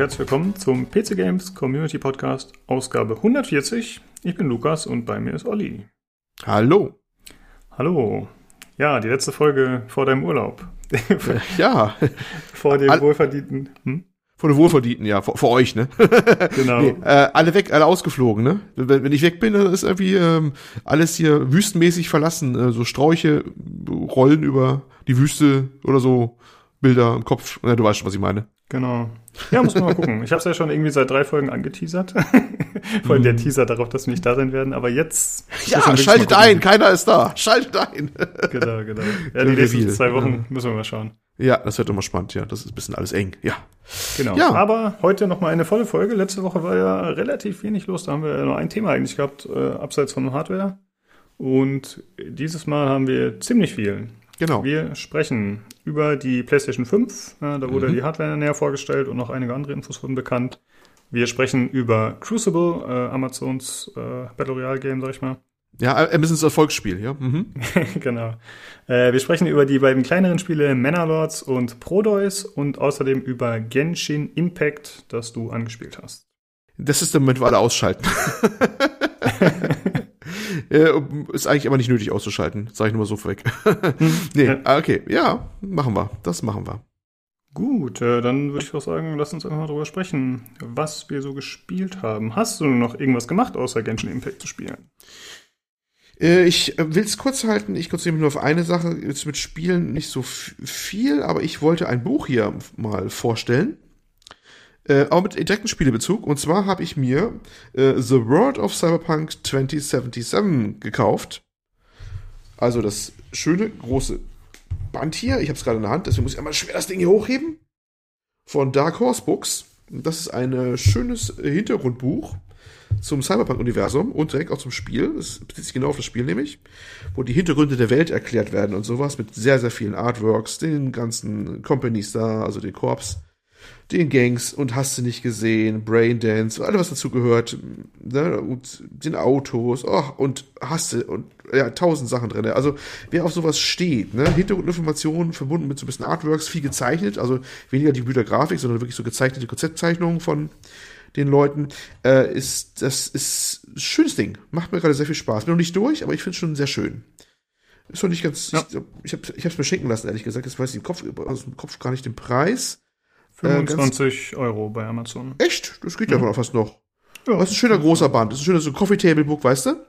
herzlich willkommen zum PC Games Community Podcast, Ausgabe 140. Ich bin Lukas und bei mir ist Olli. Hallo. Hallo. Ja, die letzte Folge vor deinem Urlaub. ja. vor dem All wohlverdienten. Hm? Vor dem wohlverdienten, ja, vor, vor euch, ne? genau. Nee, äh, alle weg, alle ausgeflogen, ne? Wenn, wenn ich weg bin, dann ist irgendwie ähm, alles hier wüstenmäßig verlassen. Äh, so Sträuche rollen über die Wüste oder so Bilder im Kopf. Ja, du weißt schon, was ich meine. Genau. Ja, muss man mal gucken. Ich habe es ja schon irgendwie seit drei Folgen angeteasert. Vor allem der Teaser darauf, dass wir nicht da sein werden. Aber jetzt. Ja, schaltet ein, keiner ist da. Schaltet ein. genau, genau. Ja, die nächsten zwei Wochen müssen wir mal schauen. Ja, das wird immer spannend, ja. Das ist ein bisschen alles eng, ja. Genau. Ja. Aber heute nochmal eine volle Folge. Letzte Woche war ja relativ wenig los. Da haben wir nur ein Thema eigentlich gehabt, äh, abseits von Hardware. Und dieses Mal haben wir ziemlich viel. Genau. Wir sprechen über die PlayStation 5. da wurde mhm. die Hardware näher vorgestellt und noch einige andere Infos wurden bekannt. Wir sprechen über Crucible, äh, Amazons äh, Battle Royale Game, sag ich mal. Ja, Amazons Erfolgsspiel, ja. Mhm. genau. Äh, wir sprechen über die beiden kleineren Spiele Manor und Prodeus und außerdem über Genshin Impact, das du angespielt hast. Das ist der Moment, wo alle ausschalten. Äh, ist eigentlich aber nicht nötig auszuschalten, sage ich nur mal so vorweg. Hm. nee, ja. Ah, okay, ja, machen wir. Das machen wir. Gut, äh, dann würde ich auch sagen, lass uns einfach mal drüber sprechen, was wir so gespielt haben. Hast du noch irgendwas gemacht, außer Genshin Impact zu spielen? Äh, ich will es kurz halten. Ich konzentriere mich nur auf eine Sache. Jetzt mit Spielen nicht so viel, aber ich wollte ein Buch hier mal vorstellen. Äh, auch mit direkten Spielebezug. Und zwar habe ich mir äh, The World of Cyberpunk 2077 gekauft. Also das schöne große Band hier. Ich habe es gerade in der Hand, deswegen muss ich einmal schwer das Ding hier hochheben. Von Dark Horse Books. Das ist ein schönes Hintergrundbuch zum Cyberpunk-Universum und direkt auch zum Spiel. Das bezieht sich genau auf das Spiel nämlich, wo die Hintergründe der Welt erklärt werden und sowas mit sehr, sehr vielen Artworks, den ganzen Companies da, also den Korps den Gangs und hast du nicht gesehen, Braindance, alles was dazu gehört, ne, und den Autos, oh, und hast du, und ja, tausend Sachen drin. Also, wer auf sowas steht, ne, Hintergrundinformationen verbunden mit so ein bisschen Artworks, viel gezeichnet, also weniger die Gütergrafik, sondern wirklich so gezeichnete Konzeptzeichnungen von den Leuten, äh, ist, das ist ein schönes Ding. Macht mir gerade sehr viel Spaß. Bin noch nicht durch, aber ich finde es schon sehr schön. Ist doch nicht ganz, ja. ich, ich habe ich hab's mir schenken lassen, ehrlich gesagt. Jetzt weiß ich im Kopf, aus dem Kopf gar nicht den Preis. 25 äh, Euro bei Amazon. Echt? Das geht ja mhm. fast noch. Ja. Das ist ein schöner großer Band. Das ist ein schönes so Coffee Table Book, weißt du?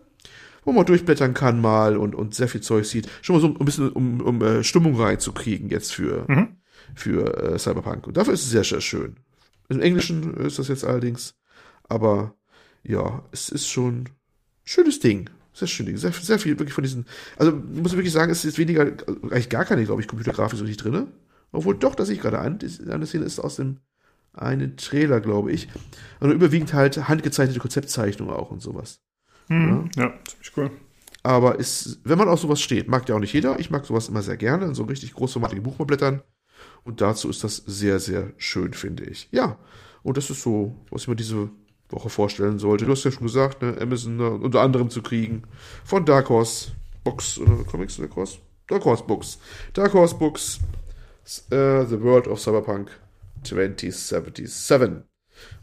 Wo man durchblättern kann mal und, und sehr viel Zeug sieht. Schon mal so ein bisschen, um, um äh, Stimmung reinzukriegen jetzt für, mhm. für äh, Cyberpunk. Und dafür ist es sehr, sehr schön. Im Englischen ist das jetzt allerdings. Aber ja, es ist schon ein schönes Ding. Sehr schön Ding. Sehr, sehr viel wirklich von diesen. Also, ich muss wirklich sagen, es ist weniger, eigentlich gar keine, glaube ich, Computergrafik so nicht drin. Obwohl doch, dass ich gerade an, eine Szene ist aus dem einen Trailer, glaube ich. Und überwiegend halt handgezeichnete Konzeptzeichnungen auch und sowas. Mhm. Ja, ja ziemlich cool. Aber ist, wenn man auf sowas steht, mag ja auch nicht jeder. Ich mag sowas immer sehr gerne, in so richtig großformatige Buch mal blättern. Und dazu ist das sehr, sehr schön, finde ich. Ja, und das ist so, was ich mir diese Woche vorstellen sollte. Du hast ja schon gesagt, ne, Amazon ne, unter anderem zu kriegen. Von Dark Horse Books, oder Comics, Dark Horse? Dark Horse Books. Dark Horse Books uh, The World of Cyberpunk 2077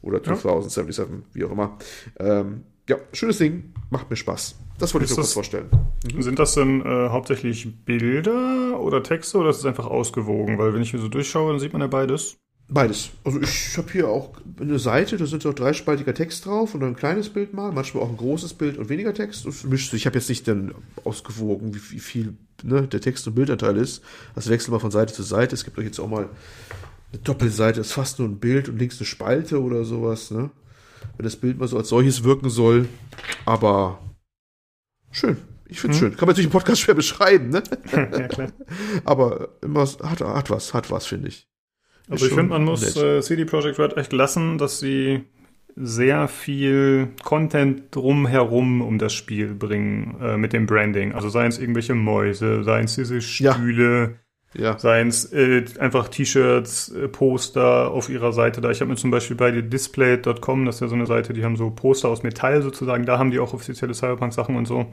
oder 2077, ja. wie auch immer. Ähm, ja, schönes Ding, macht mir Spaß. Das wollte ist ich nur kurz vorstellen. Mhm. Sind das denn äh, hauptsächlich Bilder oder Texte oder ist es einfach ausgewogen? Weil wenn ich mir so durchschaue, dann sieht man ja beides. Beides. Also ich habe hier auch eine Seite, da sind so dreispaltiger Text drauf und ein kleines Bild mal, manchmal auch ein großes Bild und weniger Text. Das mischt sich. Ich habe jetzt nicht dann ausgewogen, wie, wie viel ne, der Text- und Bildanteil ist. Das wechselt mal von Seite zu Seite. Es gibt euch jetzt auch mal eine Doppelseite, ist fast nur ein Bild und links eine Spalte oder sowas, ne? Wenn das Bild mal so als solches wirken soll. Aber schön. Ich finde es hm. schön. Kann man natürlich im Podcast schwer beschreiben, ne? ja, klar. Aber immer hat, hat was, hat was, finde ich. Also ich finde, man muss äh, CD Projekt Red echt lassen, dass sie sehr viel Content drumherum um das Spiel bringen äh, mit dem Branding. Also seien es irgendwelche Mäuse, seien es diese Stühle, ja. ja. seien es äh, einfach T-Shirts, äh, Poster auf ihrer Seite da. Ich habe mir zum Beispiel bei display.com, das ist ja so eine Seite, die haben so Poster aus Metall sozusagen, da haben die auch offizielle Cyberpunk-Sachen und so.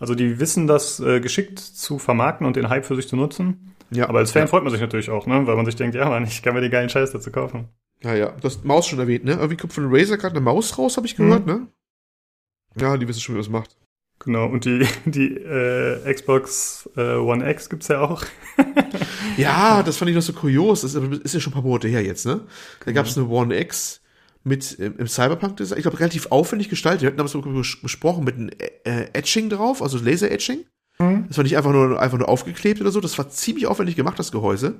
Also die wissen das äh, geschickt zu vermarkten und den Hype für sich zu nutzen. Ja. Aber als Fan ja. freut man sich natürlich auch, ne? weil man sich denkt, ja, man, ich kann mir den geilen Scheiß dazu kaufen. Ja, ja. Du hast Maus schon erwähnt, ne? Irgendwie kommt von Razer gerade eine Maus raus, habe ich gehört, mhm. ne? Ja, die wissen schon, wie das macht. Genau, und die, die äh, Xbox äh, One X gibt's ja auch. ja, das fand ich noch so kurios. Das ist, ist ja schon ein paar Monate her jetzt, ne? Da gab's eine One X mit im Cyberpunk-Design, ich glaube, relativ aufwendig gestaltet. Wir hatten damals besprochen mit einem äh, Etching drauf, also Laser-Etching. Mhm. Das war nicht einfach nur, einfach nur aufgeklebt oder so. Das war ziemlich aufwendig gemacht, das Gehäuse.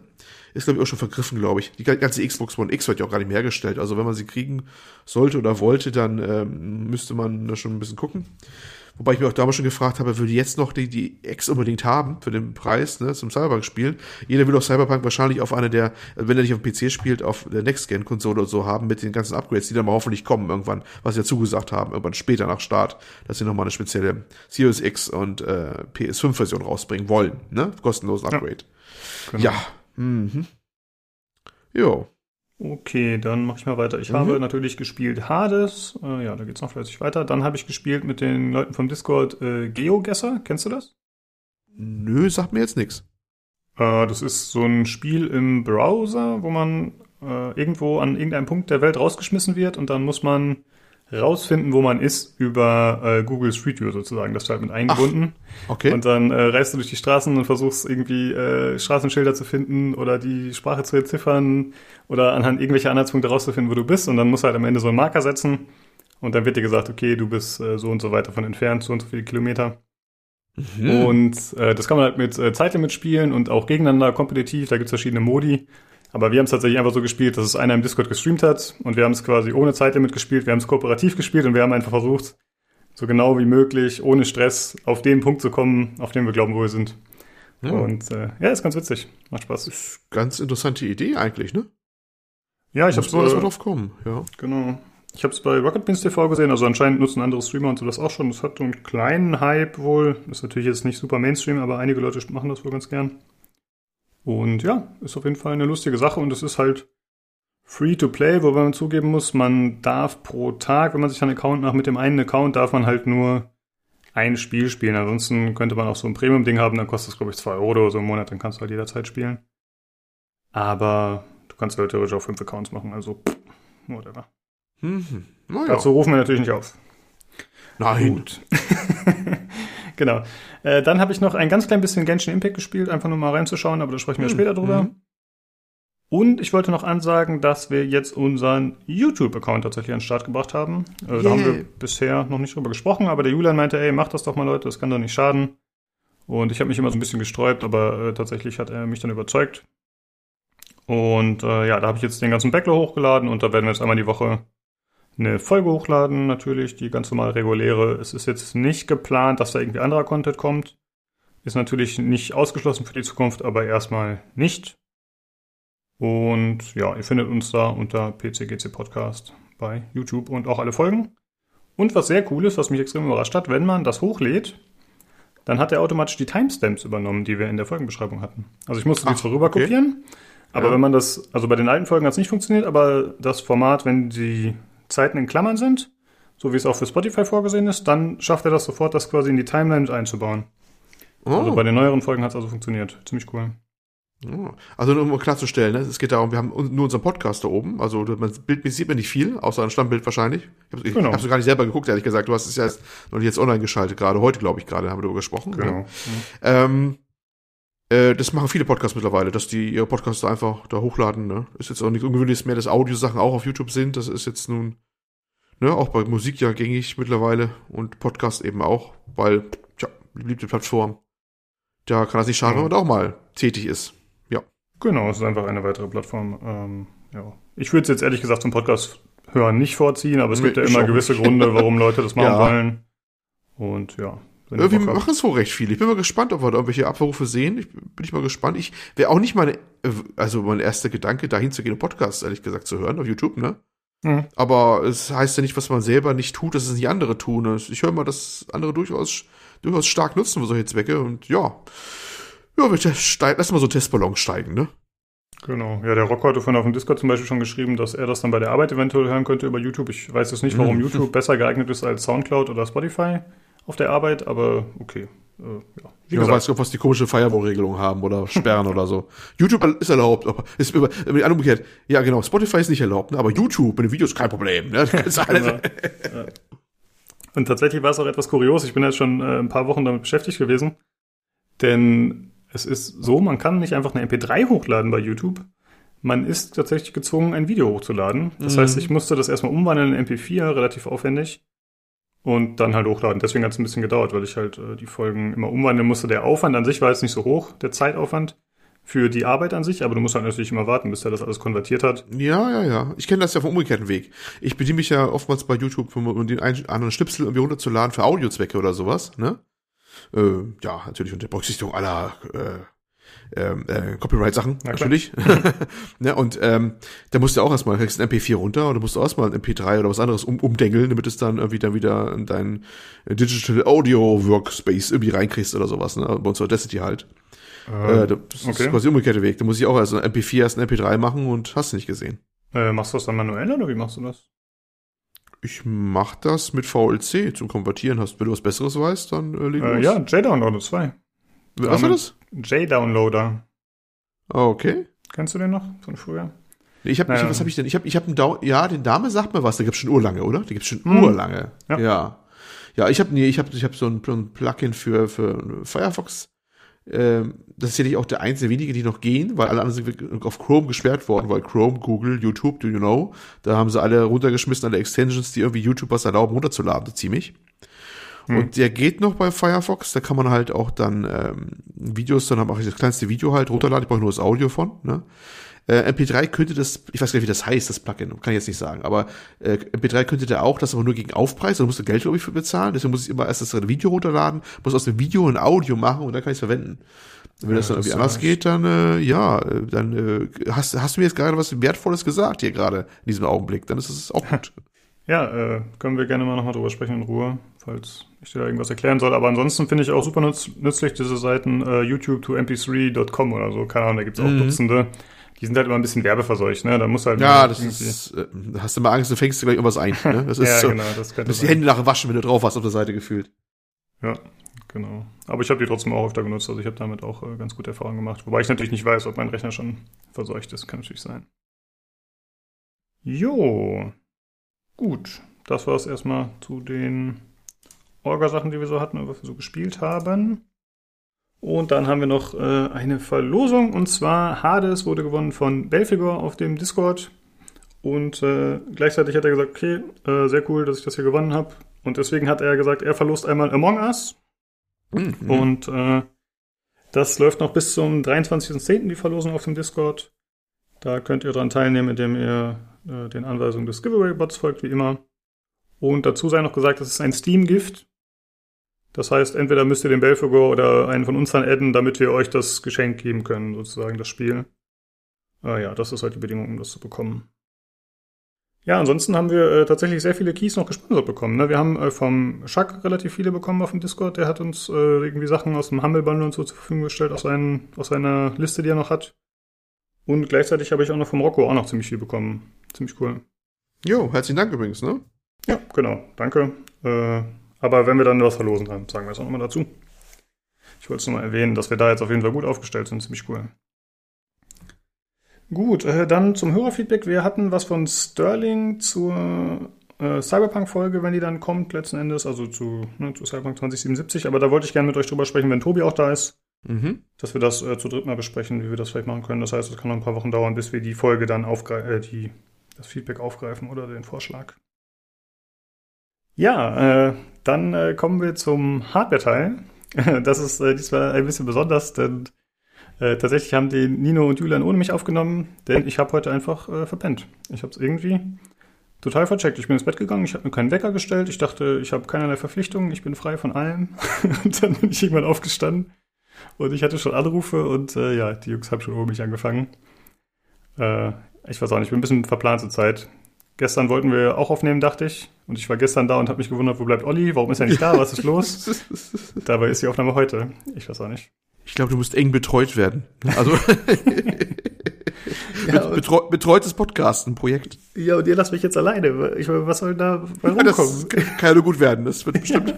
Ist, glaube ich, auch schon vergriffen, glaube ich. Die ganze Xbox One X wird ja auch gar nicht mehr hergestellt. Also wenn man sie kriegen sollte oder wollte, dann ähm, müsste man da schon ein bisschen gucken. Wobei ich mir auch damals schon gefragt habe, würde jetzt noch die, die X unbedingt haben für den Preis, ne, zum Cyberpunk spielen. Jeder will auch Cyberpunk wahrscheinlich auf eine der, wenn er nicht auf dem PC spielt, auf der Next-Gen-Konsole oder so haben, mit den ganzen Upgrades, die dann mal hoffentlich kommen irgendwann, was sie ja zugesagt haben, irgendwann später nach Start, dass sie nochmal eine spezielle Series X und äh, PS5-Version rausbringen wollen, ne? Kostenlosen Upgrade. Ja. Genau. ja. Mhm. Jo. Okay, dann mache ich mal weiter. Ich mhm. habe natürlich gespielt Hades. Äh, ja, da geht's noch fleißig weiter. Dann habe ich gespielt mit den Leuten vom Discord äh, GeoGuessr. Kennst du das? Nö, sagt mir jetzt nichts. Äh, das ist so ein Spiel im Browser, wo man äh, irgendwo an irgendeinem Punkt der Welt rausgeschmissen wird und dann muss man rausfinden, wo man ist, über äh, Google Street View sozusagen. Das ist halt mit eingebunden. Ach, okay. Und dann äh, reist du durch die Straßen und versuchst irgendwie äh, Straßenschilder zu finden oder die Sprache zu entziffern oder anhand irgendwelcher Anhaltspunkte rauszufinden, wo du bist. Und dann musst du halt am Ende so einen Marker setzen. Und dann wird dir gesagt, okay, du bist äh, so und so weit davon entfernt, so und so viele Kilometer. Mhm. Und äh, das kann man halt mit äh, Zeitlimit spielen und auch gegeneinander kompetitiv. Da gibt's verschiedene Modi. Aber wir haben es tatsächlich einfach so gespielt, dass es einer im Discord gestreamt hat und wir haben es quasi ohne Zeitlimit gespielt, wir haben es kooperativ gespielt und wir haben einfach versucht, so genau wie möglich, ohne Stress, auf den Punkt zu kommen, auf dem wir glauben, wo wir sind. Ja. Und äh, ja, ist ganz witzig. Macht Spaß. Ist ganz interessante Idee eigentlich, ne? Ja, ich habe so, äh, drauf kommen, ja. Genau. Ich habe es bei Rocket Beans TV gesehen, also anscheinend nutzen andere Streamer und so das auch schon. Das hat so einen kleinen Hype wohl. Ist natürlich jetzt nicht super Mainstream, aber einige Leute machen das wohl ganz gern. Und ja, ist auf jeden Fall eine lustige Sache und es ist halt free to play, wobei man zugeben muss, man darf pro Tag, wenn man sich einen Account macht, mit dem einen Account darf man halt nur ein Spiel spielen. Ansonsten könnte man auch so ein Premium-Ding haben, dann kostet es, glaube ich, zwei Euro oder so im Monat, dann kannst du halt jederzeit spielen. Aber du kannst halt theoretisch auch fünf Accounts machen, also whatever. Mhm. Dazu rufen wir natürlich nicht auf. Nein. Gut. Genau. Äh, dann habe ich noch ein ganz klein bisschen Genshin Impact gespielt, einfach nur mal reinzuschauen, aber da sprechen wir hm. später drüber. Mhm. Und ich wollte noch ansagen, dass wir jetzt unseren YouTube-Account tatsächlich an den Start gebracht haben. Äh. Da haben wir bisher noch nicht drüber gesprochen, aber der Julian meinte, ey, macht das doch mal, Leute, das kann doch nicht schaden. Und ich habe mich immer so ein bisschen gesträubt, aber äh, tatsächlich hat er mich dann überzeugt. Und äh, ja, da habe ich jetzt den ganzen Backlog hochgeladen und da werden wir jetzt einmal die Woche eine Folge hochladen, natürlich, die ganz normal reguläre. Es ist jetzt nicht geplant, dass da irgendwie anderer Content kommt. Ist natürlich nicht ausgeschlossen für die Zukunft, aber erstmal nicht. Und ja, ihr findet uns da unter PCGC Podcast bei YouTube und auch alle Folgen. Und was sehr cool ist, was mich extrem überrascht hat, wenn man das hochlädt, dann hat er automatisch die Timestamps übernommen, die wir in der Folgenbeschreibung hatten. Also ich musste die zwar rüber okay. kopieren, aber ja. wenn man das, also bei den alten Folgen hat es nicht funktioniert, aber das Format, wenn die Zeiten in Klammern sind, so wie es auch für Spotify vorgesehen ist, dann schafft er das sofort, das quasi in die Timeline mit einzubauen. Oh. Also bei den neueren Folgen hat es also funktioniert. Ziemlich cool. Oh. Also nur um klarzustellen, ne? es geht darum, wir haben nur unseren Podcast da oben, also man, bildmäßig sieht man nicht viel, außer ein Stammbild wahrscheinlich. Ich habe genau. gar nicht selber geguckt, ehrlich gesagt. Du hast es ja erst noch nicht jetzt online geschaltet, gerade heute, glaube ich, gerade haben wir darüber gesprochen. Genau. Mhm. Ähm, äh, das machen viele Podcasts mittlerweile, dass die ihre Podcasts einfach da hochladen. Ne? Ist jetzt auch nichts Ungewöhnliches mehr, dass Audiosachen auch auf YouTube sind. Das ist jetzt nun ne, auch bei Musik ja gängig mittlerweile und Podcast eben auch, weil, tja, beliebte Plattform. Da kann das nicht schaden, ja. wenn man auch mal tätig ist. Ja. Genau, es ist einfach eine weitere Plattform. Ähm, ja. Ich würde es jetzt ehrlich gesagt zum Podcast hören nicht vorziehen, aber es gibt ja immer gewisse Gründe, warum Leute das machen ja. wollen. Und ja, wir machen es wohl recht viel. Ich bin mal gespannt, ob wir da irgendwelche Abrufe sehen. Ich bin ich mal gespannt. Ich wäre auch nicht meine, also mein erster Gedanke, dahin zu gehen, einen Podcast, ehrlich gesagt, zu hören auf YouTube, ne? Mhm. Aber es heißt ja nicht, was man selber nicht tut, dass es nicht andere tun. Ich höre mal, dass andere durchaus, durchaus stark nutzen für solche Zwecke und ja. Ja, wir lassen mal so Testballon steigen, ne? Genau. Ja, der Rock hatte von auf dem Discord zum Beispiel schon geschrieben, dass er das dann bei der Arbeit eventuell hören könnte über YouTube. Ich weiß jetzt nicht, warum mhm. YouTube besser geeignet ist als Soundcloud oder Spotify auf der Arbeit, aber okay. Äh, ja. Wie ja, weiß nicht, was die komische Firewall-Regelung haben oder sperren oder so. YouTube ist erlaubt, aber ist über, umgekehrt. Ja, genau. Spotify ist nicht erlaubt, ne? aber YouTube mit den Videos kein Problem. Ne? ja. Und tatsächlich war es auch etwas kurios. Ich bin jetzt schon äh, ein paar Wochen damit beschäftigt gewesen. Denn es ist so, man kann nicht einfach eine MP3 hochladen bei YouTube. Man ist tatsächlich gezwungen, ein Video hochzuladen. Das mhm. heißt, ich musste das erstmal umwandeln in MP4, relativ aufwendig. Und dann halt hochladen. Deswegen hat es ein bisschen gedauert, weil ich halt äh, die Folgen immer umwandeln musste. Der Aufwand an sich war jetzt nicht so hoch, der Zeitaufwand für die Arbeit an sich, aber du musst halt natürlich immer warten, bis er das alles konvertiert hat. Ja, ja, ja. Ich kenne das ja vom umgekehrten Weg. Ich bediene mich ja oftmals bei YouTube, um den einen anderen Schnipsel irgendwie runterzuladen für Audiozwecke oder sowas, ne? Äh, ja, natürlich unter Berücksichtigung aller äh, ähm, äh, Copyright-Sachen, natürlich. ne, und ähm, da musst du auch erstmal, kriegst ein MP4 runter und du musst auch erstmal ein MP3 oder was anderes um, umdengeln, damit es dann irgendwie dann wieder in dein Digital Audio Workspace irgendwie reinkriegst oder sowas, ne? Bei uns Audacity halt. Äh, das okay. ist quasi der umgekehrte Weg. Da muss ich auch erst ein MP4 erst ein MP3 machen und hast du nicht gesehen. Äh, machst du das dann manuell oder wie machst du das? Ich mach das mit VLC zum Konvertieren. Hast, wenn du was Besseres weißt, dann äh, leg äh, Ja, JDownloader 2. Was war das? JDownloader. Ah, okay. Kennst du den noch von früher? Ich habe, naja. was habe ich denn? Ich habe, ich habe einen Dau ja, den Dame sagt mir was. Der gibt's schon urlange, oder? Der gibt's schon hm. urlange. Ja. ja. Ja, ich habe nee, ich habe, ich habe so ein, ein Plugin für für Firefox ähm, das ist ja nicht auch der einzige wenige, die noch gehen, weil alle anderen sind auf Chrome gesperrt worden, weil Chrome, Google, YouTube, do you know, da haben sie alle runtergeschmissen, alle Extensions, die irgendwie YouTubers erlauben, runterzuladen, so ziemlich. Hm. Und der geht noch bei Firefox, da kann man halt auch dann ähm, Videos, dann mache ich das kleinste Video halt runterladen, ich brauche nur das Audio von, ne? Äh, MP3 könnte das, ich weiß gar nicht, wie das heißt, das Plugin, kann ich jetzt nicht sagen, aber äh, MP3 könnte der auch, das aber nur gegen Aufpreis, da musst du Geld, glaube ich, für bezahlen, deswegen muss ich immer erst das Video runterladen, muss aus dem Video ein Audio machen und dann kann ich es verwenden. Wenn ja, das dann irgendwie anders geht, dann äh, ja, äh, dann äh, hast, hast du mir jetzt gerade was Wertvolles gesagt hier gerade in diesem Augenblick, dann ist es auch gut. Ja, äh, können wir gerne mal nochmal drüber sprechen in Ruhe, falls ich dir da irgendwas erklären soll. Aber ansonsten finde ich auch super nütz nützlich diese Seiten äh, youtube to mp3.com oder so. Keine Ahnung, da gibt's auch mhm. Dutzende die sind halt immer ein bisschen werbeverseucht, ne? Da muss halt. Ja, das ist, äh, hast du mal Angst, du fängst dir gleich irgendwas ein, ne? Das ist ja, so, genau, das könnte du die Hände nachher waschen, wenn du drauf hast auf der Seite gefühlt. Ja, genau. Aber ich habe die trotzdem auch öfter genutzt, also ich habe damit auch äh, ganz gute Erfahrungen gemacht. Wobei ich natürlich nicht weiß, ob mein Rechner schon verseucht ist, kann natürlich sein. Jo. Gut, das war es erstmal zu den Orga-Sachen, die wir so hatten, was wir so gespielt haben. Und dann haben wir noch äh, eine Verlosung und zwar Hades wurde gewonnen von Belfigor auf dem Discord. Und äh, gleichzeitig hat er gesagt, okay, äh, sehr cool, dass ich das hier gewonnen habe. Und deswegen hat er gesagt, er verlost einmal Among Us. Mhm. Und äh, das läuft noch bis zum 23.10. die Verlosung auf dem Discord. Da könnt ihr dran teilnehmen, indem ihr äh, den Anweisungen des Giveaway-Bots folgt, wie immer. Und dazu sei noch gesagt, das ist ein Steam-Gift. Das heißt, entweder müsst ihr den Belfegor oder einen von uns dann adden, damit wir euch das Geschenk geben können, sozusagen das Spiel. Äh, ja, das ist halt die Bedingung, um das zu bekommen. Ja, ansonsten haben wir äh, tatsächlich sehr viele Keys noch gesponsert bekommen. Ne? Wir haben äh, vom Schack relativ viele bekommen auf dem Discord. Der hat uns äh, irgendwie Sachen aus dem Humble Bundle und so zur Verfügung gestellt, aus, seinen, aus seiner Liste, die er noch hat. Und gleichzeitig habe ich auch noch vom Rocco auch noch ziemlich viel bekommen. Ziemlich cool. Jo, herzlichen Dank übrigens, ne? Ja, genau. Danke. Äh, aber wenn wir dann was verlosen haben, sagen wir es auch nochmal dazu. Ich wollte es nur mal erwähnen, dass wir da jetzt auf jeden Fall gut aufgestellt sind. Ziemlich cool. Gut, äh, dann zum Hörerfeedback. Wir hatten was von Sterling zur äh, Cyberpunk-Folge, wenn die dann kommt, letzten Endes, also zu, ne, zu Cyberpunk 2077. Aber da wollte ich gerne mit euch drüber sprechen, wenn Tobi auch da ist. Mhm. Dass wir das äh, zu dritt mal besprechen, wie wir das vielleicht machen können. Das heißt, es kann noch ein paar Wochen dauern, bis wir die Folge dann aufgreifen, äh, die, das Feedback aufgreifen oder den Vorschlag. Ja, äh, dann äh, kommen wir zum Hardware-Teil. Das ist äh, diesmal ein bisschen besonders, denn äh, tatsächlich haben die Nino und Julian ohne mich aufgenommen, denn ich habe heute einfach äh, verpennt. Ich habe es irgendwie total vercheckt. Ich bin ins Bett gegangen, ich habe mir keinen Wecker gestellt. Ich dachte, ich habe keinerlei Verpflichtungen, ich bin frei von allem. und dann bin ich irgendwann aufgestanden und ich hatte schon Anrufe und äh, ja, die Jungs haben schon ohne mich angefangen. Äh, ich weiß auch nicht, ich bin ein bisschen verplant zur Zeit. Gestern wollten wir auch aufnehmen, dachte ich. Und ich war gestern da und habe mich gewundert, wo bleibt Olli? Warum ist er nicht da? Was ist los? Dabei ist die Aufnahme heute. Ich weiß auch nicht. Ich glaube, du musst eng betreut werden. Also ja, Betreu betreutes Podcasten Projekt. Ja, und ihr lasst mich jetzt alleine. Ich, was soll da bei rumkommen? Das kann ja nur gut werden. Das wird bestimmt.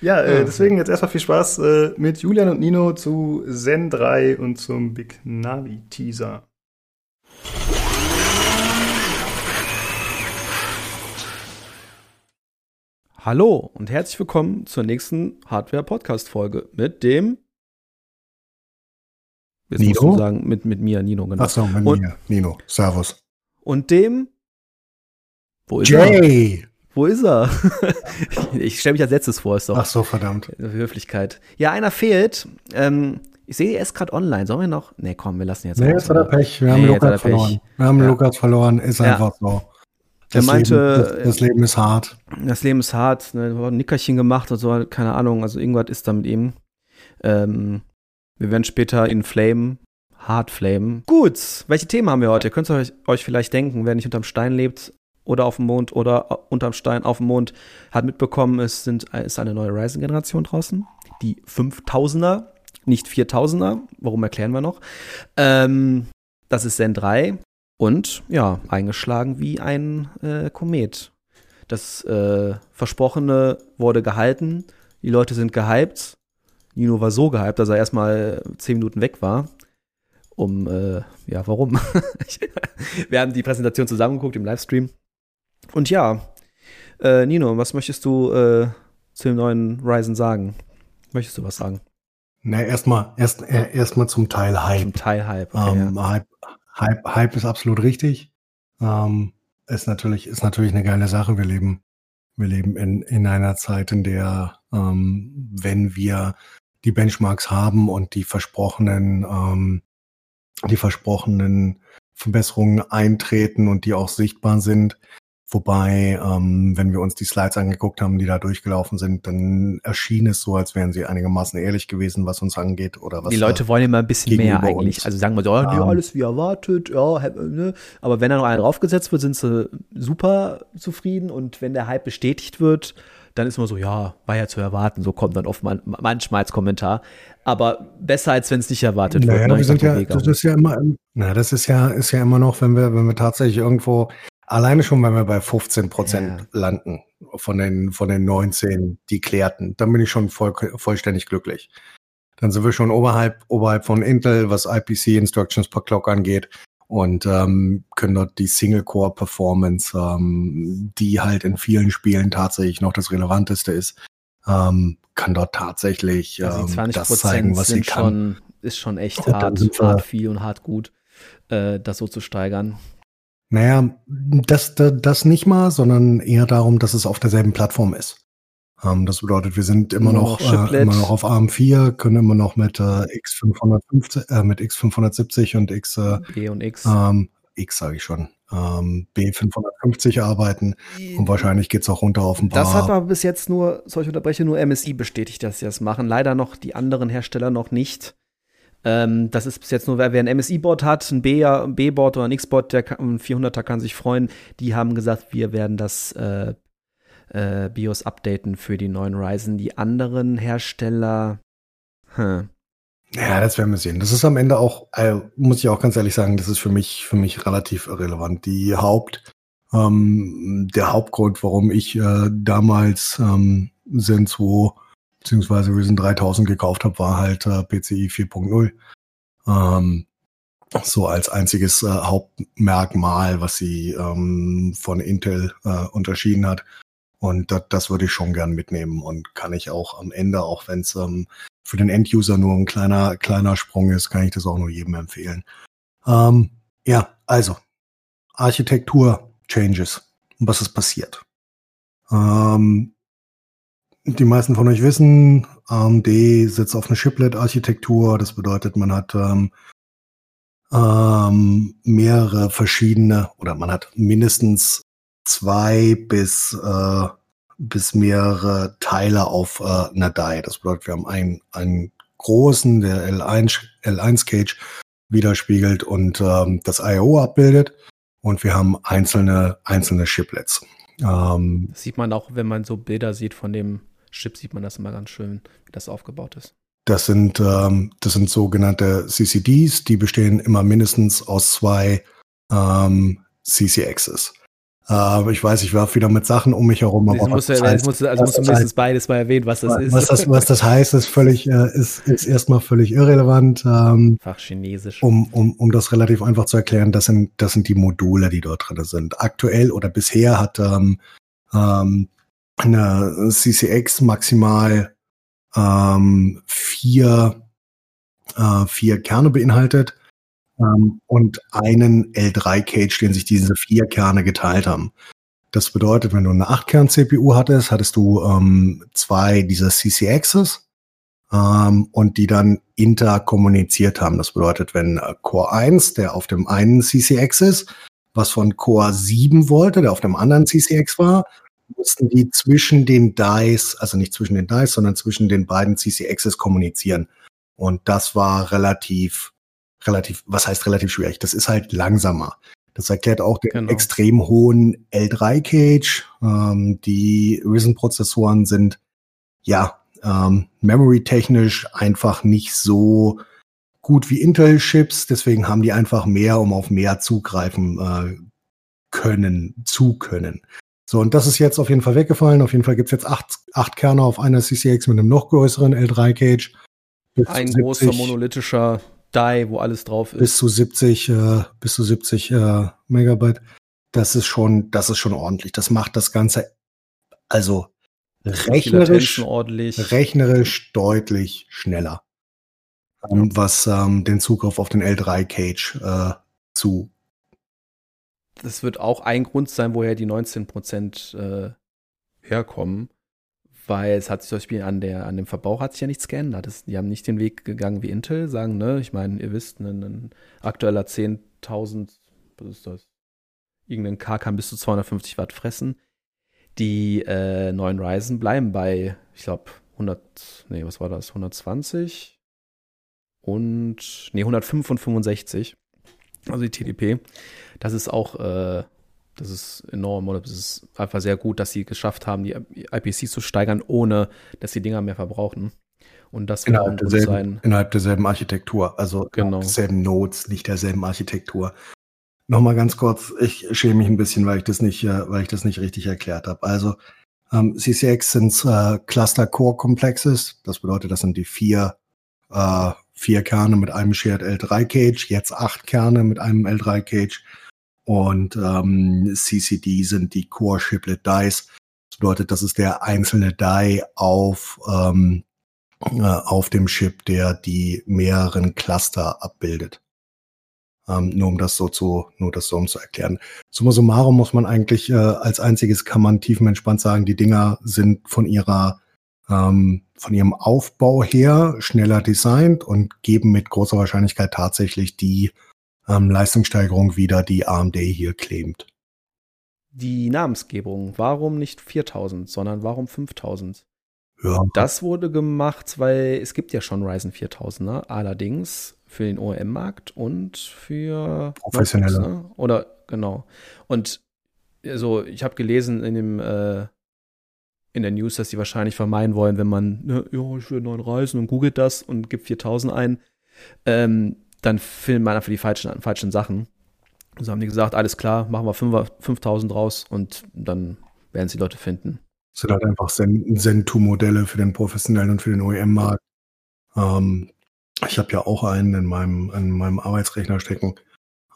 Ja, äh, deswegen jetzt erstmal viel Spaß äh, mit Julian und Nino zu Zen 3 und zum Big Navi Teaser. Hallo und herzlich willkommen zur nächsten Hardware-Podcast-Folge mit dem Jetzt Nino? musst sagen, mit, mit mir, Nino, genau. Achso, mit und, mir, Nino. Servus. Und dem Wo ist Jay. er? Wo ist er? ich stelle mich als letztes vor, ist doch. Ach so, verdammt. Höflichkeit. Ja, einer fehlt. Ähm, ich sehe, er ist gerade online. Sollen wir noch? Nee, komm, wir lassen jetzt. Nee, jetzt hat er Pech. Wir haben nee, Lukas verloren. Wir haben ja. Lukas verloren. Ist ja. einfach so. Er meinte, Leben, das, das, Leben ist hart. Das Leben ist hart. Ne, ein Nickerchen gemacht und so, keine Ahnung. Also irgendwas ist da mit ihm. Ähm, wir werden später in Flame, Hard Flame. Gut, welche Themen haben wir heute? Ihr könnt euch, euch vielleicht denken, wer nicht unterm Stein lebt oder auf dem Mond oder unterm Stein auf dem Mond, hat mitbekommen, es sind, ist eine neue Ryzen-Generation draußen. Die 5000er, nicht 4000er. Warum erklären wir noch? Ähm, das ist Zen 3 und ja, eingeschlagen wie ein äh, Komet. Das äh, Versprochene wurde gehalten, die Leute sind gehypt. Nino war so gehypt, dass er erstmal zehn Minuten weg war. Um, äh, ja, warum? Wir haben die Präsentation zusammengeguckt im Livestream. Und ja, äh, Nino, was möchtest du äh, zu dem neuen Ryzen sagen? Möchtest du was sagen? Na, erstmal erst, äh, erstmal zum Teil Hype. Zum Teil Hype. Okay, ähm, ja. Hype Hype, Hype ist absolut richtig. Ähm, ist natürlich, ist natürlich eine geile Sache. Wir leben, wir leben in, in einer Zeit, in der, ähm, wenn wir die Benchmarks haben und die versprochenen, ähm, die versprochenen Verbesserungen eintreten und die auch sichtbar sind, Wobei, ähm, wenn wir uns die Slides angeguckt haben, die da durchgelaufen sind, dann erschien es so, als wären sie einigermaßen ehrlich gewesen, was uns angeht oder was. Die Leute wollen immer ein bisschen mehr eigentlich. Uns. Also sagen wir so, ja, nee, alles wie erwartet, ja, ne? aber wenn da noch einer draufgesetzt wird, sind sie super zufrieden und wenn der Hype bestätigt wird, dann ist man so, ja, war ja zu erwarten. So kommt dann oft man, manchmal als Kommentar. Aber besser, als wenn es nicht erwartet naja, wird. Ne? Wir sind ja, das ist ja immer, na, das ist ja, ist ja immer noch, wenn wir, wenn wir tatsächlich irgendwo Alleine schon, wenn wir bei 15 Prozent ja. landen von den, von den 19, die klärten, dann bin ich schon voll, vollständig glücklich. Dann sind wir schon oberhalb, oberhalb von Intel, was IPC Instructions per Clock angeht und ähm, können dort die Single-Core-Performance, ähm, die halt in vielen Spielen tatsächlich noch das Relevanteste ist, ähm, kann dort tatsächlich also das zeigen, was sie kann. Schon, ist schon echt hart, hart viel und hart gut, äh, das so zu steigern. Naja, das, das, das nicht mal, sondern eher darum, dass es auf derselben Plattform ist. Ähm, das bedeutet, wir sind immer, noch, äh, immer noch auf ARM4, können immer noch mit äh, X550, äh, mit X570 und X, äh, B und X, ähm, X sage ich schon, ähm, B550 arbeiten und wahrscheinlich geht's auch runter auf ein paar. Das hat aber bis jetzt nur, solche Unterbreche, nur MSI bestätigt, dass sie das machen. Leider noch die anderen Hersteller noch nicht. Ähm, das ist bis jetzt nur, wer ein MSI-Board hat, ein B-Board oder ein X-Board, der kann, ein 400er kann sich freuen. Die haben gesagt, wir werden das äh, äh, BIOS updaten für die neuen Ryzen. Die anderen Hersteller, hm. Ja, das werden wir sehen. Das ist am Ende auch, äh, muss ich auch ganz ehrlich sagen, das ist für mich, für mich relativ irrelevant. Die Haupt, ähm, der Hauptgrund, warum ich äh, damals ähm, Zen 2 beziehungsweise Risen 3000 gekauft habe, war halt äh, PCI 4.0. Ähm, so als einziges äh, Hauptmerkmal, was sie ähm, von Intel äh, unterschieden hat. Und das, das würde ich schon gern mitnehmen und kann ich auch am Ende, auch wenn es ähm, für den Enduser nur ein kleiner, kleiner Sprung ist, kann ich das auch nur jedem empfehlen. Ähm, ja, also Architektur Changes. Was ist passiert? Ähm, die meisten von euch wissen, AMD sitzt auf einer Chiplet-Architektur. Das bedeutet, man hat ähm, ähm, mehrere verschiedene oder man hat mindestens zwei bis, äh, bis mehrere Teile auf äh, einer Die. Das bedeutet, wir haben einen, einen großen, der L1, L1 Cage widerspiegelt und ähm, das I.O. abbildet. Und wir haben einzelne, einzelne Chiplets. Ähm, das sieht man auch, wenn man so Bilder sieht von dem Chip sieht man das immer ganz schön, wie das aufgebaut ist. Das sind, ähm, das sind sogenannte CCDs, die bestehen immer mindestens aus zwei ähm, CCXs. äh, ich weiß, ich werfe wieder mit Sachen um mich herum. Aber musst du, heißt, musst du, also musst du mindestens beides mal erwähnen, was das ist. Was das, was das heißt, ist völlig, äh, ist, ist erstmal völlig irrelevant. Ähm, Fach Chinesisch. Um, um, um das relativ einfach zu erklären, das sind, das sind die Module, die dort drin sind. Aktuell oder bisher hat ähm, ähm, eine CCX maximal ähm, vier, äh, vier Kerne beinhaltet ähm, und einen L3-Cage, den sich diese vier Kerne geteilt haben. Das bedeutet, wenn du eine 8-Kern-CPU hattest, hattest du ähm, zwei dieser CCXs ähm, und die dann interkommuniziert haben. Das bedeutet, wenn äh, Core 1, der auf dem einen CCX ist, was von Core 7 wollte, der auf dem anderen CCX war, mussten die zwischen den Dice, also nicht zwischen den Dice, sondern zwischen den beiden CCXs kommunizieren. Und das war relativ relativ, was heißt relativ schwierig? Das ist halt langsamer. Das erklärt auch den genau. extrem hohen L3-Cage. Ähm, die Risen-Prozessoren sind ja ähm, memory-technisch einfach nicht so gut wie Intel-Chips. Deswegen haben die einfach mehr, um auf mehr zugreifen äh, können, zu können. So, und das ist jetzt auf jeden Fall weggefallen. Auf jeden Fall gibt's jetzt acht, acht Kerne auf einer CCX mit einem noch größeren L3-Cage. Ein großer monolithischer Die, wo alles drauf ist. Bis zu 70, äh, bis zu 70 äh, Megabyte. Das ist schon, das ist schon ordentlich. Das macht das Ganze also rechnerisch, rechnerisch deutlich schneller. Ähm, was ähm, den Zugriff auf den L3 Cage äh, zu. Das wird auch ein Grund sein, woher die 19 Prozent äh, herkommen weil es hat sich zum Beispiel an, der, an dem Verbrauch hat sich ja nichts geändert. Das, die haben nicht den Weg gegangen wie Intel, sagen, ne, ich meine, ihr wisst, ein, ein aktueller 10.000, was ist das? Irgendein K kann bis zu 250 Watt fressen. Die äh, neuen Ryzen bleiben bei, ich glaube, 100, nee, was war das? 120 und, nee, 105 und 65. Also die TDP. Das ist auch äh, das ist enorm oder das ist einfach sehr gut, dass sie geschafft haben, die IPC zu steigern, ohne dass die Dinger mehr verbrauchen. Und das innerhalb, derselben, sein. innerhalb derselben Architektur, also genau. derselben Nodes, nicht derselben Architektur. Nochmal ganz kurz, ich schäme mich ein bisschen, weil ich das nicht, äh, weil ich das nicht richtig erklärt habe. Also ähm, CCX sind äh, Cluster Core Complexes. Das bedeutet, das sind die vier, äh, vier Kerne mit einem Shared L3 Cage, jetzt acht Kerne mit einem L3 Cage und ähm, CCD sind die Core Chiplet Dies. Das bedeutet, das ist der einzelne Die auf, ähm, äh, auf dem Chip, der die mehreren Cluster abbildet. Ähm, nur um das so zu, nur das so um zu erklären. Summa summarum muss man eigentlich äh, als einziges kann man tiefenentspannt sagen, die Dinger sind von ihrer ähm, von ihrem Aufbau her schneller designt und geben mit großer Wahrscheinlichkeit tatsächlich die ähm, Leistungssteigerung wieder, die AMD hier claimt. Die Namensgebung, warum nicht 4000, sondern warum 5000? Ja. Das wurde gemacht, weil es gibt ja schon Ryzen 4000er, allerdings für den OEM-Markt und für professionelle. Ne? Oder genau. Und also ich habe gelesen in dem äh, in der News, dass sie wahrscheinlich vermeiden wollen, wenn man, ne, ja, ich will neuen Reisen und googelt das und gibt 4000 ein, ähm, dann filmen wir einfach die falschen, falschen Sachen. So haben die gesagt, alles klar, machen wir 5000 draus und dann werden sie Leute finden. Das sind halt einfach Zen-2-Modelle für den professionellen und für den OEM-Markt. Ähm, ich habe ja auch einen in meinem, in meinem Arbeitsrechner stecken.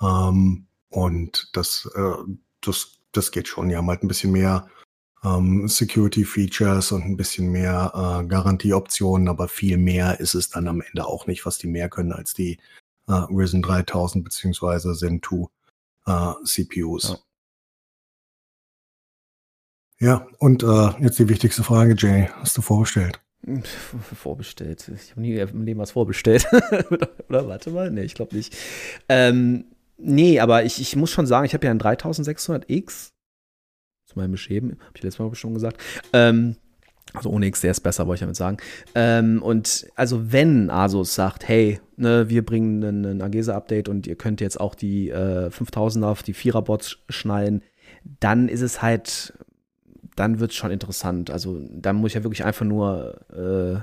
Ähm, und das, äh, das, das geht schon. Die haben halt ein bisschen mehr ähm, Security-Features und ein bisschen mehr äh, Garantieoptionen, aber viel mehr ist es dann am Ende auch nicht, was die mehr können als die äh, Risen 3000 beziehungsweise Zen 2 äh, CPUs. Ja, ja und äh, jetzt die wichtigste Frage, Jay, hast du vorbestellt? Vorbestellt. Ich habe nie im Leben was vorbestellt. Oder warte mal, nee, ich glaube nicht. Ähm, nee, aber ich, ich muss schon sagen, ich habe ja einen 3600X zu meinem Beschämen, habe ich letztes Mal schon gesagt. Ähm, also ohne X, der ist besser, wollte ich damit sagen. Ähm, und also wenn Asus sagt, hey, ne, wir bringen ein, Agesa-Update und ihr könnt jetzt auch die äh, 5000 auf die 4er-Bots schnallen, dann ist es halt, dann wird es schon interessant. Also dann muss ich ja wirklich einfach nur äh,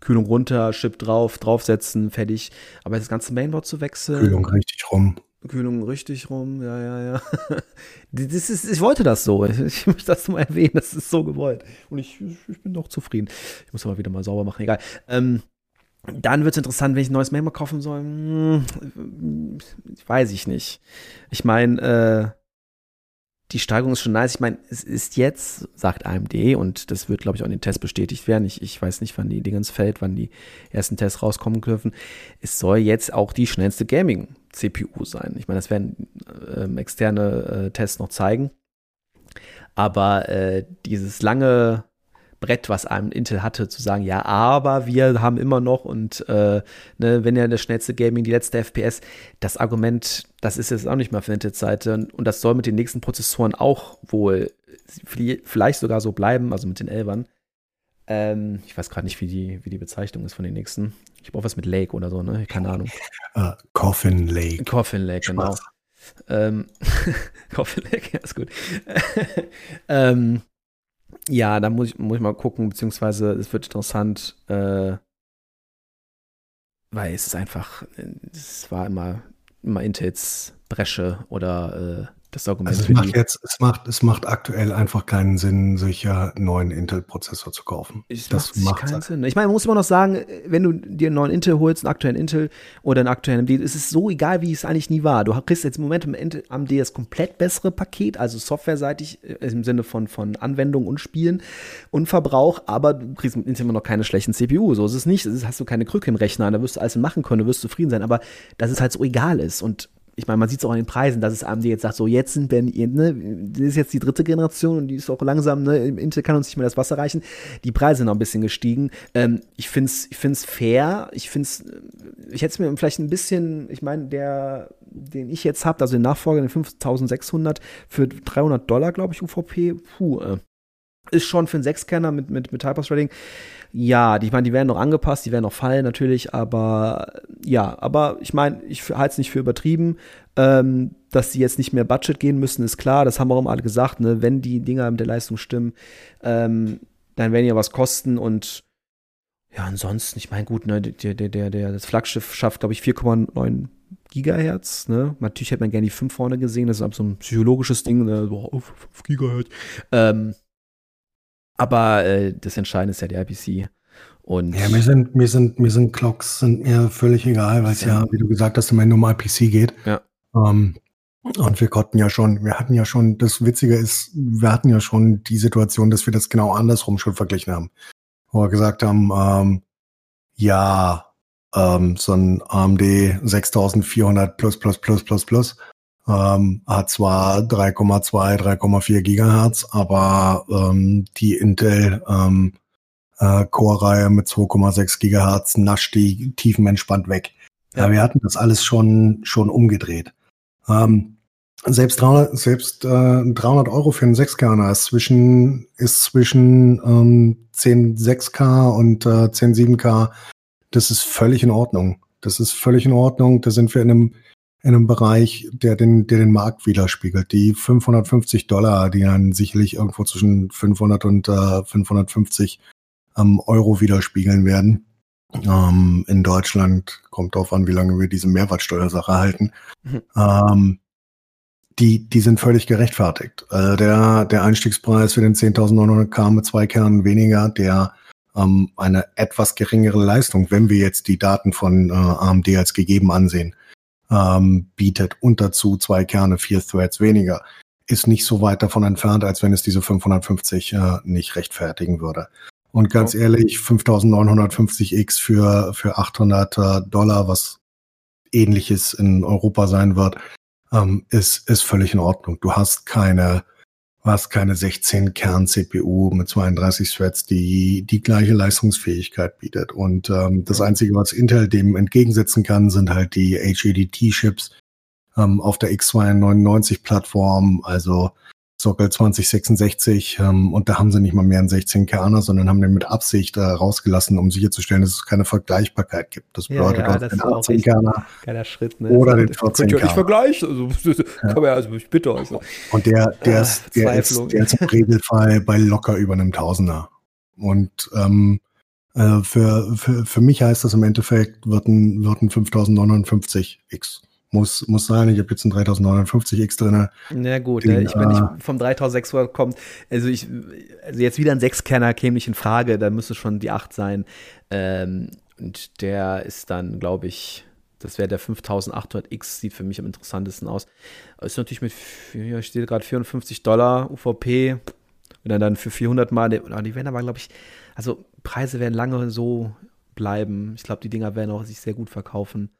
Kühlung runter, Chip drauf, draufsetzen, fertig. Aber das ganze Mainboard zu wechseln. Kühlung richtig rum. Kühlung richtig rum, ja, ja, ja. Das ist, ich wollte das so. Ich möchte das mal erwähnen, das ist so gewollt. Und ich, ich bin doch zufrieden. Ich muss aber wieder mal sauber machen, egal. Ähm, dann wird es interessant, wenn ich ein neues Mailbox kaufen soll. Hm, weiß ich nicht. Ich meine, äh, die Steigerung ist schon nice. Ich meine, es ist jetzt, sagt AMD, und das wird, glaube ich, auch in den Tests bestätigt werden. Ich, ich weiß nicht, wann die Dinge ins Feld, wann die ersten Tests rauskommen dürfen. Es soll jetzt auch die schnellste Gaming-CPU sein. Ich meine, das werden äh, externe äh, Tests noch zeigen. Aber äh, dieses lange Brett, was einem Intel hatte, zu sagen, ja, aber wir haben immer noch und äh, ne, wenn ja das schnellste Gaming, die letzte FPS, das Argument, das ist jetzt auch nicht mehr verwendete Seite und das soll mit den nächsten Prozessoren auch wohl vielleicht sogar so bleiben, also mit den Elbern. Ähm, ich weiß gerade nicht, wie die, wie die Bezeichnung ist von den nächsten. Ich brauche was mit Lake oder so, ne? Keine Ahnung. Uh, Coffin Lake. Coffin Lake, genau. Ähm, Coffin Lake, ja, ist gut. ähm, ja, da muss ich, muss ich mal gucken, beziehungsweise es wird interessant, äh, weil es ist einfach, es war immer, immer Intels Bresche oder äh, das Argument also es macht jetzt, es macht, es macht aktuell einfach keinen Sinn, sich ja neuen Intel-Prozessor zu kaufen. Es das macht keinen Sinn. Ich meine, man muss immer noch sagen, wenn du dir einen neuen Intel holst, einen aktuellen Intel oder einen aktuellen AMD, ist es so egal, wie es eigentlich nie war. Du kriegst jetzt im Moment im AMD das komplett bessere Paket, also softwareseitig äh, im Sinne von, von Anwendung und Spielen und Verbrauch, aber du kriegst mit Intel immer noch keine schlechten CPU. So ist es nicht. Das ist, hast du keine Krücke im Rechner, da wirst du alles machen können, du wirst zufrieden sein, aber dass es halt so egal ist und ich meine, man sieht es auch an den Preisen, dass es AMD jetzt sagt, so jetzt sind wir, ne, das ist jetzt die dritte Generation und die ist auch langsam, ne, Intel kann uns nicht mehr das Wasser reichen. Die Preise sind noch ein bisschen gestiegen. Ähm, ich finde es ich find's fair. Ich finde es, ich hätte es mir vielleicht ein bisschen, ich meine, der, den ich jetzt habe, also den Nachfolger, den 5600 für 300 Dollar, glaube ich, UVP, puh, äh, ist schon für einen Sechskerner mit, mit, mit Hyper-Threading. Ja, ich meine, die werden noch angepasst, die werden noch fallen natürlich, aber ja, aber ich meine, ich halte es nicht für übertrieben. Ähm, dass sie jetzt nicht mehr Budget gehen müssen, ist klar, das haben wir auch immer alle gesagt, ne? wenn die Dinger mit der Leistung stimmen, ähm, dann werden die ja was kosten und ja, ansonsten, ich meine, gut, ne, der, der, der, der, das Flaggschiff schafft, glaube ich, 4,9 Gigahertz, ne? Natürlich hätte man gerne die 5 vorne gesehen, das ist so ein psychologisches Ding, ne? So, 5 Gigahertz. Ähm, aber äh, das Entscheidende ist ja die IPC. Und ja, mir sind, mir sind, mir sind Clocks sind mir völlig egal, weil es ja. ja. wie du gesagt hast, am Ende um IPC geht. Ja. Ähm, und wir konnten ja schon, wir hatten ja schon, das Witzige ist, wir hatten ja schon die Situation, dass wir das genau andersrum schon verglichen haben. Wo wir gesagt haben, ähm, ja, ähm, so ein AMD 6400 plus plus plus plus plus ähm, hat zwar 3,2, 3,4 Gigahertz, aber ähm, die Intel ähm, äh, Core-Reihe mit 2,6 Gigahertz nascht die tiefenentspannt weg. Ja. ja, wir hatten das alles schon schon umgedreht. Ähm, selbst 300, selbst äh, 300 Euro für einen 6Kerner ist zwischen ist zwischen ähm, 10 6K und äh, 10 7K. Das ist völlig in Ordnung. Das ist völlig in Ordnung. Da sind wir in einem in einem Bereich, der den, der den Markt widerspiegelt. Die 550 Dollar, die dann sicherlich irgendwo zwischen 500 und äh, 550 ähm, Euro widerspiegeln werden. Ähm, in Deutschland kommt darauf an, wie lange wir diese Mehrwertsteuersache halten. Mhm. Ähm, die, die sind völlig gerechtfertigt. Also der, der Einstiegspreis für den 10.900K mit zwei Kernen weniger, der ähm, eine etwas geringere Leistung, wenn wir jetzt die Daten von äh, AMD als gegeben ansehen, ähm, bietet und dazu zwei Kerne, vier Threads weniger, ist nicht so weit davon entfernt, als wenn es diese 550 äh, nicht rechtfertigen würde. Und ganz okay. ehrlich, 5950X für, für 800 äh, Dollar, was ähnliches in Europa sein wird, ähm, ist, ist völlig in Ordnung. Du hast keine was keine 16 Kern CPU mit 32 Threads, die die gleiche Leistungsfähigkeit bietet. Und ähm, das Einzige, was Intel dem entgegensetzen kann, sind halt die HEDT-Chips ähm, auf der X299-Plattform, also Sockel 2066 ähm, und da haben sie nicht mal mehr einen 16 Kerner, sondern haben den mit Absicht äh, rausgelassen, um sicherzustellen, dass es keine Vergleichbarkeit gibt. Das bedeutet, ja, ja, das den 18 Kerner Schritt, ne? oder den 14 Kerner. Ich vergleiche, also, ja. kann man, also ich bitte euch. Und der, der, ah, ist, der, ist, der ist im Regelfall bei locker über einem Tausender. Und ähm, äh, für, für, für mich heißt das im Endeffekt, wird ein, wird ein 5950X muss, muss sein. Ich habe jetzt ein 3059X drin. Na gut, Den, ich, wenn ich vom 3600 kommt, also ich, also jetzt wieder ein Sechskerner käme nicht in Frage, da müsste schon die 8 sein. Ähm, und der ist dann, glaube ich, das wäre der 5800X, sieht für mich am interessantesten aus. Ist natürlich mit, hier steht gerade 54 Dollar UVP. Und dann, dann für 400 Mal, die, die werden aber, glaube ich, also Preise werden lange so bleiben. Ich glaube, die Dinger werden auch sich sehr gut verkaufen.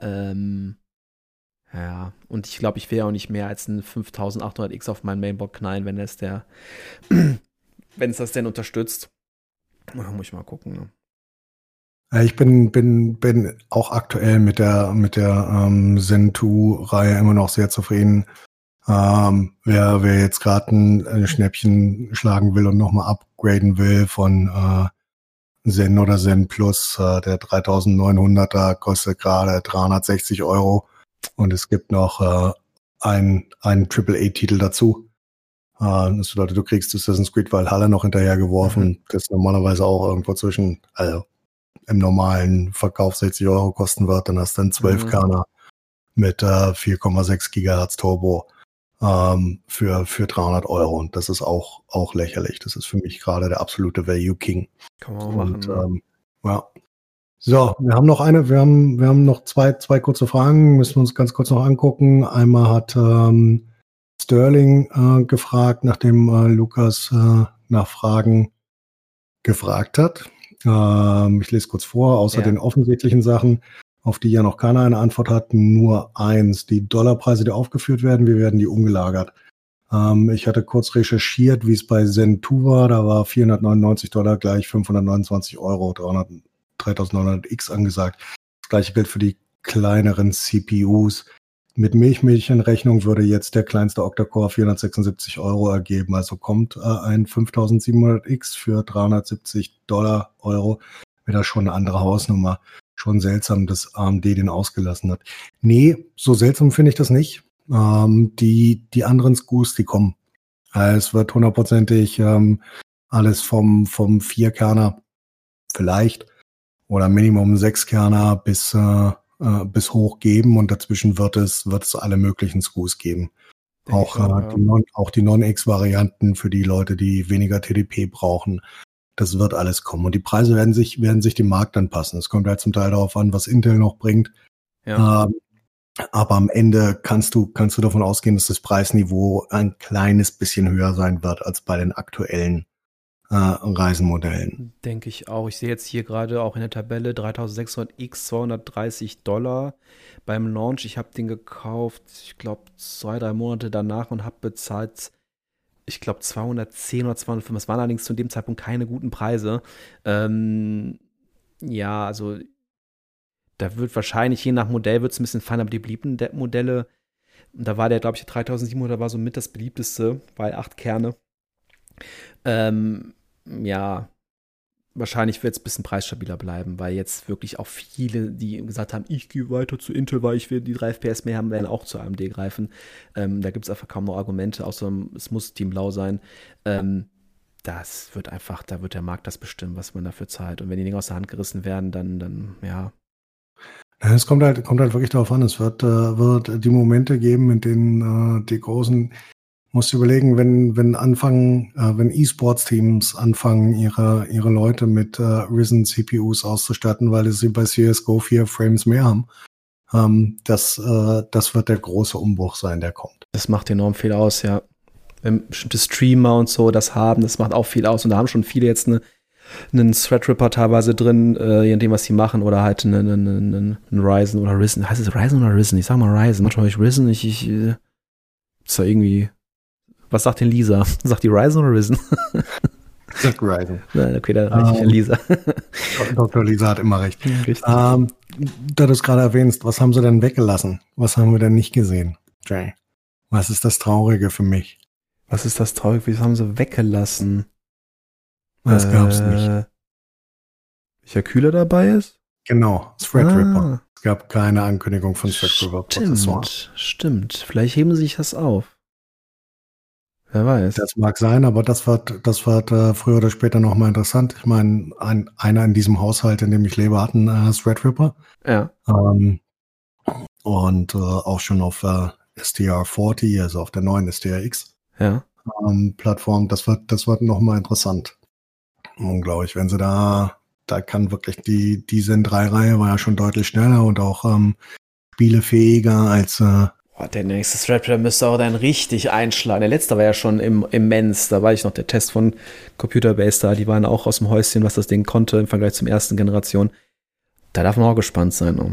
Ähm, ja, und ich glaube, ich will auch nicht mehr als ein 5800X auf meinen Mainboard knallen, wenn es der, wenn es das denn unterstützt. Da muss ich mal gucken. Ne? Ich bin, bin, bin auch aktuell mit der, mit der ähm, Zen 2-Reihe immer noch sehr zufrieden. Ähm, wer, wer jetzt gerade ein, ein, Schnäppchen schlagen will und nochmal upgraden will von äh, Zen oder Zen Plus, äh, der 3900er kostet gerade 360 Euro und es gibt noch äh, ein, einen AAA-Titel dazu. Äh, das bedeutet, du kriegst Assassin's Creed Valhalla noch hinterher geworfen, mhm. das normalerweise auch irgendwo zwischen, also im normalen Verkauf 60 Euro kosten wird, dann hast du einen 12 mhm. Mit äh, 4,6 Gigahertz Turbo ähm, für, für 300 Euro. Und das ist auch, auch lächerlich. Das ist für mich gerade der absolute Value King. Kann man auch machen. Und, ne? ähm, ja. So, wir haben noch eine, wir haben, wir haben noch zwei, zwei kurze Fragen, müssen wir uns ganz kurz noch angucken. Einmal hat ähm, Sterling äh, gefragt, nachdem äh, Lukas äh, nach Fragen gefragt hat. Ähm, ich lese kurz vor, außer ja. den offensichtlichen Sachen, auf die ja noch keiner eine Antwort hat, nur eins. Die Dollarpreise, die aufgeführt werden, wie werden die umgelagert? Ähm, ich hatte kurz recherchiert, wie es bei Zen2 war. Da war 499 Dollar gleich 529 Euro, 300, 3900X angesagt. Das gleiche gilt für die kleineren CPUs. Mit Milchmädchenrechnung würde jetzt der kleinste Octa-Core 476 Euro ergeben. Also kommt äh, ein 5700X für 370 Dollar Euro wieder schon eine andere Hausnummer. Schon seltsam, dass AMD den ausgelassen hat. Nee, so seltsam finde ich das nicht. Ähm, die, die anderen SKUs, die kommen. Also es wird hundertprozentig ähm, alles vom, vom Vierkerner vielleicht oder Minimum Sechskerner bis äh, äh, bis hoch geben und dazwischen wird es, wird es alle möglichen SKUs geben. auch, auch, äh, die Non, auch die Non-X-Varianten für die Leute, die weniger TDP brauchen. Das wird alles kommen. Und die Preise werden sich, werden sich dem Markt anpassen. Es kommt halt zum Teil darauf an, was Intel noch bringt. Ja. Ähm, aber am Ende kannst du, kannst du davon ausgehen, dass das Preisniveau ein kleines bisschen höher sein wird als bei den aktuellen äh, Reisenmodellen. Denke ich auch. Ich sehe jetzt hier gerade auch in der Tabelle 3600X 230 Dollar beim Launch. Ich habe den gekauft, ich glaube, zwei, drei Monate danach und habe bezahlt, ich glaube, 210 oder 205. Das waren allerdings zu dem Zeitpunkt keine guten Preise. Ähm, ja, also da wird wahrscheinlich, je nach Modell, wird es ein bisschen fein, aber die beliebten Modelle, da war der, glaube ich, 3700 war so mit das beliebteste, weil acht Kerne. Ähm, ja, wahrscheinlich wird es ein bisschen preisstabiler bleiben, weil jetzt wirklich auch viele, die gesagt haben, ich gehe weiter zu Intel, weil ich will die 3 FPS mehr haben, werden auch zu AMD greifen. Ähm, da gibt es einfach kaum noch Argumente, außer es muss Team Blau sein. Ähm, das wird einfach, da wird der Markt das bestimmen, was man dafür zahlt. Und wenn die Dinge aus der Hand gerissen werden, dann, dann, ja. Es kommt halt, kommt halt wirklich darauf an. Es wird, äh, wird die Momente geben, in denen äh, die großen musst überlegen, wenn, wenn anfangen, äh, wenn E-Sports-Teams anfangen, ihre, ihre Leute mit äh, Risen CPUs auszustatten, weil sie bei CSGO vier Frames mehr haben. Ähm, das, äh, das wird der große Umbruch sein, der kommt. Das macht enorm viel aus, ja. Wenn bestimmte Streamer und so das haben, das macht auch viel aus. Und da haben schon viele jetzt eine, einen Threadripper teilweise drin, äh, je nachdem, was sie machen, oder halt einen, einen, einen, einen Ryzen oder Risen. Heißt es Ryzen oder Risen? Ich sag mal Ryzen. Manchmal ich Risen, ich, ich, äh, ist da irgendwie was sagt denn Lisa? Sagt die Ryzen oder Risen? Sagt Ryzen. Nein, okay, dann um, ich ähm, Lisa. Dr. Lisa hat immer recht. Ähm, da du es gerade erwähnst, was haben sie denn weggelassen? Was haben wir denn nicht gesehen? Jay, was ist das Traurige für mich? Was ist das Traurige? Was haben sie weggelassen? Das äh, gab's nicht. Welcher Kühler dabei ist? Genau, Threadripper. Ah. Es gab keine Ankündigung von Threadripper Prozessoren. Stimmt, stimmt. Vielleicht heben sie sich das auf. Wer weiß. Das mag sein, aber das wird, das wird äh, früher oder später nochmal interessant. Ich meine, ein, einer in diesem Haushalt, in dem ich lebe, hat einen äh, Threadripper. Ja. Ähm, und äh, auch schon auf äh, STR40, also auf der neuen STRX Ja. ähm, Plattform. Das wird, das wird nochmal interessant. Unglaublich, wenn sie da, da kann wirklich die, die Zen 3 Reihe war ja schon deutlich schneller und auch ähm, spielefähiger als äh, Boah, der nächste Threadripper müsste auch dann richtig einschlagen. Der letzte war ja schon im, immens. Da war ich noch der Test von Computerbase da. Die waren auch aus dem Häuschen, was das Ding konnte im Vergleich zum ersten Generation. Da darf man auch gespannt sein. Oh.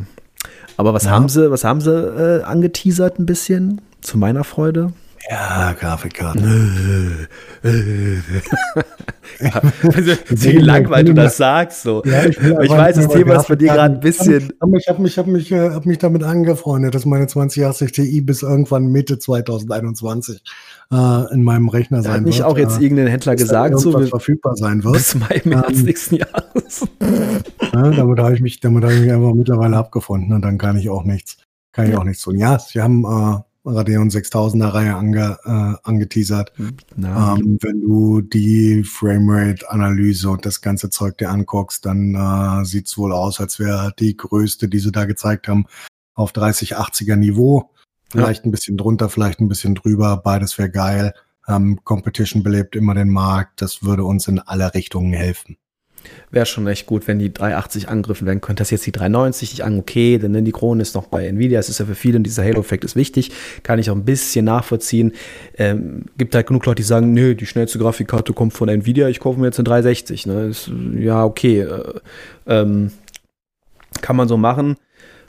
Aber was Ja. haben sie, was haben sie äh, angeteasert ein bisschen? Zu meiner Freude. Ja, Grafikkarten. Wie gelangweilt du das sagst so. Ja, ich, weiß, das Thema ist bei dir gerade ein bisschen. Ich habe mich, hab mich, äh, hab mich damit angefreundet, dass meine 2080 Ti bis irgendwann Mitte 2021 äh, in meinem Rechner sein hat wird. nicht auch jetzt äh, irgendein Händler gesagt, so bis, verfügbar sein wird. bis Mai, März Ähm, nächsten Jahres. Ja, damit habe ich mich, damit habe ich mich einfach mittlerweile abgefunden und dann kann ich auch nichts, kann ich auch nichts tun. Ja, sie haben äh, Radeon 6000er Reihe ange, äh, angeteasert. Na, Ähm, wenn du die Framerate-Analyse und das ganze Zeug dir anguckst, dann äh, sieht's wohl aus, als wäre die größte, die sie da gezeigt haben, auf 3080er Niveau. Vielleicht ein bisschen drunter, vielleicht ein bisschen drüber. Beides wäre geil. Ähm, Competition belebt immer den Markt. Das würde uns in alle Richtungen helfen. Wäre schon echt gut, wenn die 380 angegriffen werden könnte. Das jetzt die 390 nicht an, okay, denn ne, die Krone ist noch bei Nvidia, es ist ja für viele und dieser Halo-Effekt ist wichtig, kann ich auch ein bisschen nachvollziehen. Ähm, gibt halt genug Leute, die sagen, nö, die schnellste Grafikkarte kommt von Nvidia, ich kaufe mir jetzt eine 360. Ne? Ist, ja, okay. Äh, ähm, kann man so machen.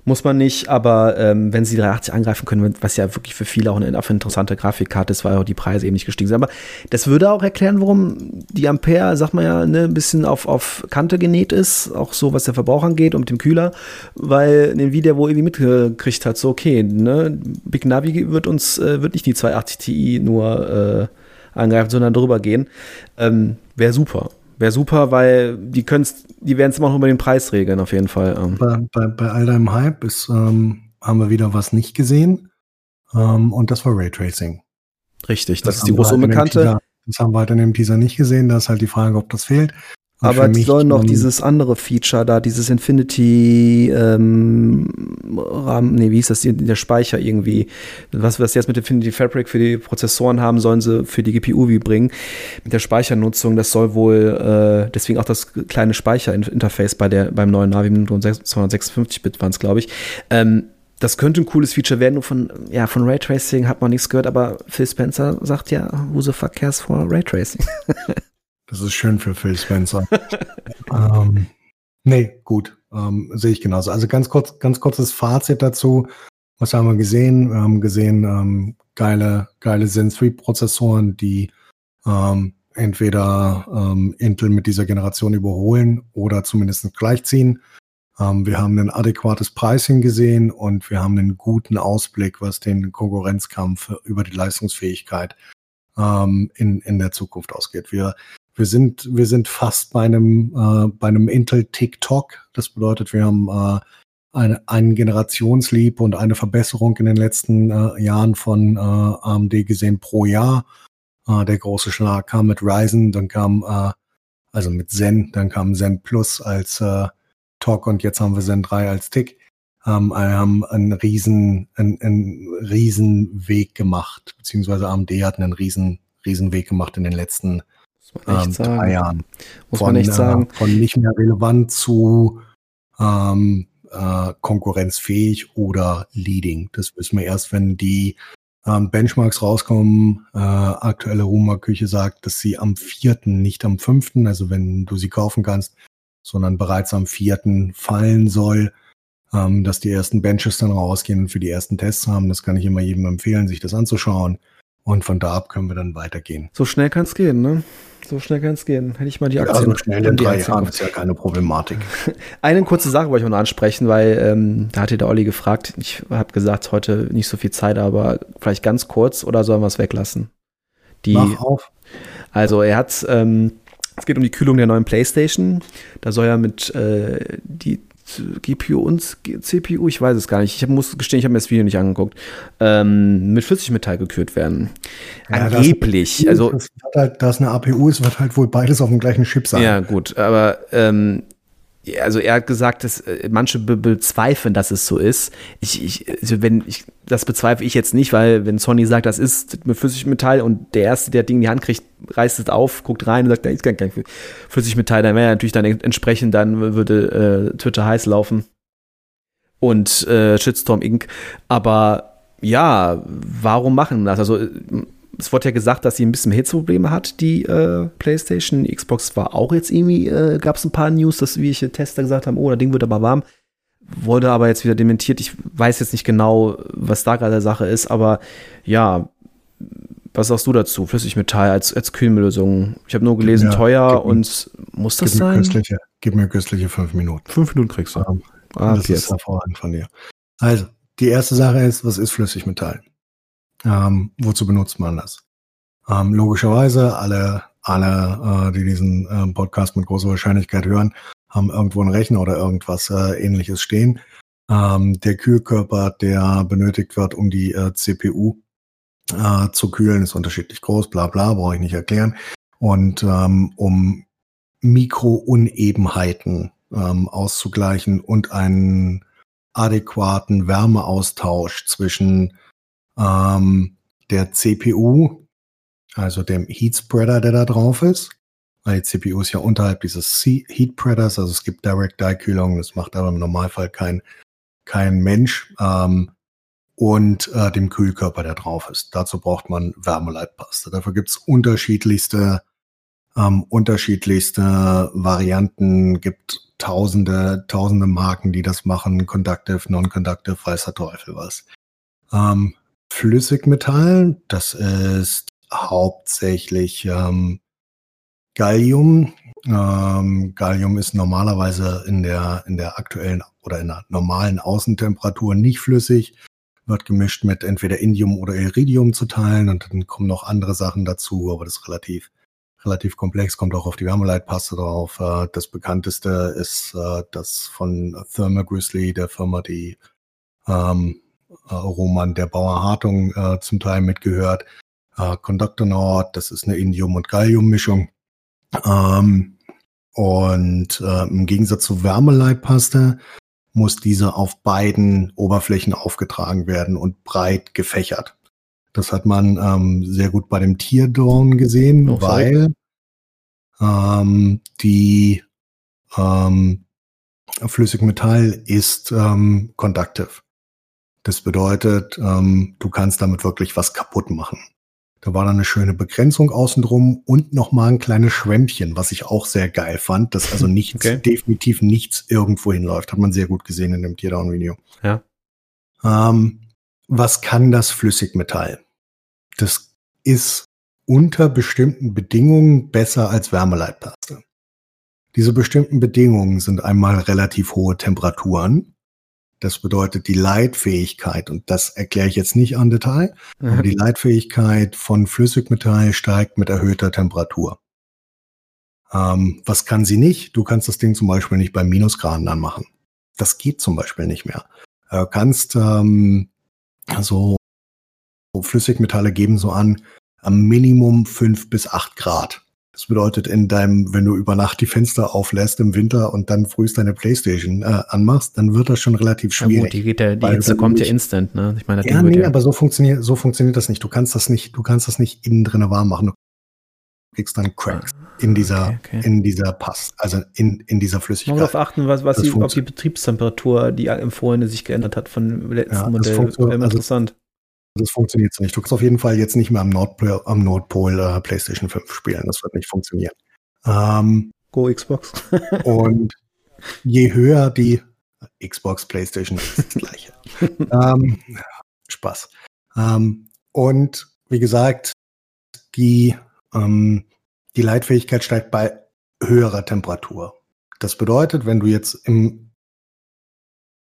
Muss man nicht, aber ähm, wenn sie die 380 angreifen können, was ja wirklich für viele auch eine, eine interessante Grafikkarte ist, weil auch die Preise eben nicht gestiegen sind. Aber das würde auch erklären, warum die Ampere, sagt man ja, ne, ein bisschen auf, auf Kante genäht ist, auch so, was der Verbrauch angeht und mit dem Kühler, weil Nvidia wohl irgendwie mitgekriegt hat, so, okay, ne, Big Navi wird uns, äh, wird nicht die 280 Ti nur äh, angreifen, sondern drüber gehen. Ähm, Wäre super. Wäre super, weil die können's, die werden es immer noch über den Preis regeln, auf jeden Fall. Ähm. Bei, bei, bei all deinem Hype ist, ähm, haben wir wieder was nicht gesehen. Ähm, und das war Raytracing. Richtig, das, ist haben die große halt Unbekannte. Teaser- Das haben wir halt in dem Teaser nicht gesehen. Da ist halt die Frage, ob das fehlt. Und Aber die sollen noch dieses andere Feature da, dieses Infinity ähm, Rahmen, nee, wie hieß das, der Speicher irgendwie, was wir das jetzt mit Infinity Fabric für die Prozessoren haben, sollen sie für die GPU wie bringen. Mit der Speichernutzung, das soll wohl, äh, deswegen auch das kleine Speicherinterface bei der, beim neuen Navi mit 256-Bit waren es, glaube ich. Ähm, das könnte ein cooles Feature werden, nur von, ja, von Raytracing hat man nichts gehört, aber Phil Spencer sagt ja, who the fuck cares for Raytracing? Das ist schön für Phil Spencer. ähm, nee, gut. Ähm, sehe ich genauso. Also ganz kurz, ganz kurzes Fazit dazu. Was haben wir gesehen? Wir haben gesehen, ähm, geile, geile Zen 3 Prozessoren, die ähm, entweder ähm, Intel mit dieser Generation überholen oder zumindest gleichziehen. Ähm, wir haben ein adäquates Pricing gesehen und wir haben einen guten Ausblick, was den Konkurrenzkampf über die Leistungsfähigkeit ähm, in, in der Zukunft ausgeht. Wir, wir sind, wir sind fast bei einem, äh, bei einem Intel TikTok. Das bedeutet, wir haben äh, eine, einen Generationsleap und eine Verbesserung in den letzten äh, Jahren von äh, AMD gesehen pro Jahr. Äh, der große Schlag kam mit Ryzen, dann kam, äh, also mit Zen, dann kam Zen Plus als äh, Talk und jetzt haben wir Zen 3 als Tick. Ähm, wir haben einen riesen, einen, einen riesen Weg gemacht, beziehungsweise AMD hat einen riesen, riesen Weg gemacht in den letzten Muss man echt ähm, sagen. drei Jahren. Muss man echt sagen. Äh, von nicht mehr relevant zu ähm, äh, konkurrenzfähig oder leading. Das wissen wir erst, wenn die ähm, Benchmarks rauskommen. Äh, aktuelle Rumer-Küche sagt, dass sie am vierten, nicht am fünften, also wenn du sie kaufen kannst, sondern bereits am vierten fallen soll, ähm, dass die ersten Benches dann rausgehen und für die ersten Tests haben. Das kann ich immer jedem empfehlen, sich das anzuschauen. Und von da ab können wir dann weitergehen. So schnell kann es gehen, ne? So schnell kann es gehen. Hätte ich mal die Aktien. Also schnell in drei Jahren ist ja keine Problematik. Eine kurze Sache wollte ich noch ansprechen, weil ähm, da hatte der Olli gefragt. Ich habe gesagt, heute nicht so viel Zeit, aber vielleicht ganz kurz oder sollen wir es weglassen? Die, Mach auf. also er hat, ähm, es geht um die Kühlung der neuen PlayStation. Da soll ja mit äh, die GPU und CPU, ich weiß es gar nicht. Ich muss gestehen, ich habe mir das Video nicht angeguckt. Ähm, mit 40 Metall gekühlt werden. Ja, das- Angeblich. Also Das halt, da es eine APU ist, wird halt wohl beides auf dem gleichen Chip sein. Ja, gut, aber ähm, also er hat gesagt, dass äh, manche be bezweifeln, dass es so ist. Ich, ich, also wenn ich, das bezweifle ich jetzt nicht, weil wenn Sony sagt, das ist mit Flüssigmetall und der erste, der Ding in die Hand kriegt, reißt es auf, guckt rein und sagt, da ist kein, kein Flüssigmetall, dann wäre natürlich dann entsprechend, dann würde äh, Twitter heiß laufen und äh, Shitstorm Inc. Aber ja, warum machen das? Also es wurde ja gesagt, dass sie ein bisschen Hitzprobleme hat, die äh, PlayStation. Xbox war auch jetzt irgendwie, äh, gab es ein paar News, dass welche Tester gesagt haben, oh, das Ding wird aber warm. Wurde aber jetzt wieder dementiert. Ich weiß jetzt nicht genau, was da gerade Sache ist, aber ja, was sagst du dazu? Flüssigmetall als, als Kühllösung. Ich habe nur gelesen, ja, teuer mir, und muss das gib sein? Mir köstliche, gib mir köstliche fünf Minuten. Fünf Minuten kriegst du. Um, ah, das jetzt. ist hervorragend von dir. Also, die erste Sache ist, was ist Flüssigmetall? Ähm, wozu benutzt man das? Ähm, logischerweise, alle, alle, äh, die diesen äh, Podcast mit großer Wahrscheinlichkeit hören, haben irgendwo einen Rechner oder irgendwas äh, ähnliches stehen. Ähm, der Kühlkörper, der benötigt wird, um die äh, CPU äh, zu kühlen, ist unterschiedlich groß, bla bla, brauche ich nicht erklären. Und ähm, um Mikrounebenheiten ähm, auszugleichen und einen adäquaten Wärmeaustausch zwischen ähm, der CPU, also dem Heat Spreader, der da drauf ist. Weil die CPU ist ja unterhalb dieses Heat Spreaders, also es gibt Direct Dye Kühlung, das macht aber im Normalfall kein, kein Mensch. Ähm, und äh, dem Kühlkörper, der drauf ist. Dazu braucht man Wärmeleitpaste. Dafür gibt's unterschiedlichste, ähm, unterschiedlichste Varianten, gibt tausende, tausende Marken, die das machen, Conductive, Non-Conductive, weiß der Teufel was. Ähm, Flüssigmetall. Das ist hauptsächlich ähm, Gallium. Ähm, Gallium ist normalerweise in der, in der aktuellen oder in der normalen Außentemperatur nicht flüssig, wird gemischt mit entweder Indium oder Iridium zu teilen und dann kommen noch andere Sachen dazu, aber das ist relativ, relativ komplex, kommt auch auf die Wärmeleitpaste drauf. Äh, das bekannteste ist äh, das von Thermal Grizzly, der Firma, die ähm, äh, Roman der Bauer Hartung äh, zum Teil mitgehört. Äh, Conductor Nord, das ist eine Indium- und Gallium-Mischung. Ähm, und äh, im Gegensatz zu Wärmeleitpaste muss diese auf beiden Oberflächen aufgetragen werden und breit gefächert. Das hat man ähm, sehr gut bei dem Tierdorn gesehen, oh, weil ähm, die ähm, Flüssigmetall ist ähm, conductive. Das bedeutet, ähm, du kannst damit wirklich was kaputt machen. Da war dann eine schöne Begrenzung außenrum und nochmal ein kleines Schwämmchen, was ich auch sehr geil fand, dass also nichts, okay. definitiv nichts irgendwo hinläuft. Hat man sehr gut gesehen in dem Teardown-Video. Ja. Ähm, was kann das Flüssigmetall? Das ist unter bestimmten Bedingungen besser als Wärmeleitpaste. Diese bestimmten Bedingungen sind einmal relativ hohe Temperaturen, das bedeutet die Leitfähigkeit, und das erkläre ich jetzt nicht an Detail, mhm. die Leitfähigkeit von Flüssigmetall steigt mit erhöhter Temperatur. Ähm, was kann sie nicht? Du kannst das Ding zum Beispiel nicht bei Minusgraden anmachen. Das geht zum Beispiel nicht mehr. Du kannst ähm, so Flüssigmetalle geben so an am Minimum fünf bis acht Grad. Das bedeutet, in deinem, wenn du über Nacht die Fenster auflässt im Winter und dann frühst deine Playstation äh, anmachst, dann wird das schon relativ schwierig. Ja, gut, die, geht ja, die Hitze kommt ja instant, ne? Ich meine, ja, nee, ja aber so funktioniert, so funktioniert das nicht. Du kannst das nicht, du kannst das nicht innen drinne warm machen. Du kriegst dann Cracks in dieser, okay, okay. in dieser Pass, also in, in dieser Flüssigkeit. Man muss darauf achten, was, was die, ob die Betriebstemperatur, die empfohlene sich geändert hat von dem letzten ja, Modell. Also, interessant. Das funktioniert so nicht. Du kannst auf jeden Fall jetzt nicht mehr am Nordpol, am Nordpol äh, PlayStation 5 spielen. Das wird nicht funktionieren. Ähm, Go Xbox. und je höher die Xbox, PlayStation ist das gleiche. ähm, Spaß. Ähm, und wie gesagt, die, ähm, die Leitfähigkeit steigt bei höherer Temperatur. Das bedeutet, wenn du jetzt im,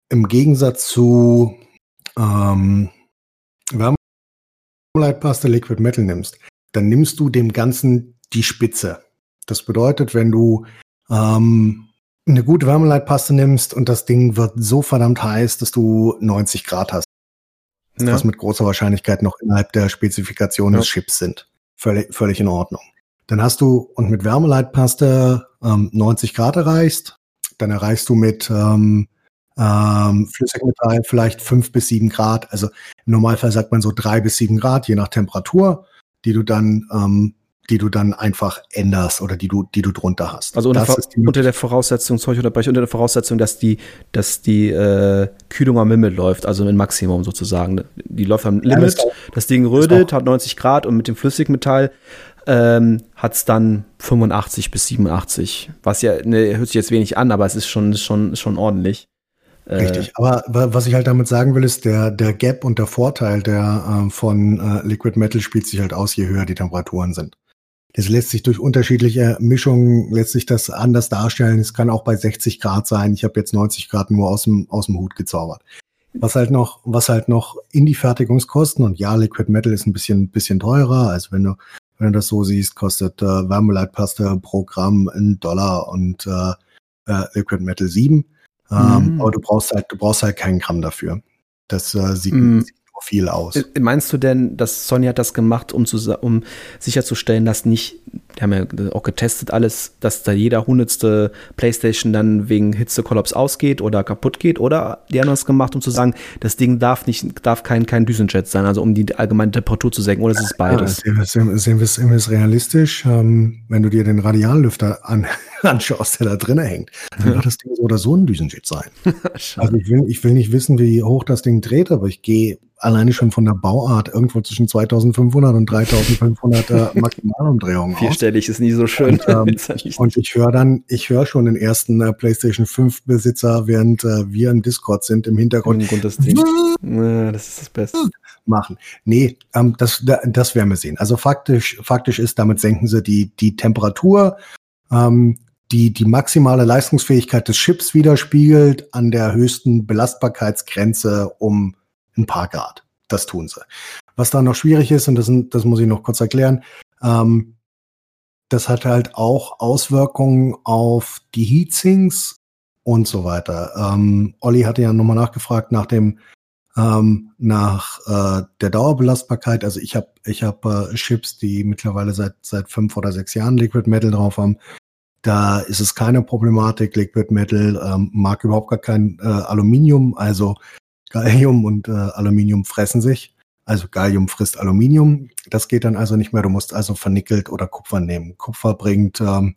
im Gegensatz zu ähm, Wärmeleitpaste Liquid Metal nimmst, dann nimmst du dem Ganzen die Spitze. Das bedeutet, wenn du ähm, eine gute Wärmeleitpaste nimmst und das Ding wird so verdammt heiß, dass du 90 Grad hast, ja. was mit großer Wahrscheinlichkeit noch innerhalb der Spezifikation ja. des Chips sind. Völlig, völlig in Ordnung. Dann hast du und mit Wärmeleitpaste ähm, 90 Grad erreichst, dann erreichst du mit ähm, ähm, Flüssigmetall vielleicht fünf bis sieben Grad. Also im Normalfall sagt man so drei bis sieben Grad, je nach Temperatur, die du dann ähm, die du dann einfach änderst oder die du, die du drunter hast. Also unter, unter der Voraussetzung, sorry, oder unter der Voraussetzung, dass die, dass die äh, Kühlung am Limit läuft, also im Maximum sozusagen. Die läuft am Limit, ja, das, das, Ding rödelt, hat 90 Grad und mit dem Flüssigmetall ähm, hat es dann 85 bis 87. Was ja, ne, hört sich jetzt wenig an, aber es ist schon, schon, schon ordentlich. Äh, Richtig, aber was ich halt damit sagen will, ist, der, der Gap und der Vorteil der äh, von äh, Liquid Metal spielt sich halt aus, je höher die Temperaturen sind. Das lässt sich durch unterschiedliche Mischungen, lässt sich das anders darstellen. Es kann auch bei 60 Grad sein. Ich habe jetzt 90 Grad nur aus dem, aus dem Hut gezaubert. Was halt noch, was halt noch in die Fertigungskosten und ja, Liquid Metal ist ein bisschen, bisschen teurer. Also wenn du, wenn du das so siehst, kostet äh, Wärmeleitpaste pro Gramm einen Dollar und äh, äh, Liquid Metal Ähm, mhm. Aber du brauchst halt, du brauchst halt keinen Gramm dafür. Das äh, sieht, mhm. sieht viel aus. Äh, meinst du denn, dass Sony hat das gemacht, um, zu, um sicherzustellen, dass nicht, die haben ja auch getestet alles, dass da jeder hundertste Playstation dann wegen Hitzekollaps ausgeht oder kaputt geht? Oder die haben das gemacht, um zu sagen, das Ding darf nicht, darf kein, kein Düsenjet sein, also um die allgemeine Temperatur zu senken, oder ist es beides? Ja, sehen wir es realistisch. Ähm, wenn du dir den Radiallüfter an, anschaust, der da drinnen hängt, dann wird das Ding so oder so ein Düsenjet sein. also ich will, ich will nicht wissen, wie hoch das Ding dreht, aber ich gehe alleine schon von der Bauart irgendwo zwischen 2500 und 3500 äh, Maximalumdrehungen Vierstellig ist nie so schön. Und, ähm, und ich höre dann, ich höre schon den ersten äh, PlayStation 5 Besitzer, während äh, wir im Discord sind, im Hintergrund. Im das, Ding. ja, das ist das Beste. Machen. Nee, ähm, das, das werden wir sehen. Also faktisch, faktisch ist, damit senken sie die, die Temperatur, ähm, die die maximale Leistungsfähigkeit des Chips widerspiegelt an der höchsten Belastbarkeitsgrenze um ein paar Grad. Das tun sie. Was da noch schwierig ist, und das, das muss ich noch kurz erklären, ähm, das hat halt auch Auswirkungen auf die Heatsinks und so weiter. Ähm, Olli hatte ja nochmal nachgefragt nach dem ähm, nach äh, der Dauerbelastbarkeit. Also ich habe ich hab, äh, Chips, die mittlerweile seit seit fünf oder sechs Jahren Liquid Metal drauf haben. Da ist es keine Problematik. Liquid Metal ähm, mag überhaupt gar kein äh, Aluminium. Also Gallium und äh, Aluminium fressen sich. Also Gallium frisst Aluminium. Das geht dann also nicht mehr. Du musst also vernickelt oder Kupfer nehmen. Kupfer bringt, ähm,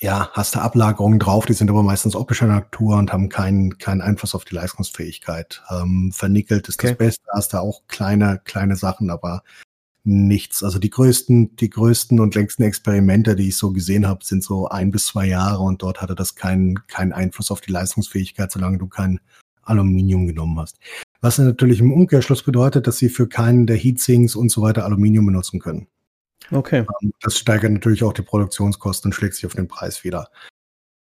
ja, hast du Ablagerungen drauf, die sind aber meistens optischer Natur und haben keinen, keinen Einfluss auf die Leistungsfähigkeit. Ähm, vernickelt ist okay. das Beste, hast du auch kleine, kleine Sachen, aber nichts. Also die größten, die größten und längsten Experimente, die ich so gesehen habe, sind so ein bis zwei Jahre und dort hatte das keinen, keinen Einfluss auf die Leistungsfähigkeit, solange du kein Aluminium genommen hast. Was natürlich im Umkehrschluss bedeutet, dass sie für keinen der Heatsinks und so weiter Aluminium benutzen können. Okay. Ähm, das steigert natürlich auch die Produktionskosten und schlägt sich auf den Preis wieder.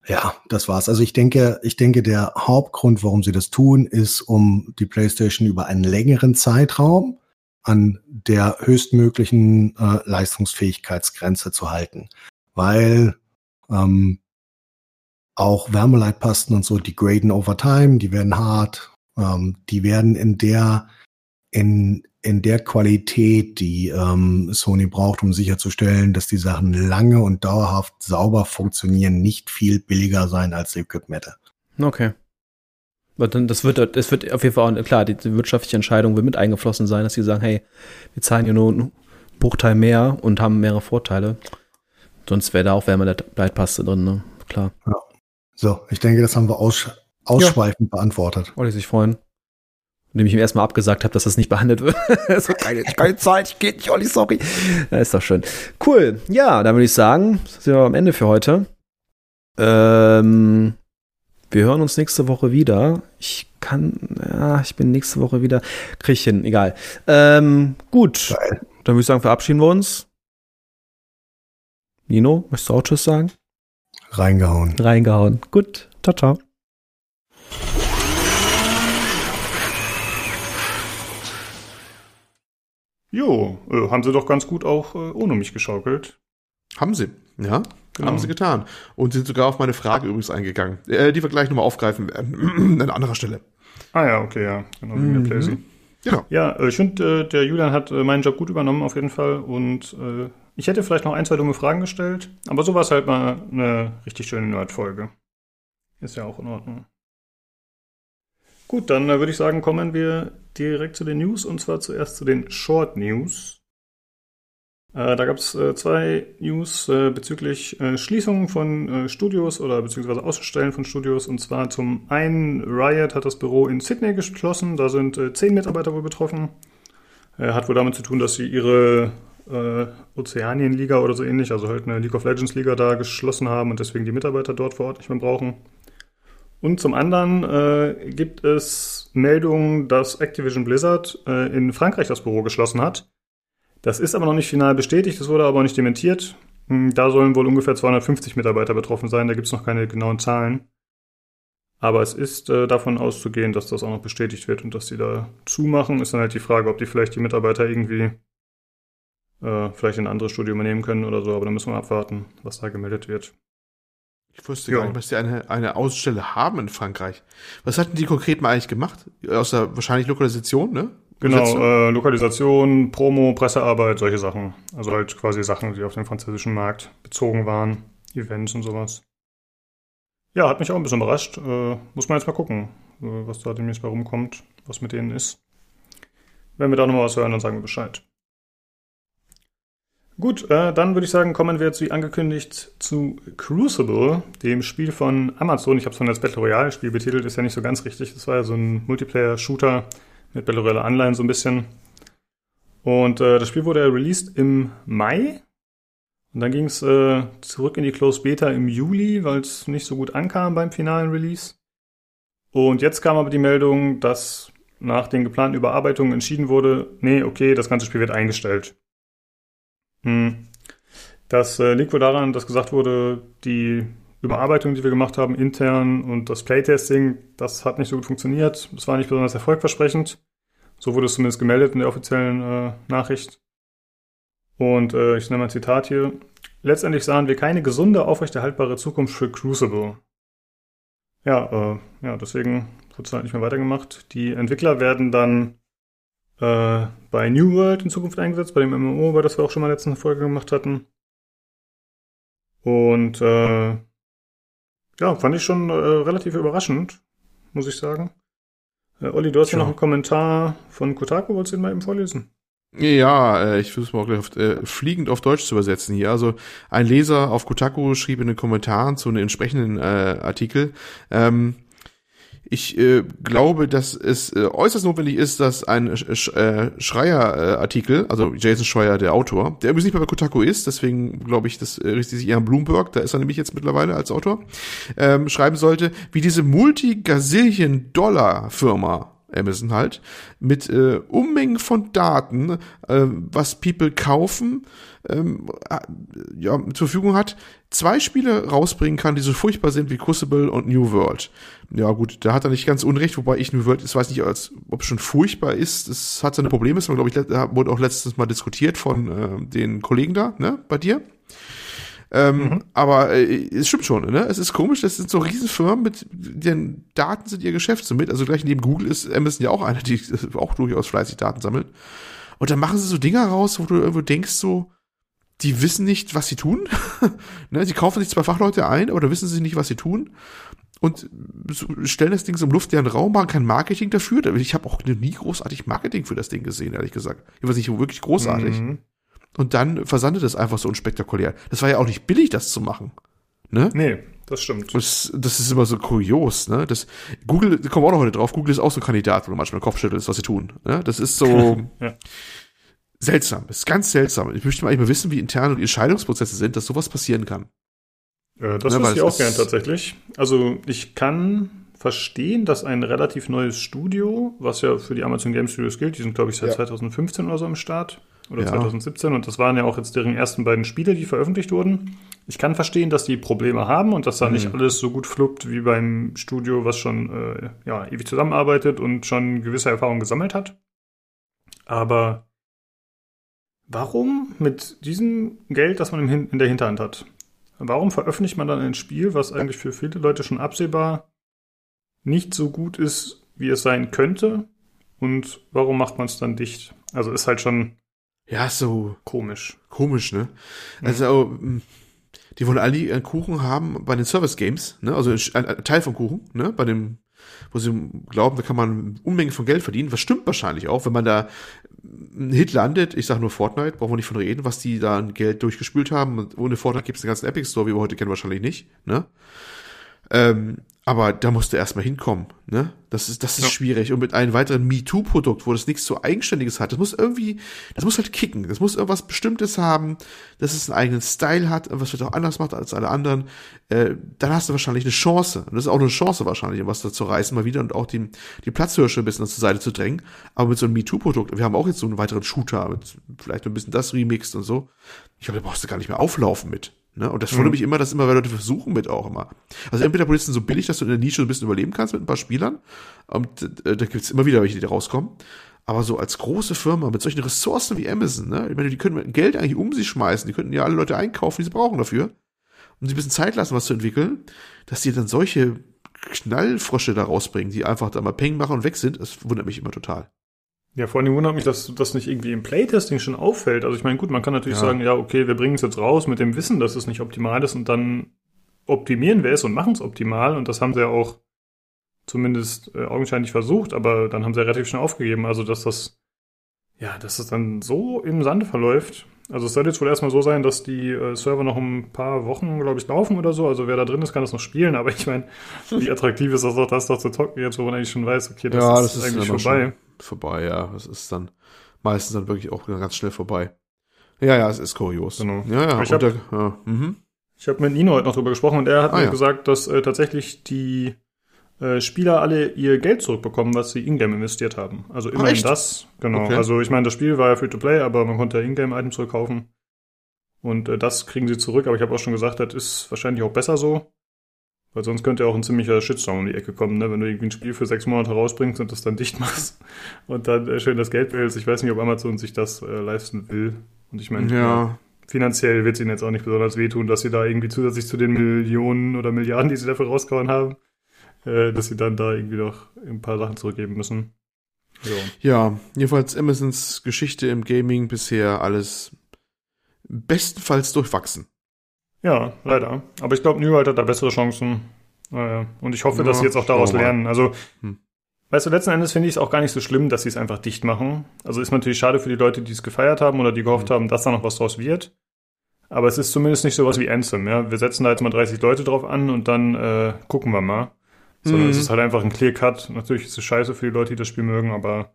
Ja, das war's. Also ich denke, ich denke, der Hauptgrund, warum sie das tun, ist, um die PlayStation über einen längeren Zeitraum an der höchstmöglichen äh, Leistungsfähigkeitsgrenze zu halten. Weil ähm, auch Wärmeleitpasten und so, die graden over time, die werden hart, ähm, die werden in der, in, in der Qualität, die ähm, Sony braucht, um sicherzustellen, dass die Sachen lange und dauerhaft sauber funktionieren, nicht viel billiger sein als Liquid Metal. Okay. Das wird, das wird auf jeden Fall auch, klar, die, die wirtschaftliche Entscheidung wird mit eingeflossen sein, dass sie sagen, hey, wir zahlen ja nur einen Bruchteil mehr und haben mehrere Vorteile. Sonst wäre da auch Wärmeleitpaste drin, ne? Klar. Ja. So, ich denke, das haben wir aus, ausschweifend ja. beantwortet. Wollte ich sich freuen. Indem ich ihm erstmal abgesagt habe, dass das nicht behandelt wird. so, keine, keine Zeit, geht nicht, Olli, sorry. Ja, ist doch schön. Cool. Ja, dann würde ich sagen, sind wir am Ende für heute. Ähm, wir hören uns nächste Woche wieder. Ich kann, ja, ich bin nächste Woche wieder. Krieg ich hin, egal. Ähm, gut. Geil. Dann würde ich sagen, verabschieden wir uns. Nino, möchtest du auch Tschüss sagen? Reingehauen. Reingehauen. Gut. Ciao, ciao. Jo, äh, haben sie doch ganz gut auch äh, ohne mich geschaukelt. Haben sie, ja. Genau. Haben sie getan. Und sind sogar auf meine Frage übrigens eingegangen, äh, die wir gleich nochmal aufgreifen werden. An anderer Stelle. Ah ja, okay, ja. Genau, mhm. der Playsee. Genau. Ja, äh, ich finde, äh, der Julian hat äh, meinen Job gut übernommen auf jeden Fall und äh, ich hätte vielleicht noch ein, zwei dumme Fragen gestellt, aber so war es halt mal eine richtig schöne Nerd-Folge. Ist ja auch in Ordnung. Gut, dann äh, würde ich sagen, kommen wir direkt zu den News und zwar zuerst zu den Short News. Äh, da gab es äh, zwei News äh, bezüglich äh, Schließungen von äh, Studios oder beziehungsweise Außenstellen von Studios. Und zwar zum einen, Riot hat das Büro in Sydney geschlossen. Da sind zehn Mitarbeiter wohl betroffen. hat wohl damit zu tun, dass sie ihre Ozeanien-Liga oder so ähnlich, also halt eine League of Legends-Liga da geschlossen haben und deswegen die Mitarbeiter dort vor Ort nicht mehr brauchen. Und zum anderen äh, gibt es Meldungen, dass Activision Blizzard äh, in Frankreich das Büro geschlossen hat. Das ist aber noch nicht final bestätigt, das wurde aber auch nicht dementiert. Hm, da sollen wohl ungefähr 250 Mitarbeiter betroffen sein, da gibt es noch keine genauen Zahlen. Aber es ist äh, davon auszugehen, dass das auch noch bestätigt wird und dass die da zumachen. Ist dann halt die Frage, ob die vielleicht die Mitarbeiter irgendwie äh, vielleicht in ein anderes Studio übernehmen können oder so, aber da müssen wir abwarten, was da gemeldet wird. Ich wusste ja. gar nicht, dass die eine, eine Ausstelle haben in Frankreich. Was hatten die konkret mal eigentlich gemacht? Außer wahrscheinlich Lokalisation, ne? Genau, äh, Lokalisation, Promo, Pressearbeit, solche Sachen. Also halt quasi Sachen, die auf den französischen Markt bezogen waren, Events und sowas. Ja, hat mich auch ein bisschen überrascht. Äh, muss man jetzt mal gucken, äh, was da demnächst bei rumkommt, was mit denen ist. Wenn wir da nochmal was hören, dann sagen wir Bescheid. Gut, äh, dann würde ich sagen, kommen wir jetzt wie angekündigt zu Crucible, dem Spiel von Amazon. Ich habe es von als Battle Royale Spiel betitelt, ist ja nicht so ganz richtig. Das war ja so ein Multiplayer-Shooter mit Battle Royale Anleihen so ein bisschen. Und äh, das Spiel wurde released im Mai. Und dann ging es äh, zurück in die Closed Beta im Juli, weil es nicht so gut ankam beim finalen Release. Und jetzt kam aber die Meldung, dass nach den geplanten Überarbeitungen entschieden wurde, nee, okay, das ganze Spiel wird eingestellt. Hm. Das äh, liegt wohl daran, dass gesagt wurde, die Überarbeitung, die wir gemacht haben, intern und das Playtesting, das hat nicht so gut funktioniert. Das war nicht besonders erfolgversprechend. So wurde es zumindest gemeldet in der offiziellen äh, Nachricht. Und äh, ich mal ein Zitat hier. Letztendlich sahen wir keine gesunde, aufrechterhaltbare Zukunft für Crucible. Ja, äh, ja, deswegen wird es halt nicht mehr weitergemacht. Die Entwickler werden dann äh, bei New World in Zukunft eingesetzt, bei dem MMO, über das wir auch schon mal letzte Folge gemacht hatten. Und äh, ja, fand ich schon äh, relativ überraschend, muss ich sagen. Äh, Olli, du hast ja noch einen Kommentar von Kotaku, wolltest du ihn mal eben vorlesen? Ja, äh, ich versuche mal gleich auf, äh, fliegend auf Deutsch zu übersetzen hier. Also ein Leser auf Kotaku schrieb in den Kommentaren zu einem entsprechenden äh, Artikel, ähm, ich äh, glaube, dass es äh, äußerst notwendig ist, dass ein Sch äh, Schreier-Artikel, also Jason Schreier, der Autor, der übrigens nicht mehr bei Kotaku ist, deswegen glaube ich, das äh, richtet sich eher an Bloomberg, da ist er nämlich jetzt mittlerweile als Autor, ähm, schreiben sollte, wie diese Multi-Gazillion-Dollar-Firma Amazon halt, mit äh, Unmengen von Daten, äh, was People kaufen, ähm, äh, ja, zur Verfügung hat, zwei Spiele rausbringen kann, die so furchtbar sind wie Crucible und New World. Ja gut, da hat er nicht ganz unrecht, wobei ich New World, ich weiß nicht, als, ob es schon furchtbar ist. Es hat seine Probleme, das glaube ich, wurde auch letztens mal diskutiert von äh, den Kollegen da, ne, bei dir. Ähm, mhm. Aber äh, es stimmt schon, ne? Es ist komisch, das sind so Riesenfirmen, mit den Daten sind ihr Geschäft somit. Also gleich neben Google ist Amazon ja auch einer, die auch durchaus fleißig Daten sammelt. Und dann machen sie so Dinger raus, wo du irgendwo denkst so, die wissen nicht, was sie tun. ne? Sie kaufen sich zwei Fachleute ein, aber da wissen sie nicht, was sie tun. Und stellen das Ding so im luftleeren Raum, machen kein Marketing dafür. Ich habe auch nie großartig Marketing für das Ding gesehen, ehrlich gesagt. Ich weiß nicht wirklich großartig. Mhm. Und dann versandet es einfach so unspektakulär. Das war ja auch nicht billig, das zu machen. Ne? Nee, das stimmt. Das, das ist immer so kurios, ne? Das, Google, da kommen wir auch noch heute drauf, Google ist auch so ein Kandidat, wo du manchmal Kopfschüttelst, was sie tun. Ne? Das ist so ja. Seltsam, ist ganz seltsam. Ich möchte mal mal wissen, wie interne und Entscheidungsprozesse sind, dass sowas passieren kann. Äh, das ja, wüsste ich auch gern tatsächlich. Also ich kann verstehen, dass ein relativ neues Studio, was ja für die Amazon Game Studios gilt, die sind glaube ich seit ja. 2015 oder so im Start, oder ja. 2017 und das waren ja auch jetzt deren ersten beiden Spiele, die veröffentlicht wurden. Ich kann verstehen, dass die Probleme haben und dass da mhm. nicht alles so gut fluppt wie beim Studio, was schon äh, ja, ewig zusammenarbeitet und schon gewisse Erfahrungen gesammelt hat. Aber warum mit diesem Geld, das man in der Hinterhand hat, warum veröffentlicht man dann ein Spiel, was eigentlich für viele Leute schon absehbar nicht so gut ist, wie es sein könnte? Und warum macht man es dann dicht? Also ist halt schon ja, so komisch. Komisch, ne? Also, mhm. die wollen alle ihren Kuchen haben bei den Service Games, ne? Also ein, ein Teil vom Kuchen, ne? Bei dem, wo sie glauben, da kann man Unmengen von Geld verdienen. Was stimmt wahrscheinlich auch, wenn man da einen Hit landet, ich sage nur Fortnite, brauchen wir nicht von reden, was die da an Geld durchgespült haben. Und ohne Fortnite gibt es den ganzen Epic Store, wie wir heute kennen, wahrscheinlich nicht, ne? Ähm, aber da musst du erstmal hinkommen, ne? Das ist, das ist ja. schwierig. Und mit einem weiteren MeToo-Produkt, wo das nichts so Eigenständiges hat, das muss irgendwie, das muss halt kicken. Das muss irgendwas Bestimmtes haben, dass es einen eigenen Style hat, was vielleicht auch anders macht als alle anderen. Äh, dann hast du wahrscheinlich eine Chance. Und das ist auch eine Chance wahrscheinlich, um was da zu reißen mal wieder und auch die, die Platzhirsche ein bisschen zur Seite zu drängen. Aber mit so einem MeToo-Produkt, wir haben auch jetzt so einen weiteren Shooter, mit vielleicht ein bisschen das remixed und so. Ich glaube, da brauchst du gar nicht mehr auflaufen mit. Ne? Und das wundert mhm. mich immer, dass immer weil Leute versuchen mit auch immer. Also entweder Polizisten so billig, dass du in der Nische ein bisschen überleben kannst mit ein paar Spielern. Und äh, da gibt's immer wieder welche, die da rauskommen. Aber so als große Firma mit solchen Ressourcen wie Amazon, ne? Ich meine, die können Geld eigentlich um sich schmeißen, die könnten ja alle Leute einkaufen, die sie brauchen dafür. Und sie ein bisschen Zeit lassen, was zu entwickeln, dass die dann solche Knallfrosche da rausbringen, die einfach da mal Peng machen und weg sind, das wundert mich immer total. Ja, vor allem wundert mich, dass das nicht irgendwie im Playtesting schon auffällt. Also ich meine, gut, man kann natürlich ja. sagen, ja, okay, wir bringen es jetzt raus mit dem Wissen, dass es nicht optimal ist und dann optimieren wir es und machen es optimal. Und das haben sie ja auch zumindest äh, augenscheinlich versucht, aber dann haben sie ja relativ schnell aufgegeben. Also dass das, ja, dass das dann so im Sande verläuft. Also es soll jetzt wohl erstmal so sein, dass die äh, Server noch ein paar Wochen, glaube ich, laufen oder so. Also wer da drin ist, kann das noch spielen. Aber ich meine, wie attraktiv ist das doch, das doch zu zocken jetzt, wo man eigentlich schon weiß, okay, das, ja, das ist, ist eigentlich vorbei vorbei, ja. Es ist dann meistens dann wirklich auch ganz schnell vorbei. Ja, ja, es ist kurios. Genau. Ja, ja. Ich habe ja, mhm. hab mit Nino heute noch drüber gesprochen und er hat ah, mir ja. gesagt, dass äh, tatsächlich die äh, Spieler alle ihr Geld zurückbekommen, was sie Ingame investiert haben. Also immerhin ah, das. Genau. Okay. Also ich meine, das Spiel war ja Free-to-Play, aber man konnte ja Ingame-Items zurückkaufen. Und äh, das kriegen sie zurück, aber ich habe auch schon gesagt, das ist wahrscheinlich auch besser so. Weil sonst könnte ja auch ein ziemlicher Shitstorm um die Ecke kommen, ne? wenn du irgendwie ein Spiel für sechs Monate rausbringst und das dann dicht machst und dann äh, schön das Geld behältst. Ich weiß nicht, ob Amazon sich das äh, leisten will. Und ich meine, ja. finanziell wird es ihnen jetzt auch nicht besonders wehtun, dass sie da irgendwie zusätzlich zu den Millionen oder Milliarden, die sie dafür rausgehauen haben, äh, dass sie dann da irgendwie noch ein paar Sachen zurückgeben müssen. So. Ja, jedenfalls Amazons Geschichte im Gaming bisher alles bestenfalls durchwachsen. Ja, leider. Aber ich glaube, New World hat da bessere Chancen. Und ich hoffe, ja, dass sie jetzt auch daraus lernen. Also, hm. weißt du, letzten Endes finde ich es auch gar nicht so schlimm, dass sie es einfach dicht machen. Also ist natürlich schade für die Leute, die es gefeiert haben oder die gehofft hm. haben, dass da noch was draus wird. Aber es ist zumindest nicht sowas wie Anthem, ja. Wir setzen da jetzt mal 30 Leute drauf an und dann äh, gucken wir mal. Sondern mhm. es ist halt einfach ein Clear Cut. Natürlich ist es scheiße für die Leute, die das Spiel mögen, aber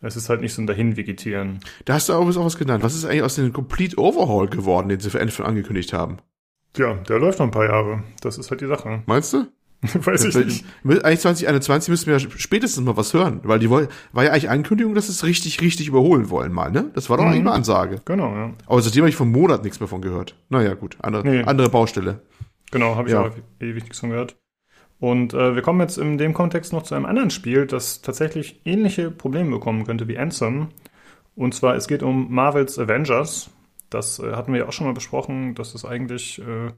es ist halt nicht so ein Dahin-Vegetieren. Da hast du auch was genannt. Was ist eigentlich aus dem Complete Overhaul geworden, den sie für Endfilm angekündigt haben? Ja, der läuft noch ein paar Jahre. Das ist halt die Sache. Meinst du? Weiß ich nicht. Eigentlich 2021 müssten wir ja spätestens mal was hören, weil die war ja eigentlich Ankündigung, dass sie es richtig, richtig überholen wollen mal, ne? Das war doch mhm. eigentlich mal Ansage. Genau, ja. Aber seitdem habe ich vom Monat nichts mehr von gehört. Naja, gut, andere, nee. andere Baustelle. Genau, habe ich ja. auch ewig nichts von gehört. Und äh, wir kommen jetzt in dem Kontext noch zu einem anderen Spiel, das tatsächlich ähnliche Probleme bekommen könnte wie Anthem. Und zwar, es geht um Marvels Avengers. Das äh, hatten wir ja auch schon mal besprochen, dass es eigentlich äh,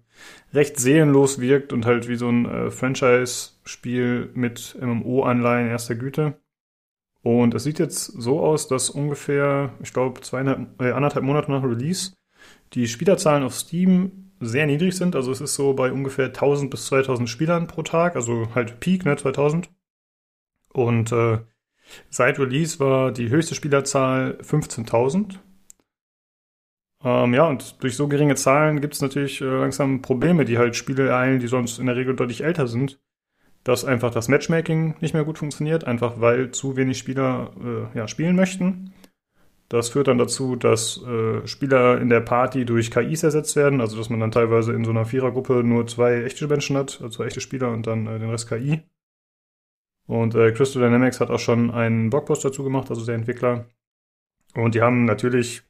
recht seelenlos wirkt und halt wie so ein äh, Franchise-Spiel mit MMO-Anleihen erster Güte. Und es sieht jetzt so aus, dass ungefähr, ich glaube, zweieinhalb, äh, anderthalb Monate nach Release die Spielerzahlen auf Steam sehr niedrig sind. Also es ist so bei ungefähr 1000 bis 2000 Spielern pro Tag, also halt Peak, ne, 2000. Und äh, seit Release war die höchste Spielerzahl 15.000. Ähm, ja, und durch so geringe Zahlen gibt es natürlich äh, langsam Probleme, die halt Spiele ereilen, die sonst in der Regel deutlich älter sind. Dass einfach das Matchmaking nicht mehr gut funktioniert, einfach weil zu wenig Spieler äh, ja, spielen möchten. Das führt dann dazu, dass äh, Spieler in der Party durch KIs ersetzt werden, also dass man dann teilweise in so einer Vierergruppe nur zwei echte Menschen hat, also echte Spieler und dann äh, den Rest KI. Und äh, Crystal Dynamics hat auch schon einen Blogpost dazu gemacht, also der Entwickler. Und die haben natürlich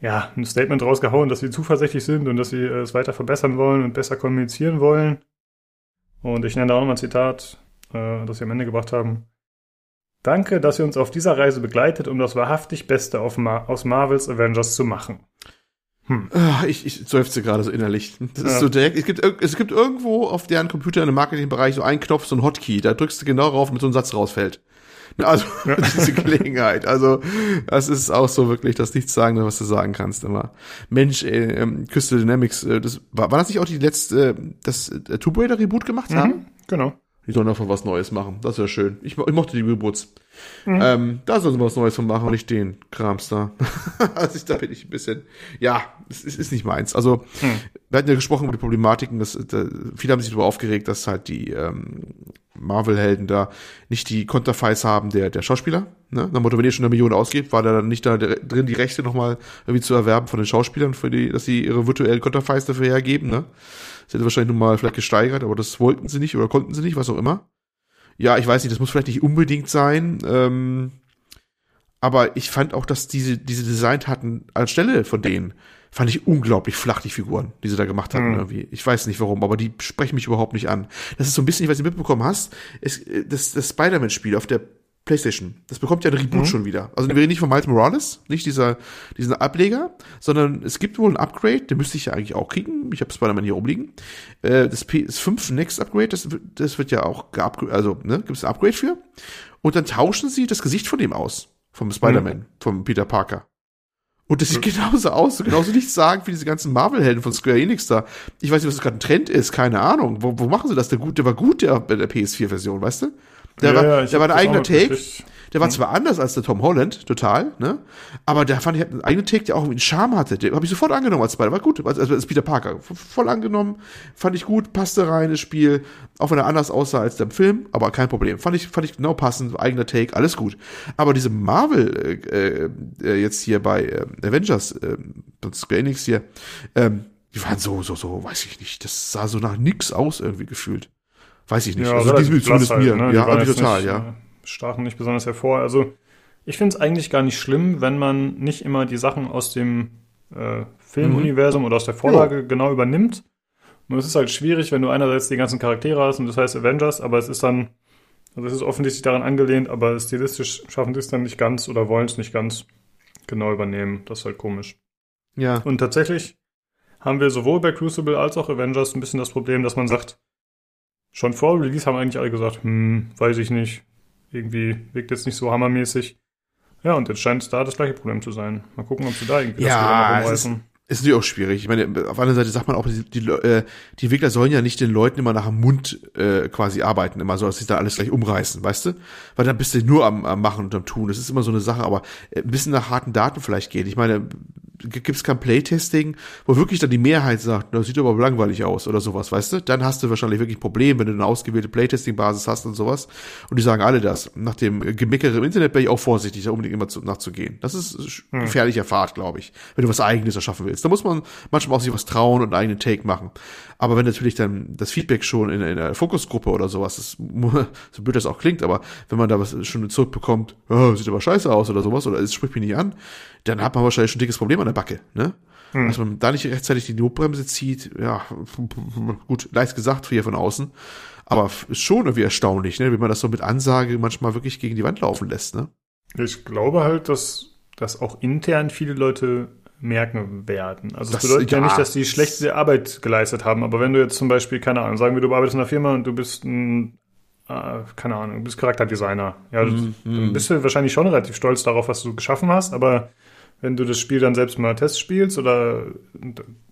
ja ein Statement rausgehauen, dass sie zuversichtlich sind und dass sie äh, es weiter verbessern wollen und besser kommunizieren wollen. Und ich nenne da auch nochmal ein Zitat, äh, das sie am Ende gebracht haben. Danke, dass ihr uns auf dieser Reise begleitet, um das wahrhaftig Beste Mar aus Marvels Avengers zu machen. Hm. Ah, ich, ich seufze gerade so innerlich. Das ja. ist so direkt, es gibt, es gibt irgendwo auf deren Computer in einem Marketingbereich so einen Knopf, so ein Hotkey, da drückst du genau drauf, mit so einem Satz rausfällt. Also ja. diese Gelegenheit. Also das ist auch so wirklich das nichts sagen, was du sagen kannst immer. Mensch, äh, ähm, Crystal Dynamics, äh, das war, war das nicht auch die letzte, äh, das äh, Tomb Raider Reboot gemacht mhm, haben? Genau. Die sollen einfach was Neues machen. Das wäre schön. Ich, ich mochte die Reboots. Mhm. Ähm, da sollen sie was Neues von machen und nicht den Krams da. also ich, da bin ich ein bisschen, ja, es ist, ist nicht meins. Also, mhm. wir hatten ja gesprochen über die Problematiken, dass, da, viele haben sich darüber aufgeregt, dass halt die ähm, Marvel-Helden da nicht die Konterfeis haben der, der Schauspieler. Ne? Nach Motto, wenn ihr schon eine Million ausgebt, war da dann nicht da drin, die Rechte nochmal irgendwie zu erwerben von den Schauspielern, für die, dass sie ihre virtuellen Konterfeis dafür hergeben, ne? Das hätte wahrscheinlich nochmal vielleicht gesteigert, aber das wollten sie nicht oder konnten sie nicht, was auch immer. Ja, ich weiß nicht, das muss vielleicht nicht unbedingt sein. Ähm, aber ich fand auch, dass diese, diese Design hatten, anstelle von denen, fand ich unglaublich flach, die Figuren, die sie da gemacht hatten, mhm. irgendwie. Ich weiß nicht warum, aber die sprechen mich überhaupt nicht an. Das ist so ein bisschen, ich weiß nicht, mitbekommen hast, ist, das, das Spider-Man-Spiel auf der PlayStation. Das bekommt ja ein Reboot mhm. schon wieder. Also wir reden nicht von Miles Morales, nicht dieser, diesen Ableger, sondern es gibt wohl ein Upgrade, den müsste ich ja eigentlich auch kriegen. Ich habe Spider-Man hier rumliegen. Äh, das PS5 Next Upgrade, das, das wird ja auch geupgrade, also ne, gibt es ein Upgrade für. Und dann tauschen sie das Gesicht von dem aus. Vom Spider-Man, mhm. vom Peter Parker. Und das sieht genauso aus, so genauso nichts sagen wie diese ganzen Marvel-Helden von Square Enix da. Ich weiß nicht, was das gerade ein Trend ist, keine Ahnung. Wo, wo machen sie das? Der, gut, der war gut, der, der PS4-Version, weißt du? Der, ja, war, der war ein eigener Take. Der war zwar anders als der Tom Holland, total, ne? Aber der fand ich einen eigenen Take, der auch irgendwie einen Charme hatte. Den habe ich sofort angenommen als Spider. War gut, als, als Peter Parker. Voll angenommen, fand ich gut, passte rein, das Spiel. Auch wenn er anders aussah als der Film, aber kein Problem. Fand ich, fand ich genau passend, eigener Take, alles gut. Aber diese Marvel, äh, äh, jetzt hier bei äh, Avengers, äh, Square Enix hier, ähm, die waren so, so, so, weiß ich nicht. Das sah so nach nix aus irgendwie gefühlt. Weiß ich nicht. Ja, also die zumindest halt, mir. Ne? Ja, also total, nicht, ja. Äh, stachen nicht besonders hervor. Also ich finde es eigentlich gar nicht schlimm, wenn man nicht immer die Sachen aus dem äh, Filmuniversum mhm. oder aus der Vorlage oh. genau übernimmt. Und es ist halt schwierig, wenn du einerseits die ganzen Charaktere hast und das heißt Avengers, aber es ist dann, also es ist offensichtlich daran angelehnt, aber stilistisch schaffen sie es dann nicht ganz oder wollen es nicht ganz genau übernehmen. Das ist halt komisch. Ja. Und tatsächlich haben wir sowohl bei Crucible als auch Avengers ein bisschen das Problem, dass man sagt, Schon vor Release haben eigentlich alle gesagt, hm, weiß ich nicht. Irgendwie wirkt jetzt nicht so hammermäßig. Ja, und jetzt scheint es da das gleiche Problem zu sein. Mal gucken, ob sie da irgendwie ja, das wieder noch umreißen. Ist, ist natürlich auch schwierig. Ich meine, auf anderen Seite sagt man auch, die, die, äh, die Entwickler sollen ja nicht den Leuten immer nach dem Mund äh, quasi arbeiten, immer so, dass sie da alles gleich umreißen, weißt du? Weil dann bist du nur am, am Machen und am Tun. Das ist immer so eine Sache, aber äh, ein bisschen nach harten Daten vielleicht gehen. Ich meine, gibt es kein Playtesting, wo wirklich dann die Mehrheit sagt, das sieht aber langweilig aus oder sowas, weißt du? Dann hast du wahrscheinlich wirklich Probleme, wenn du eine ausgewählte Playtesting-Basis hast und sowas. Und die sagen alle das. Nach dem Gemeckere im Internet bin ich auch vorsichtig, da unbedingt immer zu, nachzugehen. Das ist hm. gefährlicher Fahrt, glaube ich, wenn du was Eigenes erschaffen willst. Da muss man manchmal auch sich was trauen und einen eigenen Take machen. Aber wenn natürlich dann das Feedback schon in, in einer Fokusgruppe oder sowas, das, so blöd das auch klingt, aber wenn man da was schon zurückbekommt, oh, sieht aber scheiße aus oder sowas, oder es spricht mich nicht an, dann hat man wahrscheinlich schon ein dickes Problem an der Backe, ne? Hm. Dass man da nicht rechtzeitig die Notbremse zieht, ja, gut, leicht gesagt hier von außen. Aber ist schon irgendwie erstaunlich, ne, wie man das so mit Ansage manchmal wirklich gegen die Wand laufen lässt, ne? Ich glaube halt, dass, dass auch intern viele Leute merken werden. Also das, das bedeutet ja, ja, nicht, dass die schlechte Arbeit geleistet haben, aber wenn du jetzt zum Beispiel, keine Ahnung, sagen wir, du arbeitest in einer Firma und du bist ein, äh, keine Ahnung, du bist Charakterdesigner, ja, mm, dann mhm. bist du wahrscheinlich schon relativ stolz darauf, was du geschaffen hast, aber wenn du das Spiel dann selbst mal Test spielst oder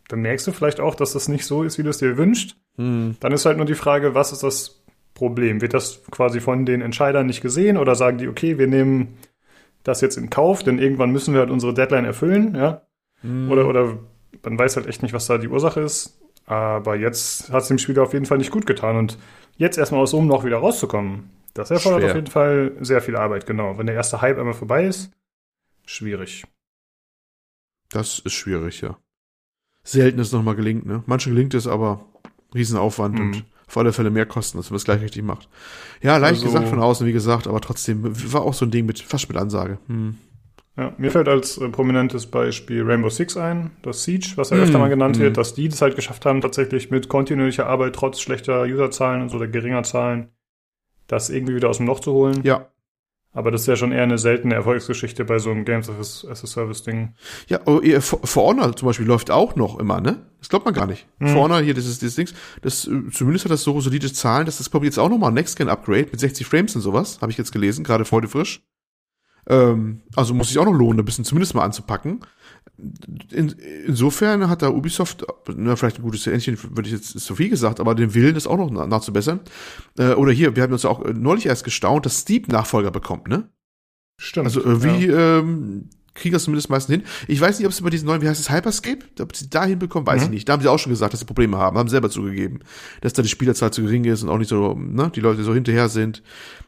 dann merkst du vielleicht auch, dass das nicht so ist, wie du es dir wünschst. Mhm. Dann ist halt nur die Frage, was ist das Problem? Wird das quasi von den Entscheidern nicht gesehen oder sagen die, okay, wir nehmen das jetzt in Kauf, denn irgendwann müssen wir halt unsere Deadline erfüllen, ja? Mhm. Oder, oder man weiß halt echt nicht, was da die Ursache ist. Aber jetzt hat es dem Spieler auf jeden Fall nicht gut getan. Und jetzt erstmal aus so einem Loch wieder rauszukommen, das erfordert Schwer. auf jeden Fall sehr viel Arbeit, genau. Wenn der erste Hype einmal vorbei ist, schwierig. Das ist schwierig, ja. Selten ist nochmal gelingt, ne? Manche gelingt es, aber Riesenaufwand mhm. und auf alle Fälle mehr Kosten, als wenn man es gleich richtig macht. Ja, leicht also, gesagt von außen, wie gesagt, aber trotzdem war auch so ein Ding mit, fast mit Ansage. Hm. Ja, mir fällt als äh, prominentes Beispiel Rainbow Six ein, das Siege, was ja mm, öfter mal genannt mm. wird, dass die das halt geschafft haben, tatsächlich mit kontinuierlicher Arbeit trotz schlechter Userzahlen und so oder geringer Zahlen, das irgendwie wieder aus dem Loch zu holen. Ja. Aber das ist ja schon eher eine seltene Erfolgsgeschichte bei so einem Games as a Service-Ding. Ja, oh, For, Honor zum Beispiel läuft auch noch immer, ne? Das glaubt man gar nicht. Mhm. For Honor hier, das ist dieses Dings, das, äh, zumindest hat das so solide Zahlen, dass das, ich, jetzt auch nochmal ein Next-Gen-Upgrade mit 60 Frames und sowas, habe ich jetzt gelesen, gerade heute frisch. Ähm, also muss sich auch noch lohnen, ein bisschen zumindest mal anzupacken. In, insofern hat da Ubisoft, na, vielleicht ein gutes Endchen, würde ich jetzt ist so viel gesagt, aber den Willen, das auch noch nachzubessern. Äh, oder hier, wir haben uns auch neulich erst gestaunt, dass Steep Nachfolger bekommt, ne? Stimmt. Also äh, wie ja. ähm, kriegen das zumindest meistens hin. Ich weiß nicht, ob sie bei diesen neuen, wie heißt es, Hyperscape, ob sie da hinbekommen, weiß mhm. ich nicht. Da haben sie auch schon gesagt, dass sie Probleme haben, haben selber zugegeben, dass da die Spielerzahl zu gering ist und auch nicht so, ne, die Leute so hinterher sind.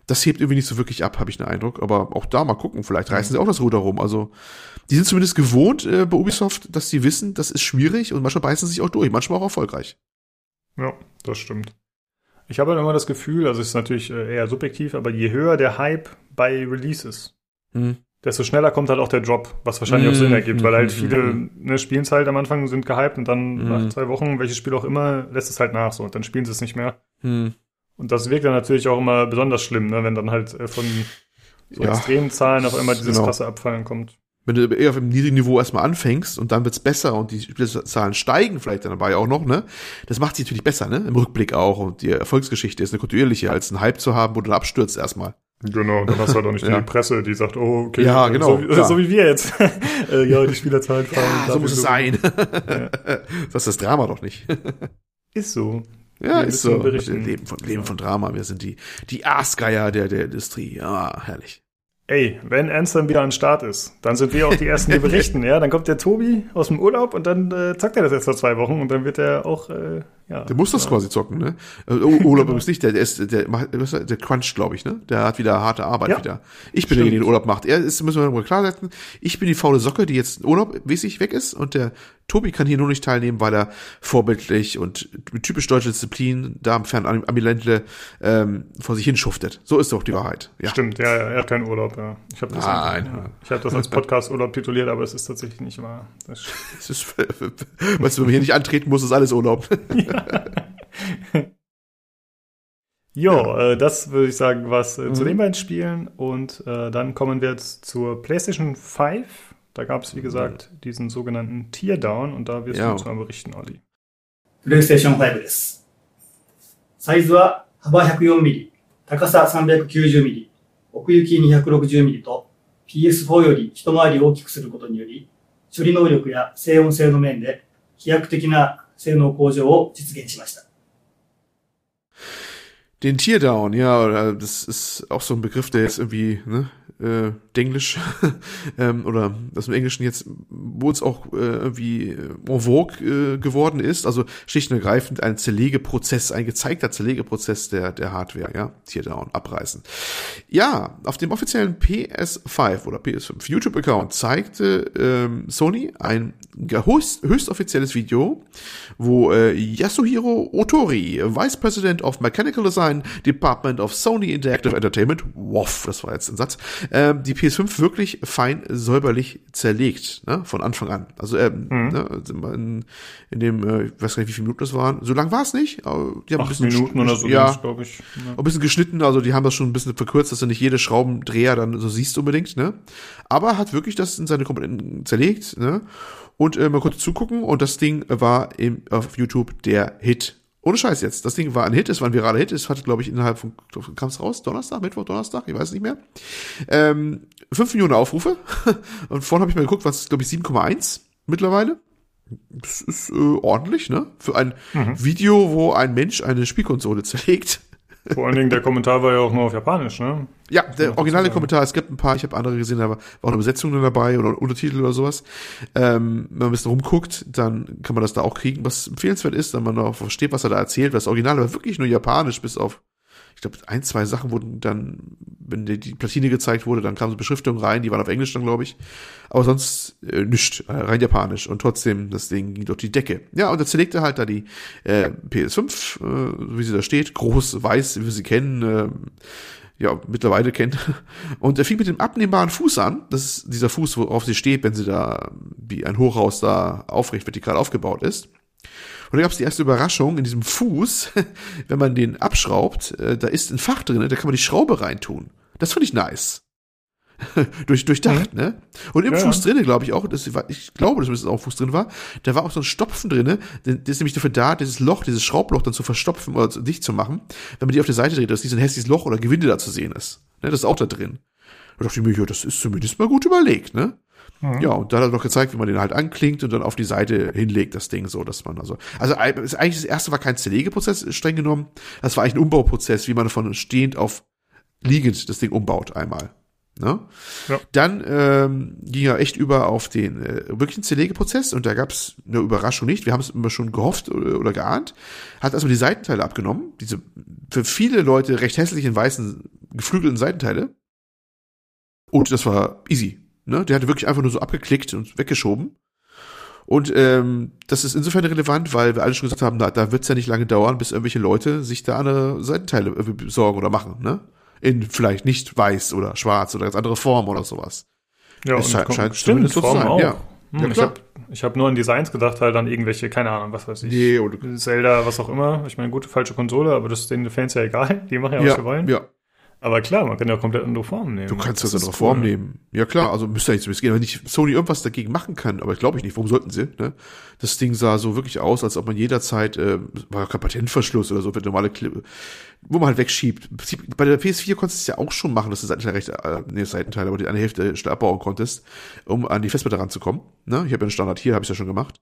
Das hebt irgendwie nicht so wirklich ab, habe ich den Eindruck. Aber auch da mal gucken, vielleicht reißen mhm. sie auch das Ruder rum. Also die sind zumindest gewohnt äh, bei Ubisoft, dass sie wissen, das ist schwierig und manchmal beißen sie sich auch durch, manchmal auch erfolgreich. Ja, das stimmt. Ich habe halt immer das Gefühl, also es ist natürlich äh, eher subjektiv, aber je höher der Hype bei Releases, hm desto schneller kommt halt auch der Drop, was wahrscheinlich mm, auch Sinn mhm. ergibt, weil halt mhm. viele mm, ne, spielen es halt am Anfang, sind gehypt und dann mm. nach zwei Wochen, welches Spiel auch immer, lässt es halt nach so und dann spielen sie es nicht mehr. Und das wirkt dann natürlich auch immer besonders schlimm, ne, wenn dann halt äh, von so ja, extremen Zahlen auf einmal dieses genau. krasse Abfallen kommt. Wenn du eher auf einem niedrigen Niveau erstmal anfängst und dann wird's besser und die Spielerzahlen steigen vielleicht dann dabei auch noch, ne? Das macht sich natürlich besser, ne? Im Rückblick auch und die Erfolgsgeschichte ist eine kontinuierliche, als einen Hype zu haben, wo du abstürzt erstmal. Genau, dann hast du halt auch nicht ja. die Presse, die sagt, oh, okay, ja, genau, so, so wie wir jetzt. äh, ja, die Spielerzahlen fallen. Ja, so muss es sein. ja. Das ist das Drama doch nicht. ist so. Ja, wir ist so. Leben von, Leben von Drama. Wir sind die, die Aasgeier der, der Industrie. Ja, herrlich. Ey, wenn Anthem wieder an Start ist, dann sind wir auch die Ersten, die berichten. ja, dann kommt der Tobi aus dem Urlaub und dann äh, zockt er das jetzt vor zwei Wochen und dann wird er auch äh, ja, der muss das ja. quasi zocken, ne? Urlaub übrigens nicht, der, der ist, der macht, der Crunch, glaube ich, ne? Der hat wieder harte Arbeit ja. wieder. Ich bin derjenige, der den Urlaub macht. Er ist, müssen wir mal klarsetzen. Ich bin die faule Socke, die jetzt urlaubmäßig weg ist und der Tobi kann hier nur nicht teilnehmen, weil er vorbildlich und mit typisch deutscher Disziplin da am fern Amiländle ähm, vor sich hinschuftet. So ist doch die Wahrheit. Ja. Stimmt, ja, er hat keinen Urlaub, ja. Ich habe das, Nein. Ja. Ich hab das als Podcast-Urlaub tituliert, aber es ist tatsächlich nicht wahr. Das ist, weißt du, wenn man hier nicht antreten muss, ist alles Urlaub. Ja. jo, ja. äh, das würde ich sagen, was äh, mhm. zu den beiden Spielen. Und äh, dann kommen wir jetzt zur PlayStation 5. Da gab es, wie gesagt, mhm. diesen sogenannten Teardown und da wirst ja. du uns mal berichten, Olli. PlayStation 5です。サイズは幅104ミリ、高さ390ミリ、奥行き260ミリと PS4 より一回り大きくすることにより、処理能力や静音性の面で飛躍的な 性能向上を実現しました。Den Teardown, ja, das ist auch so ein Begriff, der jetzt irgendwie, ne, äh, Denglisch ähm, oder das im Englischen jetzt, wo es auch äh, irgendwie äh, en vogue äh, geworden ist, also schlicht und ergreifend ein Zerlegeprozess, ein gezeigter Zerlegeprozess der, der Hardware, ja, Teardown, abreißen. Ja, auf dem offiziellen PS5 oder PS5 YouTube-Account zeigte ähm, Sony ein höchst, höchst offizielles Video, wo äh, Yasuhiro Otori, Vice President of Mechanical Design, Department of Sony Interactive Entertainment, WOF, das war jetzt ein Satz, ähm, die PS5 wirklich fein säuberlich zerlegt, ne, von Anfang an. Also ähm, mhm. ne, in, in dem, äh, ich weiß gar nicht, wie viele Minuten das waren. So lang war es nicht. Aber die haben Acht ein bisschen Minuten oder so, ja, glaube ich. Ja. Ein bisschen geschnitten, also die haben das schon ein bisschen verkürzt, dass du nicht jede Schraubendreher dann so siehst unbedingt, ne. Aber hat wirklich das in seine Komponenten zerlegt, ne. Und äh, mal kurz zugucken und das Ding war im, auf YouTube der Hit ohne Scheiß jetzt. Das Ding war ein Hit, es war ein viraler Hit. Es hatte, glaube ich, innerhalb von, kam es raus? Donnerstag, Mittwoch, Donnerstag? Ich weiß nicht mehr. Ähm, 5 Millionen Aufrufe. Und vorhin habe ich mal geguckt, was glaube ich, 7,1 mittlerweile. Das ist äh, ordentlich, ne? Für ein mhm. Video, wo ein Mensch eine Spielkonsole zerlegt. Vor allen Dingen, der Kommentar war ja auch nur auf Japanisch, ne? Ja, der originale Kommentar, es gibt ein paar, ich habe andere gesehen, da war auch eine Übersetzung dabei oder Untertitel oder sowas. Ähm, wenn man ein bisschen rumguckt, dann kann man das da auch kriegen. Was empfehlenswert ist, wenn man auch versteht, was er da erzählt, weil das Original war wirklich nur japanisch, bis auf ich glaube, ein, zwei Sachen wurden dann, wenn die, die Platine gezeigt wurde, dann kam so Beschriftung rein, die waren auf Englisch dann, glaube ich. Aber sonst äh, nichts, äh, rein japanisch. Und trotzdem, das Ding ging durch die Decke. Ja, und er zerlegte halt da die äh, PS5, äh, wie sie da steht, groß, weiß, wie wir sie kennen, äh, ja, mittlerweile kennt. Und er fing mit dem abnehmbaren Fuß an. Das ist dieser Fuß, worauf sie steht, wenn sie da wie ein Hochhaus da aufrecht vertikal aufgebaut ist. Und da gab es die erste Überraschung in diesem Fuß, wenn man den abschraubt, äh, da ist ein Fach drin, da kann man die Schraube reintun. Das fand ich nice. durch, durchdacht, ne? Und im Ja. Fuß drinne, glaube ich auch, das war, ich glaube, dass es auch im Fuß drin war, da war auch so ein Stopfen drinne, der ist nämlich dafür da, dieses Loch, dieses Schraubloch dann zu verstopfen oder zu- dicht zu machen, wenn man die auf der Seite dreht, dass nicht so ein hässliches Loch oder Gewinde da zu sehen ist. Ne? Das ist auch da drin. Da dachte ich mir, ja, das ist zumindest mal gut überlegt, ne? Ja, und da hat er noch gezeigt, wie man den halt anklingt und dann auf die Seite hinlegt, das Ding so, dass man also, also ist eigentlich das erste war kein Zerlegeprozess streng genommen, das war eigentlich ein Umbauprozess, wie man von stehend auf liegend das Ding umbaut einmal. Ne? Ja. Dann ähm, ging er echt über auf den äh, wirklichen Zerlegeprozess und da gab es eine Überraschung nicht. Wir haben es immer schon gehofft oder, oder geahnt. Hat erstmal die Seitenteile abgenommen, diese für viele Leute recht hässlichen weißen geflügelten Seitenteile. Und das war easy. Ne? Der hatte wirklich einfach nur so abgeklickt und weggeschoben. Und ähm, das ist insofern relevant, weil wir alle schon gesagt haben, da, da wird es ja nicht lange dauern, bis irgendwelche Leute sich da eine Seitenteile besorgen oder machen, ne? In vielleicht nicht weiß oder schwarz oder ganz andere Form oder sowas. Ja, Es scheint- scheint stimmt, so zu Form sein, auch. ja. Hm, Ja, ich habe ich hab nur an Designs gedacht, halt an irgendwelche, keine Ahnung, was weiß ich. Nee, oder, Zelda, was auch immer. Ich meine, gute, falsche Konsole, aber das ist den Fans ja egal. Die machen ja, was ja, sie wollen. ja, Aber klar, man kann ja komplett andere Formen nehmen. du kannst das, in andere Form cool. nehmen. Ja klar, also müsste ja nicht so gehen, wenn nicht Sony irgendwas dagegen machen kann, aber glaube ich nicht. Warum sollten sie? Ne? Das Ding sah so wirklich aus, als ob man jederzeit, äh, war ja kein Patentverschluss oder so, wird normale Clip, wo man halt wegschiebt. Bei der PS4 konntest du es ja auch schon machen, dass du Seitenteile recht, äh, nee, Seitenteile, aber die eine Hälfte abbauen konntest, um an die Festplatte ranzukommen. Ne? Ich habe ja einen Standard hier, habe ich ja schon gemacht.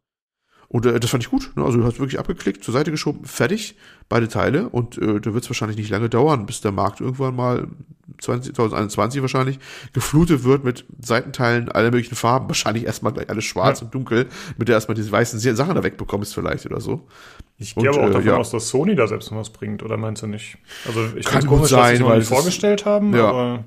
Und äh, das fand ich gut. Ne? Also du hast wirklich abgeklickt, zur Seite geschoben, fertig, beide Teile. Und äh, da wird es wahrscheinlich nicht lange dauern, bis der Markt irgendwann mal 20, 2021 wahrscheinlich geflutet wird mit Seitenteilen aller möglichen Farben. Wahrscheinlich erstmal gleich alles schwarz und dunkel, mit der erstmal diese weißen Sachen da wegbekommst vielleicht oder so. Ich gehe aber auch äh, davon ja. aus, dass Sony da selbst noch was bringt, oder meinst du nicht? Also ich Kann gut komisch, sein, dass sie es vorgestellt haben, Ja. aber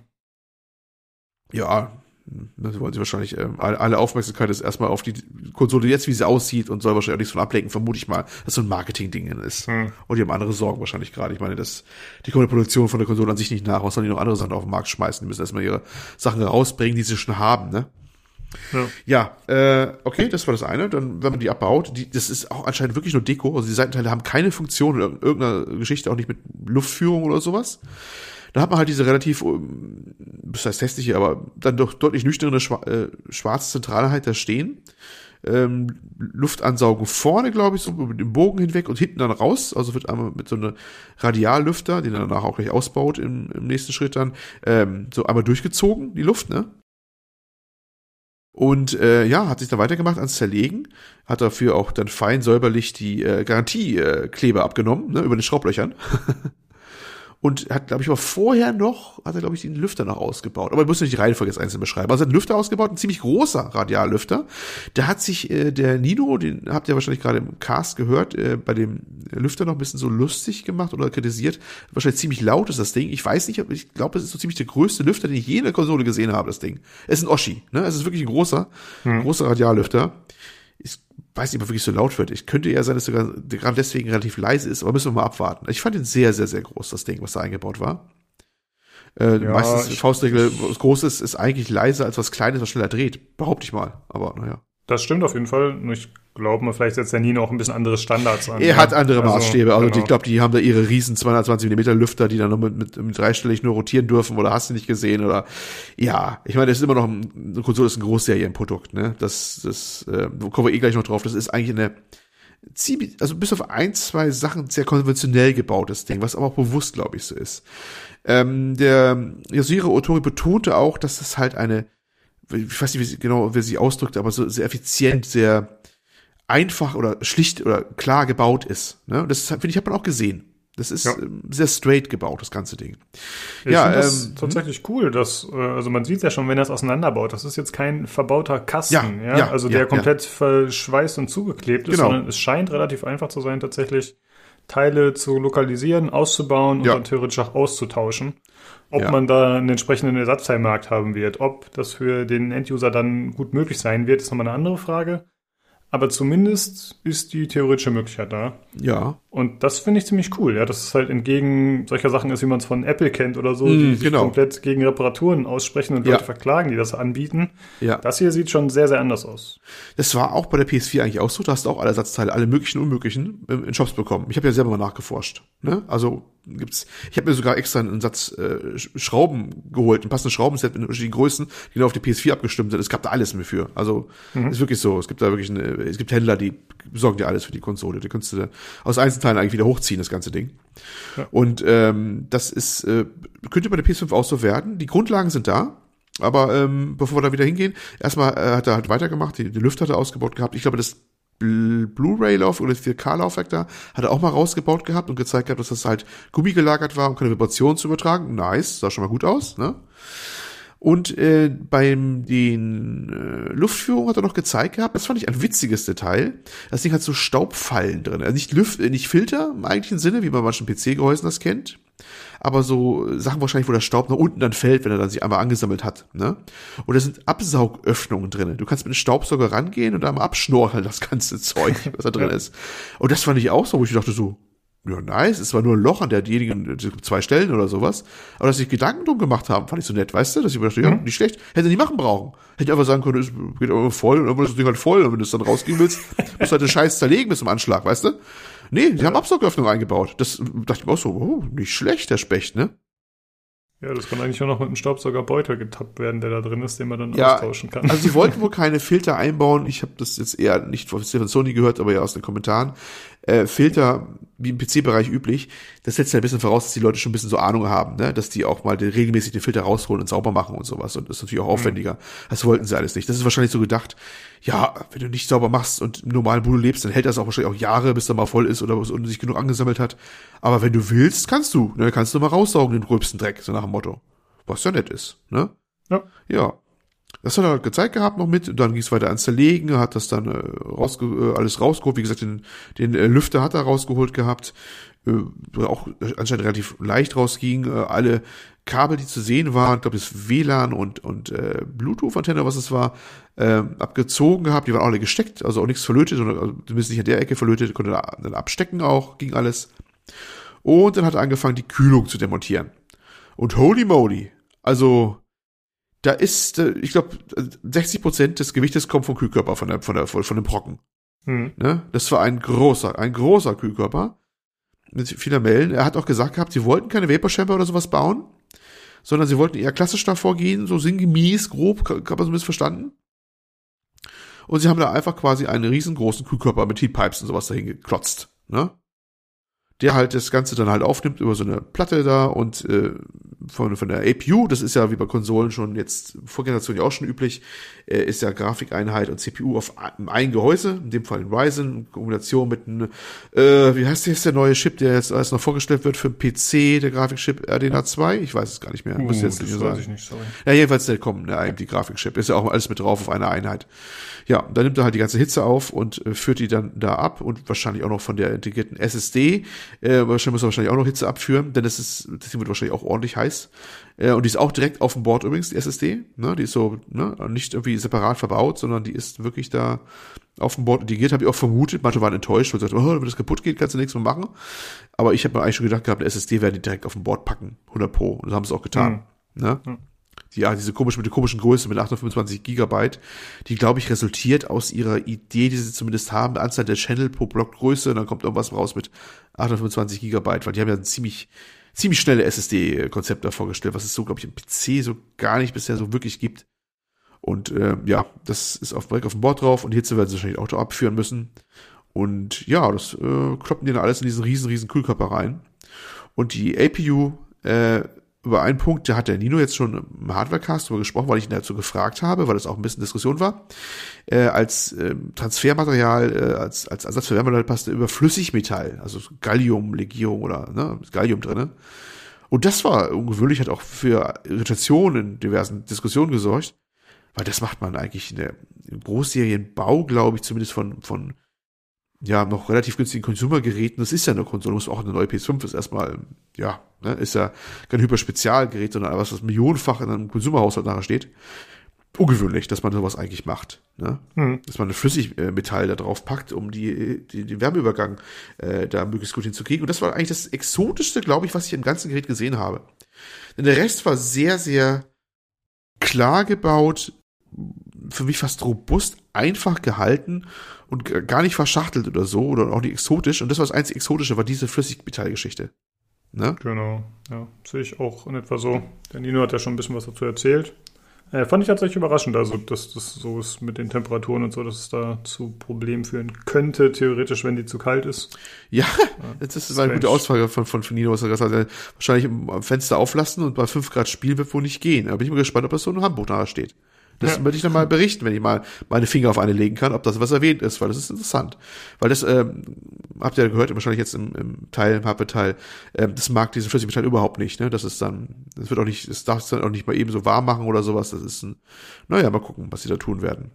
Ja, das wollen sie wahrscheinlich, ähm, alle, Aufmerksamkeit ist erstmal auf die Konsole jetzt, wie sie aussieht und soll wahrscheinlich auch nichts von ablenken, vermute ich mal, dass so ein Marketing-Ding ist. Hm. Und die haben andere Sorgen wahrscheinlich gerade. Ich meine, das, die kommen der Produktion von der Konsole an sich nicht nach, was sollen die noch andere Sachen auf den Markt schmeißen? Die müssen erstmal ihre Sachen rausbringen, die sie schon haben, ne? Ja. Ja, äh, okay, das war das eine. Dann, wenn man die abbaut, die, das ist auch anscheinend wirklich nur Deko. Also die Seitenteile haben keine Funktion in irgendeiner Geschichte, auch nicht mit Luftführung oder sowas. Da hat man halt diese relativ, ähm, das heißt hässliche, aber dann doch deutlich nüchterne Schwa äh, schwarze Zentralheit da stehen. Ähm, Luftansaugung vorne, glaube ich, so mit dem Bogen hinweg und hinten dann raus. Also wird einmal mit so einer Radiallüfter, den er danach auch gleich ausbaut im, im nächsten Schritt dann, ähm, so einmal durchgezogen, die Luft, ne? Und äh, ja, hat sich dann weitergemacht ans Zerlegen, hat dafür auch dann fein säuberlich die äh, Garantiekleber äh, abgenommen, ne, über den Schraublöchern. Und hat, glaube ich, aber vorher noch, hat er, glaube ich, den Lüfter noch ausgebaut. Aber ich muss nicht die Reihenfolge jetzt einzeln beschreiben. Also er hat einen Lüfter ausgebaut, ein ziemlich großer Radiallüfter. Da hat sich äh, der Nino, den habt ihr wahrscheinlich gerade im Cast gehört, äh, bei dem Lüfter noch ein bisschen so lustig gemacht oder kritisiert. Wahrscheinlich ziemlich laut ist das Ding. Ich weiß nicht, aber ich glaube, es ist so ziemlich der größte Lüfter, den ich je in der Konsole gesehen habe, das Ding. Es ist ein Oschi, ne? Es ist wirklich ein großer, großer Radiallüfter. Weiß nicht, ob er wirklich so laut wird. Ich könnte eher sein, dass sogar gerade deswegen relativ leise ist, aber müssen wir mal abwarten. Ich fand ihn sehr, sehr, sehr groß, das Ding, was da eingebaut war. Äh, Ja, meistens ich- Faustregel, was groß ist, ist eigentlich leiser als was Kleines, was schneller dreht. Behaupte ich mal. Aber naja. Das stimmt auf jeden Fall. Nur ich glaube mal, vielleicht setzt der Nino auch ein bisschen andere Standards an. Er ja. hat andere Also, Maßstäbe. Also genau. ich glaube, die haben da ihre riesen 220 mm Lüfter, die dann noch mit, mit, mit dreistellig nur rotieren dürfen oder hast du nicht gesehen oder ja, ich meine, das ist immer noch ein, eine Konsole ist ein Großserienprodukt, ne? Das das äh, kommen wir eh gleich noch drauf. Das ist eigentlich eine ziemlich, also bis auf ein, zwei Sachen sehr konventionell gebautes Ding, was aber auch bewusst, glaube ich, so ist. Ähm, der Yasuhiro Otori betonte auch, dass das halt eine, ich weiß nicht, wie sie, genau, wie sie ausdrückt, aber so sehr effizient, sehr einfach oder schlicht oder klar gebaut ist. Ne? Und das finde ich, hat man auch gesehen. Das ist Ja. ähm, sehr straight gebaut, das ganze Ding. Ich Ja, finde das ähm, tatsächlich cool, dass, äh, also man sieht ja schon, wenn er es auseinanderbaut, das ist jetzt kein verbauter Kasten, Ja, ja, ja, also der komplett verschweißt und zugeklebt ist, Genau. sondern es scheint relativ einfach zu sein, tatsächlich Teile zu lokalisieren, auszubauen und dann theoretisch auch auszutauschen. Ob Ja. man da einen entsprechenden Ersatzteilmarkt haben wird, ob das für den Enduser dann gut möglich sein wird, ist nochmal eine andere Frage. Aber zumindest ist die theoretische Möglichkeit da. Ja. Und das finde ich ziemlich cool, ja, dass es halt entgegen solcher Sachen ist, wie man es von Apple kennt oder so, Mm, die sich genau. komplett gegen Reparaturen aussprechen und Ja. Leute verklagen, die das anbieten. Ja. Das hier sieht schon sehr, sehr anders aus. Das war auch bei der PS4 eigentlich auch so. Da hast du auch alle Ersatzteile, alle möglichen und unmöglichen ähm, in Shops bekommen. Ich habe ja selber mal nachgeforscht. Ne? Also gibt's. Ich habe mir sogar extra einen Satz äh, Sch- Schrauben geholt, ein passendes Schraubenset in unterschiedlichen Größen, die dann auf die PS4 abgestimmt sind. Es gab da alles mir für. Also ist wirklich so. Es gibt da wirklich, eine, es gibt Händler, die besorgen dir alles für die Konsole. Die kannst du aus Einzelteilen eigentlich wieder hochziehen, das ganze Ding. Und ähm, das ist äh, könnte bei der PS5 auch so werden. Die Grundlagen sind da. Aber ähm, bevor wir da wieder hingehen, erstmal äh, hat er halt weitergemacht, die, die Lüfter hat er ausgebaut gehabt. Ich glaube, das Bl- Blu-ray-Lauf oder das 4K-Laufwerk da hat er auch mal rausgebaut gehabt und gezeigt gehabt, dass das halt gummigelagert war, um keine Vibrationen zu übertragen. Nice, sah schon mal gut aus, ne? Und äh, beim den äh, Luftführung hat er noch gezeigt gehabt, das fand ich ein witziges Detail. Das Ding hat so Staubfallen drin. Also nicht Lüft, äh, nicht Filter im eigentlichen Sinne, wie man bei manchen PC-Gehäusen das kennt. Aber so Sachen wahrscheinlich, wo der Staub nach unten dann fällt, wenn er dann sich einmal angesammelt hat. Ne? Und da sind Absaugöffnungen drin. Du kannst mit dem Staubsauger rangehen und einmal abschnorcheln das ganze Zeug, was da drin ist. Und das fand ich auch so, wo ich dachte so, ja, nice, es war nur ein Loch an derjenigen, zwei Stellen oder sowas. Aber dass sich Gedanken drum gemacht haben, fand ich so nett, weißt du? Dass ich mir dachte, ja, nicht schlecht. Hätte nicht machen brauchen. Hätte ich einfach sagen können, es geht aber voll und dann ist das Ding halt voll. Und wenn du es dann rausgehen willst, musst du halt den Scheiß zerlegen bis zum Anschlag, weißt du? Nee, die haben Absaugöffnung eingebaut. Das dachte ich mir auch so, oh, nicht schlecht, der Specht, ne? Ja, das kann eigentlich nur noch mit einem Staubsaugerbeutel getappt werden, der da drin ist, den man dann Ja, austauschen kann. Also sie wollten wohl keine Filter einbauen. Ich habe das jetzt eher nicht von Stefan Sony gehört, aber ja aus den Kommentaren. Äh, Filter, wie im PC-Bereich üblich, das setzt ja ein bisschen voraus, dass die Leute schon ein bisschen so Ahnung haben, ne? dass die auch mal den, regelmäßig den Filter rausholen und sauber machen und sowas. Und das ist natürlich auch aufwendiger. Das wollten sie alles nicht. Das ist wahrscheinlich so gedacht, ja, wenn du nicht sauber machst und im normalen Budo lebst, dann hält das auch wahrscheinlich auch Jahre, bis er mal voll ist oder bis unten sich genug angesammelt hat. Aber wenn du willst, kannst du. Ne? Kannst du mal raussaugen, den gröbsten Dreck, so nach dem Motto. Was ja nett ist, ne? Ja. Ja. Das hat er halt gezeigt gehabt noch mit, und dann ging es weiter ans Zerlegen, hat das dann äh, rausge äh, alles rausgeholt, wie gesagt, den, den äh, Lüfter hat er rausgeholt gehabt, äh, auch anscheinend relativ leicht rausging, äh, alle Kabel, die zu sehen waren, ich glaube das WLAN und, und äh, Bluetooth-Antenne, was es war, äh, abgezogen gehabt, die waren alle gesteckt, also auch nichts verlötet, sondern also, zumindest nicht an der Ecke verlötet, konnte dann abstecken auch, ging alles. Und dann hat er angefangen, die Kühlung zu demontieren. Und holy moly, also da ist, äh, ich glaube, 60 Prozent des Gewichtes kommt vom Kühlkörper, von der, von der, von dem Brocken. Hm. Ne? Das war ein großer, ein großer Kühlkörper mit vieler Mellen. Er hat auch gesagt gehabt, sie wollten keine Vapor Chamber oder sowas bauen, sondern sie wollten eher klassisch da vorgehen, so sinngemäß, grob, kann kann man so ein bisschen verstanden. Und sie haben da einfach quasi einen riesengroßen Kühlkörper mit Heatpipes und sowas dahin geklotzt. Ne? Der halt das Ganze dann halt aufnimmt über so eine Platte da und äh, von, von der APU, das ist ja wie bei Konsolen schon jetzt vor Generation ja auch schon üblich, äh, ist ja Grafikeinheit und CPU auf ein, Gehäuse, in dem Fall ein Ryzen, in Kombination mit einem, äh, wie heißt der jetzt der neue Chip, der jetzt alles noch vorgestellt wird für den PC, der Grafikchip RDNA 2? Ich weiß es gar nicht mehr. Uh, Muss jetzt nicht sagen. ich nicht, sorry. Ja, jedenfalls der kommt, der AMD Grafikchip. Ist ja auch alles mit drauf auf einer Einheit. Ja, da nimmt er halt die ganze Hitze auf und äh, führt die dann da ab und wahrscheinlich auch noch von der integrierten SSD. Äh, wahrscheinlich muss er wahrscheinlich auch noch Hitze abführen, denn das ist, das Ding wird wahrscheinlich auch ordentlich heiß. Äh, und die ist auch direkt auf dem Board übrigens, die SSD. Ne? Die ist so, ne, nicht irgendwie separat verbaut, sondern die ist wirklich da auf dem Board integriert, habe ich auch vermutet. Manche waren enttäuscht und gesagt, oh, wenn das kaputt geht, kannst du nichts mehr machen. Aber ich habe mir eigentlich schon gedacht gehabt, eine SSD werden die direkt auf dem Board packen, 100 Pro. Und das haben sie auch getan. Ne? Ja, diese komische, mit der komischen Größe mit 825 Gigabyte, die, glaube ich, resultiert aus ihrer Idee, die sie zumindest haben, Anzahl der Channel pro Blockgröße, und dann kommt irgendwas raus mit 825 Gigabyte, weil die haben ja ein ziemlich, ziemlich schnelle SSD-Konzept da vorgestellt, was es so, glaube ich, im PC so gar nicht bisher so wirklich gibt. Und äh, ja, das ist auf, direkt auf dem Board drauf und die Hitze werden sie wahrscheinlich auch da abführen müssen. Und ja, das äh, kloppen die dann alles in diesen riesen, riesen Kühlkörper rein. Und die APU, äh, über einen Punkt, da hat der Nino jetzt schon im Hardwarecast drüber gesprochen, weil ich ihn dazu gefragt habe, weil das auch ein bisschen Diskussion war, äh, als ähm, Transfermaterial, äh, als, als Ersatz für Wärmeleitpaste über Flüssigmetall, also so Gallium, Legierung oder ne, Gallium drinne. Und das war ungewöhnlich, hat auch für Irritationen in diversen Diskussionen gesorgt, weil das macht man eigentlich in der Großserienbau, glaube ich, zumindest von, von ja, noch relativ günstigen Consumer-Geräten. Das ist ja eine Konsole, muss auch eine neue PS5 ist erstmal, ja, ne, ist ja kein Hyperspezialgerät, sondern was, was millionenfach in einem Consumer-Haushalt nachher steht. ungewöhnlich, dass man sowas eigentlich macht. Ne? Hm. Dass man ein Flüssigmetall da drauf packt, um die, die, den Wärmeübergang äh, da möglichst gut hinzukriegen. Und das war eigentlich das Exotischste, glaube ich, was ich im ganzen Gerät gesehen habe. Denn der Rest war sehr, sehr klar gebaut, für mich fast robust, einfach gehalten und g- gar nicht verschachtelt oder so oder auch nicht exotisch. Und das war das einzige Exotische, war diese Flüssigmetallgeschichte. Ne? Genau, ja, sehe ich auch in etwa so. Der Nino hat ja schon ein bisschen was dazu erzählt. Äh, fand ich tatsächlich überraschend, also dass das so ist mit den Temperaturen und so, dass es da zu Problemen führen könnte, theoretisch, wenn die zu kalt ist. Ja, das ist eine gute. Aussage von, von, von Nino, was er gesagt hat. Wahrscheinlich am Fenster auflassen und bei 5 Grad spielen wird wohl nicht gehen. Da bin ich mal gespannt, ob das so ein Handbuch nachher steht. Das Ja. würde ich dann mal berichten, wenn ich mal meine Finger auf eine legen kann, ob das was erwähnt ist, weil das ist interessant. Weil das, ähm, habt ihr ja gehört, wahrscheinlich jetzt im, im Teil, im Happe-Teil, ähm, das mag diesen Flüssigmetall überhaupt nicht, ne? Das ist dann, das wird auch nicht, das darf es dann auch nicht mal eben so warm machen oder sowas. Das ist ein, naja, mal gucken, was sie da tun werden.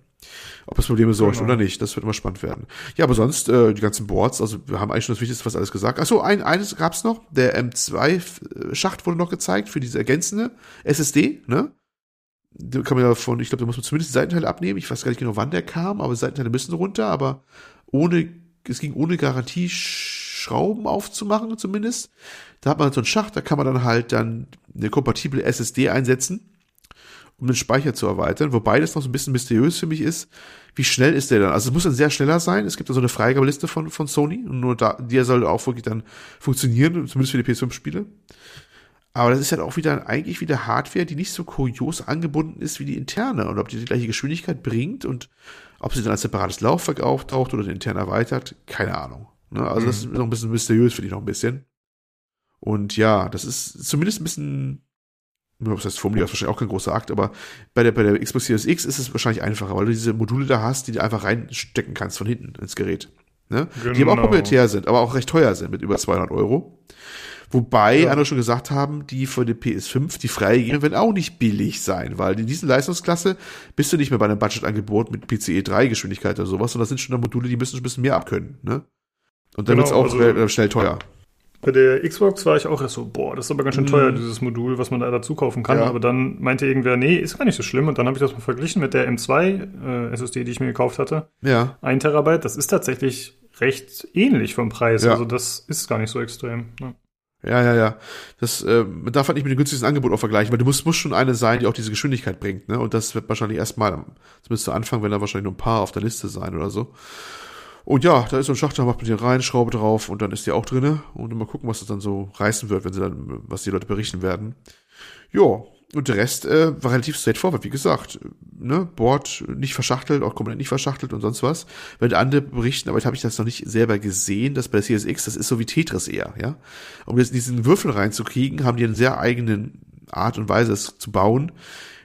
Ob das Probleme sorgt Genau. oder nicht, das wird immer spannend werden. Ja, aber sonst, äh, die ganzen Boards, also wir haben eigentlich schon das Wichtigste fast alles gesagt. Achso, ein, eines gab's noch, der M2-Schacht wurde noch gezeigt für diese ergänzende SSD, ne? Da kann man ja von, ich glaube, da muss man zumindest Seitenteile abnehmen. Ich weiß gar nicht genau, wann der kam, aber Seitenteile müssen runter, aber ohne, es ging ohne Garantie Schrauben aufzumachen zumindest. Da hat man so einen Schacht, da kann man dann halt dann eine kompatible SSD einsetzen, um den Speicher zu erweitern. Wobei das noch so ein bisschen mysteriös für mich ist, wie schnell ist der dann? Also es muss dann sehr schneller sein. Es gibt da so eine Freigabeliste von, von Sony und nur da, der soll auch wirklich dann funktionieren, zumindest für die PS5-Spiele. Aber das ist halt auch wieder eigentlich wieder Hardware, die nicht so kurios angebunden ist wie die interne. Und ob die die gleiche Geschwindigkeit bringt und ob sie dann als separates Laufwerk auftaucht oder den intern erweitert, keine Ahnung. Ne? Also das ist noch ein bisschen mysteriös, finde ich noch ein bisschen. Und ja, das ist zumindest ein bisschen, was heißt formuliert, wahrscheinlich auch kein großer Akt, aber bei der, bei der Xbox Series X ist es wahrscheinlich einfacher, weil du diese Module da hast, die du einfach reinstecken kannst von hinten ins Gerät. Ne? Die aber auch Genau. proprietär sind, aber auch recht teuer sind mit über 200 Euro. Wobei Ja. andere schon gesagt haben, die für die PS5, die freigegeben werden, auch nicht billig sein, weil in diesen Leistungsklasse bist du nicht mehr bei einem Budgetangebot mit PCE 3 Geschwindigkeit oder sowas, sondern das sind schon dann Module, die müssen schon ein bisschen mehr abkönnen, ne? Und dann Genau, wird's auch also- relativ schnell teuer. Bei der Xbox war ich auch erst so, boah, das ist aber ganz schön Mhm. teuer, dieses Modul, was man da dazu kaufen kann. Ja. Aber dann meinte irgendwer, nee, ist gar nicht so schlimm. Und dann habe ich das mal verglichen mit der M2 äh, SSD, die ich mir gekauft hatte. Ja. Ein Terabyte, das ist tatsächlich recht ähnlich vom Preis. Ja. Also das ist gar nicht so extrem. Ne? Ja, ja, ja. Das äh, man darf halt nicht mit dem günstigsten Angebot auch vergleichen, weil du musst, muss schon eine sein, die auch diese Geschwindigkeit bringt, ne? Und das wird wahrscheinlich erstmal, zumindest zu Anfang, wenn da wahrscheinlich nur ein paar auf der Liste sein oder so. Und ja, da ist so ein Schacht, da macht man den rein, Schraube drauf und dann ist die auch drinne. Und mal gucken, was das dann so reißen wird, wenn sie dann, was die Leute berichten werden. Ja, und der Rest äh, war relativ straightforward, wie gesagt. Ne, Board nicht verschachtelt, auch komplett nicht verschachtelt und sonst was. Wenn andere berichten, aber jetzt habe ich das noch nicht selber gesehen, dass bei der CSX, das ist so wie Tetris eher, ja. Um jetzt diesen Würfel reinzukriegen, haben die eine sehr eigenen Art und Weise, es zu bauen.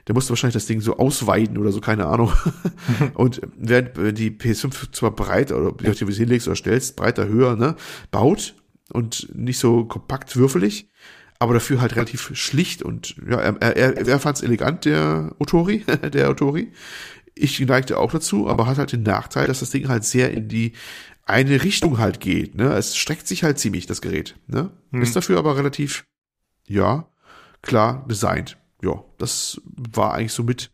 Der musste wahrscheinlich das Ding so ausweiten oder so, keine Ahnung. und während äh, die PS5 zwar breit, oder je nachdem, wie du es hinlegst oder stellst, breiter, höher, ne, baut und nicht so kompakt würfelig, aber dafür halt relativ schlicht und ja, er, er, er fand es elegant, der Otori, der Otori. Ich neigte auch dazu, aber hat halt den Nachteil, dass das Ding halt sehr in die eine Richtung halt geht. Ne? Es streckt sich halt ziemlich, das Gerät. Ne? Hm. Ist dafür aber relativ, ja, klar designt. Ja, das war eigentlich somit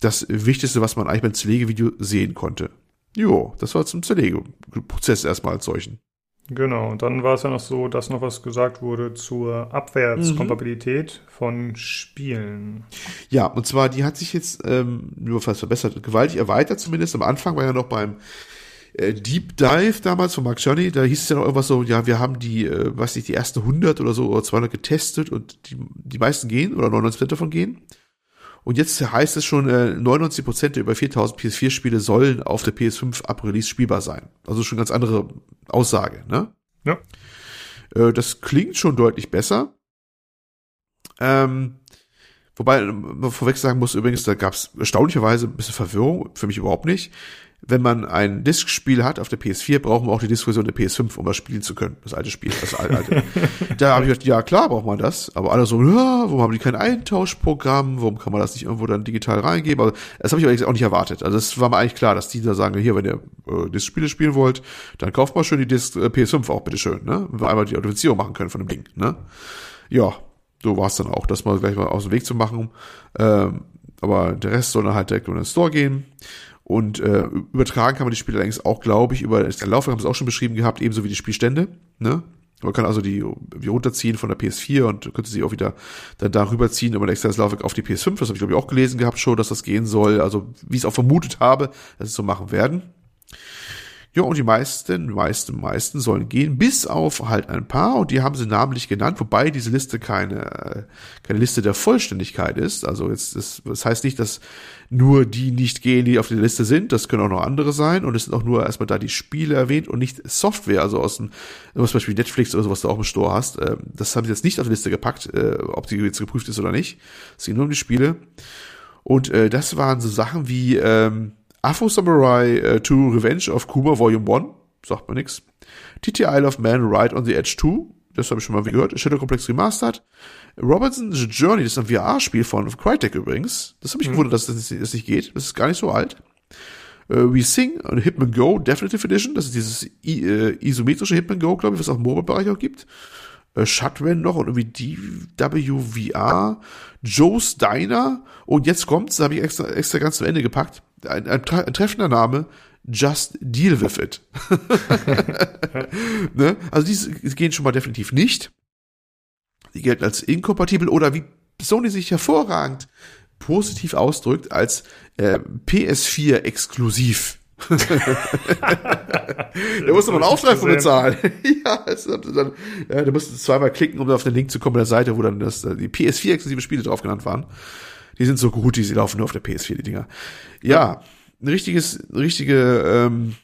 das Wichtigste, was man eigentlich beim Zerlegevideo sehen konnte. Jo, das war zum Zerlegeprozess erstmal als solchen. Genau, und dann war es ja noch so, dass noch was gesagt wurde zur Abwärtskompatibilität von Spielen. Ja, und zwar, die hat sich jetzt ähm, nur fast verbessert, gewaltig erweitert zumindest. Am Anfang war ja noch beim äh, Deep Dive damals von Mark Johnny, da hieß es ja noch irgendwas so, ja, wir haben die, äh, weiß nicht, die ersten 100 oder so oder 200 getestet und die, die meisten gehen oder 99% davon gehen. Und jetzt heißt es schon, äh, 99% der über 4000 PS4-Spiele sollen auf der PS5 ab Release spielbar sein. Also schon ganz andere Aussage, ne? Ja. Äh, das klingt schon deutlich besser. Ähm, wobei man vorweg sagen muss, übrigens, da gab es erstaunlicherweise ein bisschen Verwirrung, für mich überhaupt nicht. Wenn man ein Disk-Spiel hat auf der PS4, brauchen wir auch die Disk-Version der PS5, um das spielen zu können. Das alte Spiel, das alte. alte. da habe ich gedacht, ja klar, braucht man das. Aber alle so, ja, warum haben die kein Eintauschprogramm? Warum kann man das nicht irgendwo dann digital reingeben? Aber das habe ich eigentlich auch nicht erwartet. Also das war mir eigentlich klar, dass die da sagen, hier, wenn ihr äh, Disk-Spiele spielen wollt, dann kauft mal schön die Disk äh, PS5 auch, bitteschön, ne? Wenn wir einmal die Authentifizierung machen können von dem Ding, ne? Ja, so war es dann auch, das mal gleich mal aus dem Weg zu machen. Ähm, aber der Rest soll dann halt direkt in den Store gehen. Und äh, übertragen kann man die Spiele allerdings auch, glaube ich, über der Laufwerk haben sie auch schon beschrieben gehabt, ebenso wie die Spielstände. Ne? Man kann also die, die runterziehen von der PS4 und könnte sie auch wieder dann darüber ziehen über ein externes Laufwerk auf die PS5. Das habe ich, glaube ich, auch gelesen gehabt schon, dass das gehen soll. Also wie ich es auch vermutet habe, dass es so machen werden. Ja, und die meisten, meisten, meisten sollen gehen, bis auf halt ein paar, und die haben sie namentlich genannt, wobei diese Liste keine, keine Liste der Vollständigkeit ist. Also jetzt, das, das heißt nicht, dass nur die nicht gehen, die auf der Liste sind. Das können auch noch andere sein. Und es sind auch nur erstmal da die Spiele erwähnt und nicht Software, also aus dem, zum Beispiel Netflix oder sowas du auch im Store hast. Ähm, das haben sie jetzt nicht auf die Liste gepackt, äh, ob die jetzt geprüft ist oder nicht. Es ging nur um die Spiele. Und äh, das waren so Sachen wie, ähm, Afro Samurai uh, 2 Revenge of Kuma Volume 1, sagt man nix. TT Isle of Man Ride on the Edge 2, das habe ich schon mal gehört. Shadow Complex Remastered. Robinson's Journey, das ist ein VR-Spiel von Crytek übrigens. Das habe ich mhm. gewundert, dass das, das, nicht geht. Das ist gar nicht so alt. Uh, We Sing und Hitman Go Definitive Edition, das ist dieses äh, isometrische Hitman Go, glaube ich, was es auch im Mobile-Bereich auch gibt. Äh, Shutman noch und irgendwie DWVR, Joe's Diner und jetzt kommt's, da habe ich extra, extra ganz zum Ende gepackt ein, ein, ein treffender Name, Just Deal With It. ne? Also die gehen schon mal definitiv nicht. Die gelten als inkompatibel oder wie Sony sich hervorragend positiv ausdrückt, als äh, PS4 exklusiv. da musste man Auftrag von bezahlen. ja, dann, ja, da musst du zweimal klicken, um auf den Link zu kommen, der Seite, wo dann das, die PS4 exklusive Spiele drauf genannt waren. Die sind so gut, die laufen nur auf der PS4, die Dinger. Ja, ein richtiges, richtige ähm,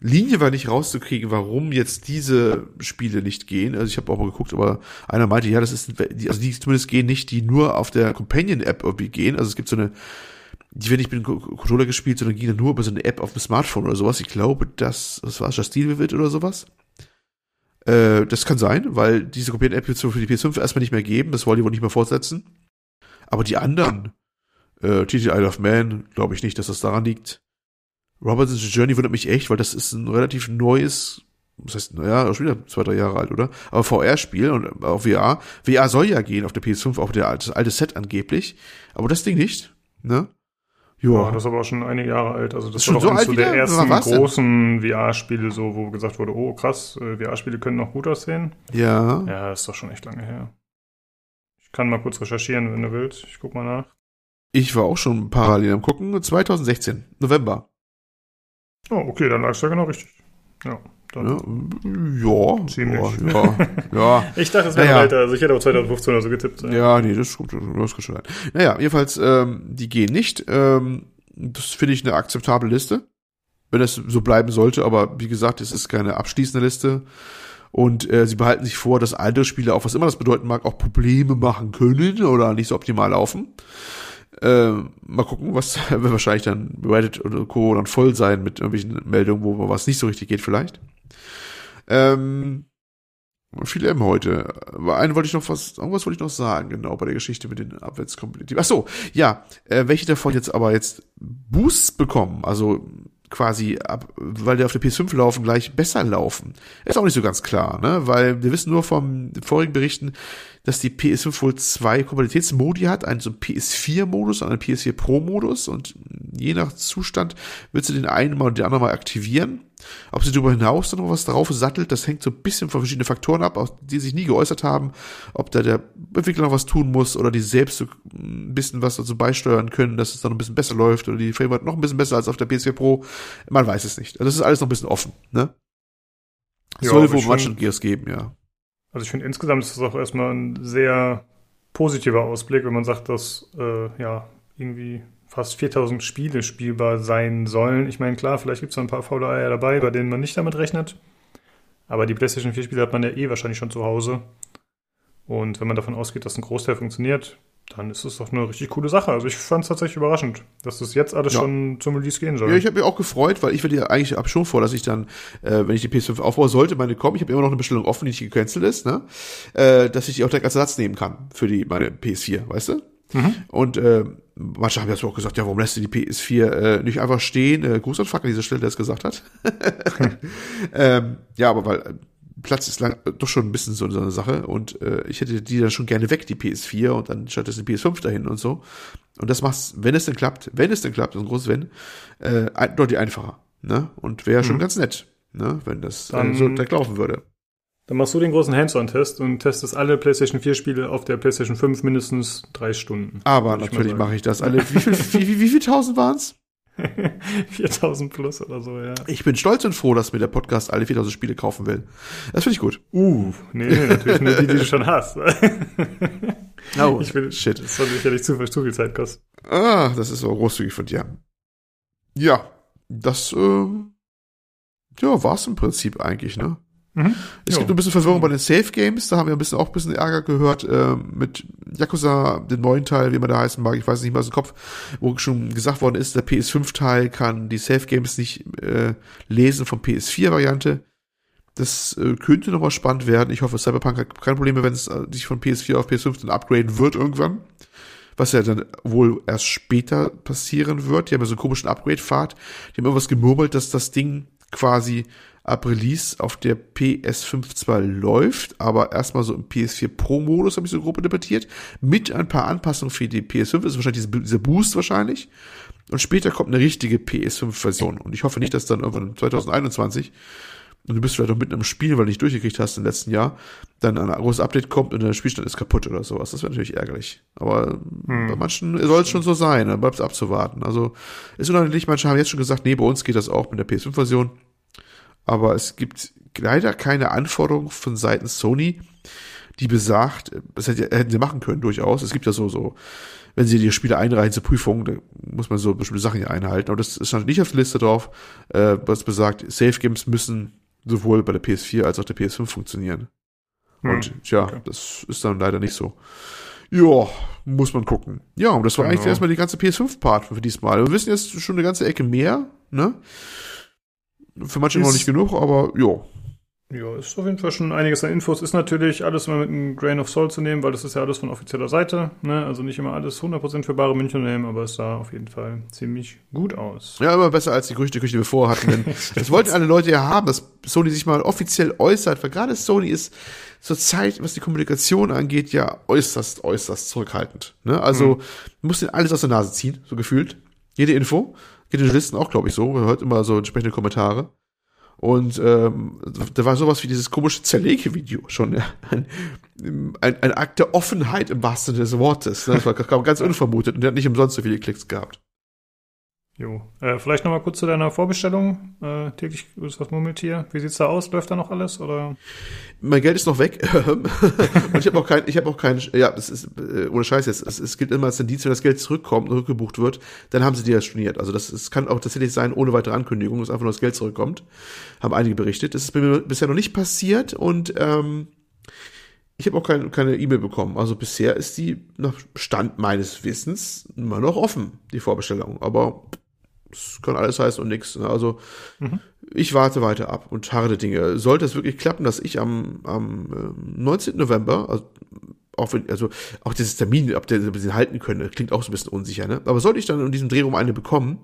Linie war nicht rauszukriegen, warum jetzt diese Spiele nicht gehen. Also ich habe auch mal geguckt, aber einer meinte, ja, das ist, also die zumindest gehen nicht, die nur auf der Companion-App irgendwie gehen. Also es gibt so eine, die werden nicht mit dem Controller gespielt, sondern gehen nur über so eine App auf dem Smartphone oder sowas. Ich glaube, das, das war Justin Vivid oder sowas. Äh, das kann sein, weil diese wird es für die PS5 erstmal nicht mehr geben. Das wollen die wohl nicht mehr fortsetzen. Aber die anderen, äh, TT Isle of Man, glaube ich nicht, dass das daran liegt. Robertson's Journey wundert mich echt, weil das ist ein relativ neues, das heißt, naja, schon wieder zwei, drei Jahre alt, oder? Aber VR-Spiel und auf VR. VR soll ja gehen auf der PS5, auf der, das alte Set angeblich. Aber das Ding nicht, ne? Ja, das ist aber auch schon einige Jahre alt. Also das, das war doch so eins der ersten großen VR-Spiele, so wo gesagt wurde, oh krass, äh, VR-Spiele können noch gut aussehen. Ja. Ja, ist doch schon echt lange her. Ich kann mal kurz recherchieren, wenn du willst. Ich guck mal nach. Ich war auch schon parallel am gucken. 2016, November. Oh, okay, dann lagst du ja genau richtig. Ja. Dann ja, ziemlich. Ja, ja. ich dachte, es wäre naja. weiter. Also ich hätte auch 2015 oder so getippt. Ja, ja nee, das ist gut. Das schon sein. Naja, jedenfalls, ähm, die gehen nicht. Ähm, das finde ich eine akzeptable Liste. Wenn es so bleiben sollte, aber wie gesagt, es ist keine abschließende Liste. Und äh, sie behalten sich vor, dass andere Spiele, auch was immer das bedeuten mag, auch Probleme machen können oder nicht so optimal laufen. Äh, mal gucken, was wird wahrscheinlich dann Reddit oder Co. dann voll sein mit irgendwelchen Meldungen, wo was nicht so richtig geht vielleicht. Ähm, viel M heute. Einen wollte ich noch was, irgendwas wollte ich noch sagen, genau, bei der Geschichte mit den Abwärtskompetitiv. Ach so, ja, äh, welche davon jetzt aber jetzt Boosts bekommen, also quasi ab, weil die auf der PS5 laufen, gleich besser laufen. Ist auch nicht so ganz klar, ne? Weil wir wissen nur vom vorigen Berichten, dass die PS5 wohl zwei Kompatibilitätsmodi hat, einen so PS4-Modus und einen PS4 Pro-Modus und je nach Zustand wird sie den einen mal und den anderen mal aktivieren. Ob sie darüber hinaus dann noch was drauf sattelt, das hängt so ein bisschen von verschiedenen Faktoren ab, die sich nie geäußert haben, ob da der Entwickler noch was tun muss oder die selbst so ein bisschen was dazu beisteuern können, dass es dann ein bisschen besser läuft oder die Framerate noch ein bisschen besser als auf der PS4 Pro. Man weiß es nicht. Also das ist alles noch ein bisschen offen, ne? Soll ja, wohl manchen Gears geben, ja. Also ich finde insgesamt ist das auch erstmal ein sehr positiver Ausblick, wenn man sagt, dass äh, ja irgendwie fast 4000 Spiele spielbar sein sollen. Ich meine, klar, vielleicht gibt es ein paar faule Eier dabei, bei denen man nicht damit rechnet. Aber die PlayStation 4 Spiele hat man ja eh wahrscheinlich schon zu Hause. Und wenn man davon ausgeht, dass ein Großteil funktioniert, dann ist es doch eine richtig coole Sache. Also ich fand es tatsächlich überraschend, dass das jetzt alles ja. schon zum Release gehen soll. Ja, ich habe mich auch gefreut, weil ich werde ja eigentlich ab schon vor, dass ich dann, äh, wenn ich die PS5 aufbaue, sollte meine kommen, ich habe immer noch eine Bestellung offen, die nicht gecancelt ist, ne? Äh, dass ich die auch direkt als Ersatz nehmen kann für die meine PS4, weißt du? Mhm. Und äh, manche haben ja auch gesagt, ja, warum lässt du die PS4 äh, nicht einfach stehen? Äh, Gruß und Fuck an dieser Stelle, der es gesagt hat. ähm, ja, aber weil Platz ist lang, doch schon ein bisschen so, so eine Sache und äh, ich hätte die dann schon gerne weg, die PS4 und dann stattdessen die PS5 dahin und so. Und das macht's, wenn es denn klappt, wenn es denn klappt, ist ein großes Wenn, äh, deutlich einfacher. Ne? Und wäre schon Mhm. ganz nett, ne? wenn das Dann- äh, so direkt laufen würde. Dann machst du den großen Hands-on-Test und testest alle PlayStation 4-Spiele auf der PlayStation 5 mindestens drei Stunden. Aber natürlich mache ich das alle. Wie viel, wie, wie, wie viel tausend waren's? 4000 plus oder so, ja. Ich bin stolz und froh, dass mir der Podcast alle 4000 Spiele kaufen will. Das finde ich gut. Uh, nee, nee, natürlich nur die, die du schon hast. Oh, ich will, shit. Das soll sicherlich zu, zu viel Zeit kosten. Ah, das ist so großzügig von dir. Ja, das, äh, ja, war's im Prinzip eigentlich, ne? Mhm. Es Jo. gibt ein bisschen Verwirrung bei den Safe Games, da haben wir ein bisschen auch ein bisschen Ärger gehört äh, mit Yakuza, den neuen Teil, wie man da heißen mag, ich weiß nicht mehr aus dem Kopf, wo schon gesagt worden ist, der PS5-Teil kann die Safe Games nicht äh, lesen vom PS4-Variante. Das äh, könnte nochmal spannend werden. Ich hoffe, Cyberpunk hat keine Probleme, wenn es äh, sich von PS4 auf PS5 dann upgraden wird irgendwann. Was ja dann wohl erst später passieren wird. Die haben ja so einen komischen Upgrade-Pfad. Die haben irgendwas gemurmelt, dass das Ding quasi ab Release auf der PS5 zwar läuft, aber erstmal so im PS4 Pro-Modus, habe ich so grob interpretiert, mit ein paar Anpassungen für die PS5. Das ist wahrscheinlich diese, dieser Boost wahrscheinlich. Und später kommt eine richtige PS5-Version. Und ich hoffe nicht, dass dann irgendwann 2021 und du bist vielleicht auch mitten im Spiel, weil du nicht durchgekriegt hast im letzten Jahr, dann ein großes Update kommt und der Spielstand ist kaputt oder sowas. Das wäre natürlich ärgerlich. Aber bei manchen soll es schon so sein, dann bleibt es abzuwarten. Also ist unheimlich, manche haben jetzt schon gesagt, nee, bei uns geht das auch mit der PS5-Version. Aber es gibt leider keine Anforderung von Seiten Sony, die besagt, das hätte- hätten sie machen können durchaus. Es gibt ja so, so, wenn sie die Spiele einreichen zur Prüfung, da muss man so bestimmte Sachen hier einhalten. Aber das stand nicht auf der Liste drauf, äh, was besagt, Safe Games müssen sowohl bei der PS4 als auch der PS5 funktionieren. Und Hm, tja, okay. das ist dann leider nicht so. Ja, muss man gucken. Ja, und das war eigentlich Genau. erstmal die ganze PS5-Part für diesmal. Wir wissen jetzt schon eine ganze Ecke mehr, ne? Für manche noch Ist- nicht genug, aber ja. Ja, ist auf jeden Fall schon einiges an Infos. Ist natürlich alles immer mit einem Grain of Salt zu nehmen, weil das ist ja alles von offizieller Seite. Ne? Also nicht immer alles 100% für bare München nehmen, aber es sah auf jeden Fall ziemlich gut aus. Ja, immer besser als die Gerüchteküche, die wir vorher hatten. Denn das wollten alle Leute ja haben, dass Sony sich mal offiziell äußert, weil gerade Sony ist zur Zeit, was die Kommunikation angeht, ja äußerst, äußerst zurückhaltend. Ne? Also muss denen alles aus der Nase ziehen, so gefühlt. Jede Info. Geht den Journalisten auch, glaube ich, so. Man hört immer so entsprechende Kommentare. Und ähm, da war sowas wie dieses komische Zerlege-Video schon. Ja. Ein, ein, ein Akt der Offenheit im wahrsten Sinne des Wortes. Ne? Das war ganz unvermutet und der hat nicht umsonst so viele Klicks gehabt. Jo. Äh, vielleicht nochmal kurz zu deiner Vorbestellung. Äh, täglich ist das Murmeltier. Wie sieht's da aus? Läuft da noch alles? Oder? mein Geld ist noch weg und ich habe auch kein, ich habe auch kein, ja, das ist äh, ohne Scheiß jetzt, es, es gilt immer als Indiz, wenn das Geld zurückkommt und rückgebucht wird, dann haben sie die ja storniert. Also das, es kann auch tatsächlich sein, ohne weitere Ankündigung, dass einfach nur das Geld zurückkommt. Haben einige berichtet. Das ist mir bisher noch nicht passiert und ähm, ich habe auch kein, keine E-Mail bekommen. Also bisher ist die nach Stand meines Wissens immer noch offen, die Vorbestellung. Aber es kann alles heißen und nichts. Also ich warte weiter ab und harre der Dinge. Sollte es wirklich klappen, dass ich am, am ähm, 19. November, also auch wenn, also auch dieses Termin, ob der den halten können, klingt auch so ein bisschen unsicher, ne? Aber sollte ich dann in diesem Drehraum eine bekommen,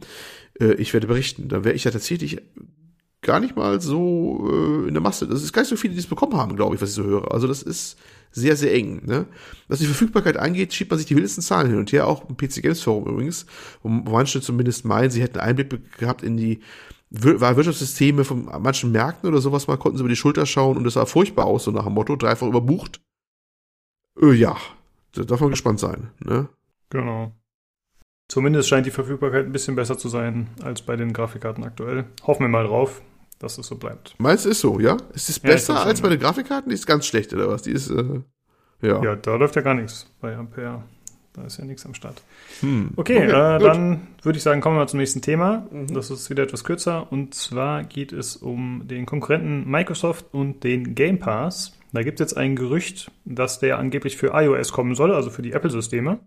äh, ich werde berichten, dann wäre ich ja tatsächlich gar nicht mal so äh, in der Masse. Das ist gar nicht so viele, die es bekommen haben, glaube ich, was ich so höre. Also das ist sehr, sehr eng. Ne? Was die Verfügbarkeit angeht, schiebt man sich die wildesten Zahlen hin und her, auch im PC Games Forum übrigens, wo manche zumindest meinen, sie hätten Einblick gehabt in die Wirtschaftssysteme von manchen Märkten oder sowas mal, konnten sie über die Schulter schauen und das sah furchtbar aus, so nach dem Motto, dreifach überbucht. Äh, ja, da darf man gespannt sein. Ne? Genau. Zumindest scheint die Verfügbarkeit ein bisschen besser zu sein als bei den Grafikkarten aktuell. Hoffen wir mal drauf, dass es so bleibt. Meinst du, ist so, ja? Ist es Ja, besser schon, als bei ja. den Grafikkarten? Die ist ganz schlecht, oder was? Die ist, äh, ja. Ja, da läuft ja gar nichts bei Ampere. Da ist ja nichts am Start. Hm. Okay, äh, gut. Mhm. dann würde ich sagen, kommen wir mal zum nächsten Thema. Das ist wieder etwas kürzer. Und zwar geht es um den Konkurrenten Microsoft und den Game Pass. Da gibt es jetzt ein Gerücht, dass der angeblich für iOS kommen soll, also für die Apple-Systeme.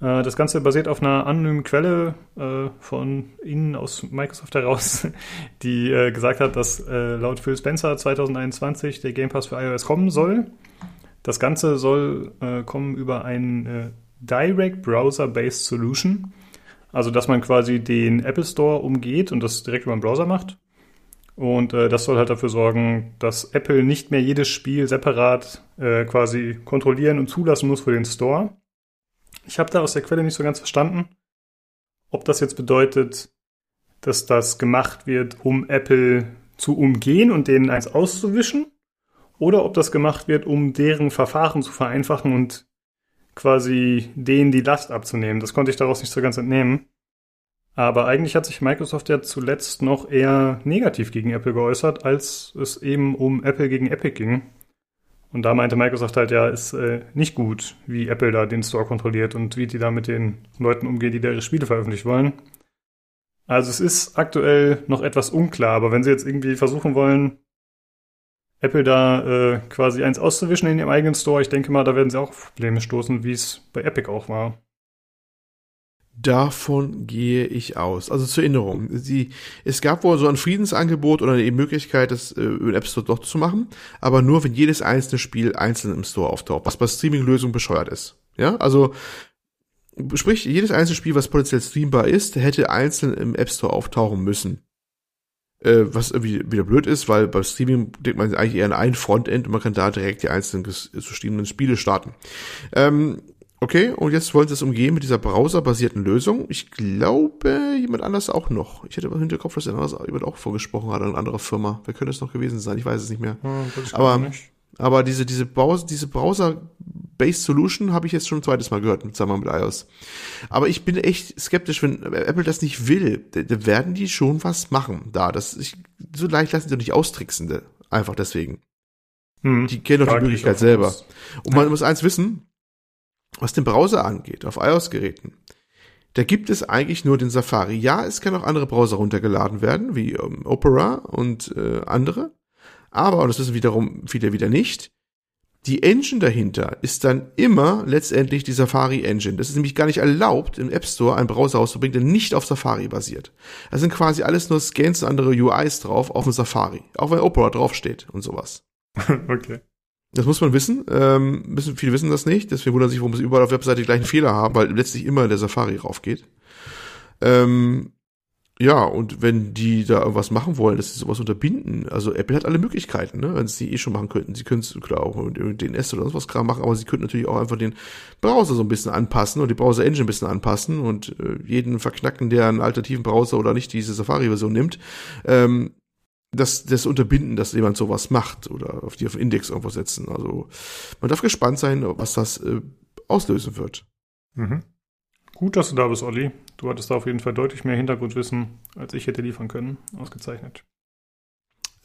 Äh, Das Ganze basiert auf einer anonymen Quelle äh, von Ihnen aus Microsoft heraus, die äh, gesagt hat, dass äh, laut Phil Spencer 2021 der Game Pass für iOS kommen soll. Das Ganze soll äh, kommen über ein äh, Direct Browser-Based Solution. Also, dass man quasi den Apple Store umgeht und das direkt über den Browser macht. Und das soll halt dafür sorgen, dass Apple nicht mehr jedes Spiel separat quasi kontrollieren und zulassen muss für den Store. Ich habe da aus der Quelle nicht so ganz verstanden, ob das jetzt bedeutet, dass das gemacht wird, um Apple zu umgehen und denen eins auszuwischen, oder ob das gemacht wird, um deren Verfahren zu vereinfachen und quasi denen die Last abzunehmen. Das konnte ich daraus nicht so ganz entnehmen. Aber eigentlich hat sich Microsoft ja zuletzt noch eher negativ gegen Apple geäußert, als es eben um Apple gegen Epic ging. Und da meinte Microsoft halt, ja, ist äh, nicht gut, wie Apple da den Store kontrolliert und wie die da mit den Leuten umgehen, die da ihre Spiele veröffentlichen wollen. Also es ist aktuell noch etwas unklar, aber wenn sie jetzt irgendwie versuchen wollen, Apple da äh, quasi eins auszuwischen in ihrem eigenen Store, ich denke mal, da werden sie auch auf Probleme stoßen, wie es bei Epic auch war. Davon gehe ich aus. Also zur Erinnerung. Sie, es gab wohl so ein Friedensangebot oder eine Möglichkeit, das äh, den App Store doch zu machen, aber nur, wenn jedes einzelne Spiel einzeln im Store auftaucht, was bei Streaming-Lösungen bescheuert ist. Ja, also sprich, jedes einzelne Spiel, was potenziell streambar ist, hätte einzeln im App Store auftauchen müssen. Äh, was irgendwie wieder blöd ist, weil beim Streaming denkt man eigentlich eher an ein Frontend und man kann da direkt die einzelnen zu streamenden Spiele starten. Ähm, Okay, und jetzt wollen sie es umgehen mit dieser browserbasierten Lösung. Ich glaube, jemand anders auch noch. Ich hätte im Hinterkopf, dass jemand auch vorgesprochen hat, eine andere Firma. Wer könnte es noch gewesen sein? Ich weiß es nicht mehr. Ja, aber, nicht. aber diese, diese, Browser, diese Browser-Based Solution habe ich jetzt schon ein zweites Mal gehört, zusammen mit iOS. Aber ich bin echt skeptisch, wenn Apple das nicht will, da werden die schon was machen da. Das, ich, so leicht lassen sie nicht austricksen, einfach deswegen. Hm, die kennen doch die Möglichkeit selber. Und man muss eins wissen, was den Browser angeht, auf iOS-Geräten, da gibt es eigentlich nur den Safari. Ja, es kann auch andere Browser runtergeladen werden, wie ähm, Opera und äh, andere. Aber, und das wissen wiederum viele wieder nicht, die Engine dahinter ist dann immer letztendlich die Safari Engine. Das ist nämlich gar nicht erlaubt, im App Store einen Browser rauszubringen, der nicht auf Safari basiert. Da sind quasi alles nur Scans und andere UIs drauf auf dem Safari. Auch wenn Opera draufsteht und sowas. okay. Das muss man wissen. Ähm, wissen. Viele wissen das nicht. Deswegen wundern sich, warum sie überall auf Webseite die gleichen Fehler haben, weil letztlich immer der Safari raufgeht. Ähm, ja, und wenn die da irgendwas machen wollen, dass sie sowas unterbinden, also Apple hat alle Möglichkeiten, ne, wenn sie eh schon machen könnten. Sie können es klar auch mit DNS oder sonst was Kram machen, aber sie könnten natürlich auch einfach den Browser so ein bisschen anpassen und die Browser Engine ein bisschen anpassen und äh, jeden verknacken, der einen alternativen Browser oder nicht diese Safari-Version nimmt. Ähm, das, das unterbinden, dass jemand sowas macht oder auf die auf Index irgendwo setzen. Also man darf gespannt sein, was das äh, auslösen wird. Mhm. Gut, dass du da bist, Olli. Du hattest da auf jeden Fall deutlich mehr Hintergrundwissen, als ich hätte liefern können. Ausgezeichnet.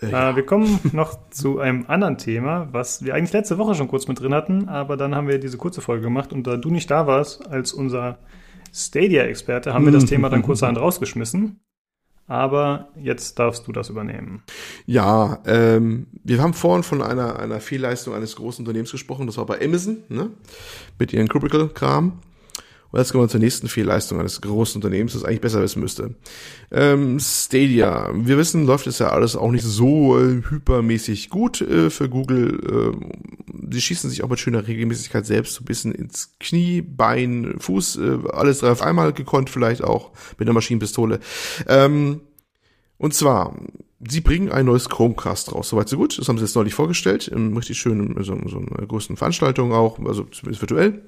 Äh, ja. äh, wir kommen noch zu einem anderen Thema, was wir eigentlich letzte Woche schon kurz mit drin hatten, aber dann haben wir diese kurze Folge gemacht und da du nicht da warst als unser Stadia-Experte, haben wir das Thema dann kurzerhand rausgeschmissen aber jetzt darfst du das übernehmen. Ja, ähm, wir haben vorhin von einer, einer Fehlleistung eines großen Unternehmens gesprochen, das war bei Amazon, ne? mit ihren Cubicle-Kram. Und jetzt kommen wir zur nächsten Fehlleistung eines großen Unternehmens, das eigentlich besser wissen müsste. Ähm, Stadia. Wir wissen, läuft es ja alles auch nicht so äh, hypermäßig gut äh, für Google. Äh, sie schießen sich auch mit schöner Regelmäßigkeit selbst so ein bisschen ins Knie, Bein, Fuß, äh, alles drei auf einmal gekonnt, vielleicht auch mit einer Maschinenpistole. Ähm, und zwar, sie bringen ein neues Chromecast raus. Soweit so gut. Das haben sie jetzt neulich vorgestellt. In richtig schönen, so, so einer großen Veranstaltung auch, also zumindest virtuell.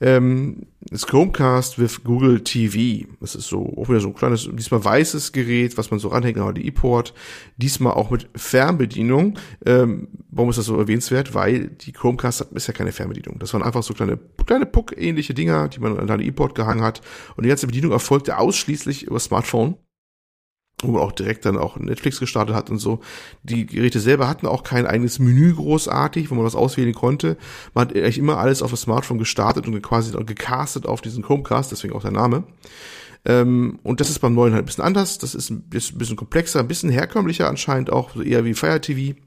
Ähm, das Chromecast with Google TV. Das ist so auch wieder so ein kleines, diesmal weißes Gerät, was man so ranhängt, aber die E-Port. Diesmal auch mit Fernbedienung. Ähm, warum ist das so erwähnenswert? Weil die Chromecast hat bisher keine Fernbedienung. Das waren einfach so kleine, kleine Puck-ähnliche Dinger, die man an eine E-Port gehangen hat. Und die ganze Bedienung erfolgte ausschließlich über Smartphone wo man auch direkt dann auch Netflix gestartet hat und so. Die Geräte selber hatten auch kein eigenes Menü großartig, wo man was auswählen konnte. Man hat eigentlich immer alles auf das Smartphone gestartet und quasi gecastet auf diesen Chromecast, deswegen auch der Name. Ähm, und das ist beim neuen halt ein bisschen anders. Das ist ein bisschen komplexer, ein bisschen herkömmlicher anscheinend auch, eher wie Fire TV.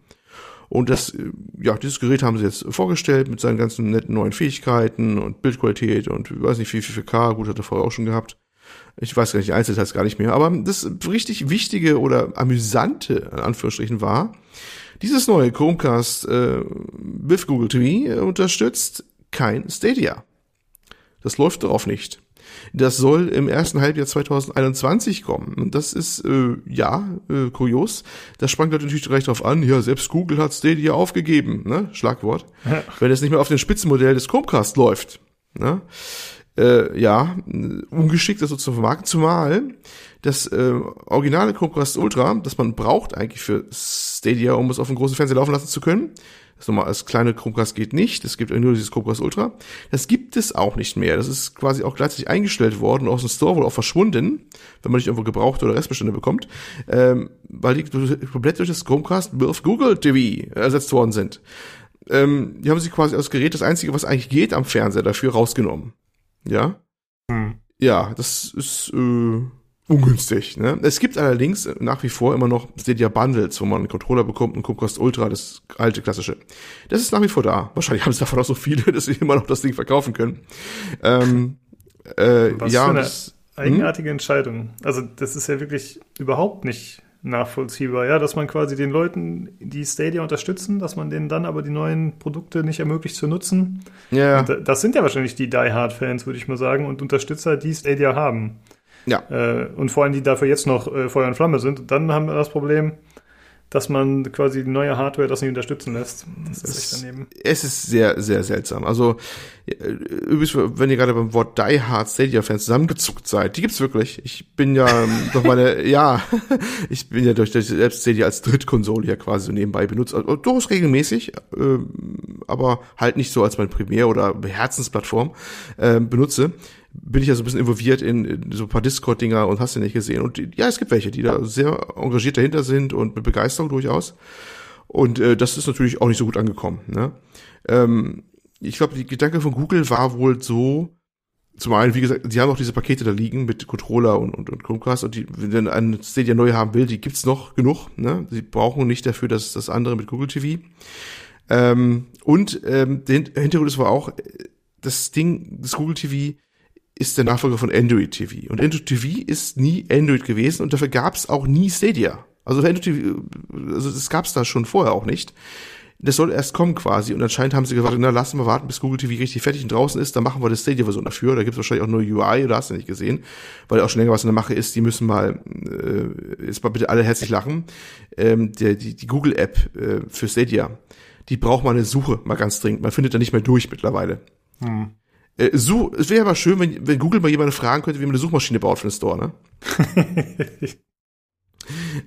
Und das, äh, ja, dieses Gerät haben sie jetzt vorgestellt mit seinen ganzen netten neuen Fähigkeiten und Bildqualität und ich weiß nicht, wie viel 4K, gut, hat er vorher auch schon gehabt. Ich weiß gar nicht, die Einzelheiten gar nicht mehr. Aber das richtig wichtige oder amüsante, in Anführungsstrichen, war, dieses neue Chromecast äh, with Google TV äh, unterstützt kein Stadia. Das läuft darauf nicht. Das soll im ersten Halbjahr 2021 kommen. Und das ist, äh, ja, äh, kurios. Da sprang Leute natürlich gleich drauf an, ja, selbst Google hat Stadia aufgegeben, ne? Schlagwort. Ja. Wenn es nicht mehr auf dem Spitzenmodell des Chromecast läuft. Ne? Äh, ja, ungeschickt das so zu vermarkten, zumal das äh, originale Chromecast Ultra, das man braucht eigentlich für Stadia, um es auf dem großen Fernseher laufen lassen zu können, das nochmal als kleine Chromecast geht nicht. Es gibt nur dieses Chromecast Ultra. Das gibt es auch nicht mehr. Das ist quasi auch gleichzeitig eingestellt worden, aus dem Store wohl auch verschwunden, wenn man nicht irgendwo gebraucht oder Restbestände bekommt, ähm, weil die komplett durch das Chromecast auf Google TV ersetzt worden sind. Ähm, die haben sich quasi aus Gerät das einzige, was eigentlich geht am Fernseher dafür rausgenommen. Ja. Hm. Ja, das ist äh, ungünstig. Ne? Es gibt allerdings nach wie vor immer noch Stadia Bundles, wo man einen Controller bekommt und Chromecast Ultra, das alte klassische. Das ist nach wie vor da. Wahrscheinlich haben es davon auch so viele, dass sie immer noch das Ding verkaufen können. Ähm, äh, Was ja, für eine das, hm? eigenartige Entscheidung. Also das ist ja wirklich überhaupt nicht nachvollziehbar, ja, dass man quasi den Leuten, die Stadia unterstützen, dass man denen dann aber die neuen Produkte nicht ermöglicht zu nutzen. Ja. Und das sind ja wahrscheinlich die Die Hard Fans, würde ich mal sagen, und Unterstützer, die Stadia haben. Ja. Äh, und vor allem die dafür jetzt noch äh, Feuer und Flamme sind. Und dann haben wir das Problem, dass man quasi die neue Hardware das nicht unterstützen lässt. Das ist echt daneben. Es ist sehr, sehr seltsam. Also, äh, übrigens, wenn ihr gerade beim Wort Die Hard Stadia Fans zusammengezuckt seid, die gibt's wirklich. Ich bin ja doch meine, ja, ich bin ja durch, durch selbst Stadia als Drittkonsole ja quasi so nebenbei benutzt. Also, durchaus regelmäßig, äh, aber halt nicht so als mein Primär- oder Herzensplattform äh, benutze bin ich ja so ein bisschen involviert in, in so ein paar Discord-Dinger und hast du nicht gesehen. Und ja, es gibt welche, die da sehr engagiert dahinter sind und mit Begeisterung durchaus. Und äh, das ist natürlich auch nicht so gut angekommen. Ne? Ähm, ich glaube, die Gedanke von Google war wohl so, zum einen, wie gesagt, die haben auch diese Pakete da liegen mit Controller und, und, und Chromecast und die, wenn ein Stadia neu haben will, die gibt's noch genug. Ne? Sie brauchen nicht dafür dass das andere mit Google TV. Ähm, und ähm, der Hintergrund ist aber auch, das Ding, das Google TV ist der Nachfolger von Android TV. Und Android TV ist nie Android gewesen und dafür gab es auch nie Stadia. Also Android TV, also das gab es da schon vorher auch nicht. Das soll erst kommen quasi und anscheinend haben sie gesagt, na lassen wir warten, bis Google TV richtig fertig und draußen ist, dann machen wir das Stadia-Version dafür. Da gibt es wahrscheinlich auch nur UI oder hast du nicht gesehen, weil auch schon länger was in der Mache ist. Die müssen mal, äh, jetzt mal bitte alle herzlich lachen, ähm, der, die, die Google-App äh, für Stadia, die braucht mal eine Suche mal ganz dringend. Man findet da nicht mehr durch mittlerweile. Hm. Äh, so, es wäre aber schön, wenn, wenn Google mal jemanden fragen könnte, wie man eine Suchmaschine baut für den Store, ne?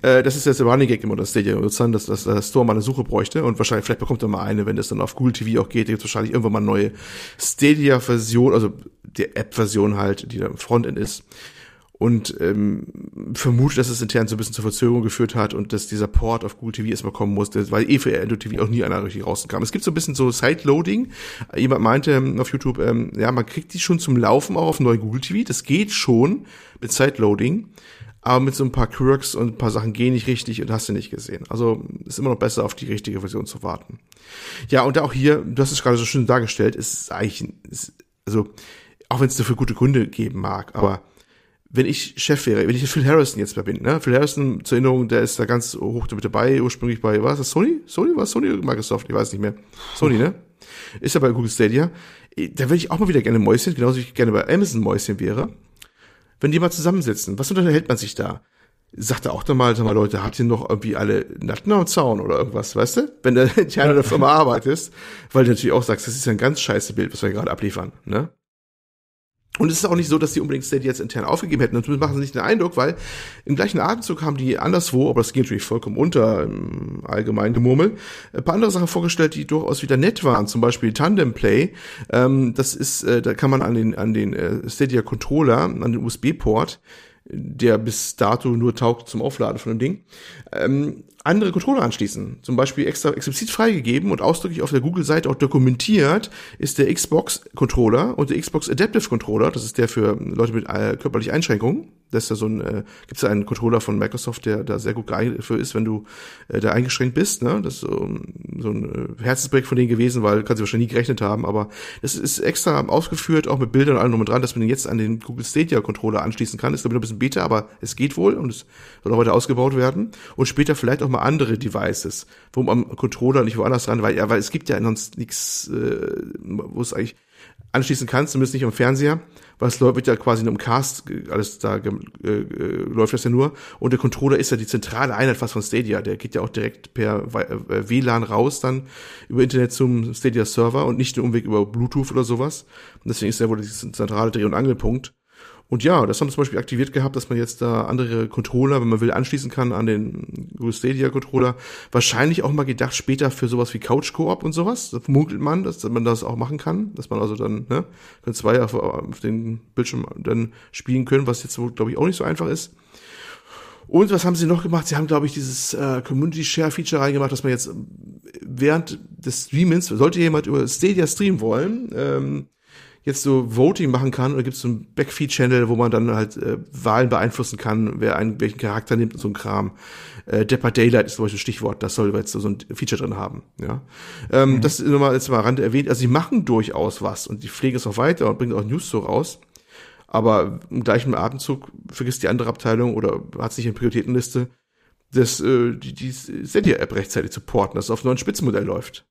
äh, das ist jetzt der Running Gag immer, das Stadia sozusagen, dass, dass der Store mal eine Suche bräuchte und wahrscheinlich, vielleicht bekommt er mal eine, wenn das dann auf Google TV auch geht, gibt wahrscheinlich irgendwann mal eine neue Stadia-Version, also der App-Version halt, die da im Frontend ist und ähm, vermute, dass es intern so ein bisschen zur Verzögerung geführt hat und dass dieser Port auf Google TV erstmal kommen musste, weil eh für Android TV auch nie einer richtig rauskam. Es gibt so ein bisschen so Side-Loading. Jemand meinte ähm, auf YouTube, ähm, ja, man kriegt die schon zum Laufen auch auf neue Google TV. Das geht schon mit Side-Loading, aber mit so ein paar Quirks und ein paar Sachen gehen nicht richtig und hast du nicht gesehen. Also ist immer noch besser, auf die richtige Version zu warten. Ja, und auch hier, du hast es gerade so schön dargestellt, ist eigentlich, ist, also auch wenn es dafür gute Gründe geben mag, aber wenn ich Chef wäre, wenn ich Phil Harrison jetzt mal bin, ne? Phil Harrison, zur Erinnerung, der ist da ganz hoch damit dabei, ursprünglich bei, was ist das, Sony? Sony? Was Sony oder Microsoft? Ich weiß nicht mehr. Sony, ne? Ist ja bei Google Stadia. Da würde ich auch mal wieder gerne Mäuschen, genauso wie ich gerne bei Amazon Mäuschen wäre. Wenn die mal zusammensitzen, was unterhält man sich da? Sagt er auch dann mal, sag mal, Leute, habt ihr noch irgendwie alle Natten am Zaun oder irgendwas, weißt du? Wenn du in einer Firma arbeitest, weil du natürlich auch sagst, das ist ja ein ganz scheiße Bild, was wir gerade abliefern, ne? Und es ist auch nicht so, dass die unbedingt Stadia jetzt intern aufgegeben hätten. Natürlich machen sie nicht den Eindruck, weil im gleichen Atemzug haben die anderswo, aber das geht natürlich vollkommen unter im allgemeinen Gemurmel, ein paar andere Sachen vorgestellt, die durchaus wieder nett waren. Zum Beispiel Tandem Play. Ähm, das ist, äh, da kann man an den, an den äh, Stadia Controller, an den USB-Port, der bis dato nur taugt zum Aufladen von dem Ding, ähm, andere Controller anschließen. Zum Beispiel extra explizit freigegeben und ausdrücklich auf der Google-Seite auch dokumentiert ist der Xbox-Controller und der Xbox Adaptive Controller. Das ist der für Leute mit äh, körperlichen Einschränkungen. Das ist ja so ein, äh, gibt es ja einen Controller von Microsoft, der da sehr gut geeignet für ist, wenn du äh, da eingeschränkt bist. Ne? Das ist so, so ein äh, Herzensprojekt von denen gewesen, weil kann sie wahrscheinlich nie gerechnet haben, aber das ist extra ausgeführt, auch mit Bildern und allem drum und dran, dass man den jetzt an den Google Stadia Controller anschließen kann. Ist noch ein bisschen Beta, aber es geht wohl und es soll auch weiter ausgebaut werden. Und später vielleicht auch mal andere Devices, man am Controller nicht woanders dran, weil, ja, weil es gibt ja sonst nichts, äh, wo es eigentlich anschließen kannst, zumindest nicht am Fernseher, weil es wird ja quasi in einem Cast, alles da äh, äh, läuft das ja nur. Und der Controller ist ja die zentrale Einheit fast von Stadia. Der geht ja auch direkt per äh, WLAN raus dann über Internet zum Stadia Server und nicht den Umweg über Bluetooth oder sowas. Und deswegen ist er wohl dieser zentrale Dreh- und Angelpunkt. Und ja, das haben wir zum Beispiel aktiviert gehabt, dass man jetzt da andere Controller, wenn man will, anschließen kann an den Google Stadia Controller. Wahrscheinlich auch mal gedacht später für sowas wie Couch Coop und sowas. Da vermutet man, dass man das auch machen kann, dass man also dann, ne, können zwei auf, auf den Bildschirm dann spielen können, was jetzt glaube ich, auch nicht so einfach ist. Und was haben sie noch gemacht? Sie haben, glaube ich, dieses äh, Community Share Feature reingemacht, dass man jetzt während des Streamings, sollte jemand über Stadia streamen wollen, ähm, jetzt so Voting machen kann oder gibt es so einen Backfeed-Channel, wo man dann halt äh, Wahlen beeinflussen kann, wer einen welchen Charakter nimmt und so ein Kram. Äh, Depper Daylight ist zum Beispiel ein Stichwort, das soll jetzt so ein Feature drin haben. Ja, ähm, mhm. Das ist nochmal jetzt mal Rande erwähnt. Also sie machen durchaus was und die pflegen es auch weiter und bringen auch News so raus. Aber im gleichen Atemzug vergisst die andere Abteilung oder hat sich in Prioritätenliste, dass äh, die, die Stadia-App rechtzeitig zu porten, dass es auf neuen Spitzenmodell läuft.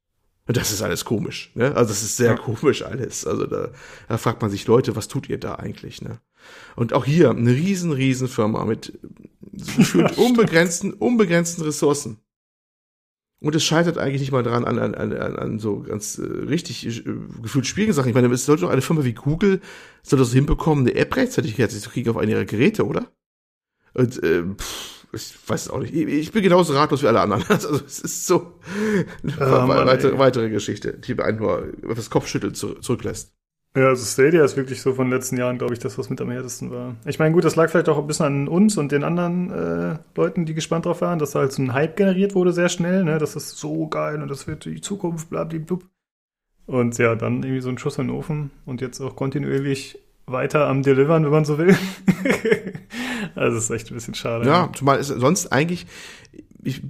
Und das ist alles komisch, ne? Also das ist sehr ja. komisch alles. Also da, da fragt man sich, Leute, was tut ihr da eigentlich, ne? Und auch hier eine riesen, riesen Firma mit gefühlt unbegrenzten, unbegrenzten Ressourcen. Und es scheitert eigentlich nicht mal dran an, an, an, an so ganz äh, richtig äh, gefühlt schwierigen Sachen. Ich meine, es sollte doch eine Firma wie Google, soll das hinbekommen, eine App rechtzeitig zu kriegen auf eine ihrer Geräte, oder? Und äh, pff, ich weiß es auch nicht. Ich bin genauso ratlos wie alle anderen. Also es ist so ja, Mann, weitere, weitere Geschichte, die einen nur das Kopfschütteln zurücklässt. Ja, also Stadia ist wirklich so von den letzten Jahren, glaube ich, das, was mit am härtesten war. Ich meine, gut, das lag vielleicht auch ein bisschen an uns und den anderen äh, Leuten, die gespannt drauf waren, dass da halt so ein Hype generiert wurde sehr schnell, ne? Das ist so geil und das wird die Zukunft, blablabla. Und ja, dann irgendwie so ein Schuss in den Ofen und jetzt auch kontinuierlich weiter am Delivern, wenn man so will. also ist echt ein bisschen schade. Ja, zumal ist sonst eigentlich, ich,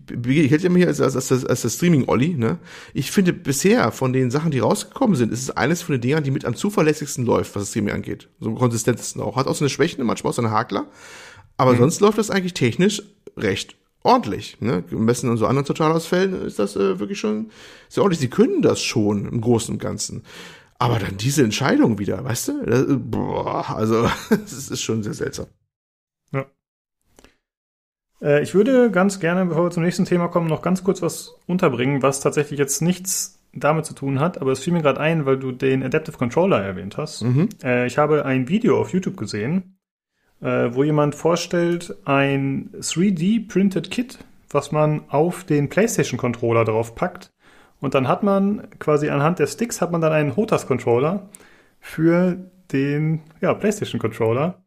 hätte ja mir als, als, als, als das Streaming-Olli, ne? Ich finde bisher von den Sachen, die rausgekommen sind, ist es eines von den Dingern, die mit am zuverlässigsten läuft, was das Streaming angeht. So am konsistentesten auch. Hat auch so eine Schwächen, manchmal auch so eine Hakler. Aber mhm. sonst läuft das eigentlich technisch recht ordentlich. Ne? Gemessen an so anderen Totalausfällen ist das äh, wirklich schon sehr ordentlich. Sie können das schon im Großen und Ganzen. Aber dann diese Entscheidung wieder, weißt du? Das, boah, also, das ist schon sehr seltsam. Ja. Äh, ich würde ganz gerne, bevor wir zum nächsten Thema kommen, noch ganz kurz was unterbringen, was tatsächlich jetzt nichts damit zu tun hat, aber es fiel mir gerade ein, weil du den Adaptive Controller erwähnt hast. Mhm. Äh, ich habe ein Video auf YouTube gesehen, äh, wo jemand vorstellt, ein 3D-Printed Kit, was man auf den PlayStation-Controller drauf packt und dann hat man quasi anhand der Sticks hat man dann einen HOTAS-Controller für den ja, PlayStation-Controller,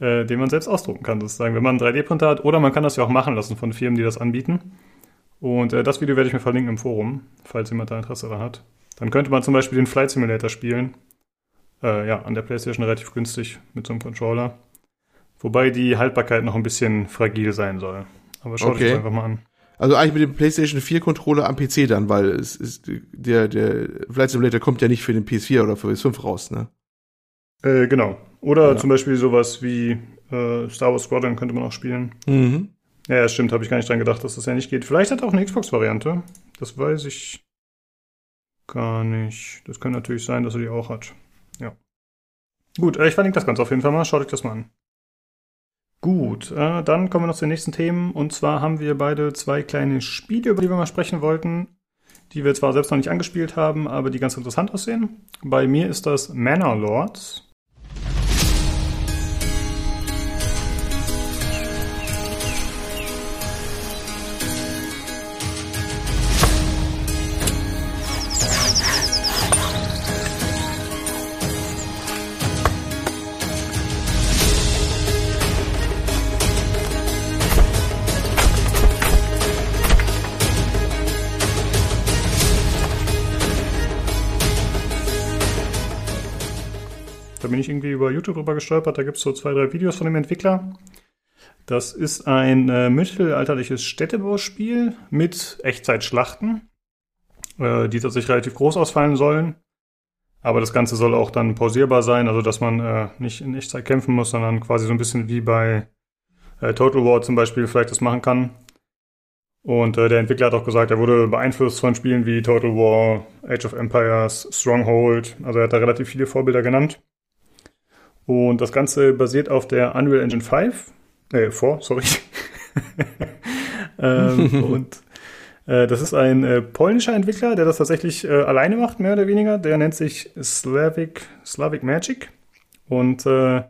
äh, den man selbst ausdrucken kann, sozusagen, wenn man einen 3D-Printer hat. Oder man kann das ja auch machen lassen von Firmen, die das anbieten. Und äh, das Video werde ich mir verlinken im Forum, falls jemand da Interesse daran hat. Dann könnte man zum Beispiel den Flight Simulator spielen. Äh, ja, an der PlayStation relativ günstig mit so einem Controller. Wobei die Haltbarkeit noch ein bisschen fragil sein soll. Aber schaut okay. euch das einfach mal an. Also eigentlich mit dem PlayStation 4 Controller am PC dann, weil es ist der der Flight Simulator kommt ja nicht für den PS4 oder für PS5 raus, ne? Äh, genau. Oder ja. zum Beispiel sowas wie äh, Star Wars Squadron könnte man auch spielen. Mhm. Ja, stimmt, habe ich gar nicht dran gedacht, dass das ja nicht geht. Vielleicht hat er auch eine Xbox-Variante. Das weiß ich gar nicht. Das kann natürlich sein, dass er die auch hat. Ja. Gut, äh, ich verlinke das Ganze auf jeden Fall mal. Schaut euch das mal an. Gut, äh, dann kommen wir noch zu den nächsten Themen. Und zwar haben wir beide zwei kleine Spiele, über die wir mal sprechen wollten, die wir zwar selbst noch nicht angespielt haben, aber die ganz interessant aussehen. Bei mir ist das Manor Lords. Irgendwie über YouTube drüber gestolpert. Da gibt es so zwei, drei Videos von dem Entwickler. Das ist ein äh, mittelalterliches Städtebauspiel mit Echtzeitschlachten, äh, die tatsächlich relativ groß ausfallen sollen. Aber das Ganze soll auch dann pausierbar sein, also dass man äh, nicht in Echtzeit kämpfen muss, sondern quasi so ein bisschen wie bei äh, Total War zum Beispiel vielleicht das machen kann. Und äh, der Entwickler hat auch gesagt, er wurde beeinflusst von Spielen wie Total War, Age of Empires, Stronghold. Also er hat da relativ viele Vorbilder genannt. Und das Ganze basiert auf der Unreal Engine 5. Äh, 4, sorry. ähm, und äh, das ist ein äh, polnischer Entwickler, der das tatsächlich äh, alleine macht, mehr oder weniger. Der nennt sich Slavic, Slavic Magic. Und äh,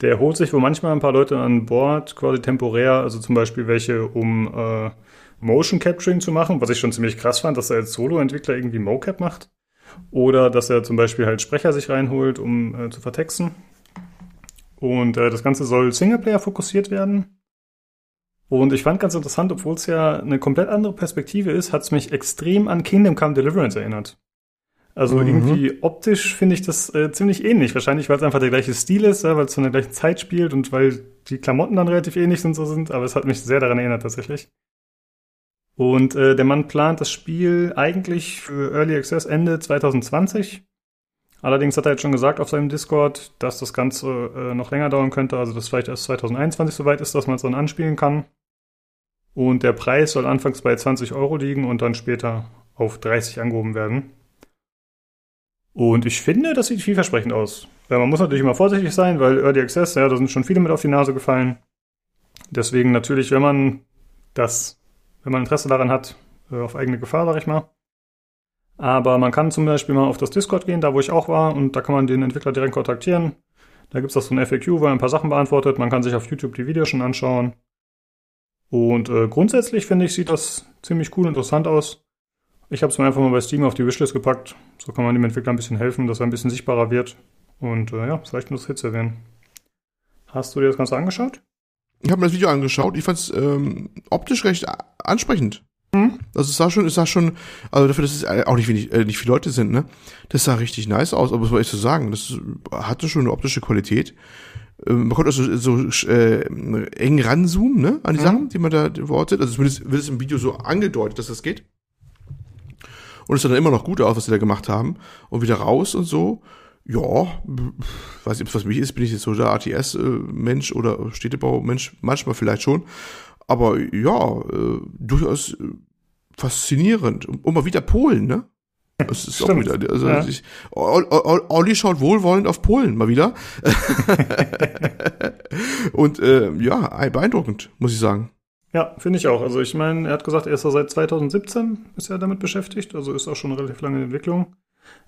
der holt sich wohl manchmal ein paar Leute an Bord, quasi temporär, also zum Beispiel welche, um äh, Motion Capturing zu machen, was ich schon ziemlich krass fand, dass er als Solo-Entwickler irgendwie Mocap macht. Oder dass er zum Beispiel halt Sprecher sich reinholt, um äh, zu vertexten. Und äh, das Ganze soll Singleplayer fokussiert werden. Und ich fand ganz interessant, obwohl es ja eine komplett andere Perspektive ist, hat es mich extrem an Kingdom Come Deliverance erinnert. Also mhm. irgendwie optisch finde ich das äh, ziemlich ähnlich. Wahrscheinlich, weil es einfach der gleiche Stil ist, ja, weil es zu einer gleichen Zeit spielt und weil die Klamotten dann relativ ähnlich sind, so sind. Aber es hat mich sehr daran erinnert tatsächlich. Und äh, der Mann plant das Spiel eigentlich für Early Access Ende 2020. Allerdings hat er jetzt schon gesagt auf seinem Discord, dass das Ganze äh, noch länger dauern könnte, also dass vielleicht erst 2021 soweit ist, dass man es dann anspielen kann. Und der Preis soll anfangs bei 20 Euro liegen und dann später auf 30 angehoben werden. Und ich finde, das sieht vielversprechend aus. Ja, man muss natürlich immer vorsichtig sein, weil Early Access, ja, da sind schon viele mit auf die Nase gefallen. Deswegen natürlich, wenn man das, wenn man Interesse daran hat, äh, auf eigene Gefahr, sag ich mal. Aber man kann zum Beispiel mal auf das Discord gehen, da wo ich auch war, und da kann man den Entwickler direkt kontaktieren. Da gibt es auch so ein FAQ, wo er ein paar Sachen beantwortet. Man kann sich auf YouTube die Videos schon anschauen. Und äh, grundsätzlich finde ich, sieht das ziemlich cool und interessant aus. Ich habe es mir einfach mal bei Steam auf die Wishlist gepackt. So kann man dem Entwickler ein bisschen helfen, dass er ein bisschen sichtbarer wird. Und äh, ja, vielleicht muss Hits erwähnen. Hast du dir das Ganze angeschaut? Ich habe mir das Video angeschaut. Ich fand es ähm, optisch recht ansprechend. Mhm. Also es sah schon, es sah schon, also dafür, dass es auch nicht wenig, äh, nicht viele Leute sind, ne? Das sah richtig nice aus, aber was soll ich so sagen? Das hatte schon eine optische Qualität. Ähm, man konnte also so äh, eng ranzoomen, ne, an die mhm. Sachen, die man da wortet. Also zumindest wird es im Video so angedeutet, dass das geht. Und es sah dann immer noch gut aus, was sie da gemacht haben. Und wieder raus und so. Ja, weiß nicht, was mich ist, bin ich jetzt so der ATS-Mensch oder Städtebau-Mensch, manchmal vielleicht schon. Aber ja, äh, durchaus äh, faszinierend. Und mal wieder Polen, ne? Das ist Stimmt. auch wieder, also ja. ich, Olli schaut wohlwollend auf Polen mal wieder. und äh, ja, beeindruckend, muss ich sagen. Ja, finde ich auch. Also ich meine, er hat gesagt, er ist ja seit 2017 ist er damit beschäftigt, also ist auch schon eine relativ lange Entwicklung.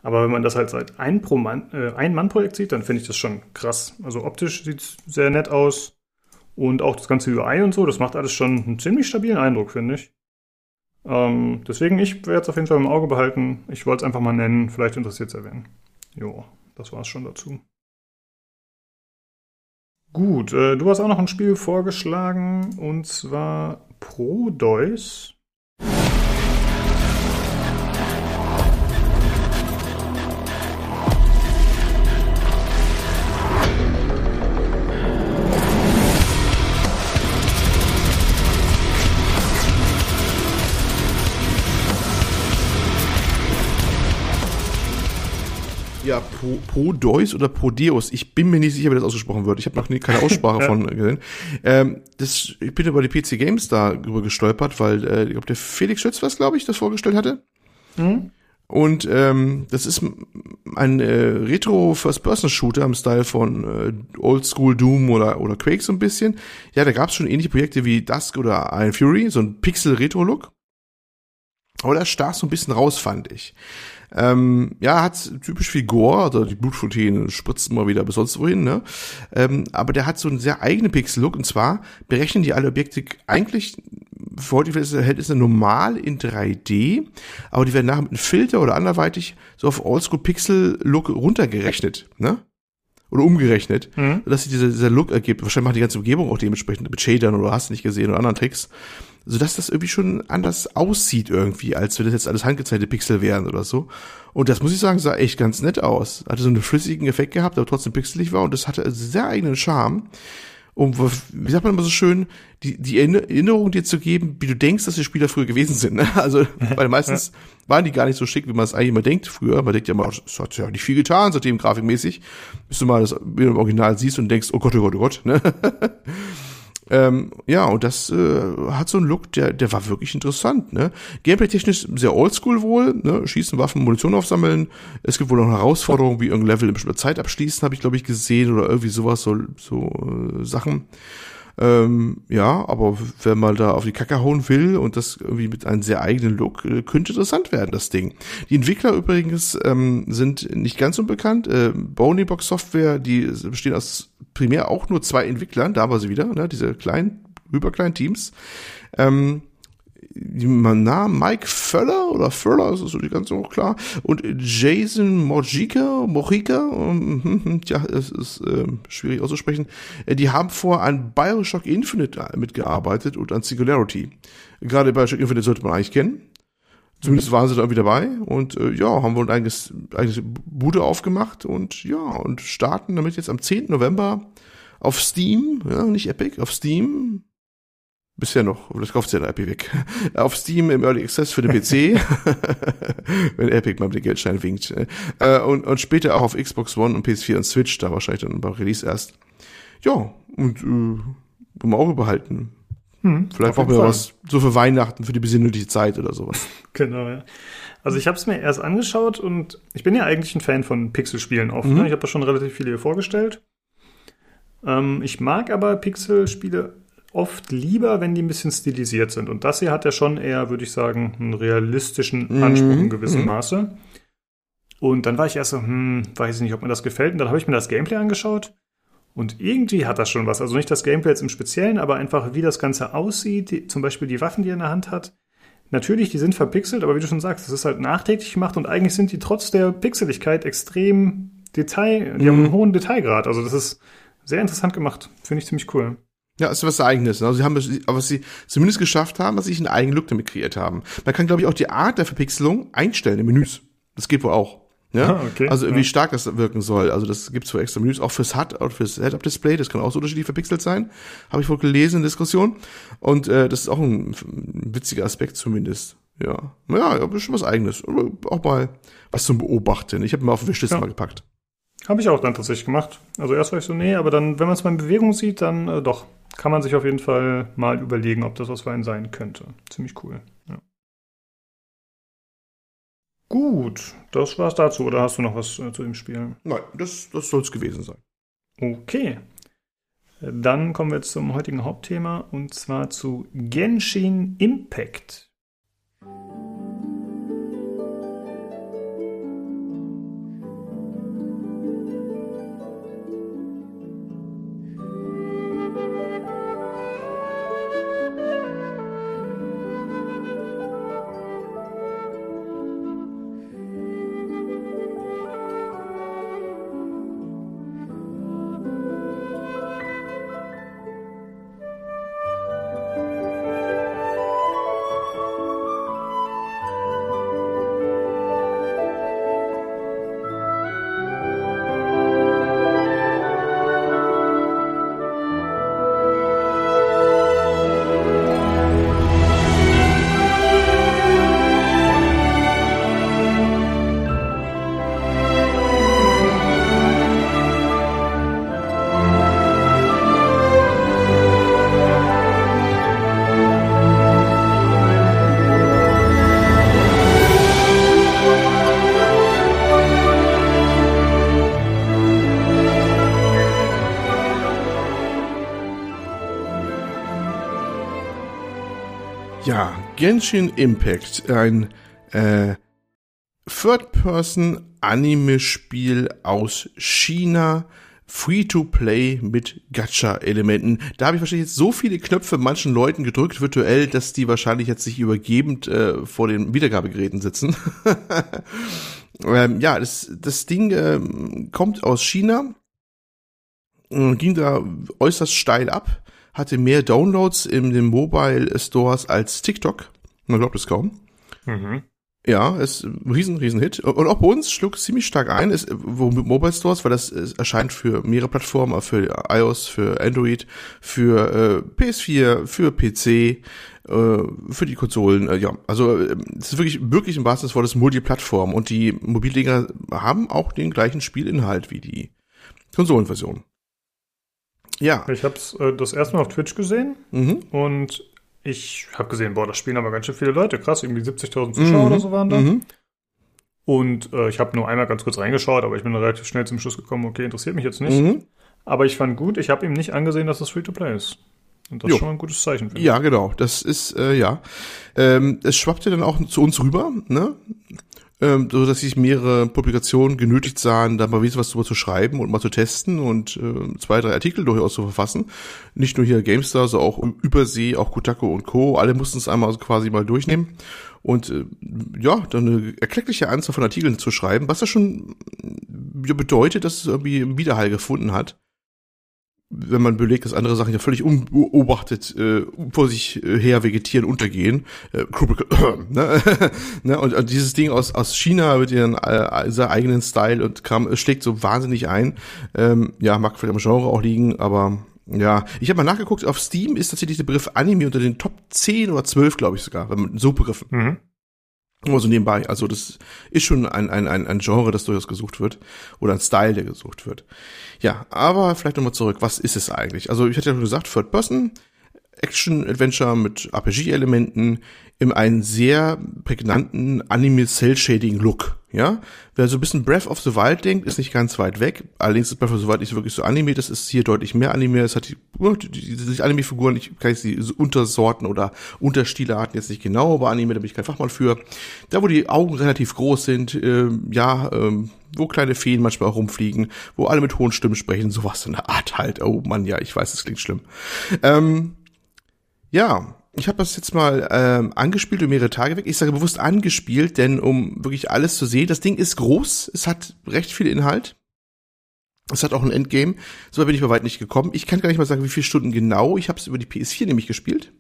Aber wenn man das halt seit ein pro Mann, äh, ein Mann-Projekt sieht, dann finde ich das schon krass. Also optisch sieht es sehr nett aus und auch das ganze UI und so, das macht alles schon einen ziemlich stabilen Eindruck, finde ich. Ähm, deswegen, ich werde es auf jeden Fall im Auge behalten. Ich wollte es einfach mal nennen, vielleicht interessiert es erwähnen. Jo, das war es schon dazu. Gut, äh, du hast auch noch ein Spiel vorgeschlagen und zwar Prodeus. Ja, Prodeus oder Prodeus. Ich bin mir nicht sicher, wie das ausgesprochen wird. Ich habe noch nie keine Aussprache von gesehen. Ähm, das, ich bin über die PC Games da drüber gestolpert, weil äh, ich glaube, der Felix Schütz was, glaube ich, das vorgestellt hatte. Mhm. Und ähm, das ist ein äh, Retro-First-Person-Shooter im Style von äh, Oldschool Doom oder, oder Quake so ein bisschen. Ja, da gab es schon ähnliche Projekte wie Dusk oder Iron Fury, so ein Pixel-Retro-Look. Aber das stach so ein bisschen raus, fand ich. Ähm, ja, hat typisch viel Gore, also die Blutfontäne spritzen mal wieder bis sonst wohin, ne? Ähm, aber der hat so einen sehr eigenen Pixel-Look und zwar berechnen die alle Objekte eigentlich für heutige Verhältnisse normal in 3D, aber die werden nachher mit einem Filter oder anderweitig so auf Oldschool-Pixel-Look runtergerechnet, ne? Oder umgerechnet, mhm. dass sich dieser, dieser Look ergibt. Wahrscheinlich macht die ganze Umgebung auch dementsprechend mit Shadern oder hast du nicht gesehen oder anderen Tricks sodass das irgendwie schon anders aussieht irgendwie, als wenn das jetzt alles handgezeichnete Pixel wären oder so. Und das muss ich sagen, sah echt ganz nett aus. Hatte so einen flüssigen Effekt gehabt, aber trotzdem pixelig war und das hatte sehr eigenen Charme. Um, wie sagt man immer so schön, die, die Erinnerung dir zu geben, wie du denkst, dass die Spieler früher gewesen sind. Ne? Also, weil meistens waren die gar nicht so schick, wie man es eigentlich immer denkt früher. Man denkt ja immer, es hat ja nicht viel getan, seitdem grafikmäßig. Bis du mal das im Original siehst und denkst, oh Gott, oh Gott, oh Gott. Ne? Ähm, ja, und das äh, hat so einen Look, der, der war wirklich interessant. Ne? Gameplay-technisch sehr oldschool wohl, ne? schießen, Waffen, Munition aufsammeln. Es gibt wohl noch Herausforderungen, wie irgendein Level in bestimmter Zeit abschließen, habe ich glaube ich gesehen oder irgendwie sowas, so, so äh, Sachen. Ähm, ja, aber wenn man da auf die Kacke hauen will und das irgendwie mit einem sehr eigenen Look, äh, könnte interessant werden, das Ding. Die Entwickler übrigens ähm, sind nicht ganz unbekannt. Äh, Box Software, die bestehen aus primär auch nur zwei Entwicklern, da war sie wieder, ne, diese kleinen, überkleinen Teams. Ähm, Namen Mike Völler oder Völler, ist das so nicht ganz so klar. Und Jason Mojica, Mojica, ähm, ja, es ist äh, schwierig auszusprechen. Äh, die haben vor an Bioshock Infinite mitgearbeitet und an Singularity. Gerade Bioshock Infinite sollte man eigentlich kennen. Zumindest waren sie da irgendwie dabei und äh, ja, haben wohl ein eigenes, eigenes Bude aufgemacht und ja, und starten damit jetzt am 10. November auf Steam, ja, nicht Epic, auf Steam Bisher noch, das kauft ja der Epic weg. Auf Steam im Early Access für den PC, wenn Epic mal mit dem Geldschein winkt. Äh, und, und später auch auf Xbox One und PS4 und Switch, da wahrscheinlich dann beim Release erst. Ja, und äh, im Auge behalten. Hm, Vielleicht brauchen wir was so für Weihnachten, für die besinnliche Zeit oder sowas. genau, ja. Also ich habe es mir erst angeschaut und ich bin ja eigentlich ein Fan von Pixelspielen oft. Ne? Mhm. Ne? Ich habe da schon relativ viele hier vorgestellt. Ähm, ich mag aber Pixelspiele oft lieber, wenn die ein bisschen stilisiert sind. Und das hier hat ja schon eher, würde ich sagen, einen realistischen mhm. Anspruch in gewissem mhm. Maße. Und dann war ich erst so, hm, weiß ich nicht, ob mir das gefällt. Und dann habe ich mir das Gameplay angeschaut. Und irgendwie hat das schon was. Also nicht das Gameplay jetzt im Speziellen, aber einfach, wie das Ganze aussieht. Die, zum Beispiel die Waffen, die er in der Hand hat. Natürlich, die sind verpixelt, aber wie du schon sagst, das ist halt nachträglich gemacht und eigentlich sind die trotz der Pixeligkeit extrem Detail, die mhm. haben einen hohen Detailgrad. Also das ist sehr interessant gemacht. Finde ich ziemlich cool. Ja, ist was Eigenes. Ne? Also sie haben, was sie zumindest geschafft haben, dass sie einen eigenen Look damit kreiert haben. Man kann, glaube ich, auch die Art der Verpixelung einstellen in Menüs. Das geht wohl auch. Ja? Ah, okay, also ja. wie stark das wirken soll. Also das gibt's wohl extra Menüs, auch fürs HUD oder fürs Head-Up-Display, das kann auch so unterschiedlich verpixelt sein. Habe ich wohl gelesen in Diskussion. Und äh, das ist auch ein, ein witziger Aspekt zumindest. Ja, ja, ja schon was Eigenes. Auch mal was zum Beobachten. Ich habe mir auf den Wishlist ja. mal gepackt. Habe ich auch dann tatsächlich gemacht. Also erst war ich so, nee, aber dann, wenn man es mal in Bewegung sieht, dann äh, doch kann man sich auf jeden Fall mal überlegen, ob das was für einen sein könnte. Ziemlich cool. Ja. Gut, das war's dazu. Oder hast du noch was äh, zu dem Spiel? Nein, das, das soll es gewesen sein. Okay. Dann kommen wir zum heutigen Hauptthema und zwar zu Genshin Impact. Genshin Impact, ein äh, Third-Person-Anime-Spiel aus China, Free-to-Play mit Gacha-Elementen. Da habe ich wahrscheinlich jetzt so viele Knöpfe manchen Leuten gedrückt virtuell, dass die wahrscheinlich jetzt sich übergebend äh, vor den Wiedergabegeräten sitzen. ähm, ja, das, das Ding ähm, kommt aus China, ging da äußerst steil ab hatte mehr Downloads in den Mobile Stores als TikTok. Man glaubt es kaum. Mhm. Ja, ist ein riesen, riesen Hit. Und auch bei uns schlug es ziemlich stark ein, ist, wo Mobile Stores, weil das erscheint für mehrere Plattformen, für iOS, für Android, für äh, PS4, für PC, äh, für die Konsolen. Äh, ja, also äh, es ist wirklich, wirklich im wahrsten Sinne des Multiplattform. Und die Mobildinger haben auch den gleichen Spielinhalt wie die Konsolenversion. Ja. Ich habe es äh, das erste Mal auf Twitch gesehen Mhm. und ich habe gesehen, boah, das spielen aber ganz schön viele Leute. Krass, irgendwie 70.000 Zuschauer oder so waren da. Mhm. Und äh, ich habe nur einmal ganz kurz reingeschaut, aber ich bin relativ schnell zum Schluss gekommen, okay, interessiert mich jetzt nicht. Mhm. Aber ich fand gut, ich habe ihm nicht angesehen, dass das Free-to-Play ist. Und das Jo. ist schon mal ein gutes Zeichen. finde Ja, genau. Das ist, äh, ja. Ähm, es schwappte dann auch zu uns rüber, ne? Ähm, so dass sich mehrere Publikationen genötigt sahen, da mal was drüber zu schreiben und mal zu testen und äh, zwei, drei Artikel durchaus zu verfassen. Nicht nur hier GameStar, so auch Übersee, auch Kotaku und Co. Alle mussten es einmal quasi mal durchnehmen. Und äh, ja, dann eine erkleckliche Anzahl von Artikeln zu schreiben, was ja schon ja, bedeutet, dass es irgendwie einen Widerhall gefunden hat wenn man belegt, dass andere Sachen ja völlig unbeobachtet äh, vor sich äh, her vegetieren, untergehen. Äh, ne? ne? und, und dieses Ding aus, aus China mit ihren äh, seinem eigenen Style und kam, schlägt so wahnsinnig ein. Ähm, ja, mag vielleicht am Genre auch liegen, aber ja, ich habe mal nachgeguckt, auf Steam ist tatsächlich der Begriff Anime unter den Top 10 oder 12, glaube ich sogar, wenn man so begriffen. Mhm. Nur so nebenbei. Also das ist schon ein, ein, ein, ein Genre, das durchaus gesucht wird. Oder ein Style, der gesucht wird. Ja, aber vielleicht nochmal zurück. Was ist es eigentlich? Also ich hatte ja schon gesagt, Third Person, Action-Adventure mit RPG-Elementen in einen sehr prägnanten Anime-Cell-Shading-Look. Ja, wer so ein bisschen Breath of the Wild denkt, ist nicht ganz weit weg. Allerdings ist Breath of the Wild nicht wirklich so Anime. Das ist hier deutlich mehr Anime. Es hat die, die, die Anime-Figuren, ich kann jetzt die Untersorten oder Unterstilarten jetzt nicht genau, aber Anime, da bin ich kein Fachmann für. Da, wo die Augen relativ groß sind, ähm, ja, ähm, wo kleine Feen manchmal rumfliegen, wo alle mit hohen Stimmen sprechen, sowas in der Art halt. Oh Mann, ja, ich weiß, es klingt schlimm. Ähm, ja, ich habe das jetzt mal ähm, angespielt und mehrere Tage weg. Ich sage bewusst angespielt, denn um wirklich alles zu sehen, das Ding ist groß, es hat recht viel Inhalt. Es hat auch ein Endgame. So bin ich bei weit nicht gekommen. Ich kann gar nicht mal sagen, wie viele Stunden genau. Ich habe es über die PS4 nämlich gespielt.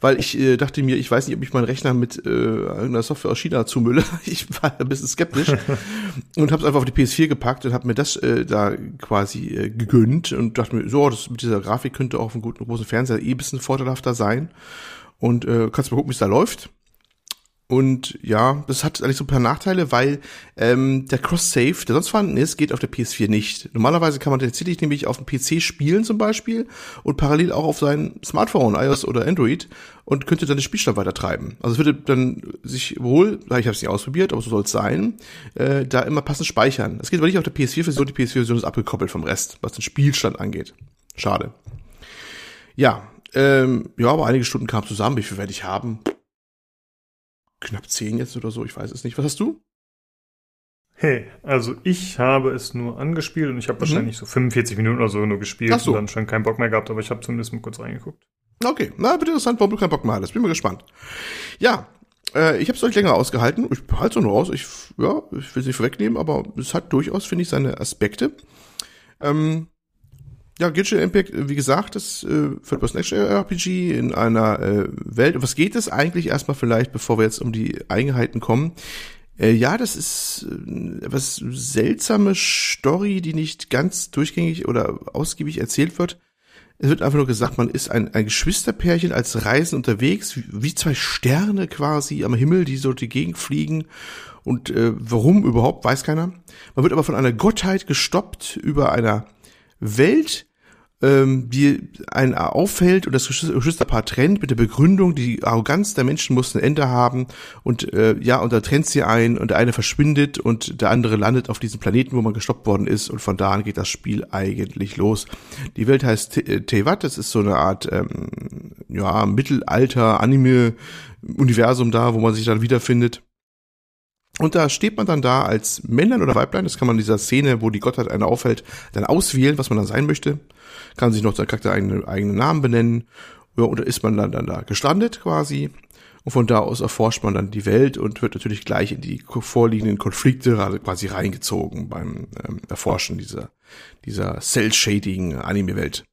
Weil ich äh, dachte mir, ich weiß nicht, ob ich meinen Rechner mit äh, irgendeiner Software aus China zumülle. Ich war ein bisschen skeptisch und habe es einfach auf die PS4 gepackt und habe mir das äh, da quasi äh, gegönnt und dachte mir, so, das mit dieser Grafik könnte auch auf einem guten großen Fernseher eh ein bisschen vorteilhafter sein. Und äh, kannst mal gucken, wie es da läuft. Und ja, das hat eigentlich so ein paar Nachteile, weil ähm, der Cross-Save, der sonst vorhanden ist, geht auf der PS4 nicht. Normalerweise kann man tatsächlich nämlich auf dem PC spielen zum Beispiel und parallel auch auf sein Smartphone, iOS oder Android und könnte dann den Spielstand weitertreiben. Also es würde dann sich wohl, ich habe es nicht ausprobiert, aber so soll es sein, äh, da immer passend speichern. Das geht aber nicht auf der PS4-Version, die PS4-Version ist abgekoppelt vom Rest, was den Spielstand angeht. Schade. Ja, ähm, ja, aber einige Stunden kamen zusammen. Wie viel werde ich haben? Knapp zehn jetzt oder so, ich weiß es nicht. Was hast du? Hey, also ich habe es nur angespielt und ich habe wahrscheinlich so 45 Minuten oder so nur gespielt Mhm. Ach so. und dann schon keinen Bock mehr gehabt, aber ich habe zumindest mal kurz reingeguckt. Okay, na, wird interessant, warum du keinen Bock mehr hattest. Bin mal gespannt. Ja, äh, ich habe es euch länger ausgehalten. Ich halte es nur raus. Ich, ja, ich will es nicht vorwegnehmen, aber es hat durchaus, finde ich, seine Aspekte. Ähm, ja, Genshin Impact, äh, wie gesagt, das äh, Third-Person-Action-RPG in einer äh, Welt. Was geht es eigentlich erstmal vielleicht, bevor wir jetzt um die Eigenheiten kommen? Äh, ja, das ist äh, etwas seltsame Story, die nicht ganz durchgängig oder ausgiebig erzählt wird. Es wird einfach nur gesagt, man ist ein, ein Geschwisterpärchen als Reisen unterwegs, wie, wie zwei Sterne quasi am Himmel, die so die Gegend fliegen. Und äh, warum überhaupt, weiß keiner. Man wird aber von einer Gottheit gestoppt über einer Welt, ähm, die einen auffällt und das Geschwister- Geschwisterpaar trennt mit der Begründung, die Arroganz der Menschen muss ein Ende haben und äh, ja, und da trennt sie ein und der eine verschwindet und der andere landet auf diesem Planeten, wo man gestoppt worden ist und von da an geht das Spiel eigentlich los. Die Welt heißt Te- äh, das ist so eine Art ähm, ja, Mittelalter-Anime-Universum da, wo man sich dann wiederfindet. Und da steht man dann da als Männlein oder Weiblein, das kann man in dieser Szene, wo die Gottheit einen auffällt, dann auswählen, was man dann sein möchte. Kann sich noch seinen Charakter eigene, eigenen Namen benennen. Ja, oder ist man dann, dann da gestrandet quasi. Und von da aus erforscht man dann die Welt und wird natürlich gleich in die vorliegenden Konflikte quasi reingezogen beim ähm, Erforschen dieser, dieser Cell-Shading-Anime-Welt.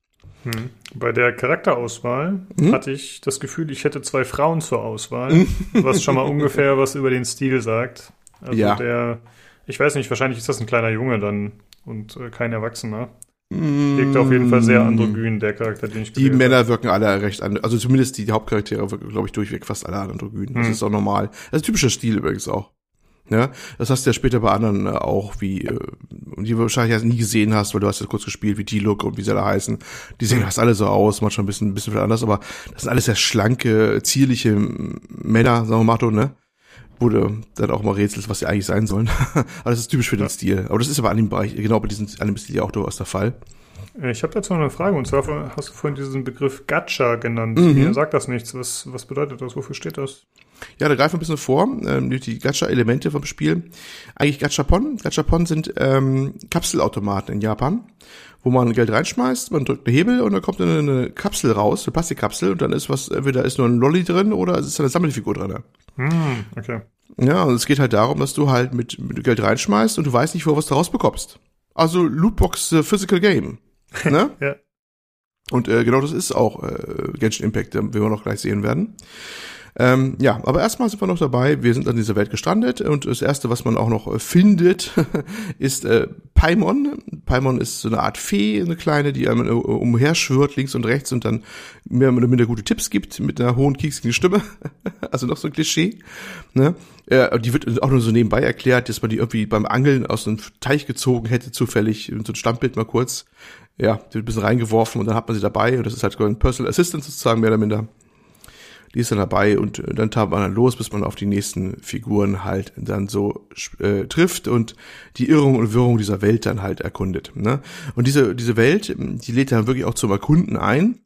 Hm. Bei der Charakterauswahl Mhm. hatte ich das Gefühl, ich hätte zwei Frauen zur Auswahl, was schon mal ungefähr was über den Stil sagt. Also Ja. der, ich weiß nicht, wahrscheinlich ist das ein kleiner Junge dann und äh, kein Erwachsener. Wirkt auf jeden Fall sehr androgyn, der Charakter, den ich Mm. Die gewählt habe. Männer wirken alle recht an, also zumindest die Hauptcharaktere wirken, glaube ich, durchweg fast alle androgyn. Das Mhm. ist auch normal. Das ist ein typischer Stil übrigens auch. Ja, das hast du ja später bei anderen äh, auch, wie, äh, die du wahrscheinlich nie gesehen hast, weil du hast ja kurz gespielt, wie D-Look und wie sie alle heißen. Die sehen fast alle so aus, manchmal ein bisschen, ein bisschen anders, aber das sind alles sehr schlanke, zierliche Männer, sagen wir mal, ne? Du dann auch mal rätselst, was sie eigentlich sein sollen. aber das ist typisch für den Stil. Aber das ist aber an dem Bereich, genau bei diesem Anime-Stil ja auch durchaus der Fall. Ich habe dazu noch eine Frage, und zwar hast du vorhin diesen Begriff Gacha genannt. Mhm. Mir sagt das nichts. Was, was bedeutet das? Wofür steht das? Ja, da greifen wir ein bisschen vor, ähm, die Gacha-Elemente vom Spiel. Eigentlich Gachapon. Gachapon sind ähm, Kapselautomaten in Japan, wo man Geld reinschmeißt, man drückt einen Hebel und dann kommt eine, eine Kapsel raus, eine Plastikkapsel und dann ist was, entweder ist nur ein Lolly drin oder es ist eine Sammelfigur drin. Hm, okay. Ja, und es geht halt darum, dass du halt mit, mit Geld reinschmeißt und du weißt nicht, wo was daraus bekommst. Also Lootbox äh, Physical Game. Ne? ja. Und äh, genau das ist auch äh, Genshin Impact, den wir noch gleich sehen werden. Ähm, ja, aber erstmal sind wir noch dabei. Wir sind an dieser Welt gestrandet und das erste, was man auch noch äh, findet, ist äh, Paimon. Paimon ist so eine Art Fee, eine kleine, die einem äh, umherschwirrt links und rechts und dann mehr oder minder gute Tipps gibt mit einer hohen kieksigen Stimme. also noch so ein Klischee. Ne? Äh, die wird auch nur so nebenbei erklärt, dass man die irgendwie beim Angeln aus einem Teich gezogen hätte, zufällig, so ein Stammbild mal kurz. Ja, die wird ein bisschen reingeworfen und dann hat man sie dabei und das ist halt ein Personal Assistant sozusagen, mehr oder minder die ist dann dabei und dann tat man dann los, bis man auf die nächsten Figuren halt dann so äh, trifft und die Irrung und Wirrung dieser Welt dann halt erkundet. Ne? Und diese, diese Welt, die lädt dann wirklich auch zum Erkunden ein.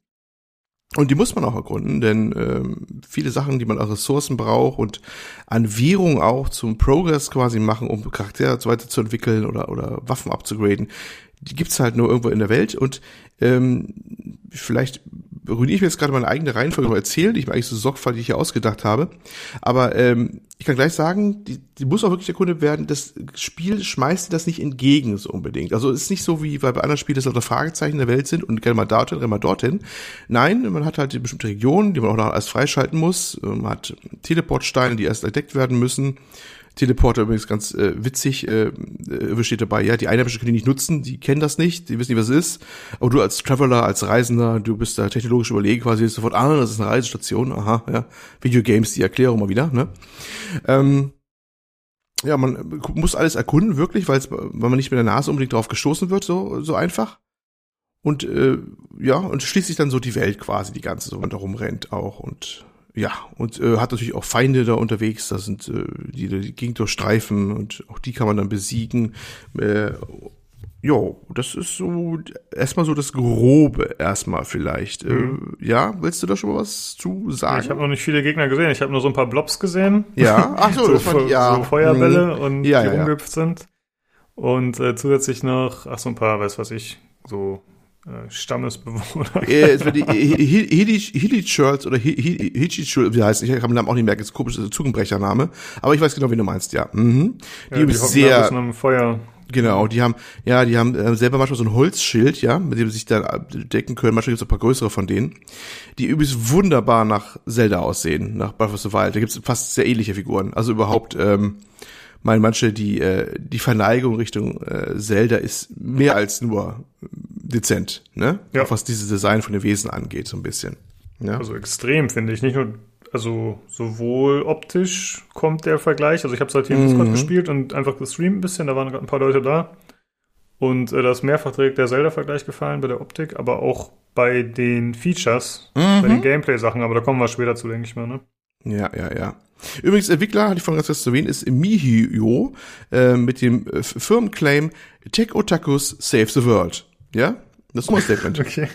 Und die muss man auch erkunden, denn ähm, viele Sachen, die man an Ressourcen braucht und an Währung auch zum Progress quasi machen, um Charaktere so weiter zu entwickeln oder, oder Waffen abzugraden, die gibt's halt nur irgendwo in der Welt und ähm, vielleicht ruiniere ich mir jetzt gerade meine eigene Reihenfolge noch erzählen, die ich mir eigentlich so sorgfältig hier ausgedacht habe. Aber ähm, ich kann gleich sagen, die, die muss auch wirklich erkundet werden. Das Spiel schmeißt dir das nicht entgegen so unbedingt. Also es ist nicht so wie bei anderen Spielen, dass da Fragezeichen der Welt sind und gerne mal dorthin, gerne mal dorthin. Nein, man hat halt die bestimmte Regionen, die man auch noch erst freischalten muss. Man hat Teleportsteine, die erst entdeckt werden müssen. Teleporter übrigens ganz äh, witzig, äh, äh, steht dabei, ja, die Einheimischen können die nicht nutzen, die kennen das nicht, die wissen nicht, was es ist. Aber du als Traveler, als Reisender, du bist da technologisch überlegen, quasi sofort, ah, das ist eine Reisestation, aha, ja. Videogames, die Erklärung mal wieder, ne? Ähm, ja, man muss alles erkunden, wirklich, weil man nicht mit der Nase unbedingt drauf gestoßen wird, so, so einfach. Und äh, ja, und schließlich dann so die Welt quasi, die ganze, so man da rumrennt auch und ja, und äh, hat natürlich auch Feinde da unterwegs, da sind äh, die, die Gegend durchstreifen und auch die kann man dann besiegen. Äh, Jo, das ist so erstmal so das Grobe erstmal vielleicht. Äh, mhm. Äh, ja, willst du da schon mal was zu sagen? Ich habe noch nicht viele Gegner gesehen. Ich habe nur so ein paar Blobs gesehen. Ja, ach so, so, das war, ja. so Feuerbälle mhm. und ja, die ja, rumgehüpft sind. Und äh, zusätzlich noch, ach so ein paar, weiß was ich, so Stammesbewohner. Äh, es wird die Hillichurls oder Hitchichurls, wie heißt Ich kann den Namen auch nicht merken, ist ein komischer Zungenbrechername. Aber ich weiß genau, wie du meinst, ja. Mhm. Die, ja, die sehr. Feuer. Genau, die haben, ja, die haben äh, selber manchmal so ein Holzschild, ja, mit dem sie sich dann decken können. Manchmal gibt es ein paar größere von denen, die übrigens wunderbar nach Zelda aussehen, nach Breath of the Wild. Da gibt es fast sehr ähnliche Figuren. Also überhaupt, ähm, meinen manche, die, äh, die Verneigung Richtung äh, Zelda ist mehr als nur dezent, ne? Ja. Auch was dieses Design von den Wesen angeht, so ein bisschen. Ja? Also extrem, finde ich. Nicht nur, also sowohl optisch kommt der Vergleich, also ich habe es halt hier im Discord Mhm. gespielt und einfach gestreamt ein bisschen, da waren gerade ein paar Leute da. Und äh, da ist mehrfach direkt der Zelda-Vergleich gefallen bei der Optik, aber auch bei den Features, bei den Mhm. Gameplay-Sachen, aber da kommen wir später zu, denke ich mal, ne? Ja, ja, ja. Übrigens, Entwickler, hatte ich vorhin ganz kurz zu erwähnen, ist Mihio äh, mit dem äh, Firmenclaim Tech Otakus Save the World. Ja? Das ist ein Statement. Okay.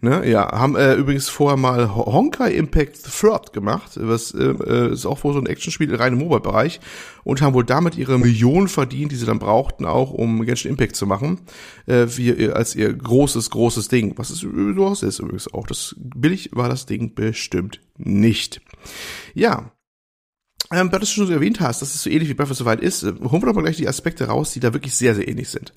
Ne, ja, haben äh, übrigens vorher mal Ho- Honkai Impact the Third gemacht, was äh, ist auch wohl so ein Actionspiel rein im Mobile-Bereich und haben wohl damit ihre Millionen verdient, die sie dann brauchten, auch um Genshin Impact zu machen, äh, wie, als ihr großes, großes Ding, was es durchaus ist übrigens auch. Das billig war das Ding bestimmt nicht. Ja, ähm, weil du schon so erwähnt hast, dass es so ähnlich wie Breath of the Wild ist, äh, holen wir doch mal gleich die Aspekte raus, die da wirklich sehr, sehr ähnlich sind.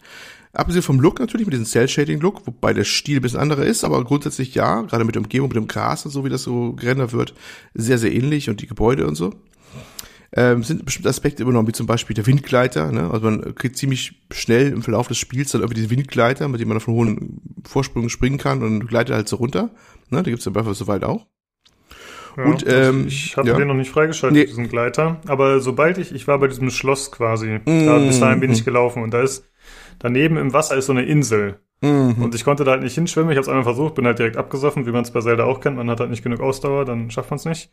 Abgesehen vom Look natürlich, mit diesem Cell-Shading-Look, wobei der Stil ein bisschen anderer ist, aber grundsätzlich ja, gerade mit der Umgebung, mit dem Gras und so, wie das so gerendert wird, sehr, sehr ähnlich und die Gebäude und so. Ähm, sind bestimmte Aspekte übernommen, wie zum Beispiel der Windgleiter, ne? Also man kriegt ziemlich schnell im Verlauf des Spiels dann irgendwie diesen Windgleiter, mit dem man auf einen hohen Vorsprung springen kann und gleitet halt so runter. Ne? Da gibt's ja Breath of the Wild auch. Ja, Und, ähm, ich hatte ja. den noch nicht freigeschaltet, Nee. diesen Gleiter. Aber sobald ich, ich war bei diesem Schloss quasi, Mm. da, bis dahin bin ich gelaufen und da ist, daneben im Wasser ist so eine Insel. Mhm. Und ich konnte da halt nicht hinschwimmen. Ich habe es einmal versucht, bin halt direkt abgesoffen, wie man es bei Zelda auch kennt. Man hat halt nicht genug Ausdauer, dann schafft man es nicht.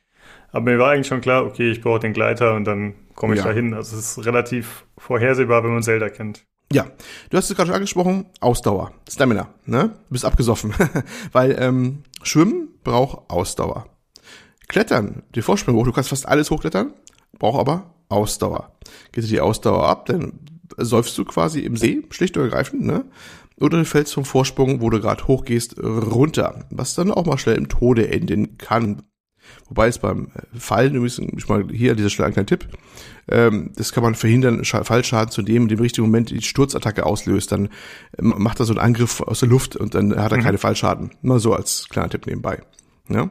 Aber mir war eigentlich schon klar, okay, ich brauche den Gleiter und dann komme ich Ja. da hin. Also es ist relativ vorhersehbar, wenn man Zelda kennt. Ja, du hast es gerade schon angesprochen, Ausdauer, Stamina, ne? Du bist abgesoffen, weil ähm, Schwimmen braucht Ausdauer. Klettern, die Vorsprung hoch, du kannst fast alles hochklettern, braucht aber Ausdauer. Geht dir die Ausdauer ab, dann säufst du quasi im See, schlicht und ergreifend, ne? Oder du fällst vom Vorsprung, wo du gerade hochgehst, runter, was dann auch mal schnell im Tode enden kann. Wobei es beim äh, Fallen übrigens, ich mal hier an dieser Stelle ein kleiner Tipp, ähm, das kann man verhindern, Scha- Fallschaden zu nehmen, in dem richtigen Moment die Sturzattacke auslöst, dann ähm, macht er so einen Angriff aus der Luft und dann hat er keine Fallschaden. Mal so als kleiner Tipp nebenbei. Ja?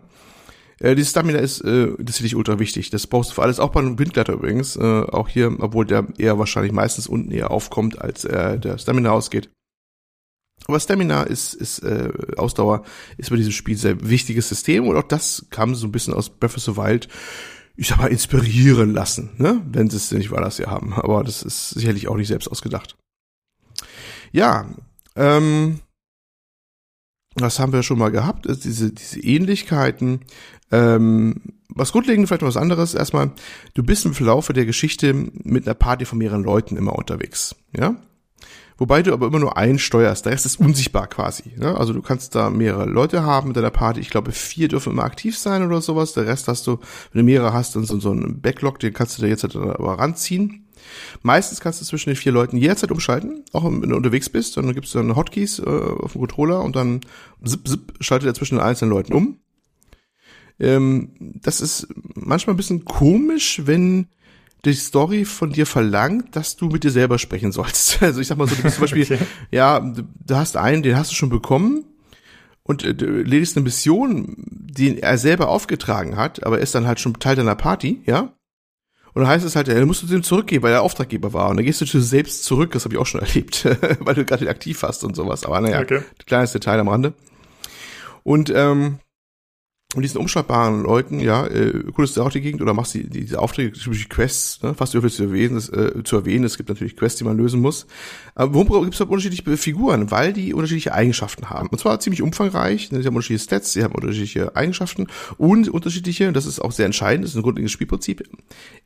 Äh, die Stamina ist äh, tatsächlich ultra wichtig. Das brauchst du für alles, auch bei einem Windgleiter übrigens, äh, auch hier, obwohl der eher wahrscheinlich meistens unten eher aufkommt, als äh, der Stamina ausgeht. Aber Stamina ist, ist äh, Ausdauer ist bei diesem Spiel sehr wichtiges System und auch das kam so ein bisschen aus Breath of the Wild, ich sag mal, inspirieren lassen, ne? Wenn sie es nicht anders hier haben. Aber das ist sicherlich auch nicht selbst ausgedacht. Ja, ähm, was haben wir schon mal gehabt? Ist diese, diese Ähnlichkeiten. Ähm, was grundlegend vielleicht noch was anderes. Erstmal, du bist im Verlaufe der Geschichte mit einer Party von mehreren Leuten immer unterwegs. Ja? Wobei du aber immer nur einen steuerst. Der Rest ist unsichtbar quasi. Ne? Also du kannst da mehrere Leute haben mit deiner Party. Ich glaube, vier dürfen immer aktiv sein oder sowas. Der Rest hast du, wenn du mehrere hast, dann so, so einen Backlog, den kannst du da jetzt halt aber ranziehen. Meistens kannst du zwischen den vier Leuten jederzeit umschalten, auch wenn du unterwegs bist. Dann gibst du dann Hotkeys äh, auf dem Controller und dann zip, zip, schaltet er zwischen den einzelnen Leuten um. Ähm, das ist manchmal ein bisschen komisch, wenn die Story von dir verlangt, dass du mit dir selber sprechen sollst. Also ich sag mal so, du bist zum Beispiel, Okay. ja, du, hast einen, den hast du schon bekommen und äh, du erledigst eine Mission, die er selber aufgetragen hat, aber er ist dann halt schon Teil deiner Party, ja? Und dann heißt es halt, ja, dann musst du dem zurückgeben, weil er Auftraggeber war. Und dann gehst du zu dir selbst zurück, das habe ich auch schon erlebt, weil du gerade aktiv hast und sowas. Aber naja, Okay. kleines Detail am Rande. Und ähm, und diesen umschaltbaren Leuten, ja, äh, du auch die Gegend oder machst die, diese Aufträge, typische Quests, ne, fast dürfen zu erwähnen, es, äh, zu erwähnen, es gibt natürlich Quests, die man lösen muss. Aber warum gibt es unterschiedliche Figuren? Weil die unterschiedliche Eigenschaften haben. Und zwar ziemlich umfangreich, ne, sie haben unterschiedliche Stats, sie haben unterschiedliche Eigenschaften und unterschiedliche, und das ist auch sehr entscheidend, das ist ein grundlegendes Spielprinzip,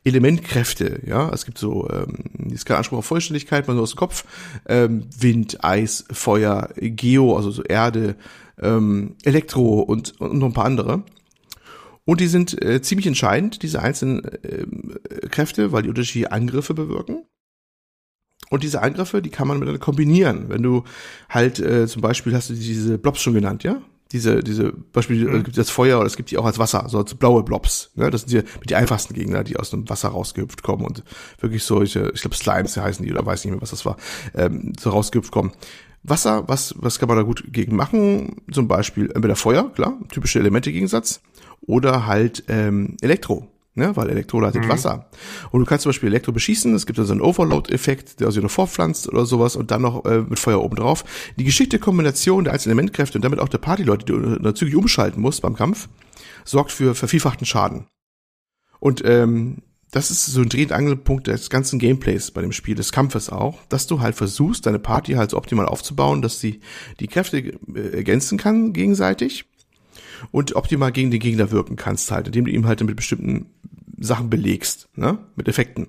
Elementkräfte, ja. Es gibt so, ähm, ist kein Anspruch auf Vollständigkeit, man so aus dem Kopf, ähm, Wind, Eis, Feuer, Geo, also so Erde, ähm, Elektro und, und noch ein paar andere. Und die sind äh, ziemlich entscheidend, diese einzelnen ähm, Kräfte, weil die unterschiedliche Angriffe bewirken. Und diese Angriffe, die kann man miteinander kombinieren. Wenn du halt äh, zum Beispiel hast du diese Blobs schon genannt, ja? Diese, diese Beispiel, mhm. gibt das Feuer oder es gibt die auch als Wasser, so als blaue Blobs. Ne? Das sind die, die einfachsten Gegner, die aus dem Wasser rausgehüpft kommen und wirklich solche, ich glaube Slimes heißen die oder weiß nicht mehr, was das war, ähm, so rausgehüpft kommen. Wasser, was, was kann man da gut gegen machen? Zum Beispiel entweder Feuer, klar, typische Elemente-Gegensatz, oder halt ähm, Elektro, ne? weil Elektro leitet mhm. Wasser. Und du kannst zum Beispiel Elektro beschießen, es gibt also einen Overload-Effekt, der sich noch vorpflanzt oder sowas und dann noch äh, mit Feuer oben drauf. Die geschickte Kombination der einzelnen Elementkräfte und damit auch der Partyleute, die du äh, zügig umschalten musst beim Kampf, sorgt für vervielfachten Schaden. Und ähm, das ist so ein Dreh- und Angelpunkt des ganzen Gameplays bei dem Spiel, des Kampfes auch, dass du halt versuchst, deine Party halt so optimal aufzubauen, dass sie die Kräfte äh, ergänzen kann gegenseitig und optimal gegen den Gegner wirken kannst halt, indem du ihm halt mit bestimmten Sachen belegst, ne, mit Effekten.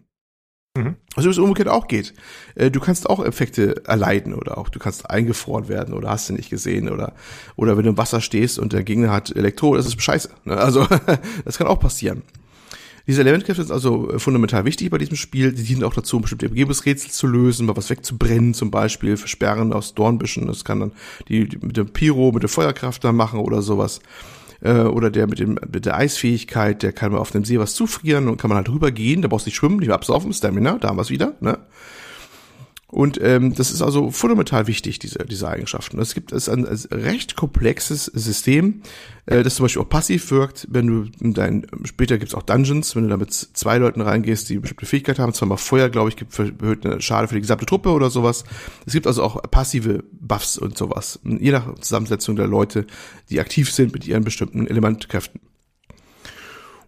Mhm. Also wie es umgekehrt auch geht. Äh, Du kannst auch Effekte erleiden oder auch du kannst eingefroren werden oder hast du nicht gesehen oder oder wenn du im Wasser stehst und der Gegner hat Elektro, das ist scheiße. Ne? Also das kann auch passieren. Diese Elementkräfte sind also fundamental wichtig bei diesem Spiel. Die dienen auch dazu, bestimmte Umgebungsrätsel zu lösen, mal was wegzubrennen zum Beispiel, versperren aus Dornbüschen. Das kann dann die, die mit dem Pyro, mit der Feuerkraft da machen oder sowas. Äh, oder der mit, dem, mit der Eisfähigkeit, der kann mal auf dem See was zufrieren und kann man halt rübergehen. Da brauchst du nicht schwimmen, nicht absaufen, Stamina, da haben wir wieder. Ne? Und ähm, das ist also fundamental wichtig, diese, diese Eigenschaften. Es gibt es ein, ein recht komplexes System, äh, das zum Beispiel auch passiv wirkt, wenn du dein, später gibt's auch Dungeons, wenn du da mit zwei Leuten reingehst, die bestimmte Fähigkeit haben, zweimal Feuer, glaube ich, gibt erhöht eine Schade für die gesamte Truppe oder sowas. Es gibt also auch passive Buffs und sowas, je nach Zusammensetzung der Leute, die aktiv sind mit ihren bestimmten Elementkräften.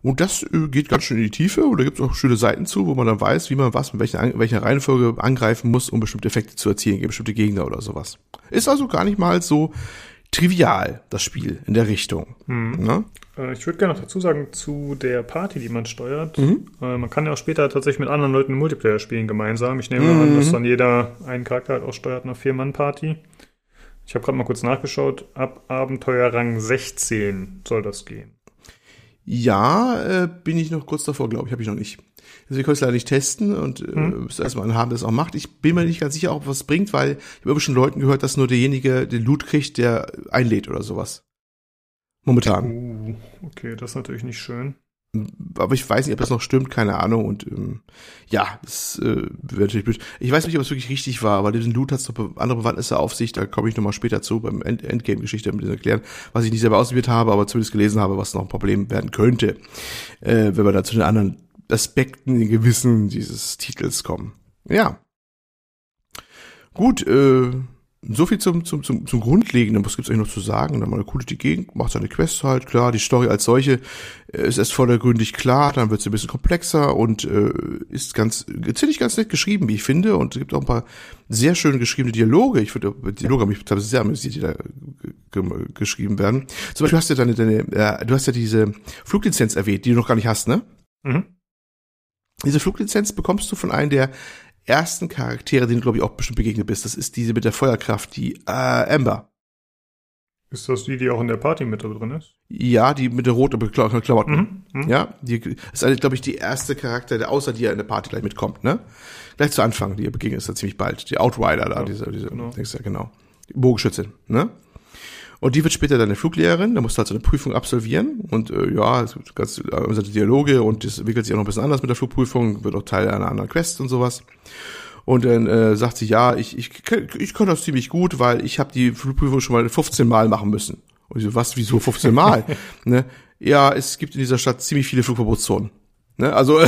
Und das äh, geht ganz schön in die Tiefe und da gibt es auch schöne Seiten zu, wo man dann weiß, wie man was mit welcher, welcher Reihenfolge angreifen muss, um bestimmte Effekte zu erzielen gegen bestimmte Gegner oder sowas. Ist also gar nicht mal so trivial, das Spiel in der Richtung. Mhm. Ne? Äh, ich würde gerne noch dazu sagen, zu der Party, die man steuert. Mhm. Äh, man kann ja auch später tatsächlich mit anderen Leuten Multiplayer spielen gemeinsam. Ich nehme an, dass dann jeder einen Charakter halt auch steuert, eine Vier-Mann-Party. Ich habe gerade mal kurz nachgeschaut. Ab Abenteuerrang 16 soll das gehen. Ja, äh, bin ich noch kurz davor, glaube ich, habe ich noch nicht. Deswegen kann ich es leider nicht testen und äh, Hm. müsste erstmal einen haben, der es auch macht. Ich bin mir nicht ganz sicher, ob was bringt, weil ich habe schon Leuten gehört, dass nur derjenige den Loot kriegt, der einlädt oder sowas. Momentan. Uh, okay, das ist natürlich nicht schön. Aber ich weiß nicht, ob das noch stimmt, keine Ahnung. Und ähm, ja, das äh, wäre natürlich blöd. Ich weiß nicht, ob es wirklich richtig war, aber diesen Loot hat es noch andere Bewandtnisse auf sich. Da komme ich nochmal später zu, beim End Endgame-Geschichte mit erklären, was ich nicht selber ausprobiert habe, aber zumindest gelesen habe, was noch ein Problem werden könnte, äh, wenn wir da zu den anderen Aspekten, den Gewissen dieses Titels kommen. Ja. Gut, äh, so viel zum, zum, zum, zum Grundlegenden. Was gibt's eigentlich noch zu sagen? Dann mal eine coole die Gegend, macht seine Quests halt, klar. Die Story als solche äh, ist erst vordergründig klar, dann wird sie ein bisschen komplexer und äh, ist ganz, ziemlich ganz nett geschrieben, wie ich finde. Und es gibt auch ein paar sehr schön geschriebene Dialoge. Ich finde, die Dialoge haben mich teilweise sehr amüsiert, die da ge geschrieben werden. Zum Beispiel hast du deine, deine äh, du hast ja diese Fluglizenz erwähnt, die du noch gar nicht hast, ne? Mhm. Diese Fluglizenz bekommst du von einem der ersten Charaktere, denen du, glaube ich, auch bestimmt begegnet bist. Das ist diese mit der Feuerkraft, die äh, Amber. Ist das die, die auch in der Party mit drin ist? Ja, die mit der roten Kla- Klamotten. Mhm. Mhm. Ja, die ist, glaube ich, die erste Charakter, der außer dir in der Party gleich mitkommt, ne? Gleich zu Anfang, die ihr begegnet ist ja ziemlich bald. Die Outrider da, Ja, diese, diese, genau. denkst ja, genau. Die Bogenschützin, ne? Und die wird später deine Fluglehrerin, da musst du halt so eine Prüfung absolvieren und äh, ja, es gibt ganz äh, Dialoge und das entwickelt sich auch noch ein bisschen anders mit der Flugprüfung, wird auch Teil einer anderen Quest und sowas. Und dann äh, sagt sie, ja, ich, ich, ich kann das ziemlich gut, weil ich habe die Flugprüfung schon mal 15 Mal machen müssen. Und ich so, was, wieso 15 Mal? ne? Ja, es gibt in dieser Stadt ziemlich viele Flugverbotszonen. Ne? Also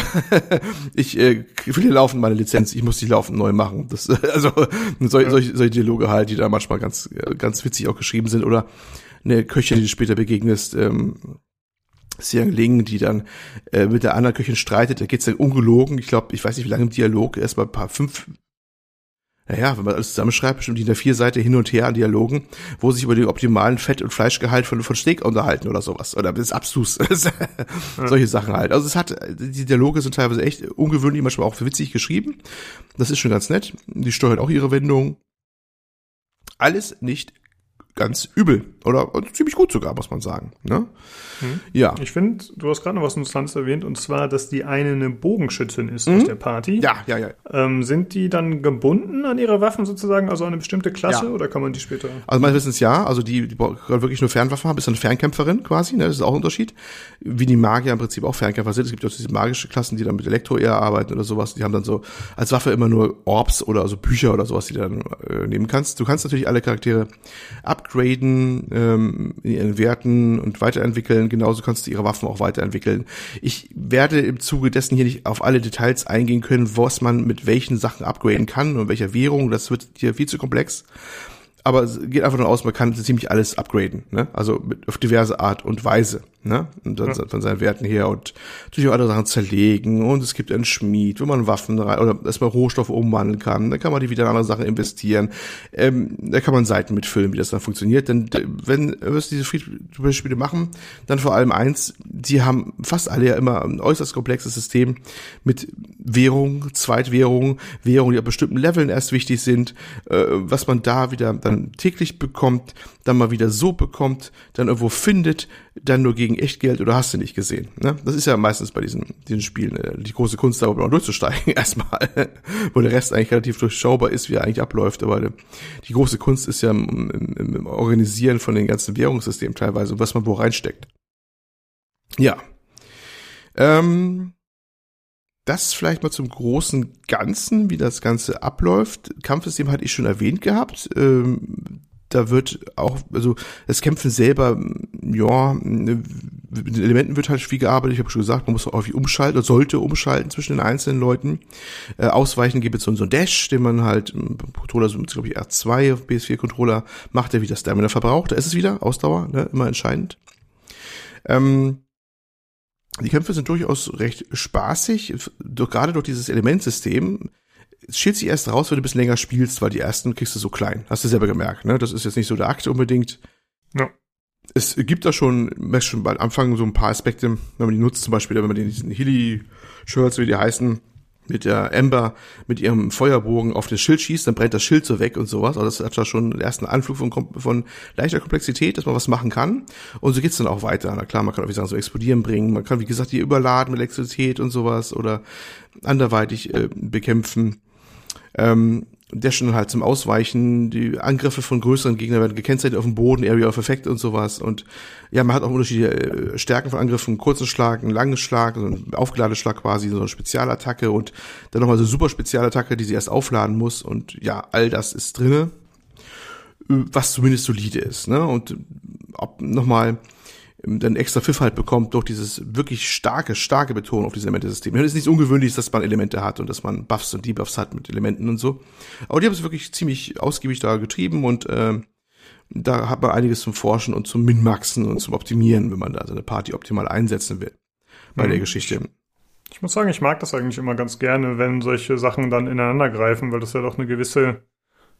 ich äh, viele laufen meine Lizenz, ich muss die laufend neu machen. Das, also solche, solche, solche Dialoge halt, die da manchmal ganz, ganz witzig auch geschrieben sind. Oder eine Köchin, die du später begegnest, ähm, Siang Ling, die dann äh, mit der anderen Köchin streitet, da geht's dann ungelogen, ich glaube, ich weiß nicht, wie lange im Dialog, erstmal ein paar fünf, naja, wenn man alles zusammenschreibt, bestimmt in der vier Seite hin und her an Dialogen, wo sich über den optimalen Fett- und Fleischgehalt von, von Steak unterhalten oder sowas. Oder das ist abstrus. Solche Sachen halt. Also es hat, die Dialoge sind teilweise echt ungewöhnlich, manchmal auch witzig geschrieben. Das ist schon ganz nett. Die steuert auch ihre Wendung. Alles nicht ganz übel. Oder ziemlich gut sogar, muss man sagen. Ne? Hm. Ja. Ich finde, du hast gerade noch was Interessantes erwähnt, und zwar, dass die eine eine Bogenschützin ist aus der Party. Mhm. Ja, ja, ja. Ähm, sind die dann gebunden an ihre Waffen sozusagen, also an eine bestimmte Klasse, Ja. oder kann man die später? Also meines Wissens ja, also die, die wirklich nur Fernwaffen haben, ist eine Fernkämpferin quasi, ne? das ist auch ein Unterschied. Wie die Magier im Prinzip auch Fernkämpfer sind. Es gibt ja auch diese magische Klassen, die dann mit Elektro eher arbeiten oder sowas. Die haben dann so als Waffe immer nur Orbs oder also Bücher oder sowas, die du dann äh, nehmen kannst. Du kannst natürlich alle Charaktere upgraden ähm, in ihren Werten und weiterentwickeln. Genauso kannst du ihre Waffen auch weiterentwickeln. Ich werde im Zuge dessen hier nicht auf alle Details eingehen können, was man mit welchen Sachen upgraden kann und welcher Währung. Das wird hier viel zu komplex. Aber es geht einfach davon aus, man kann ziemlich alles upgraden, ne? Also mit, auf diverse Art und Weise, ne? Und dann von seinen Werten her und natürlich auch andere Sachen zerlegen und es gibt einen Schmied, wo man Waffen rein oder erstmal Rohstoffe umwandeln kann, dann kann man die wieder in andere Sachen investieren. Ähm, da kann man Seiten mitfüllen, wie das dann funktioniert. Denn wenn wirst diese Free-to-Play-Spiele machen, dann vor allem eins, die haben fast alle ja immer ein äußerst komplexes System mit Währung, Zweitwährung, Währungen, die auf bestimmten Leveln erst wichtig sind, äh, was man da wieder dann täglich bekommt, dann mal wieder so bekommt, dann irgendwo findet, dann nur gegen Echtgeld oder hast du nicht gesehen. Ne? Das ist ja meistens bei diesen, diesen Spielen äh, die große Kunst, da überhaupt durchzusteigen erstmal, wo der Rest eigentlich relativ durchschaubar ist, wie er eigentlich abläuft, aber die, die große Kunst ist ja im, im, im Organisieren von den ganzen Währungssystemen teilweise was man wo reinsteckt. Ja. Ähm, das vielleicht mal zum großen Ganzen, wie das Ganze abläuft. Kampfsystem hatte ich schon erwähnt gehabt. Ähm, da wird auch, also das Kämpfen selber, ja, mit den Elementen wird halt viel gearbeitet. Ich habe schon gesagt, man muss auch häufig umschalten oder sollte umschalten zwischen den einzelnen Leuten. Äh, ausweichen gibt es so, einen Dash, den man halt im Controller, so glaube ich R2 auf PS4-Controller macht, der wieder Stamina verbraucht. Da ist es wieder, Ausdauer, ne, immer entscheidend. Ähm, Die Kämpfe sind durchaus recht spaßig, gerade durch dieses Elementsystem. Es schält sich erst raus, wenn du ein bisschen länger spielst, weil die ersten kriegst du so klein. Hast du selber gemerkt, ne? Das ist jetzt nicht so der Akt unbedingt. Ja. Es gibt da schon, merkst schon beim Anfang so ein paar Aspekte, wenn man die nutzt, zum Beispiel, wenn man den diesen Hilly-Shirts, wie die heißen, mit der Ember mit ihrem Feuerbogen auf das Schild schießt, dann brennt das Schild so weg und sowas. Also das hat ja schon den ersten Anflug von, von leichter Komplexität, dass man was machen kann. Und so geht's dann auch weiter. Na klar, man kann auch wie sagen, so explodieren bringen. Man kann, wie gesagt, die überladen mit Elektrizität und sowas oder anderweitig äh, bekämpfen. Ähm, Dashen halt zum Ausweichen, die Angriffe von größeren Gegnern werden gekennzeichnet auf dem Boden, Area of Effect und sowas. Und ja, man hat auch unterschiedliche äh, Stärken von Angriffen, kurzen Schlag, einen langen Schlag, so einen Aufgeladeschlag quasi, so eine Spezialattacke und dann nochmal so eine super Spezialattacke, die sie erst aufladen muss. Und ja, all das ist drinne, äh, was zumindest solide ist. Ne? Und ob nochmal dann extra Pfiff halt bekommt durch dieses wirklich starke, starke Betonung auf dieses Elemente-System. Es ist nichts Ungewöhnliches, dass man Elemente hat und dass man Buffs und Debuffs hat mit Elementen und so. Aber die haben es wirklich ziemlich ausgiebig da getrieben und äh, da hat man einiges zum Forschen und zum Minmaxen und zum Optimieren, wenn man da seine Party optimal einsetzen will bei mhm. der Geschichte. Ich muss sagen, ich mag das eigentlich immer ganz gerne, wenn solche Sachen dann ineinander greifen, weil das ja doch eine gewisse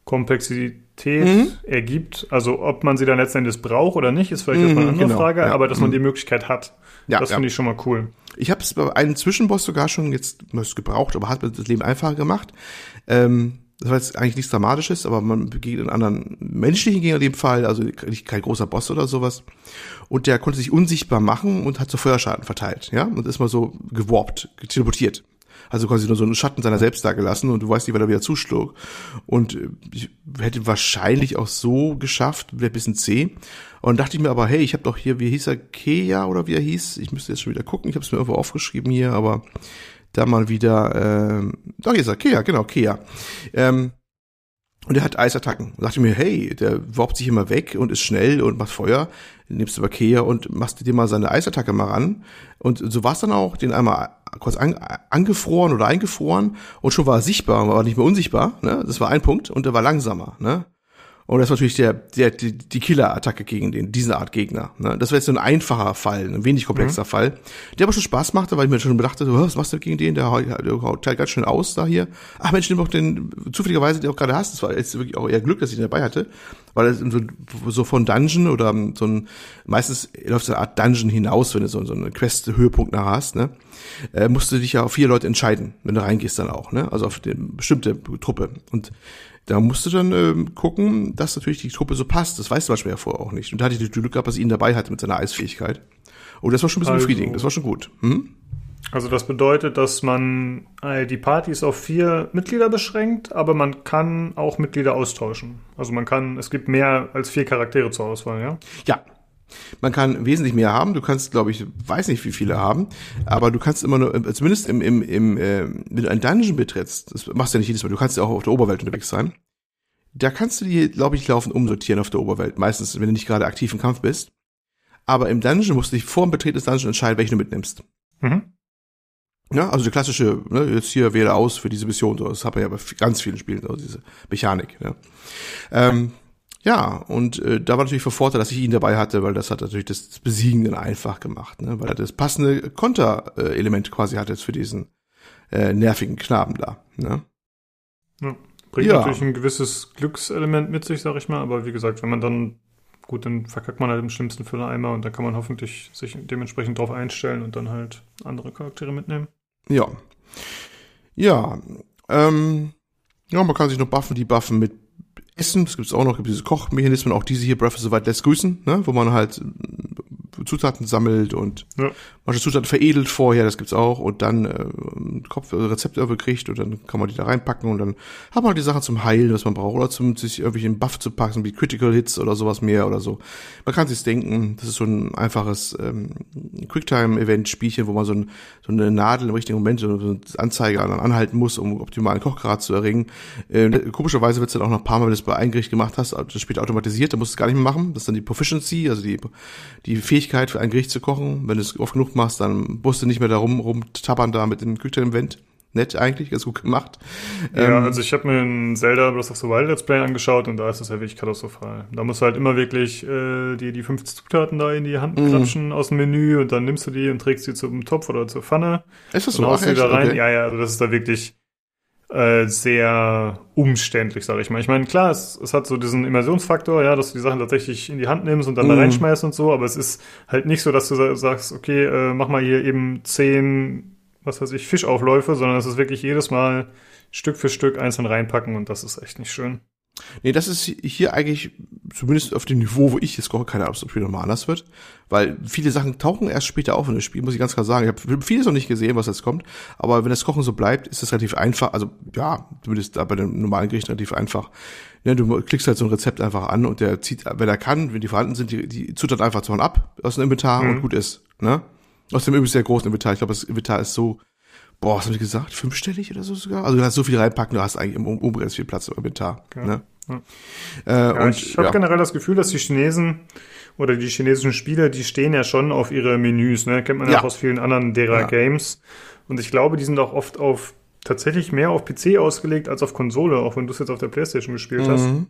Komplexität mhm. ergibt. Also ob man sie dann letzten Endes braucht oder nicht, ist vielleicht mhm, eine andere genau, Frage, ja. aber dass man mhm. die Möglichkeit hat. Ja, das ja. finde ich schon mal cool. Ich habe es bei einem Zwischenboss sogar schon jetzt gebraucht, aber hat mir das Leben einfacher gemacht. Ähm, das war jetzt eigentlich nichts Dramatisches, aber man begegnet einen anderen menschlichen Gegner in dem Fall, also kein großer Boss oder sowas. Und der konnte sich unsichtbar machen und hat so Feuerschaden verteilt, ja, und ist mal so geworbt, teleportiert. Also quasi nur so einen Schatten seiner selbst da gelassen und du weißt nicht, wann er wieder zuschlug. Und äh, ich hätte wahrscheinlich auch so geschafft, wäre ein bisschen zäh. Und dachte ich mir aber, hey, ich habe doch hier, wie hieß er, Kea oder wie er hieß? Ich müsste jetzt schon wieder gucken, ich habe es mir irgendwo aufgeschrieben hier, aber da mal wieder, ähm, doch hier ist er, Kea, genau, Kea. Ähm, und er hat Eisattacken. Da dachte ich mir, hey, der worbt sich immer weg und ist schnell und macht Feuer. Nimmst du aber Kea und machst dir mal seine Eisattacke mal ran. Und so war es dann auch, den einmal kurz an, angefroren oder eingefroren und schon war er sichtbar, war nicht mehr unsichtbar. Ne? Das war ein Punkt und er war langsamer. Ne? Und das war natürlich der, der, die, die Killer-Attacke gegen den, diese Art Gegner. Ne? Das wäre jetzt so ein einfacher Fall, ein wenig komplexer mhm. Fall, der aber schon Spaß machte, weil ich mir schon bedachte, was machst du gegen den? Der, der haut halt ganz schön aus da hier. Ach Mensch, nimm doch den, zufälligerweise, den auch gerade hast. Das war jetzt wirklich auch eher Glück, dass ich ihn dabei hatte, weil es so, so von Dungeon oder so ein, meistens läuft so eine Art Dungeon hinaus, wenn du so, so eine Quest-Höhepunkt nach hast, ne? Äh, musst du dich ja auf vier Leute entscheiden, wenn du reingehst dann auch, ne? Also auf eine bestimmte Truppe. Und da musst du dann ähm, gucken, dass natürlich die Truppe so passt. Das weißt du manchmal ja vorher auch nicht. Und da hatte ich die Glück gehabt, dass ich ihn dabei hatte mit seiner Eisfähigkeit. Und das war schon ein bisschen also, befriedigend. Das war schon gut. Hm? Also das bedeutet, dass man äh, die Partys auf vier Mitglieder beschränkt, aber man kann auch Mitglieder austauschen. Also man kann, es gibt mehr als vier Charaktere zur Auswahl, ja? Ja, man kann wesentlich mehr haben. Du kannst, glaube ich, weiß nicht, wie viele haben, aber du kannst immer nur, äh, zumindest im, im, im äh, wenn du ein Dungeon betrittst, das machst du ja nicht jedes Mal, du kannst ja auch auf der Oberwelt unterwegs sein. Da kannst du die, glaube ich, laufend umsortieren auf der Oberwelt. Meistens, wenn du nicht gerade aktiv im Kampf bist. Aber im Dungeon musst du dich vor dem Betreten des Dungeons entscheiden, welchen du mitnimmst. Mhm. Ja, also die klassische, ne, jetzt hier wähle aus für diese Mission, so, das hat man ja bei ganz vielen Spielen, so diese Mechanik. Ja. Ähm, ja, und äh, da war natürlich für Vorteil, dass ich ihn dabei hatte, weil das hat natürlich das Besiegen dann einfach gemacht, ne? weil er das passende Konterelement quasi hatte für diesen äh, nervigen Knaben da. Ne? Ja, bringt ja. natürlich ein gewisses Glückselement mit sich, sag ich mal, aber wie gesagt, wenn man dann, gut, dann verkackt man halt im schlimmsten Fall einmal und dann kann man hoffentlich sich dementsprechend drauf einstellen und dann halt andere Charaktere mitnehmen. Ja. Ja, ähm, ja, man kann sich noch buffen, die buffen mit Essen, das gibt es auch noch, gibt diese Kochmechanismen, auch diese hier, Breath of the Wild lässt grüßen, ne, wo man halt Zutaten sammelt und ja. Manche Zutaten veredelt vorher, das gibt's auch, und dann äh, Kopf äh, Rezepte kriegt und dann kann man die da reinpacken und dann hat man die Sachen zum Heilen, was man braucht, oder zum sich irgendwie einen Buff zu packen, wie Critical Hits oder sowas mehr oder so. Man kann sich's denken, das ist so ein einfaches ähm, Quicktime-Event-Spielchen, wo man so, ein, so eine Nadel im richtigen Moment, so eine Anzeige an, anhalten muss, um optimalen Kochgrad zu erringen. Äh, komischerweise wird's dann auch noch ein paar Mal, wenn du es bei einem Gericht gemacht hast, das spielt automatisiert, da musst du es gar nicht mehr machen. Das ist dann die Proficiency, also die, die Fähigkeit Fähigkeit für ein Gericht zu kochen. Wenn du es oft genug machst, dann musst du nicht mehr da rum, rumtappern da mit dem Quicktime-Event. nett eigentlich, ganz gut gemacht. Ja, Ähm, also ich habe mir ein Zelda Breath of the Wild Let's Play angeschaut und da ist es ja wirklich katastrophal. Da musst du halt immer wirklich äh, die, die 50 Zutaten da in die Hand Mhm. klatschen aus dem Menü und dann nimmst du die und trägst sie zum Topf oder zur Pfanne. ist das so? Ach, da rein. Okay. Ja, ja, also das ist da wirklich äh, sehr umständlich, sage ich mal. Ich meine, klar, es, es hat so diesen Immersionsfaktor, ja, dass du die Sachen tatsächlich in die Hand nimmst und dann Mhm. da reinschmeißt und so, aber es ist halt nicht so, dass du sa- sagst, okay, äh, mach mal hier eben zehn, was weiß ich, Fischaufläufe, sondern es ist wirklich jedes Mal Stück für Stück einzeln reinpacken und das ist echt nicht schön. Nee, das ist hier eigentlich zumindest auf dem Niveau, wo ich jetzt koche, keine Ahnung, ob es später nochmal anders wird. Weil viele Sachen tauchen erst später auf in das Spiel, muss ich ganz klar sagen. Ich habe vieles noch nicht gesehen, was jetzt kommt. Aber wenn das Kochen so bleibt, ist das relativ einfach. Also ja, zumindest da bei dem normalen Gericht relativ einfach. Ne, du klickst halt so ein Rezept einfach an und der zieht, wenn er kann, wenn die vorhanden sind, die, die Zutaten einfach zu ab aus dem Inventar Mhm. und gut ist. Ne? Aus dem übrigens sehr großen Inventar. Ich glaube, das Inventar ist so, boah, was habe ich gesagt? Fünfstellig oder so sogar? Also du kannst so viel reinpacken, du hast eigentlich Um- Umriss viel Platz im Inventar. Ja. Ne? Ja. Äh, Ja, und, ich habe ja. generell das Gefühl, dass die Chinesen oder die chinesischen Spieler, die stehen ja schon auf ihre Menüs, ne? Kennt man ja, auch aus vielen anderen derer. Games. Und ich glaube, die sind auch oft auf tatsächlich mehr auf PC ausgelegt als auf Konsole, auch wenn du es jetzt auf der Playstation gespielt hast. Mhm.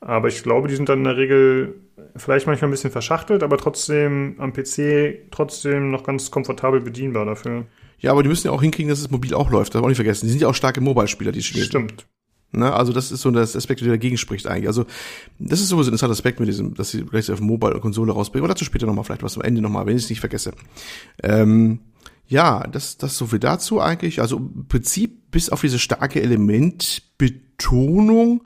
Aber ich glaube, die sind dann in der Regel vielleicht manchmal ein bisschen verschachtelt, aber trotzdem am PC trotzdem noch ganz komfortabel bedienbar dafür. Ja, aber die müssen ja auch hinkriegen, dass es mobil auch läuft. Das man nicht vergessen. Die sind ja auch starke Mobile-Spieler, die Chinesen. Stimmt. Ne? Also das ist so das Aspekt, der dagegen spricht eigentlich. Also das ist sowieso ein interessanter Aspekt mit diesem, dass sie gleich auf Mobile und Konsole rausbringen. Oder dazu später nochmal, vielleicht was am Ende nochmal, wenn ich es nicht vergesse. Ähm, ja, das, das so viel dazu eigentlich. Also im Prinzip bis auf diese starke Elementbetonung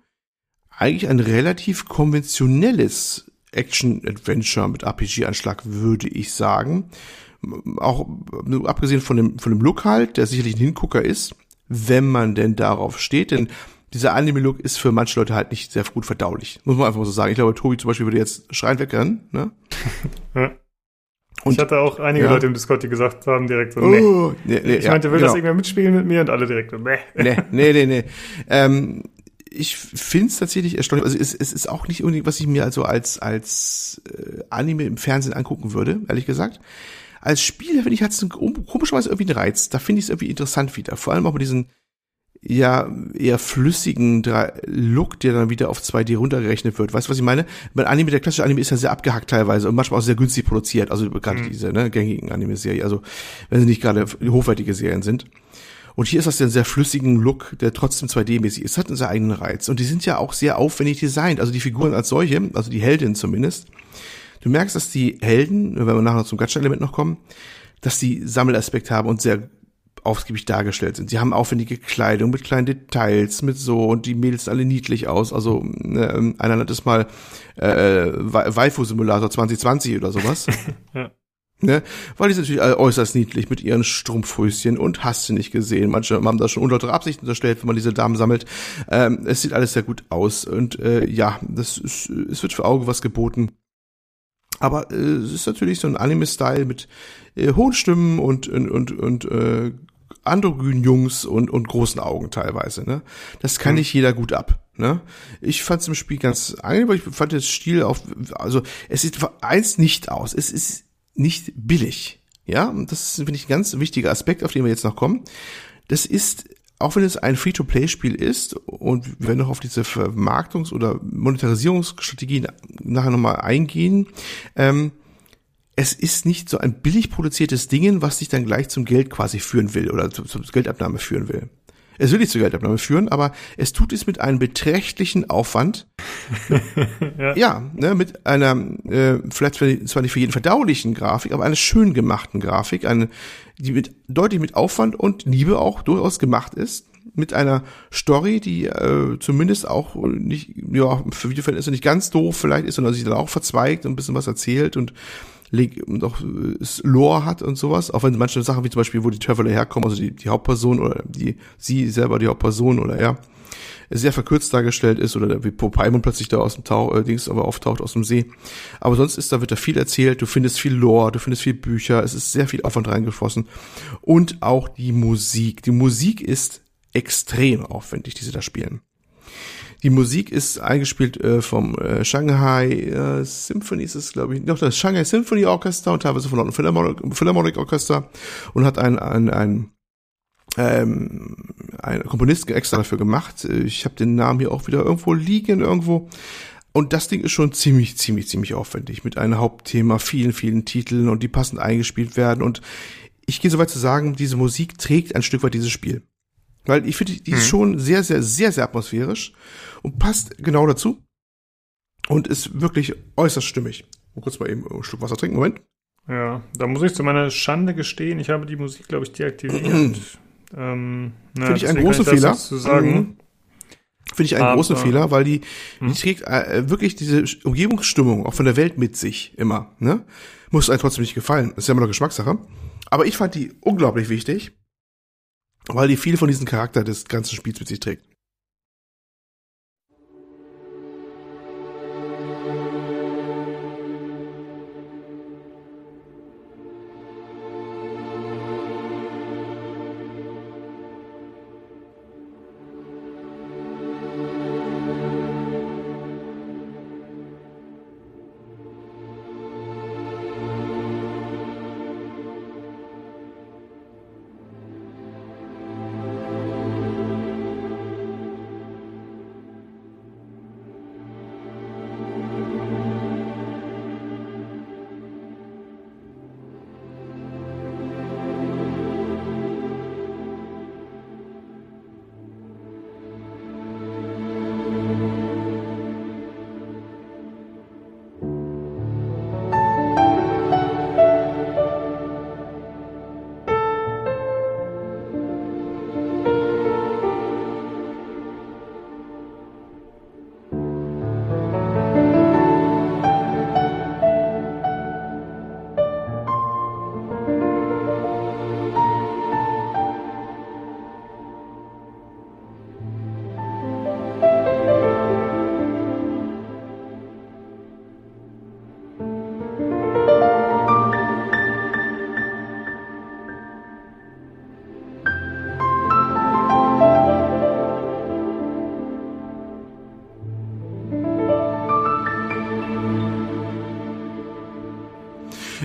eigentlich ein relativ konventionelles Action-Adventure mit RPG-Anschlag, würde ich sagen. Auch äh, abgesehen von dem, von dem Look halt, der sicherlich ein Hingucker ist, wenn man denn darauf steht, denn dieser Anime-Look ist für manche Leute halt nicht sehr gut verdaulich. Muss man einfach mal so sagen. Ich glaube, Tobi zum Beispiel würde jetzt schreien wegrennen, ne? Ja. Und- ich hatte auch einige ja. Leute im Discord, die gesagt haben direkt so, nee. Oh, nee, nee, Ich ja, meinte, will genau. das irgendwer mitspielen mit mir und alle direkt so, nee. nee, nee, nee, nee. Ähm, ich finde es tatsächlich erstaunlich. Also es, es ist auch nicht unbedingt, was ich mir also als als äh, Anime im Fernsehen angucken würde, ehrlich gesagt. Als Spieler finde ich hat es komischerweise irgendwie einen Reiz. Da finde ich es irgendwie interessant wieder. Vor allem auch mit diesen ja eher flüssigen Look, der dann wieder auf 2D runtergerechnet wird. Weißt du, was ich meine? Mein Anime, der klassische Anime ist ja sehr abgehackt teilweise und manchmal auch sehr günstig produziert. Also gerade Mhm. diese ne, gängigen Anime-Serien. Also wenn sie nicht gerade hochwertige Serien sind. Und hier ist das ja ein sehr flüssigen Look, der trotzdem 2D-mäßig ist. Hat einen sehr eigenen Reiz. Und die sind ja auch sehr aufwendig designt. Also die Figuren als solche, also die Heldin zumindest. Du merkst, dass die Helden, wenn wir nachher zum Gacha-Element noch kommen, dass die Sammelaspekt haben und sehr ausgiebig dargestellt sind. Sie haben aufwendige Kleidung mit kleinen Details, mit so, und die Mädels alle niedlich aus. Also, äh, einer nennt es mal äh, Wa- Waifu-Simulator 2020 oder sowas. Ja. Ne? Weil die sind natürlich alle äußerst niedlich mit ihren Strumpfhöschen und hast du nicht gesehen. Manche haben da schon unlautere Absichten unterstellt, wenn man diese Damen sammelt. Ähm, es sieht alles sehr gut aus und äh, ja, das ist, es wird für Auge was geboten. Aber äh, es ist natürlich so ein Anime-Style mit äh, hohen Stimmen und und und, und äh, androgyn Jungs und und großen Augen teilweise. Ne, das kann nicht jeder gut ab. Ne, ich fand es im Spiel ganz angenehm, weil ich fand das Stil auf, also es sieht eins nicht aus. Es ist nicht billig. Ja, und das ist, finde ich, ein ganz wichtiger Aspekt, auf den wir jetzt noch kommen. Das ist, auch wenn es ein Free-to-Play-Spiel ist, und wir werden noch auf diese Vermarktungs- oder Monetarisierungsstrategien nachher nochmal eingehen, ähm, es ist nicht so ein billig produziertes Ding, was dich dann gleich zum Geld quasi führen will oder zu- zur Geldabnahme führen will. Es will nicht zur Geldabnahme führen, aber es tut es mit einem beträchtlichen Aufwand. Ja. ja, ne, mit einer, äh, vielleicht zwar nicht für jeden verdaulichen Grafik, aber einer schön gemachten Grafik, eine, die mit deutlich mit Aufwand und Liebe auch durchaus gemacht ist. Mit einer Story, die äh, zumindest auch nicht, ja, für Videoverhältnisse nicht ganz doof vielleicht ist, sondern sich dann auch verzweigt und ein bisschen was erzählt und und auch Lore hat und sowas, auch wenn manche Sachen wie zum Beispiel, wo die Traveler herkommen, also die, die Hauptperson oder die, sie selber die Hauptperson oder ja, sehr verkürzt dargestellt ist oder wie Popaimon plötzlich da aus dem Tau, äh, Dings aber auftaucht aus dem See. Aber sonst ist da wird da viel erzählt, du findest viel Lore, du findest viel Bücher, es ist sehr viel Aufwand reingeflossen und auch die Musik. Die Musik ist extrem aufwendig, die sie da spielen. Die Musik ist eingespielt äh, vom äh, Shanghai äh, Symphony ist es, glaube ich, noch das Shanghai Symphony Orchestra und teilweise von London Philharmonic, Philharmonic Orchestra und hat ein, ein, ein ähm, ein Komponist extra dafür gemacht. Ich habe den Namen hier auch wieder irgendwo liegen, irgendwo. Und das Ding ist schon ziemlich, ziemlich, ziemlich aufwendig mit einem Hauptthema, vielen, vielen Titeln und die passend eingespielt werden. Und ich gehe so weit zu sagen, diese Musik trägt ein Stück weit dieses Spiel. Weil ich finde, die ist hm. schon sehr, sehr, sehr, sehr atmosphärisch und passt genau dazu. Und ist wirklich äußerst stimmig. Mal kurz mal eben ein Stück Wasser trinken, Moment. Ja, da muss ich zu meiner Schande gestehen, ich habe die Musik, glaube ich, deaktiviert. ähm, Finde ich einen großen Fehler. Mhm. Finde ich einen Aber, großen Fehler, weil die, die hm? trägt äh, wirklich diese Umgebungsstimmung auch von der Welt mit sich immer. Ne? Muss einem trotzdem nicht gefallen. Das ist ja immer noch Geschmackssache. Aber ich fand die unglaublich wichtig, weil die viel von diesem Charakter des ganzen Spiels mit sich trägt.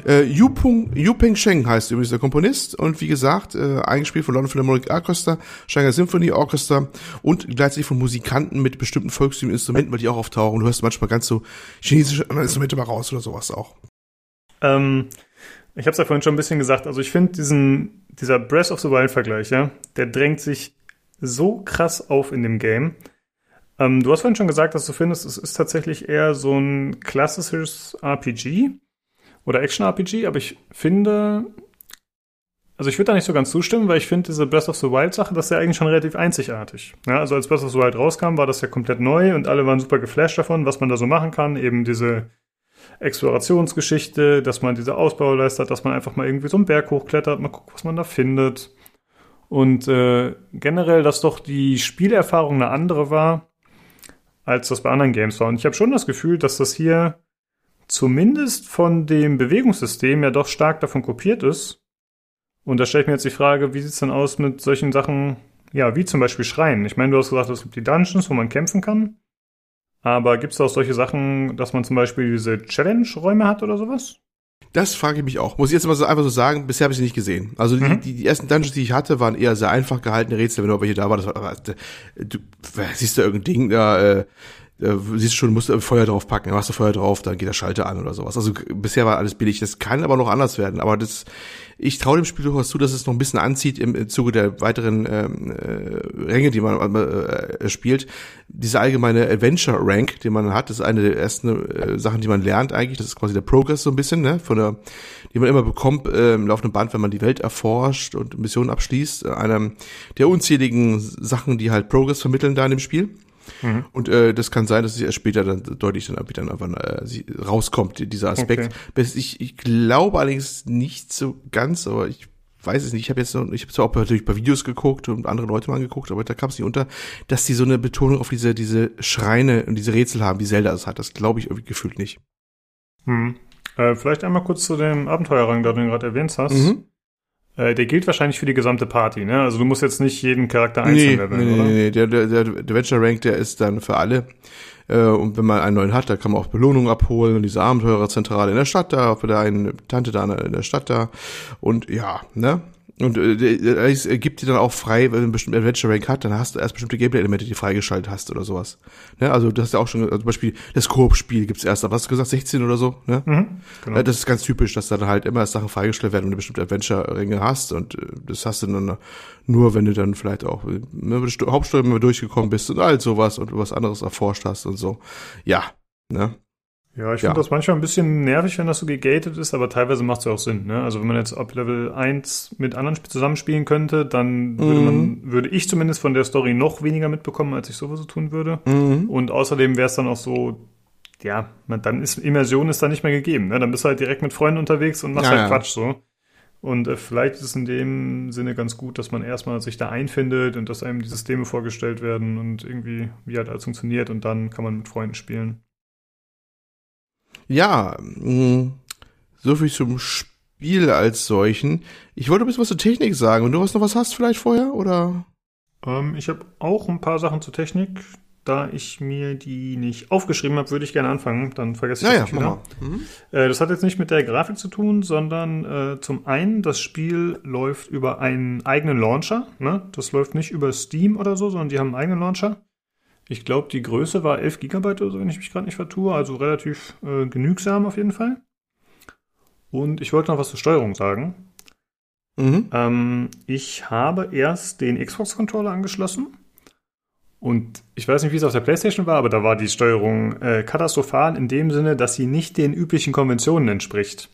Äh, Yu, Peng, Yu Peng Sheng heißt übrigens der Komponist und wie gesagt, äh, eingespielt von London Philharmonic Orchestra, Shanghai Symphony Orchestra und gleichzeitig von Musikanten mit bestimmten volkstümlichen Instrumenten, weil die auch auftauchen. Du hörst manchmal ganz so chinesische Instrumente mal raus oder sowas auch. Ähm, ich habe es ja vorhin schon ein bisschen gesagt. Also ich finde diesen dieser Breath of the Wild Vergleich, ja, der drängt sich so krass auf in dem Game. Ähm, du hast vorhin schon gesagt, dass du findest, es ist tatsächlich eher so ein klassisches RPG oder Action-RPG, aber ich finde, also ich würde da nicht so ganz zustimmen, weil ich finde diese Breath of the Wild Sache, das ist ja eigentlich schon relativ einzigartig. Ja, also als Breath of the Wild rauskam, war das ja komplett neu und alle waren super geflasht davon, was man da so machen kann. Eben diese Explorationsgeschichte, dass man diese Ausbau leistet, dass man einfach mal irgendwie so einen Berg hochklettert, mal guckt, was man da findet. Und äh, generell, dass doch die Spielerfahrung eine andere war, als das bei anderen Games war. Und ich habe schon das Gefühl, dass das hier zumindest von dem Bewegungssystem ja doch stark davon kopiert ist. Und da stelle ich mir jetzt die Frage, wie sieht es denn aus mit solchen Sachen, ja, wie zum Beispiel Schreien? Ich meine, du hast gesagt, es gibt die Dungeons, wo man kämpfen kann. Aber gibt es auch solche Sachen, dass man zum Beispiel diese Challenge-Räume hat oder sowas? Das frage ich mich auch. Muss ich jetzt mal so einfach so sagen, bisher habe ich sie nicht gesehen. Also mhm. die, die, ersten Dungeons, die ich hatte, waren eher sehr einfach gehaltene Rätsel, wenn du welche da war. Das war du, siehst du irgendein Ding da, äh, äh, siehst schon, musst du Feuer drauf packen, machst du Feuer drauf, dann geht der Schalter an oder sowas. Also bisher war alles billig. Das kann aber noch anders werden. Aber das, ich traue dem Spiel durchaus zu, dass es noch ein bisschen anzieht im, Zuge der weiteren ähm, äh, Ränge, die man äh, spielt. Diese allgemeine Adventure Rank, den man hat, ist eine der ersten äh, Sachen, die man lernt eigentlich. Das ist quasi der Progress so ein bisschen, ne, von der, die man immer bekommt äh, im laufenden Band, wenn man die Welt erforscht und Missionen abschließt. Einer der unzähligen Sachen, die halt Progress vermitteln da in dem Spiel. Mhm. Und äh, das kann sein, dass es erst später dann deutlich dann wieder einfach äh, rauskommt, dieser Aspekt. Okay. Ich, ich glaube allerdings nicht so ganz, aber ich weiß es nicht. Ich habe jetzt noch, ich habe zwar auch natürlich bei Videos geguckt und andere Leute mal geguckt, aber da kam es nicht unter, dass die so eine Betonung auf diese diese Schreine und diese Rätsel haben, wie Zelda es hat. Das glaube ich irgendwie gefühlt nicht. Hm. Äh, vielleicht einmal kurz zu dem Abenteuerrang, da du ihn gerade erwähnt hast. Mhm. Äh, der gilt wahrscheinlich für die gesamte Party, ne? Also du musst jetzt nicht jeden Charakter einzeln nee, leveln, nee, oder? Nee, nee, der, der, der Adventure Rank, der ist dann für alle. Äh, und wenn man einen neuen hat, da kann man auch Belohnungen abholen und diese Abenteurerzentrale in der Stadt da, für der eine Tante da in der Stadt da. Und ja, ne? Und äh, es gibt dir dann auch frei, wenn du einen bestimmten Adventure Rank hat, dann hast du erst bestimmte Gameplay-Elemente, die du freigeschaltet hast oder sowas. Ne? Also du hast ja auch schon, also zum Beispiel das Koop-Spiel gibt's erst, aber hast du gesagt, 16 oder so, ne? Mhm, genau. Das ist ganz typisch, dass dann halt immer Sachen freigestellt werden, wenn du bestimmte Adventure-Ringe hast und äh, das hast du dann nur, wenn du dann vielleicht auch der Hauptstory mal durchgekommen bist und all sowas und was anderes erforscht hast und so. Ja, ne? Ja, ich finde ja. das manchmal ein bisschen nervig, wenn das so gegated ist, aber teilweise macht es ja auch Sinn. Ne? Also wenn man jetzt ab Level 1 mit anderen zusammenspielen könnte, dann würde mhm. man, würde ich zumindest von der Story noch weniger mitbekommen, als ich sowieso tun würde. Mhm. Und außerdem wäre es dann auch so, ja, man, dann ist Immersion ist da nicht mehr gegeben. Ne? Dann bist du halt direkt mit Freunden unterwegs und machst ja, halt Quatsch so. Und äh, vielleicht ist es in dem Sinne ganz gut, dass man erstmal sich da einfindet und dass einem die Systeme vorgestellt werden und irgendwie, wie halt alles funktioniert und dann kann man mit Freunden spielen. Ja, mh, so viel zum Spiel als solchen. Ich wollte ein bisschen was zur Technik sagen. Wenn du was noch was hast vielleicht vorher, oder? Ähm, ich habe auch ein paar Sachen zur Technik. Da ich mir die nicht aufgeschrieben habe, würde ich gerne anfangen. Dann vergesse ich ja, das ja, wieder. Mhm. Äh, das hat jetzt nicht mit der Grafik zu tun, sondern äh, zum einen, das Spiel läuft über einen eigenen Launcher. Ne? Das läuft nicht über Steam oder so, sondern die haben einen eigenen Launcher. Ich glaube, die Größe war 11 Gigabyte oder so, wenn ich mich gerade nicht vertue. Also relativ äh, genügsam auf jeden Fall. Und ich wollte noch was zur Steuerung sagen. Mhm. Ähm, ich habe erst den Xbox-Controller angeschlossen. Und ich weiß nicht, wie es auf der PlayStation war, aber da war die Steuerung äh, katastrophal in dem Sinne, dass sie nicht den üblichen Konventionen entspricht.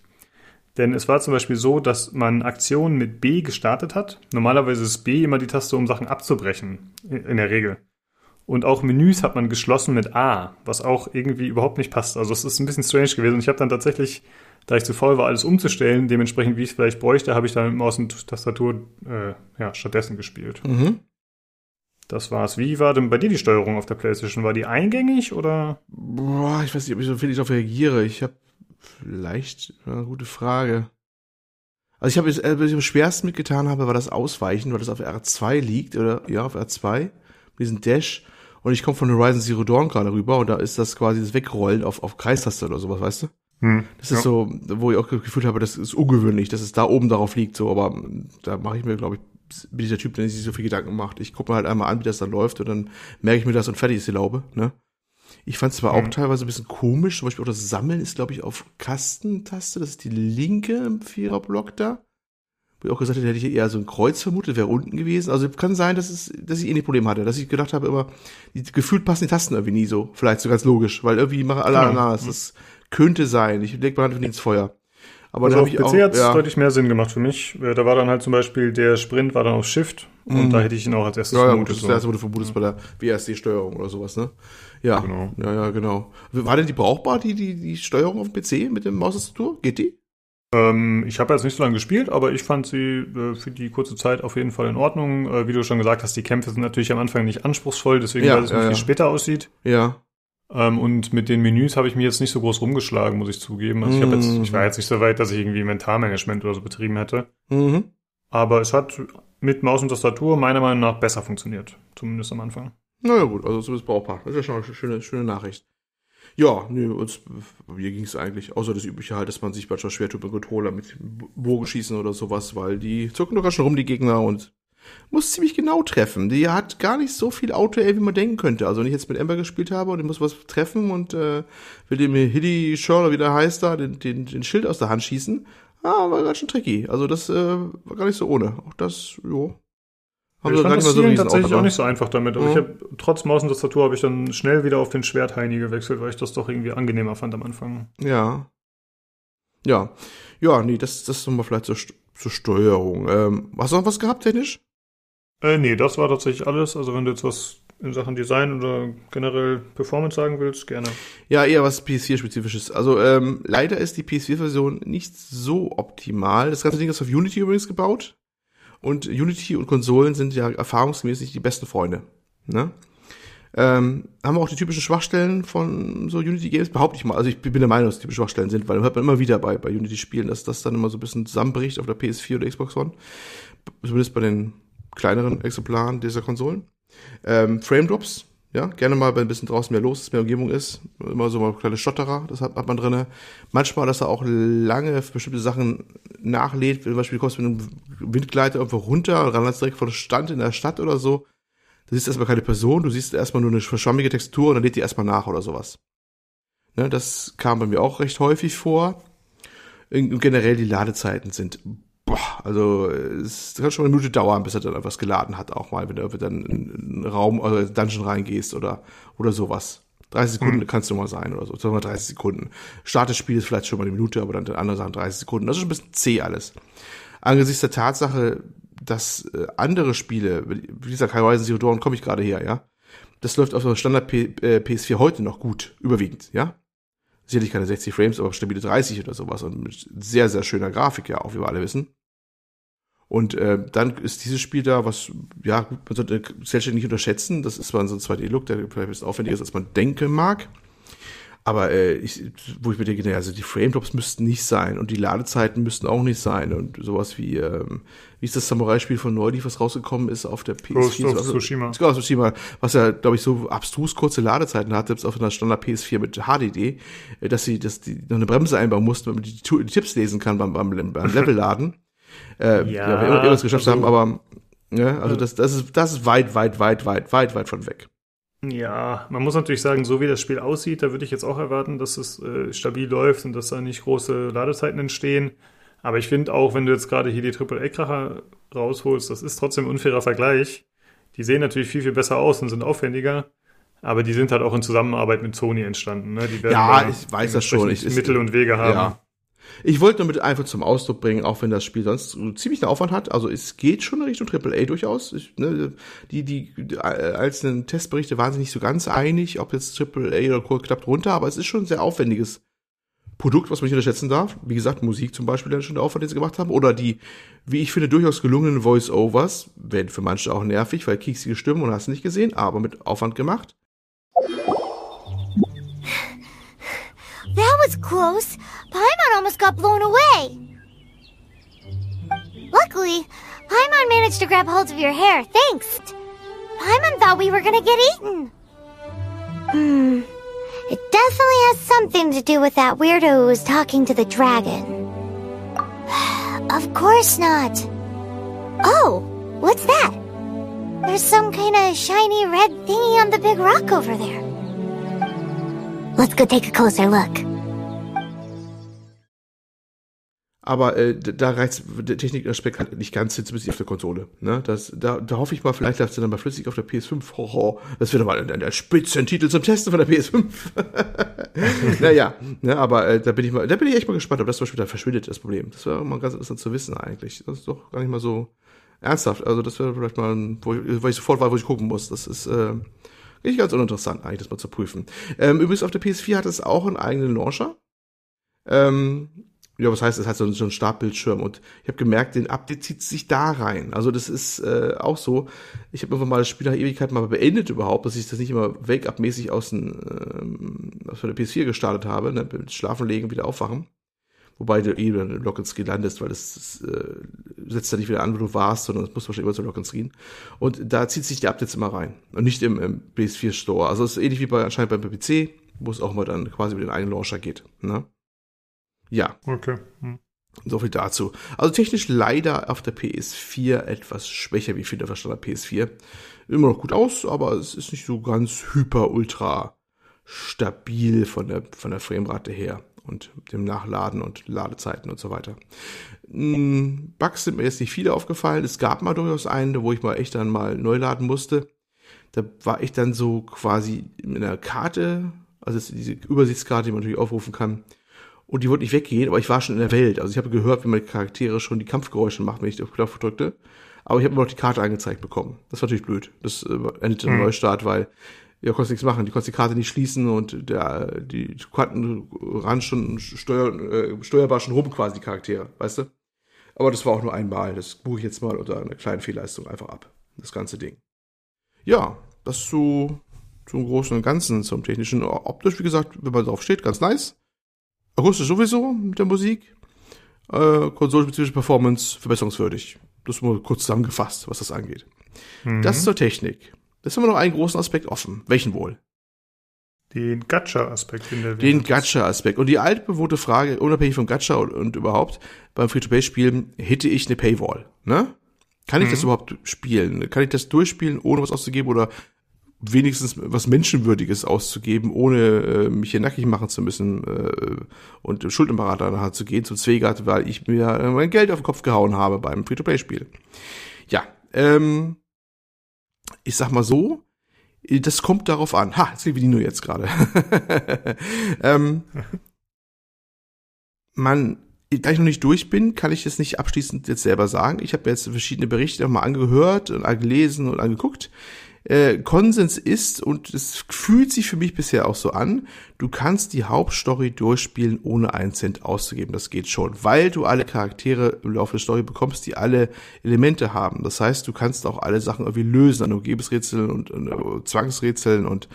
Denn es war zum Beispiel so, dass man Aktionen mit B gestartet hat. Normalerweise ist B immer die Taste, um Sachen abzubrechen, in der Regel. Und auch Menüs hat man geschlossen mit A, was auch irgendwie überhaupt nicht passt. Also es ist ein bisschen strange gewesen. Und ich habe dann tatsächlich, da ich zu faul war, alles umzustellen, dementsprechend, wie ich es vielleicht bräuchte, habe ich dann mit Maus und Tastatur äh, ja, stattdessen gespielt. Mhm. Das war's. Wie war denn bei dir die Steuerung auf der Playstation? War die eingängig oder? Boah, ich weiß nicht, ob ich so viel darauf reagiere. Ich habe vielleicht eine gute Frage. Also ich habe, äh, was ich am schwersten mitgetan habe, war das Ausweichen, weil das auf R2 liegt oder ja auf R2, diesen Dash. Und ich komme von Horizon Zero Dawn gerade rüber und da ist das quasi das Wegrollen auf, auf Kreistaste oder sowas, weißt du? Hm, das ja. ist so, wo ich auch gefühlt habe, das ist ungewöhnlich, dass es da oben darauf liegt, so, aber da mache ich mir, glaube ich, bin ich der Typ, der sich so viel Gedanken macht. Ich gucke mir halt einmal an, wie das dann läuft und dann merke ich mir das und fertig ist die Laube, ne? Ich fand es zwar hm. auch teilweise ein bisschen komisch, zum Beispiel auch das Sammeln ist, glaube ich, auf Kastentaste, das ist die linke im Viererblock da wo ich auch gesagt hätte, hätte ich eher so ein Kreuz vermutet, wäre unten gewesen. Also kann sein, dass es, dass ich eh nicht Problem hatte, dass ich gedacht habe immer, die, gefühlt passen die Tasten irgendwie nie so. Vielleicht so ganz logisch, weil irgendwie machen alle genau. anders. Das könnte sein. Ich leg mal Hand ins Feuer. Aber also auf PC hat es ja. deutlich mehr Sinn gemacht für mich. Äh, da war dann halt zum Beispiel der Sprint war dann auf Shift und mhm. da hätte ich ihn auch als erstes ja, vermutet. Ja, das ist das erste, wo du vermutest bei der WSD-Steuerung oder sowas, ne? Ja, genau. ja, ja, genau. War denn die brauchbar, die, die, die Steuerung auf dem PC mit dem Maustastatur? Geht die? Ähm, ich habe jetzt nicht so lange gespielt, aber ich fand sie äh, für die kurze Zeit auf jeden Fall in Ordnung. Äh, wie du schon gesagt hast, die Kämpfe sind natürlich am Anfang nicht anspruchsvoll, deswegen ja, ich nicht, ja, wie es später aussieht. Ja. Ähm, und mit den Menüs habe ich mir jetzt nicht so groß rumgeschlagen, muss ich zugeben. Also ich, hab jetzt, ich war jetzt nicht so weit, dass ich irgendwie Mentalmanagement oder so betrieben hätte. Mhm. Aber es hat mit Maus und Tastatur meiner Meinung nach besser funktioniert. Zumindest am Anfang. Naja gut, also zumindest brauchbar. Das ist ja schon eine schöne, schöne Nachricht. Ja, nee, uns, mir ging es eigentlich, außer das übliche halt, dass man sich manchmal schwer tut mit Controller mit Bogenschießen oder sowas, weil die zucken doch ganz schön rum, die Gegner, und muss ziemlich genau treffen. Die hat gar nicht so viel auto wie man denken könnte. Also wenn ich jetzt mit Ember gespielt habe und ich muss was treffen und äh, will dem Hiddy Shaw, wie der heißt da, den, den, den Schild aus der Hand schießen, ah, war ganz schön tricky. Also das äh, war gar nicht so ohne. Auch das, jo, haben ich fand das so tatsächlich auch nicht so einfach damit. Aber mhm. ich habe trotz Maus und Tastatur habe ich dann schnell wieder auf den Schwertheini gewechselt, weil ich das doch irgendwie angenehmer fand am Anfang. Ja. Ja. Ja, nee, das, das ist nochmal vielleicht zur, zur Steuerung. Ähm, hast du noch was gehabt, technisch? Äh, nee, das war tatsächlich alles. Also wenn du jetzt was in Sachen Design oder generell Performance sagen willst, gerne. Ja, eher was PS4-spezifisches. Also ähm, leider ist die PS4-Version nicht so optimal. Das ganze Ding ist auf Unity übrigens gebaut. Und Unity und Konsolen sind ja erfahrungsgemäß nicht die besten Freunde. Ne? Ähm, haben wir auch die typischen Schwachstellen von so Unity Games? Behaupte ich mal. Also ich bin der Meinung, dass die typische Schwachstellen sind, weil hört man immer wieder bei, bei Unity Spielen, dass das dann immer so ein bisschen zusammenbricht auf der PS4 oder Xbox One. Zumindest bei den kleineren Exemplaren dieser Konsolen. Ähm, Frame Drops Ja, gerne mal, wenn ein bisschen draußen mehr los ist, mehr Umgebung ist. Immer so mal kleine Stotterer, das hat, hat man drinne. Manchmal, dass er auch lange bestimmte Sachen nachlädt. Zum Beispiel, du kommst mit einem Windgleiter irgendwo runter und ran direkt vor der Stand in der Stadt oder so. Du siehst erstmal keine Person, du siehst erstmal nur eine verschwammige Textur und dann lädt die erstmal nach oder sowas. Ne, das kam bei mir auch recht häufig vor. Und generell die Ladezeiten sind boah, also es kann schon eine Minute dauern, bis er dann etwas geladen hat, auch mal, wenn du dann in einen Raum oder also Dungeon reingehst oder, oder sowas. 30 Sekunden hm. kannst du mal sein oder so. Sagen wir 30 Sekunden. Start des Spiels vielleicht schon mal eine Minute, aber dann die anderen Sachen 30 Sekunden. Das ist schon ein bisschen zäh alles. Angesichts der Tatsache, dass äh, andere Spiele, wie gesagt, Horizon Zero Dawn komme ich gerade her, ja. Das läuft auf der Standard P äh, PS4 heute noch gut, überwiegend, ja sicherlich keine 60 Frames, aber stabile 30 oder sowas und mit sehr, sehr schöner Grafik, ja, auch wie wir alle wissen. Und äh, dann ist dieses Spiel da, was, ja, man sollte selbstständig nicht unterschätzen. Das ist zwar so ein 2D-Look, der vielleicht ein bisschen aufwendiger ist, als man denken mag. Aber äh, ich, wo ich mir denke, also die Frame-Drops müssten nicht sein und die Ladezeiten müssten auch nicht sein und sowas wie, ähm, wie ist das Samurai-Spiel von neulich, was rausgekommen ist auf der PS4? Ghost of also, Tsushima. Ghost of Tsushima, was ja, glaube ich, so abstrus kurze Ladezeiten hat, selbst auf einer Standard PS4 mit HDD, äh, dass sie, dass die noch eine Bremse einbauen mussten, damit die, die Tipps lesen kann beim, beim, beim Level-Laden. äh, ja, ja, wir irgendwas geschafft also, haben, aber ja, also das, das ist, das ist weit, weit, weit, weit, weit, weit von weg. Ja, man muss natürlich sagen, so wie das Spiel aussieht, da würde ich jetzt auch erwarten, dass es äh, stabil läuft und dass da nicht große Ladezeiten entstehen. Aber ich finde auch, wenn du jetzt gerade hier die AAA-Kracher rausholst, das ist trotzdem ein unfairer Vergleich. Die sehen natürlich viel, viel besser aus und sind aufwendiger. Aber die sind halt auch in Zusammenarbeit mit Sony entstanden. Ne? Die werden ja, ich weiß das schon. Ich, Mittel und Wege haben. Ja. Ich wollte nur mit einfach zum Ausdruck bringen, auch wenn das Spiel sonst ziemlich einen Aufwand hat. Also es geht schon in Richtung AAA durchaus. Ich, ne, die, die, die einzelnen Testberichte waren sich nicht so ganz einig, ob jetzt AAA oder Core klappt runter, aber es ist schon ein sehr aufwendiges Produkt, was man nicht unterschätzen darf. Wie gesagt, Musik zum Beispiel, dann schon der Aufwand, den sie gemacht haben. Oder die, wie ich finde, durchaus gelungenen Voice-Overs, werden für manche auch nervig, weil kieksige Stimmen und hast nicht gesehen, aber mit Aufwand gemacht. That was close. Paimon almost got blown away. Luckily, Paimon managed to grab hold of your hair, thanks. Paimon thought we were gonna get eaten. Hmm. It definitely has something to do with that weirdo who was talking to the dragon. of course not. Oh, what's that? There's some kind of shiny red thingy on the big rock over there. Let's go take a closer look. Aber äh, da reizt der Technikaspekt halt nicht ganz hin, zumindest auf der Konsole. Ne? Das, da, da hoffe ich mal, vielleicht läuft es dann mal flüssig auf der PS5. Hoho, das wird mal ein, ein Spitzentitel zum Testen von der PS5. naja, ne, aber äh, da bin ich mal, da bin ich echt mal gespannt, ob das zum Beispiel dann verschwindet, das Problem. Das wäre mal ganz interessant zu wissen eigentlich. Das ist doch gar nicht mal so ernsthaft. Also das wäre vielleicht mal, ein, wo ich, wo ich sofort weiß, wo ich gucken muss. Das ist äh, nicht ganz uninteressant, eigentlich, das mal zu prüfen. Ähm, übrigens, auf der PS4 hat es auch einen eigenen Launcher. Ähm, ja, was heißt, es hat so, so einen Startbildschirm und ich habe gemerkt, den Update zieht sich da rein. Also das ist äh, auch so. Ich habe einfach mal das Spiel nach Ewigkeit mal beendet überhaupt, dass ich das nicht immer Wake-up-mäßig aus, den, ähm, aus der PS4 gestartet habe, ne? mit Schlafen legen, wieder aufwachen. Wobei du eh dann Lock and Screen landest, weil das, das äh, setzt ja nicht wieder an, wo du warst, sondern es muss wahrscheinlich immer so Lock and Screen. Und da zieht sich die Updates immer rein. Und nicht im, im PS4 Store. Also es ist ähnlich wie bei anscheinend beim PC, wo es auch mal dann quasi über den eigenen Launcher geht. Ne? Ja. Okay. Hm. So viel dazu. Also technisch leider auf der PS4 etwas schwächer, wie ich finde, auf der Standard PS4. Immer noch gut aus, aber es ist nicht so ganz hyper, ultra stabil von der, von der Framerate her und dem Nachladen und Ladezeiten und so weiter. Hm, Bugs sind mir jetzt nicht viele aufgefallen. Es gab mal durchaus einen, wo ich mal echt dann mal neu laden musste. Da war ich dann so quasi in einer Karte, also diese Übersichtskarte, die man natürlich aufrufen kann, und die wollte nicht weggehen, aber ich war schon in der Welt. Also ich habe gehört, wie meine Charaktere schon die Kampfgeräusche machen, wenn ich auf Knopf drückte. Aber ich habe immer noch die Karte angezeigt bekommen. Das war natürlich blöd. Das äh, endete im mhm. Neustart, weil ja, konntest nichts machen. Die konntest die Karte nicht schließen und der, die Karten ran schon steuer, äh, steuerbar schon rum quasi die Charaktere, weißt du? Aber das war auch nur einmal. Das buche ich jetzt mal unter einer kleinen Fehlleistung einfach ab. Das ganze Ding. Ja, das zu, zum Großen und Ganzen, zum Technischen. Optisch, wie gesagt, wenn man drauf steht, ganz nice. Akustisch sowieso mit der Musik. Äh, konsolenspezifische Performance verbesserungswürdig. Das mal kurz zusammengefasst, was das angeht. Mhm. Das zur Technik. Das haben wir noch einen großen Aspekt offen. Welchen wohl? Den Gacha-Aspekt in der Den Gacha-Aspekt. Und die altbewohnte Frage, unabhängig vom Gacha und, und überhaupt, beim Free-to-Play-Spielen, hätte ich eine Paywall, ne? Kann ich Mhm. das überhaupt spielen? Kann ich das durchspielen, ohne was auszugeben oder wenigstens was Menschenwürdiges auszugeben, ohne äh, mich hier nackig machen zu müssen äh, und Schuld im Berater nachher zu gehen zum Zwegert, weil ich mir mein Geld auf den Kopf gehauen habe beim Free-to-Play-Spiel. Ja, ähm, ich sag mal so, das kommt darauf an. Ha, jetzt wie die nur jetzt gerade. ähm, man, da ich noch nicht durch bin, kann ich das nicht abschließend jetzt selber sagen. Ich habe jetzt verschiedene Berichte mal angehört und gelesen und angeguckt. Äh, Konsens ist, und es fühlt sich für mich bisher auch so an, du kannst die Hauptstory durchspielen, ohne einen Cent auszugeben. Das geht schon, weil du alle Charaktere im Laufe der Story bekommst, die alle Elemente haben. Das heißt, du kannst auch alle Sachen irgendwie lösen, an Umgebungsrätseln und, und äh, Zwangsrätseln und,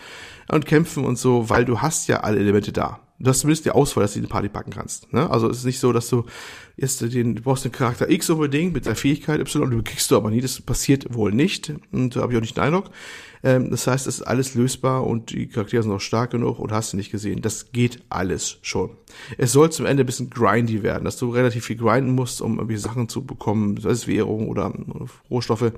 und kämpfen und so, weil du hast ja alle Elemente da. Du hast zumindest die Auswahl, dass du die Party packen kannst. Ne? Also es ist nicht so, dass du jetzt den, du brauchst den Charakter X unbedingt mit der Fähigkeit Y, du kriegst du aber nie, das passiert wohl nicht. Und da habe ich auch nicht den Eindruck. Ähm, das heißt, es ist alles lösbar und die Charaktere sind auch stark genug und hast du nicht gesehen. Das geht alles schon. Es soll zum Ende ein bisschen grindy werden, dass du relativ viel grinden musst, um irgendwie Sachen zu bekommen, sei es Währung oder Rohstoffe,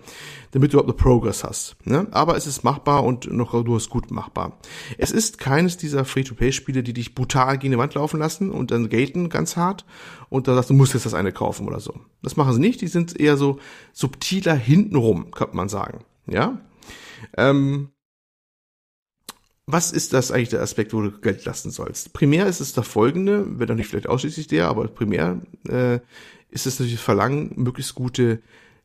damit du überhaupt eine Progress hast. Ne? Aber es ist machbar und noch durchaus gut machbar. Es ist keines dieser Free-to-Play-Spiele, die dich brutal gegen die Wand laufen lassen und dann gaten ganz hart und dann sagst du, musst jetzt das eine kaufen oder so. Das machen sie nicht, die sind eher so subtiler hintenrum, könnte man sagen. Ja, ähm, was ist das eigentlich der Aspekt, wo du Geld lassen sollst? Primär ist es der folgende, wenn auch nicht vielleicht ausschließlich der, aber primär äh, ist es natürlich das Verlangen, möglichst gute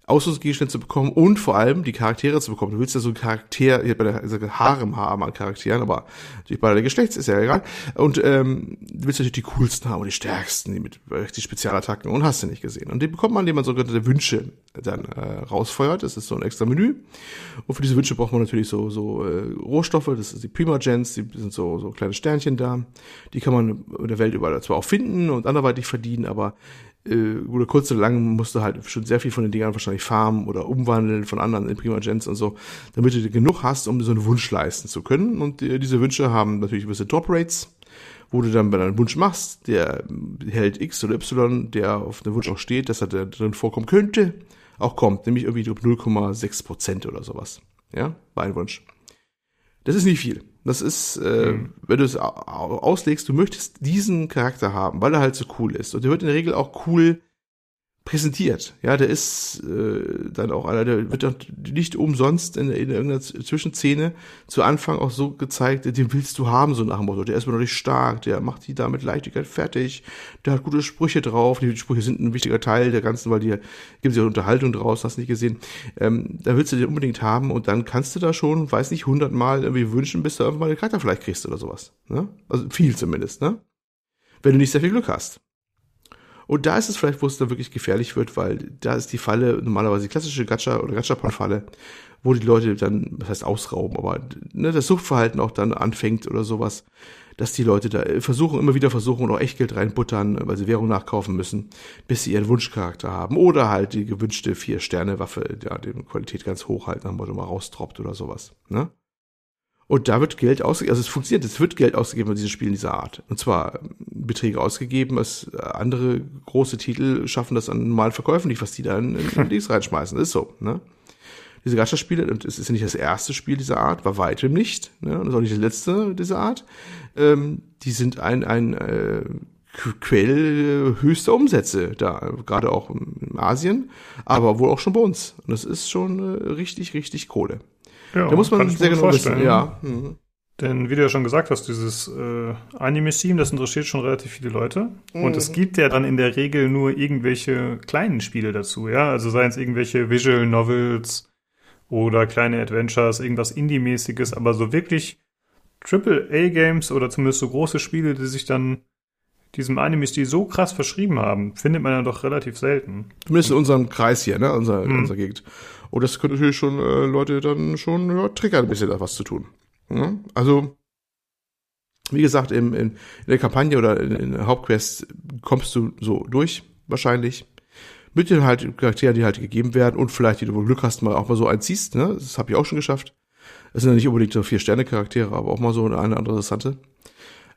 Ausrüstungsgegenstände zu bekommen und vor allem die Charaktere zu bekommen. Du willst ja so einen Charakter, hier bei der also Harem haben an Charakteren, aber natürlich bei der Geschlechts ist ja egal. Und ähm, du willst natürlich die coolsten haben und die stärksten, die mit richtig Spezialattacken und hast du nicht gesehen. Und die bekommt man, indem man sogenannte Wünsche dann äh, rausfeuert. Das ist so ein extra Menü. Und für diese Wünsche braucht man natürlich so, so äh, Rohstoffe, das ist die Primogens, die sind so, so kleine Sternchen da. Die kann man in der Welt überall zwar auch finden und anderweitig verdienen, aber äh, oder kurz oder lang musst du halt schon sehr viel von den Dingern wahrscheinlich farmen oder umwandeln von anderen in Primogens und so, damit du genug hast, um so einen Wunsch leisten zu können. Und äh, diese Wünsche haben natürlich gewisse Drop Rates, wo du dann bei deinem Wunsch machst, der hält X oder Y, der auf dem Wunsch auch steht, dass er da drin vorkommen könnte, auch kommt, nämlich irgendwie 0,6 Prozent oder sowas. Ja, bei einem Wunsch. Das ist nicht viel. Das ist, äh, mhm. wenn du es auslegst, du möchtest diesen Charakter haben, weil er halt so cool ist. Und der wird in der Regel auch cool präsentiert. Ja, der ist äh, dann auch einer, der wird auch nicht umsonst in, in irgendeiner Zwischenszene zu Anfang auch so gezeigt, den willst du haben, so nach dem Motto. Der ist noch nicht stark, der macht die da mit Leichtigkeit fertig, der hat gute Sprüche drauf, die Sprüche sind ein wichtiger Teil der ganzen, weil die gibt es ja Unterhaltung draus, hast nicht gesehen. Ähm, da willst du den unbedingt haben und dann kannst du da schon, weiß nicht, hundertmal irgendwie wünschen, bis du irgendwann den Charakter vielleicht kriegst oder sowas. Ne? Also viel zumindest, ne? Wenn du nicht sehr viel Glück hast. Und da ist es vielleicht, wo es dann wirklich gefährlich wird, weil da ist die Falle normalerweise die klassische Gacha- oder Gachapon-Falle, wo die Leute dann, was heißt ausrauben, aber ne, das Suchtverhalten auch dann anfängt oder sowas, dass die Leute da versuchen, immer wieder versuchen auch Echtgeld reinbuttern, weil sie Währung nachkaufen müssen, bis sie ihren Wunschcharakter haben. Oder halt die gewünschte Vier-Sterne-Waffe, ja, die Qualität ganz hoch halten, dann mal raustroppt oder sowas. Ne? Und da wird Geld ausgegeben, also es funktioniert, es wird Geld ausgegeben bei diesen Spielen dieser Art. Und zwar Beträge ausgegeben, als andere große Titel schaffen das an normalen Verkäufen nicht, was die da in, in Dings reinschmeißen. Ist so, ne? Diese Gacha-Spiele, und es ist ja nicht das erste Spiel dieser Art, war weitem nicht, ne? Und das ist auch nicht das letzte dieser Art. Ähm, die sind ein, ein äh, Quell höchster Umsätze da, gerade auch in Asien, aber wohl auch schon bei uns. Und das ist schon äh, richtig, richtig Kohle. Ja, da muss man sehr genau vorstellen. wissen. Ja. Mhm. Denn wie du ja schon gesagt hast, dieses äh, Anime-Theme, das interessiert schon relativ viele Leute. Mhm. Und es gibt ja dann in der Regel nur irgendwelche kleinen Spiele dazu, ja. Also seien es irgendwelche Visual Novels oder kleine Adventures, irgendwas Indie-mäßiges, aber so wirklich Triple-A-Games oder zumindest so große Spiele, die sich dann diesem Anime-Stil so krass verschrieben haben, findet man ja doch relativ selten. Zumindest in unserem Kreis hier, ne, unser, mhm. unserer Gegend. Und das könnte natürlich schon äh, Leute dann schon ja, triggern, ein bisschen da was zu tun. Ja? Also, wie gesagt, im, in, in der Kampagne oder in, in der Hauptquest kommst du so durch, wahrscheinlich. Mit den halt Charakteren, die halt gegeben werden und vielleicht, die du wohl Glück hast, mal auch mal so einziehst, ne? Das habe ich auch schon geschafft. Das sind ja nicht unbedingt so vier Sterne-Charaktere, aber auch mal so eine andere interessante.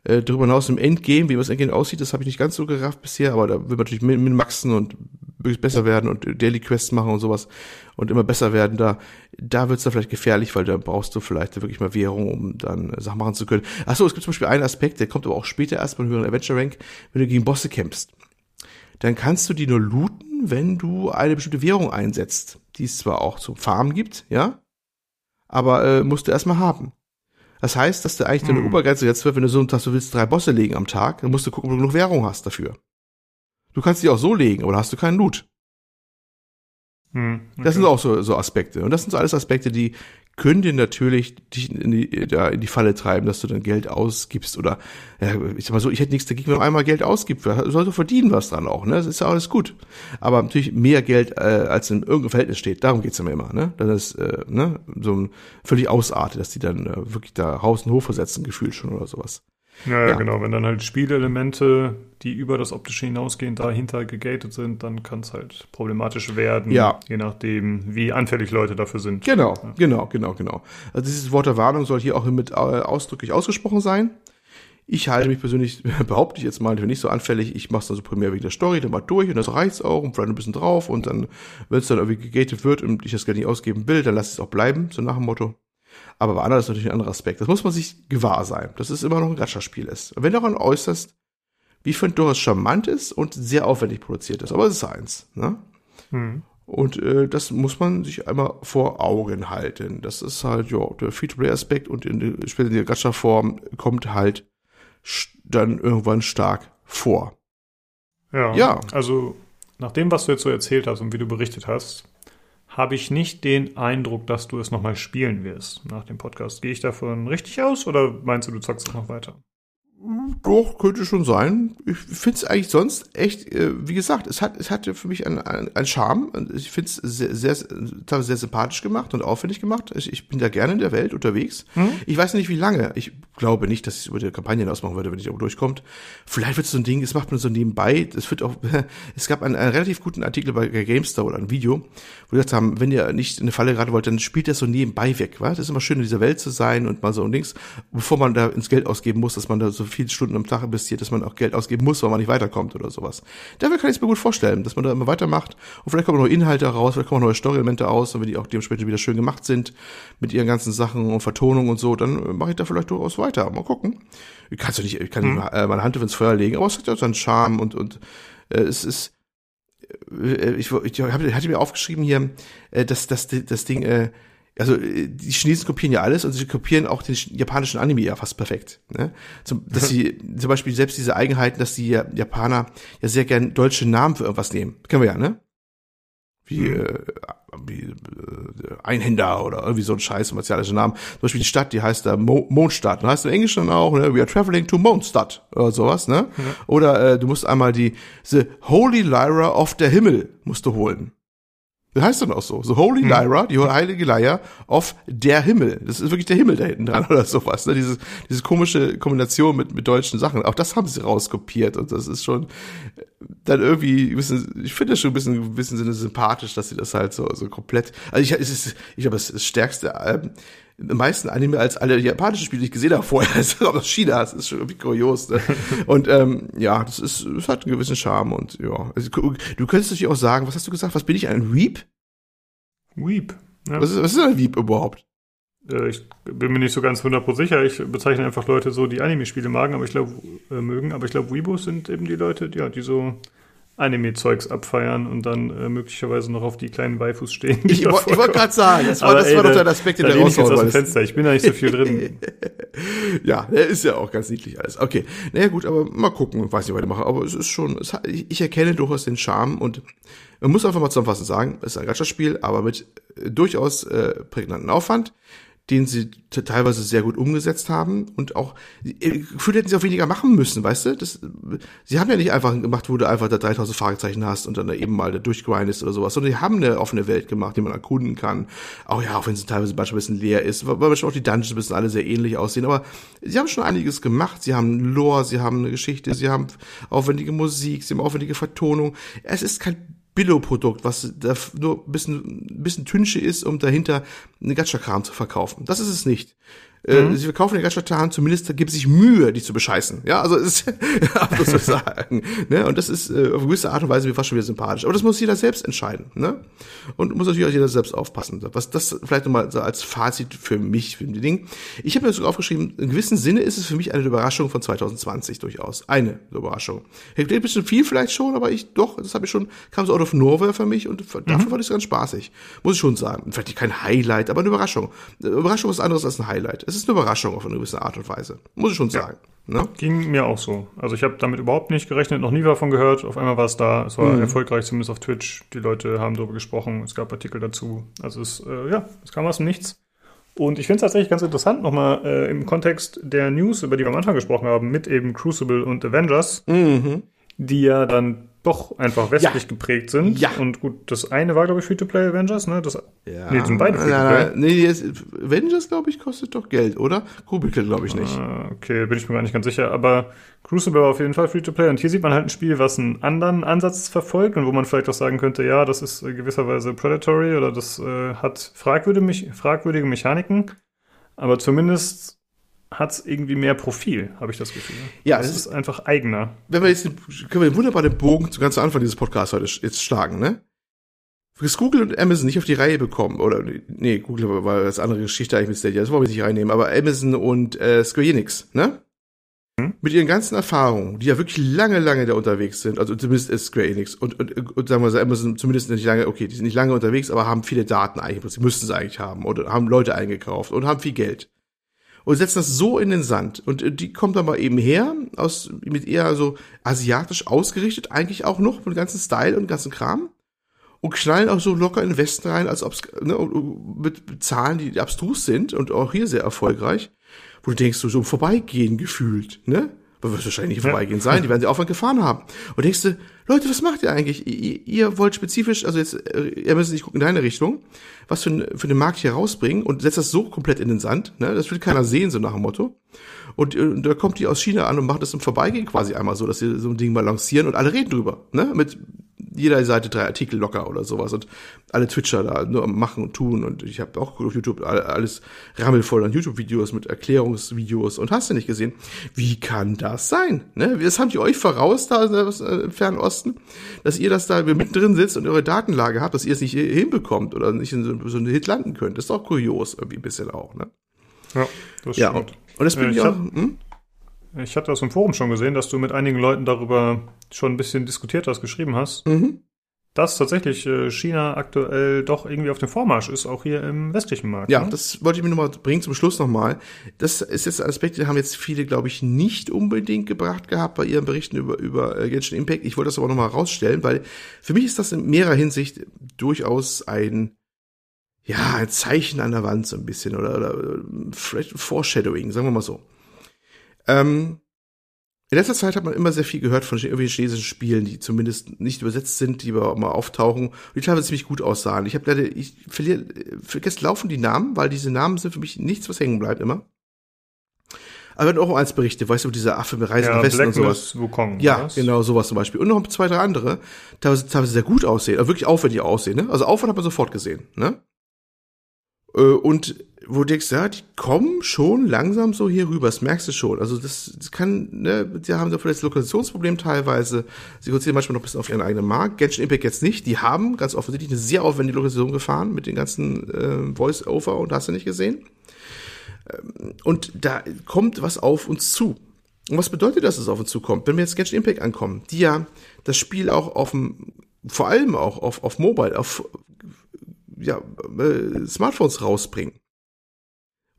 Äh, darüber hinaus im Endgame, wie das Endgame aussieht, das habe ich nicht ganz so gerafft bisher, aber da will man natürlich min minmaxen und wirklich besser werden und Daily Quests machen und sowas und immer besser werden. Da, da wird's dann vielleicht gefährlich, weil da brauchst du vielleicht wirklich mal Währung, um dann Sachen machen zu können. Achso, es gibt zum Beispiel einen Aspekt, der kommt aber auch später erst beim höheren Adventure Rank, wenn du gegen Bosse kämpfst. Dann kannst du die nur looten, wenn du eine bestimmte Währung einsetzt, die es zwar auch zum Farmen gibt, ja, aber äh, musst du erstmal haben. Das heißt, dass du eigentlich deine Hm. Obergrenze jetzt wird, wenn du so dass du willst drei Bosse legen am Tag, dann musst du gucken, ob du genug Währung hast dafür. Du kannst die auch so legen, aber dann hast du keinen Loot. Hm, Das sind okay. auch so, so Aspekte. Und das sind so alles Aspekte, die können dir natürlich dich in die, da in die Falle treiben, dass du dann Geld ausgibst oder, ja, ich sag mal so, ich hätte nichts dagegen, wenn man einmal Geld ausgibt. Du sollst verdienen was dran auch, ne? Das ist ja alles gut. Aber natürlich mehr Geld, äh, als in irgendeinem Verhältnis steht. Darum geht's immer immer, ne? Das ist, äh, ne? So ein völlig ausartet, dass die dann äh, wirklich da Haus und Hof versetzen, gefühlt schon oder sowas. Ja, ja, genau. Wenn dann halt Spielelemente, die über das Optische hinausgehen, dahinter gegatet sind, dann kann es halt problematisch werden. Ja. Je nachdem, wie anfällig Leute dafür sind. Genau, Ja. genau, genau, genau. Also dieses Wort der Warnung soll hier auch mit äh, ausdrücklich ausgesprochen sein. Ich halte mich persönlich, behaupte ich jetzt mal, für nicht so anfällig. Ich mache es also primär wegen der Story, dann mal durch und das reicht's auch und vielleicht ein bisschen drauf und dann, wenn es dann irgendwie gegatet wird und ich das Geld nicht ausgeben will, dann lasse ich es auch bleiben, so nach dem Motto. Aber bei anderen ist natürlich ein anderer Aspekt. Das muss man sich gewahr sein, dass es immer noch ein Gacha-Spiel ist. Wenn du daran äußerst, wie ich finde, durchaus charmant ist und sehr aufwendig produziert ist, aber es ist eins, ne? Hm. Und äh, das muss man sich einmal vor Augen halten. Das ist halt, ja, der Free-to-Play-Aspekt und in, der- später in der Gacha-Form kommt halt dann irgendwann stark vor. Ja. Ja. Also, nach dem, was du jetzt so erzählt hast und wie du berichtet hast, habe ich nicht den Eindruck, dass du es nochmal spielen wirst nach dem Podcast. Gehe ich davon richtig aus oder meinst du, du zockst es noch weiter? Doch, könnte schon sein. Ich finde es eigentlich sonst echt, äh, wie gesagt, es hat, es hatte für mich einen ein, ein Charme. Ich finde es sehr, sehr, teilweise sehr sympathisch gemacht und aufwendig gemacht. Ich, ich bin da gerne in der Welt unterwegs. Ich weiß nicht, wie lange. Ich glaube nicht, dass ich es über die Kampagne hinaus machen würde, wenn ich irgendwo durchkommt. Vielleicht wird es so ein Ding, es macht man so nebenbei. Es wird auch, es gab einen, einen relativ guten Artikel bei GameStar oder ein Video, wo die gesagt haben, wenn ihr nicht in eine Falle geraten wollt, dann spielt das so nebenbei weg. Wa? Das ist immer schön, in dieser Welt zu sein und mal so und Dings, bevor man da ins Geld ausgeben muss, dass man da so viele Stunden am Tag investiert, dass man auch Geld ausgeben muss, weil man nicht weiterkommt oder sowas. Dafür kann ich es mir gut vorstellen, dass man da immer weitermacht und vielleicht kommen neue Inhalte raus, vielleicht kommen neue Story-Elemente aus und wenn die auch dementsprechend wieder schön gemacht sind mit ihren ganzen Sachen und Vertonung und so, dann äh, mache ich da vielleicht durchaus weiter. Mal gucken. Ich kann nicht, ich kann nicht mal, äh, meine Hand ins Feuer legen, aber es hat ja seinen Charme und und äh, es ist äh, ich, ich hab, hatte mir aufgeschrieben hier, dass, die- das Ding, äh, also äh, die Chinesen kopieren ja alles und sie kopieren auch den ch- japanischen Anime ja fast perfekt. Ne? Zum, dass sie zum Beispiel selbst diese Eigenheiten, dass die Ja- Japaner ja sehr gern deutsche Namen für irgendwas nehmen. Kennen wir ja, ne? Wie, Mhm. äh, wie äh, Einhänder oder irgendwie so ein scheiß martialischer Namen. Zum Beispiel die Stadt, die heißt da Mo Mondstadt. Und heißt im Englischen dann auch, ne? We are traveling to Mondstadt oder sowas, ne? Oder äh, du musst einmal die The Holy Lyra of der Himmel musst du holen. Das heißt dann auch so. The Holy Hm. Lyra, die heilige Leier of der Himmel. Das ist wirklich der Himmel da hinten dran oder sowas. Ne? Diese, diese komische Kombination mit, mit deutschen Sachen. Auch das haben sie rauskopiert und das ist schon dann irgendwie, bisschen, ich finde das schon ein bisschen, ein bisschen Sinne sympathisch, dass sie das halt so, so komplett, also ich, es ist, ich glaube, ist das stärkste, am meisten Anime als alle japanischen Spiele, die ich gesehen habe vorher. Das ist auch aus China, das ist schon irgendwie kurios. Ne? Und ähm, ja, das ist, es hat einen gewissen Charme und ja. Also, du könntest natürlich auch sagen, was hast du gesagt? Was bin ich, ein Weep? Weep. Ja. Was ist, was ist ein Weep überhaupt? Äh, Ich bin mir nicht so ganz 100% sicher. Ich bezeichne einfach Leute so, die Anime-Spiele mögen, aber ich glaube, äh, mögen. Aber ich glaube, Weebos sind eben die Leute, ja, die so Anime-Zeugs abfeiern und dann äh, möglicherweise noch auf die kleinen Waifus stehen. Ich, wo- ich wollte gerade sagen, das war, Aber das ey, war doch der Aspekt, den da jetzt raushauen aus dem. Fenster. Ich bin da nicht so viel drin. Ja, der ist ja auch ganz niedlich alles. Okay, naja gut, aber mal gucken, ich weiß nicht, was ich mache, aber es ist schon, es hat, ich, ich erkenne durchaus den Charme und man muss einfach mal zusammenfassend sagen, es ist ein Gacha-Spiel, aber mit äh, durchaus äh, prägnanten Aufwand, den sie te- teilweise sehr gut umgesetzt haben und auch, äh, gefühlt hätten sie auch weniger machen müssen, weißt du? Das, sie haben ja nicht einfach gemacht, wo du einfach da 3000 Fragezeichen hast und dann da eben mal da durchgrindest oder sowas, sondern die haben eine offene Welt gemacht, die man erkunden kann. Auch ja, auch wenn sie teilweise manchmal ein bisschen leer ist, weil manchmal auch die Dungeons ein bisschen alle sehr ähnlich aussehen, aber sie haben schon einiges gemacht. Sie haben Lore, sie haben eine Geschichte, sie haben aufwendige Musik, sie haben aufwendige Vertonung. Es ist kein Billo-Produkt, was da nur ein bisschen, bisschen Tünche ist, um dahinter eine Gacha-Kram zu verkaufen. Das ist es nicht. Äh, Mhm. Sie verkaufen den Gacha-Kram zumindest, gibt es sich Mühe, die zu bescheißen. Ja, also ist, ja, muss man sagen. Ne? Und das ist äh, auf gewisse Art und Weise mir fast schon wieder sympathisch. Aber das muss jeder selbst entscheiden. Ne? Und muss natürlich auch jeder selbst aufpassen. Was das vielleicht nochmal so als Fazit für mich, für die Ding. Ich habe mir sogar aufgeschrieben, in gewissem Sinne ist es für mich eine Überraschung von 2020 durchaus. Eine Überraschung. Ein bisschen viel vielleicht schon, aber ich doch, das habe ich schon, kam so out of nowhere für mich und dafür fand ich es ganz spaßig. Muss ich schon sagen. Vielleicht kein Highlight, aber eine Überraschung. Eine Überraschung ist anderes als ein Highlight. Es ist eine Überraschung auf eine gewisse Art und Weise. Muss ich schon sagen. Ne? Ging mir auch so. Also ich habe damit überhaupt nicht gerechnet, noch nie davon gehört. Auf einmal war es da. Es war erfolgreich, zumindest auf Twitch. Die Leute haben darüber gesprochen. Es gab Artikel dazu. Also es, äh, ja, es kam aus dem Nichts. Und ich finde es tatsächlich ganz interessant, nochmal äh, im Kontext der News, über die wir am Anfang gesprochen haben, mit eben Crucible und Avengers, Mhm. die ja dann doch einfach westlich Ja. geprägt sind. Ja. Und gut, das eine war, glaube ich, Free-to-Play Avengers, ne? Das, Ja. Nee, die sind beide Free-to-Play. nee, jetzt, Avengers, glaube ich, kostet doch Geld, oder? Kubikel, glaube ich nicht. Ah, Okay, bin ich mir gar nicht ganz sicher. Aber Crucible war auf jeden Fall Free-to-Play. Und hier sieht man halt ein Spiel, was einen anderen Ansatz verfolgt und wo man vielleicht auch sagen könnte, ja, das ist äh, gewisserweise predatory oder das äh, hat fragwürdige Mechaniken. Aber zumindest hat es irgendwie mehr Profil, habe ich das Gefühl. Ja, es das ist einfach eigener. Wenn wir jetzt, den- können wir den Bogen zu ganz Anfang dieses Podcasts heute jetzt schlagen, ne? Was Google und Amazon nicht auf die Reihe bekommen, oder, nee, Google war- das andere Geschichte eigentlich mit Stadia, das wollen wir nicht reinnehmen, aber Amazon und äh, Square Enix, ne? Hm? Mit ihren ganzen Erfahrungen, die ja wirklich lange, lange da unterwegs sind, also zumindest ist Square Enix und, und, und sagen wir so, Amazon zumindest nicht lange, okay, die sind nicht lange unterwegs, aber haben viele Daten eigentlich, sie müssten es eigentlich haben, oder haben Leute eingekauft und haben viel Geld. Und setzen das so in den Sand. Und äh, die kommt dann mal eben her, aus, mit eher so asiatisch ausgerichtet, eigentlich auch noch, mit dem ganzen Style und ganzen Kram. Und knallen auch so locker in den Westen rein, als ob's, ne, und- und mit Zahlen, die abstrus sind und auch hier sehr erfolgreich. Wo du denkst, so, so Vorbeigehen gefühlt, ne? Aber wird wahrscheinlich nicht Ja. vorbeigehen sein, die werden sie Aufwand gefahren haben. Und denkst du, Leute, was macht ihr eigentlich? Ihr, ihr wollt spezifisch, also jetzt, äh, ihr müsst nicht gucken in deine Richtung, was für, ein, für den Markt hier rausbringen und setzt das so komplett in den Sand, ne? Das will keiner sehen, so nach dem Motto. Und, äh, und da kommt die aus China an und macht das im Vorbeigehen quasi einmal so, dass sie so ein Ding mal lancieren und alle reden drüber, ne? Mit jeder Seite drei Artikel locker oder sowas und alle Twitcher da nur am machen und tun und ich habe auch auf YouTube all- alles rammelvoll an YouTube-Videos mit Erklärungsvideos und hast du nicht gesehen? Wie kann das sein? Ne? Das haben die euch voraus da äh, im Fernen Osten, dass ihr das da mittendrin sitzt und eure Datenlage habt, dass ihr es nicht hinbekommt oder nicht in so, einen Hit landen könnt. Das ist auch kurios irgendwie ein bisschen auch, ne? Ja, das Ja, stimmt. und, und das bin Äh, ich ich auch. hab- Hm? Ich hatte das im Forum schon gesehen, dass du mit einigen Leuten darüber schon ein bisschen diskutiert hast, geschrieben hast, Mhm. dass tatsächlich äh, China aktuell doch irgendwie auf dem Vormarsch ist, auch hier im westlichen Markt. Ja, ne? das wollte ich mir nochmal bringen zum Schluss nochmal. Das ist jetzt ein Aspekt, den haben jetzt viele, glaube ich, nicht unbedingt gebracht gehabt bei ihren Berichten über, über äh, Genshin Impact. Ich wollte das aber nochmal rausstellen, weil für mich ist das in mehrerer Hinsicht durchaus ein, ja, ein Zeichen an der Wand so ein bisschen oder, oder äh, Foreshadowing, sagen wir mal so. Ähm, in letzter Zeit hat man immer sehr viel gehört von irgendwelchen chinesischen Spielen, die zumindest nicht übersetzt sind, die aber mal auftauchen und die teilweise ziemlich gut aussahen. Ich habe leider, ich verliere, vergesse laufen die Namen, weil diese Namen sind für mich nichts, was hängen bleibt immer. Aber wir hatten auch eins berichtet, weißt du, dieser Affe mit Reisen ja, nach Westen und sowas. Wukong. Ja, was? genau, sowas zum Beispiel. Und noch zwei, drei andere, teilweise, teilweise sehr gut aussehen, also wirklich aufwendig aussehen, ne? Also Aufwand hat man sofort gesehen, ne? Äh, Und wo du denkst, ja, die kommen schon langsam so hier rüber, das merkst du schon. Also das, das kann, ne, die haben da vielleicht das Lokalisationsproblem teilweise. Sie konzentrieren manchmal noch ein bisschen auf ihren eigenen Markt. Genshin Impact jetzt nicht. Die haben ganz offensichtlich eine sehr aufwendige Lokalisation gefahren mit den ganzen äh, Voice-Over und hast du nicht gesehen. Ähm, Und da kommt was auf uns zu. Und was bedeutet, dass es auf uns zukommt? Wenn wir jetzt Genshin Impact ankommen, die ja das Spiel auch auf dem, vor allem auch auf, auf Mobile, auf ja, äh, Smartphones rausbringen.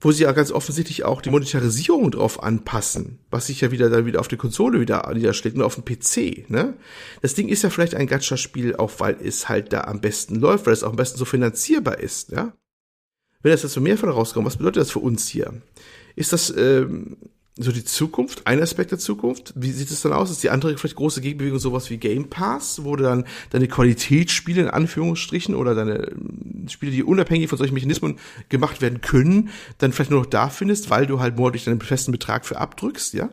Wo sie ja ganz offensichtlich auch die Monetarisierung drauf anpassen, was sich ja wieder dann wieder auf die Konsole wieder niederschlägt und auf dem PC, ne? Das Ding ist ja vielleicht ein Gacha-Spiel, auch weil es halt da am besten läuft, weil es auch am besten so finanzierbar ist, ja? Wenn das jetzt so mehr von rauskommt, was bedeutet das für uns hier? Ist das ähm, so die Zukunft, ein Aspekt der Zukunft? Wie sieht es dann aus? Ist die andere vielleicht große Gegenbewegung sowas wie Game Pass, wo du dann deine Qualitätsspiele in Anführungsstrichen oder deine ähm, Spiele, die unabhängig von solchen Mechanismen gemacht werden können, dann vielleicht nur noch da findest, weil du halt monatlich deinen festen Betrag für abdrückst, ja?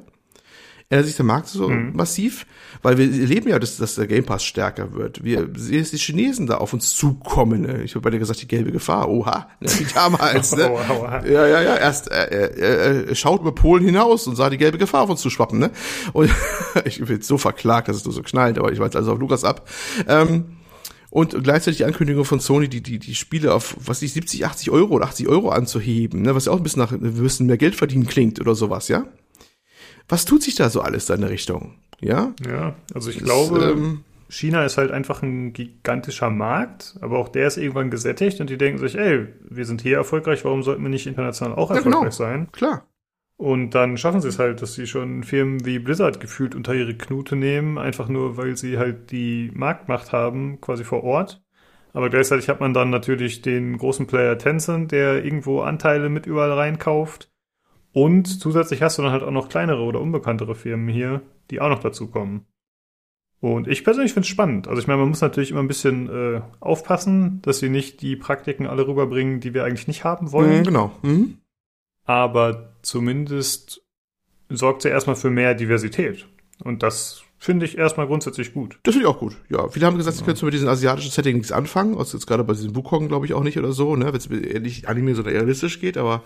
Ändert sich der Markt so mhm. massiv, weil wir erleben ja, dass, dass der Game Pass stärker wird. Wir sehen, dass die Chinesen da auf uns zukommen. Ne? Ich habe bei dir gesagt, die gelbe Gefahr. Oha, ne? wie damals. Ne? ja, ja, ja. Erst äh, äh, äh, schaut über Polen hinaus und sah die gelbe Gefahr auf uns zuschwappen. Ne? Und ich bin so verklagt, dass es nur so knallt, aber ich weiß also auf Lukas ab. Ähm, und gleichzeitig die Ankündigung von Sony, die, die, die Spiele auf, was ich, 70, 80 Euro oder 80 Euro anzuheben, ne, was ja auch ein bisschen nach, wir müssen mehr Geld verdienen klingt oder sowas, ja? Was tut sich da so alles in der Richtung? Ja? Ja, also ich das, glaube, ähm, China ist halt einfach ein gigantischer Markt, aber auch der ist irgendwann gesättigt und die denken sich, ey, wir sind hier erfolgreich, warum sollten wir nicht international auch erfolgreich ja, genau. sein? Klar. Und dann schaffen sie es halt, dass sie schon Firmen wie Blizzard gefühlt unter ihre Knute nehmen, einfach nur, weil sie halt die Marktmacht haben, quasi vor Ort. Aber gleichzeitig hat man dann natürlich den großen Player Tencent, der irgendwo Anteile mit überall reinkauft. Und zusätzlich hast du dann halt auch noch kleinere oder unbekanntere Firmen hier, die auch noch dazu kommen. Und ich persönlich finde es spannend. Also ich meine, man muss natürlich immer ein bisschen äh, aufpassen, dass sie nicht die Praktiken alle rüberbringen, die wir eigentlich nicht haben wollen. Mhm, genau. Mhm aber zumindest sorgt sie erstmal für mehr Diversität. Und das finde ich erstmal grundsätzlich gut. Das finde ich auch gut, ja. Viele haben gesagt, sie können mit diesem asiatischen Setting nichts anfangen. Also jetzt gerade bei diesem Wukong glaube ich auch nicht oder so, ne? Wenn es nicht Anime, sondern realistisch geht, aber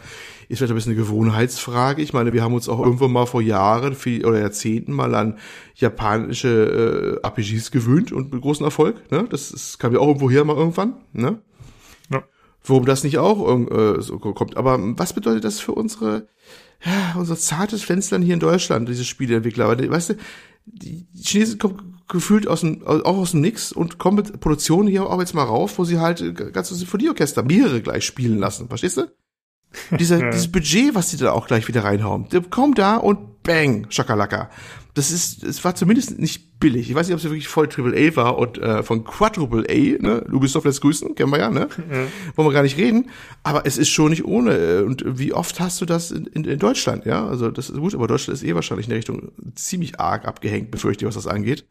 ist vielleicht ein bisschen eine Gewohnheitsfrage. Ich meine, wir haben uns auch irgendwann mal vor Jahren viel, oder Jahrzehnten mal an japanische äh, RPGs gewöhnt und mit großem Erfolg. Ne? Das, das kam ja auch irgendwo her mal irgendwann. Ne? Warum das nicht auch äh, so kommt. Aber was bedeutet das für unsere, ja, unser zartes Fenster hier in Deutschland, diese Spieleentwickler? Weil, weißt du, die Chinesen kommen gefühlt aus dem, auch aus dem Nix und kommen mit Produktionen hier auch jetzt mal rauf, wo sie halt ganze Symphonieorchester mehrere gleich spielen lassen. Verstehst du? Dieser. Dieses Budget, was die da auch gleich wieder reinhauen. Der kommt da und bang, Schakalaka das ist, es war zumindest nicht billig. Ich weiß nicht, ob es wirklich voll Triple A war und äh, von Quadruple A, ne? Ubisoft lässt grüßen, kennen wir ja, ne? Ja. Wollen wir gar nicht reden. Aber es ist schon nicht ohne. Und wie oft hast du das in, in, in Deutschland, ja? Also das ist gut, aber Deutschland ist eh wahrscheinlich in der Richtung ziemlich arg abgehängt, befürchte ich, was das angeht.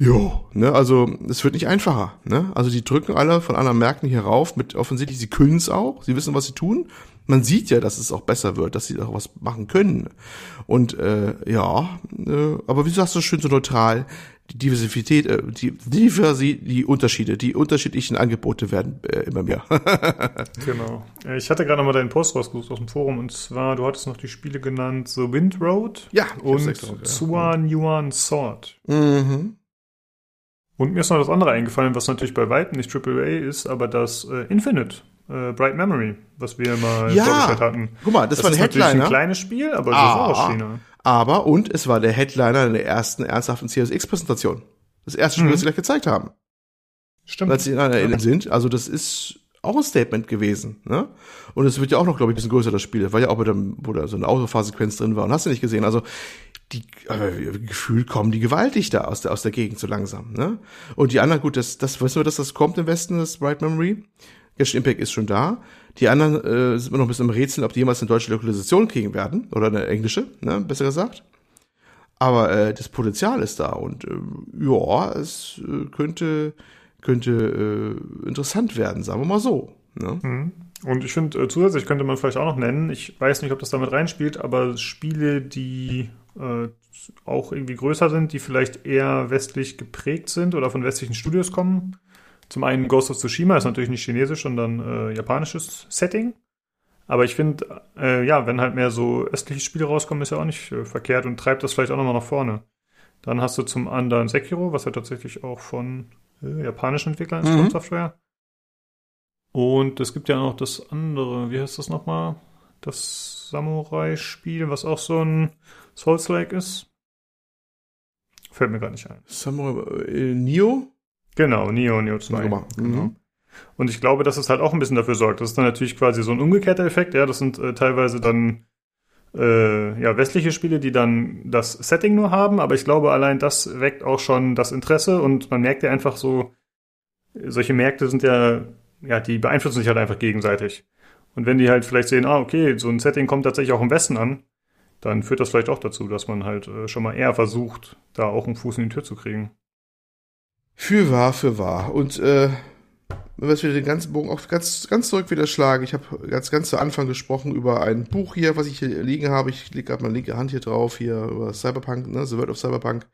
Jo, ne, also es wird nicht einfacher. Ne? Also die drücken alle von anderen Märkten hier rauf, mit offensichtlich, sie können es auch, sie wissen, was sie tun. Man sieht ja, dass es auch besser wird, dass sie auch was machen können. Und äh, ja, äh, aber wie sagst du schön so neutral, die Diversität, äh, die Diversität, die Unterschiede, die unterschiedlichen Angebote werden äh, immer mehr. genau. Äh, ich hatte gerade noch mal deinen Post rausgesucht aus dem Forum und zwar, du hattest noch die Spiele genannt The Wind Road ja, und Suan Yuan Sword. Mhm. Und mir ist noch das andere eingefallen, was natürlich bei weitem nicht AAA ist, aber das äh, Infinite, äh, Bright Memory, was wir mal ja. vorgestellt hatten. Guck mal, das, das war ein Headliner. ein kleines Spiel, aber ah, so aus China. Aber, und es war der Headliner in der ersten ernsthaften CSX-Präsentation. Das erste Spiel, mhm. das sie gleich gezeigt haben. Stimmt. Als sie in einer Erinnerung sind. Also das ist auch ein Statement gewesen. Ne? Und es wird ja auch noch, glaube ich, ein bisschen größer, das Spiel, weil ja auch mit dem, wo da so eine Autofahrsequenz drin war. Und hast du nicht gesehen. Also die äh, gefühlt kommen die gewaltig da aus der aus der Gegend so langsam, ne? Und die anderen, gut, das das wissen wir, dass das kommt im Westen, das Bright Memory. Genshin Impact ist schon da. Die anderen äh, sind wir noch ein bisschen im Rätsel, ob die jemals eine deutsche Lokalisation kriegen werden oder eine englische, ne? Besser gesagt. Aber äh, das Potenzial ist da und äh, ja, es äh, könnte könnte äh, interessant werden, sagen wir mal so. Ne? Mhm. Und ich finde, äh, zusätzlich könnte man vielleicht auch noch nennen, ich weiß nicht, ob das damit reinspielt, aber Spiele, die äh, auch irgendwie größer sind, die vielleicht eher westlich geprägt sind oder von westlichen Studios kommen. Zum einen Ghost of Tsushima ist natürlich nicht chinesisch, sondern äh, japanisches Setting. Aber ich finde, äh, ja, wenn halt mehr so östliche Spiele rauskommen, ist ja auch nicht äh, verkehrt und treibt das vielleicht auch nochmal nach vorne. Dann hast du zum anderen Sekiro, was ja tatsächlich auch von äh, japanischen Entwicklern ist, mhm. Software. Und es gibt ja noch das andere, wie heißt das nochmal? Das Samurai-Spiel, was auch so ein Souls-like ist. Fällt mir gar nicht ein. Samurai äh, Nio? Genau, Nio, Nio 2. Genau. Mhm. Und ich glaube, dass es halt auch ein bisschen dafür sorgt. Das ist dann natürlich quasi so ein umgekehrter Effekt. Ja, das sind äh, teilweise dann äh, ja, westliche Spiele, die dann das Setting nur haben, aber ich glaube, allein das weckt auch schon das Interesse und man merkt ja einfach so, solche Märkte sind ja, ja, die beeinflussen sich halt einfach gegenseitig. Und wenn die halt vielleicht sehen, ah, okay, so ein Setting kommt tatsächlich auch im Westen an, dann führt das vielleicht auch dazu, dass man halt äh, schon mal eher versucht, da auch einen Fuß in die Tür zu kriegen. Für wahr, für wahr. Und äh, wenn wir jetzt wieder den ganzen Bogen auch ganz, ganz zurück wieder schlagen. Ich habe ganz, ganz zu Anfang gesprochen über ein Buch hier, was ich hier liegen habe. Ich lege gerade meine linke Hand hier drauf, hier über Cyberpunk, ne, The World of Cyberpunk.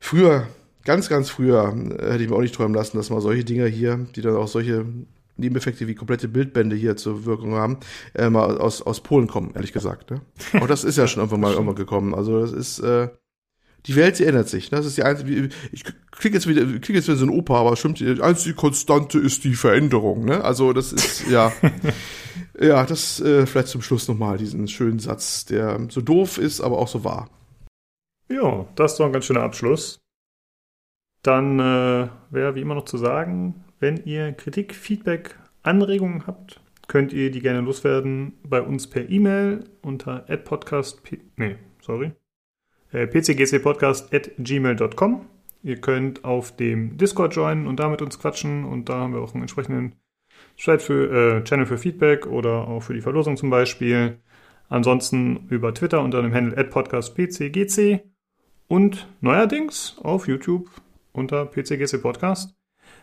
Früher, ganz, ganz früher, äh, hätte ich mir auch nicht träumen lassen, dass mal solche Dinger hier, die dann auch solche Nebeneffekte wie komplette Bildbände hier zur Wirkung haben, äh, mal aus, aus Polen kommen, ehrlich gesagt. Ne? Auch das ist ja schon irgendwann mal irgendwann gekommen. Also das ist, äh, die Welt, sie ändert sich. Ne? Das ist die einzige, ich krieg jetzt wieder, krieg jetzt wieder so ein Opa, aber stimmt, die einzige Konstante ist die Veränderung. Ne? Also das ist, ja, ja, das äh, vielleicht zum Schluss nochmal diesen schönen Satz, der so doof ist, aber auch so wahr. Ja, das ist doch ein ganz schöner Abschluss. Dann äh, wäre wie immer noch zu sagen, wenn ihr Kritik, Feedback, Anregungen habt, könnt ihr die gerne loswerden bei uns per E-Mail unter podcast, nee, sorry, äh, pcgcpodcast.gmail.com. Ihr könnt auf dem Discord joinen und da mit uns quatschen und da haben wir auch einen entsprechenden Chat für, äh, Channel für Feedback oder auch für die Verlosung zum Beispiel. Ansonsten über Twitter unter dem Handle podcastpcgc und neuerdings auf YouTube unter PCGC Podcast.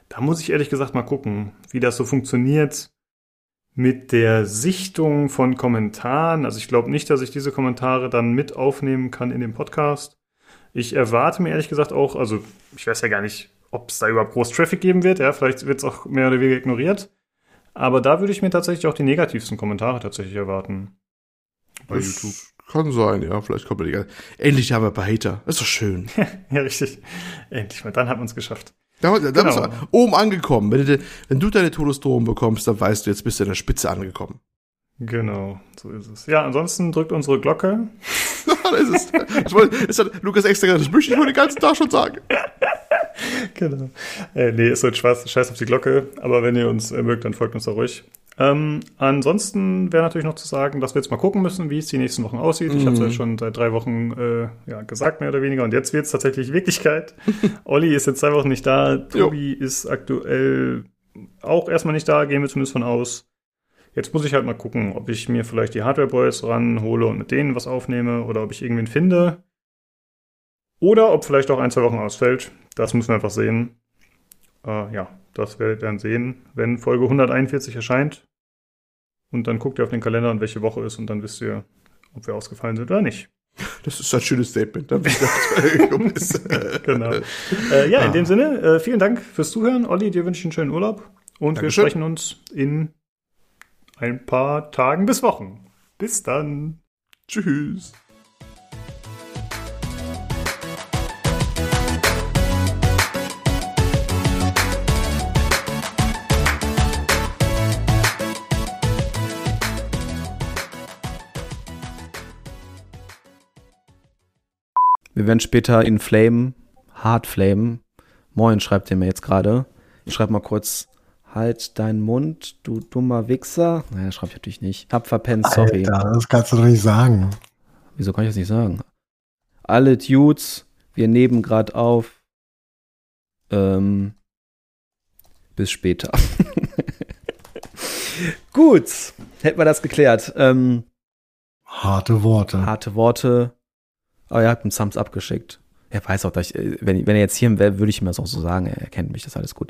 Da muss ich ehrlich gesagt mal gucken, wie das so funktioniert mit der Sichtung von Kommentaren. Also ich glaube nicht, dass ich diese Kommentare dann mit aufnehmen kann in dem Podcast. Ich erwarte mir ehrlich gesagt auch, also ich weiß ja gar nicht, ob es da überhaupt groß Traffic geben wird. Ja, vielleicht wird es auch mehr oder weniger ignoriert. Aber da würde ich mir tatsächlich auch die negativsten Kommentare tatsächlich erwarten. Bei das YouTube. Kann sein, ja. Vielleicht kommt die Endlich haben wir ein paar Hater. ist doch schön. ja, richtig. Endlich mal. Dann haben wir es geschafft. Da, da genau. bist du oben angekommen. Wenn du, wenn du deine Todesdrohung bekommst, dann weißt du, jetzt bist du an der Spitze angekommen. Genau, so ist es. Ja, ansonsten drückt unsere Glocke. das ist, das wollte, das hat Lukas extra gesagt, das möchte ich wohl den ganzen Tag schon sagen. genau. Äh, nee, ist so ein Scheiß, Scheiß auf die Glocke. Aber wenn ihr uns äh, mögt, dann folgt uns da ruhig. Ähm, ansonsten wäre natürlich noch zu sagen, dass wir jetzt mal gucken müssen, wie es die nächsten Wochen aussieht. Mhm. Ich habe es ja schon seit drei Wochen äh, ja, gesagt, mehr oder weniger. Und jetzt wird es tatsächlich Wirklichkeit. Olli ist jetzt zwei Wochen nicht da. Tobi jo. ist aktuell auch erstmal nicht da, gehen wir zumindest von aus. Jetzt muss ich halt mal gucken, ob ich mir vielleicht die Hardware Boys ranhole und mit denen was aufnehme oder ob ich irgendwen finde. Oder ob vielleicht auch ein, zwei Wochen ausfällt. Das müssen wir einfach sehen. Äh, ja, das werdet ihr dann sehen, wenn Folge 141 erscheint. Und dann guckt ihr auf den Kalender und welche Woche ist und dann wisst ihr, ob wir ausgefallen sind oder nicht. Das ist ein schönes Statement. genau. Äh, ja, in dem Sinne, äh, vielen Dank fürs Zuhören. Olli, dir wünsche ich einen schönen Urlaub. Und Dankeschön. wir sprechen uns in ein paar Tagen bis Wochen. Bis dann. Tschüss. Wir werden später in Flame, Hard Flame. Moin, schreibt ihr mir jetzt gerade. Ich schreibe mal kurz, halt deinen Mund, du dummer Wichser. Naja, schreibe ich natürlich nicht. Hab verpennt, sorry. Alter, das kannst du doch nicht sagen. Wieso kann ich das nicht sagen? Alle Dudes, wir nehmen gerade auf. Ähm, bis später. Gut, hätten wir das geklärt. Ähm, harte Worte. Harte Worte. Aber er hat einen Thumbs Up geschickt. Er weiß auch, dass ich, wenn, wenn er jetzt hier wäre, würde ich ihm das auch so sagen. Er kennt mich, das ist alles gut.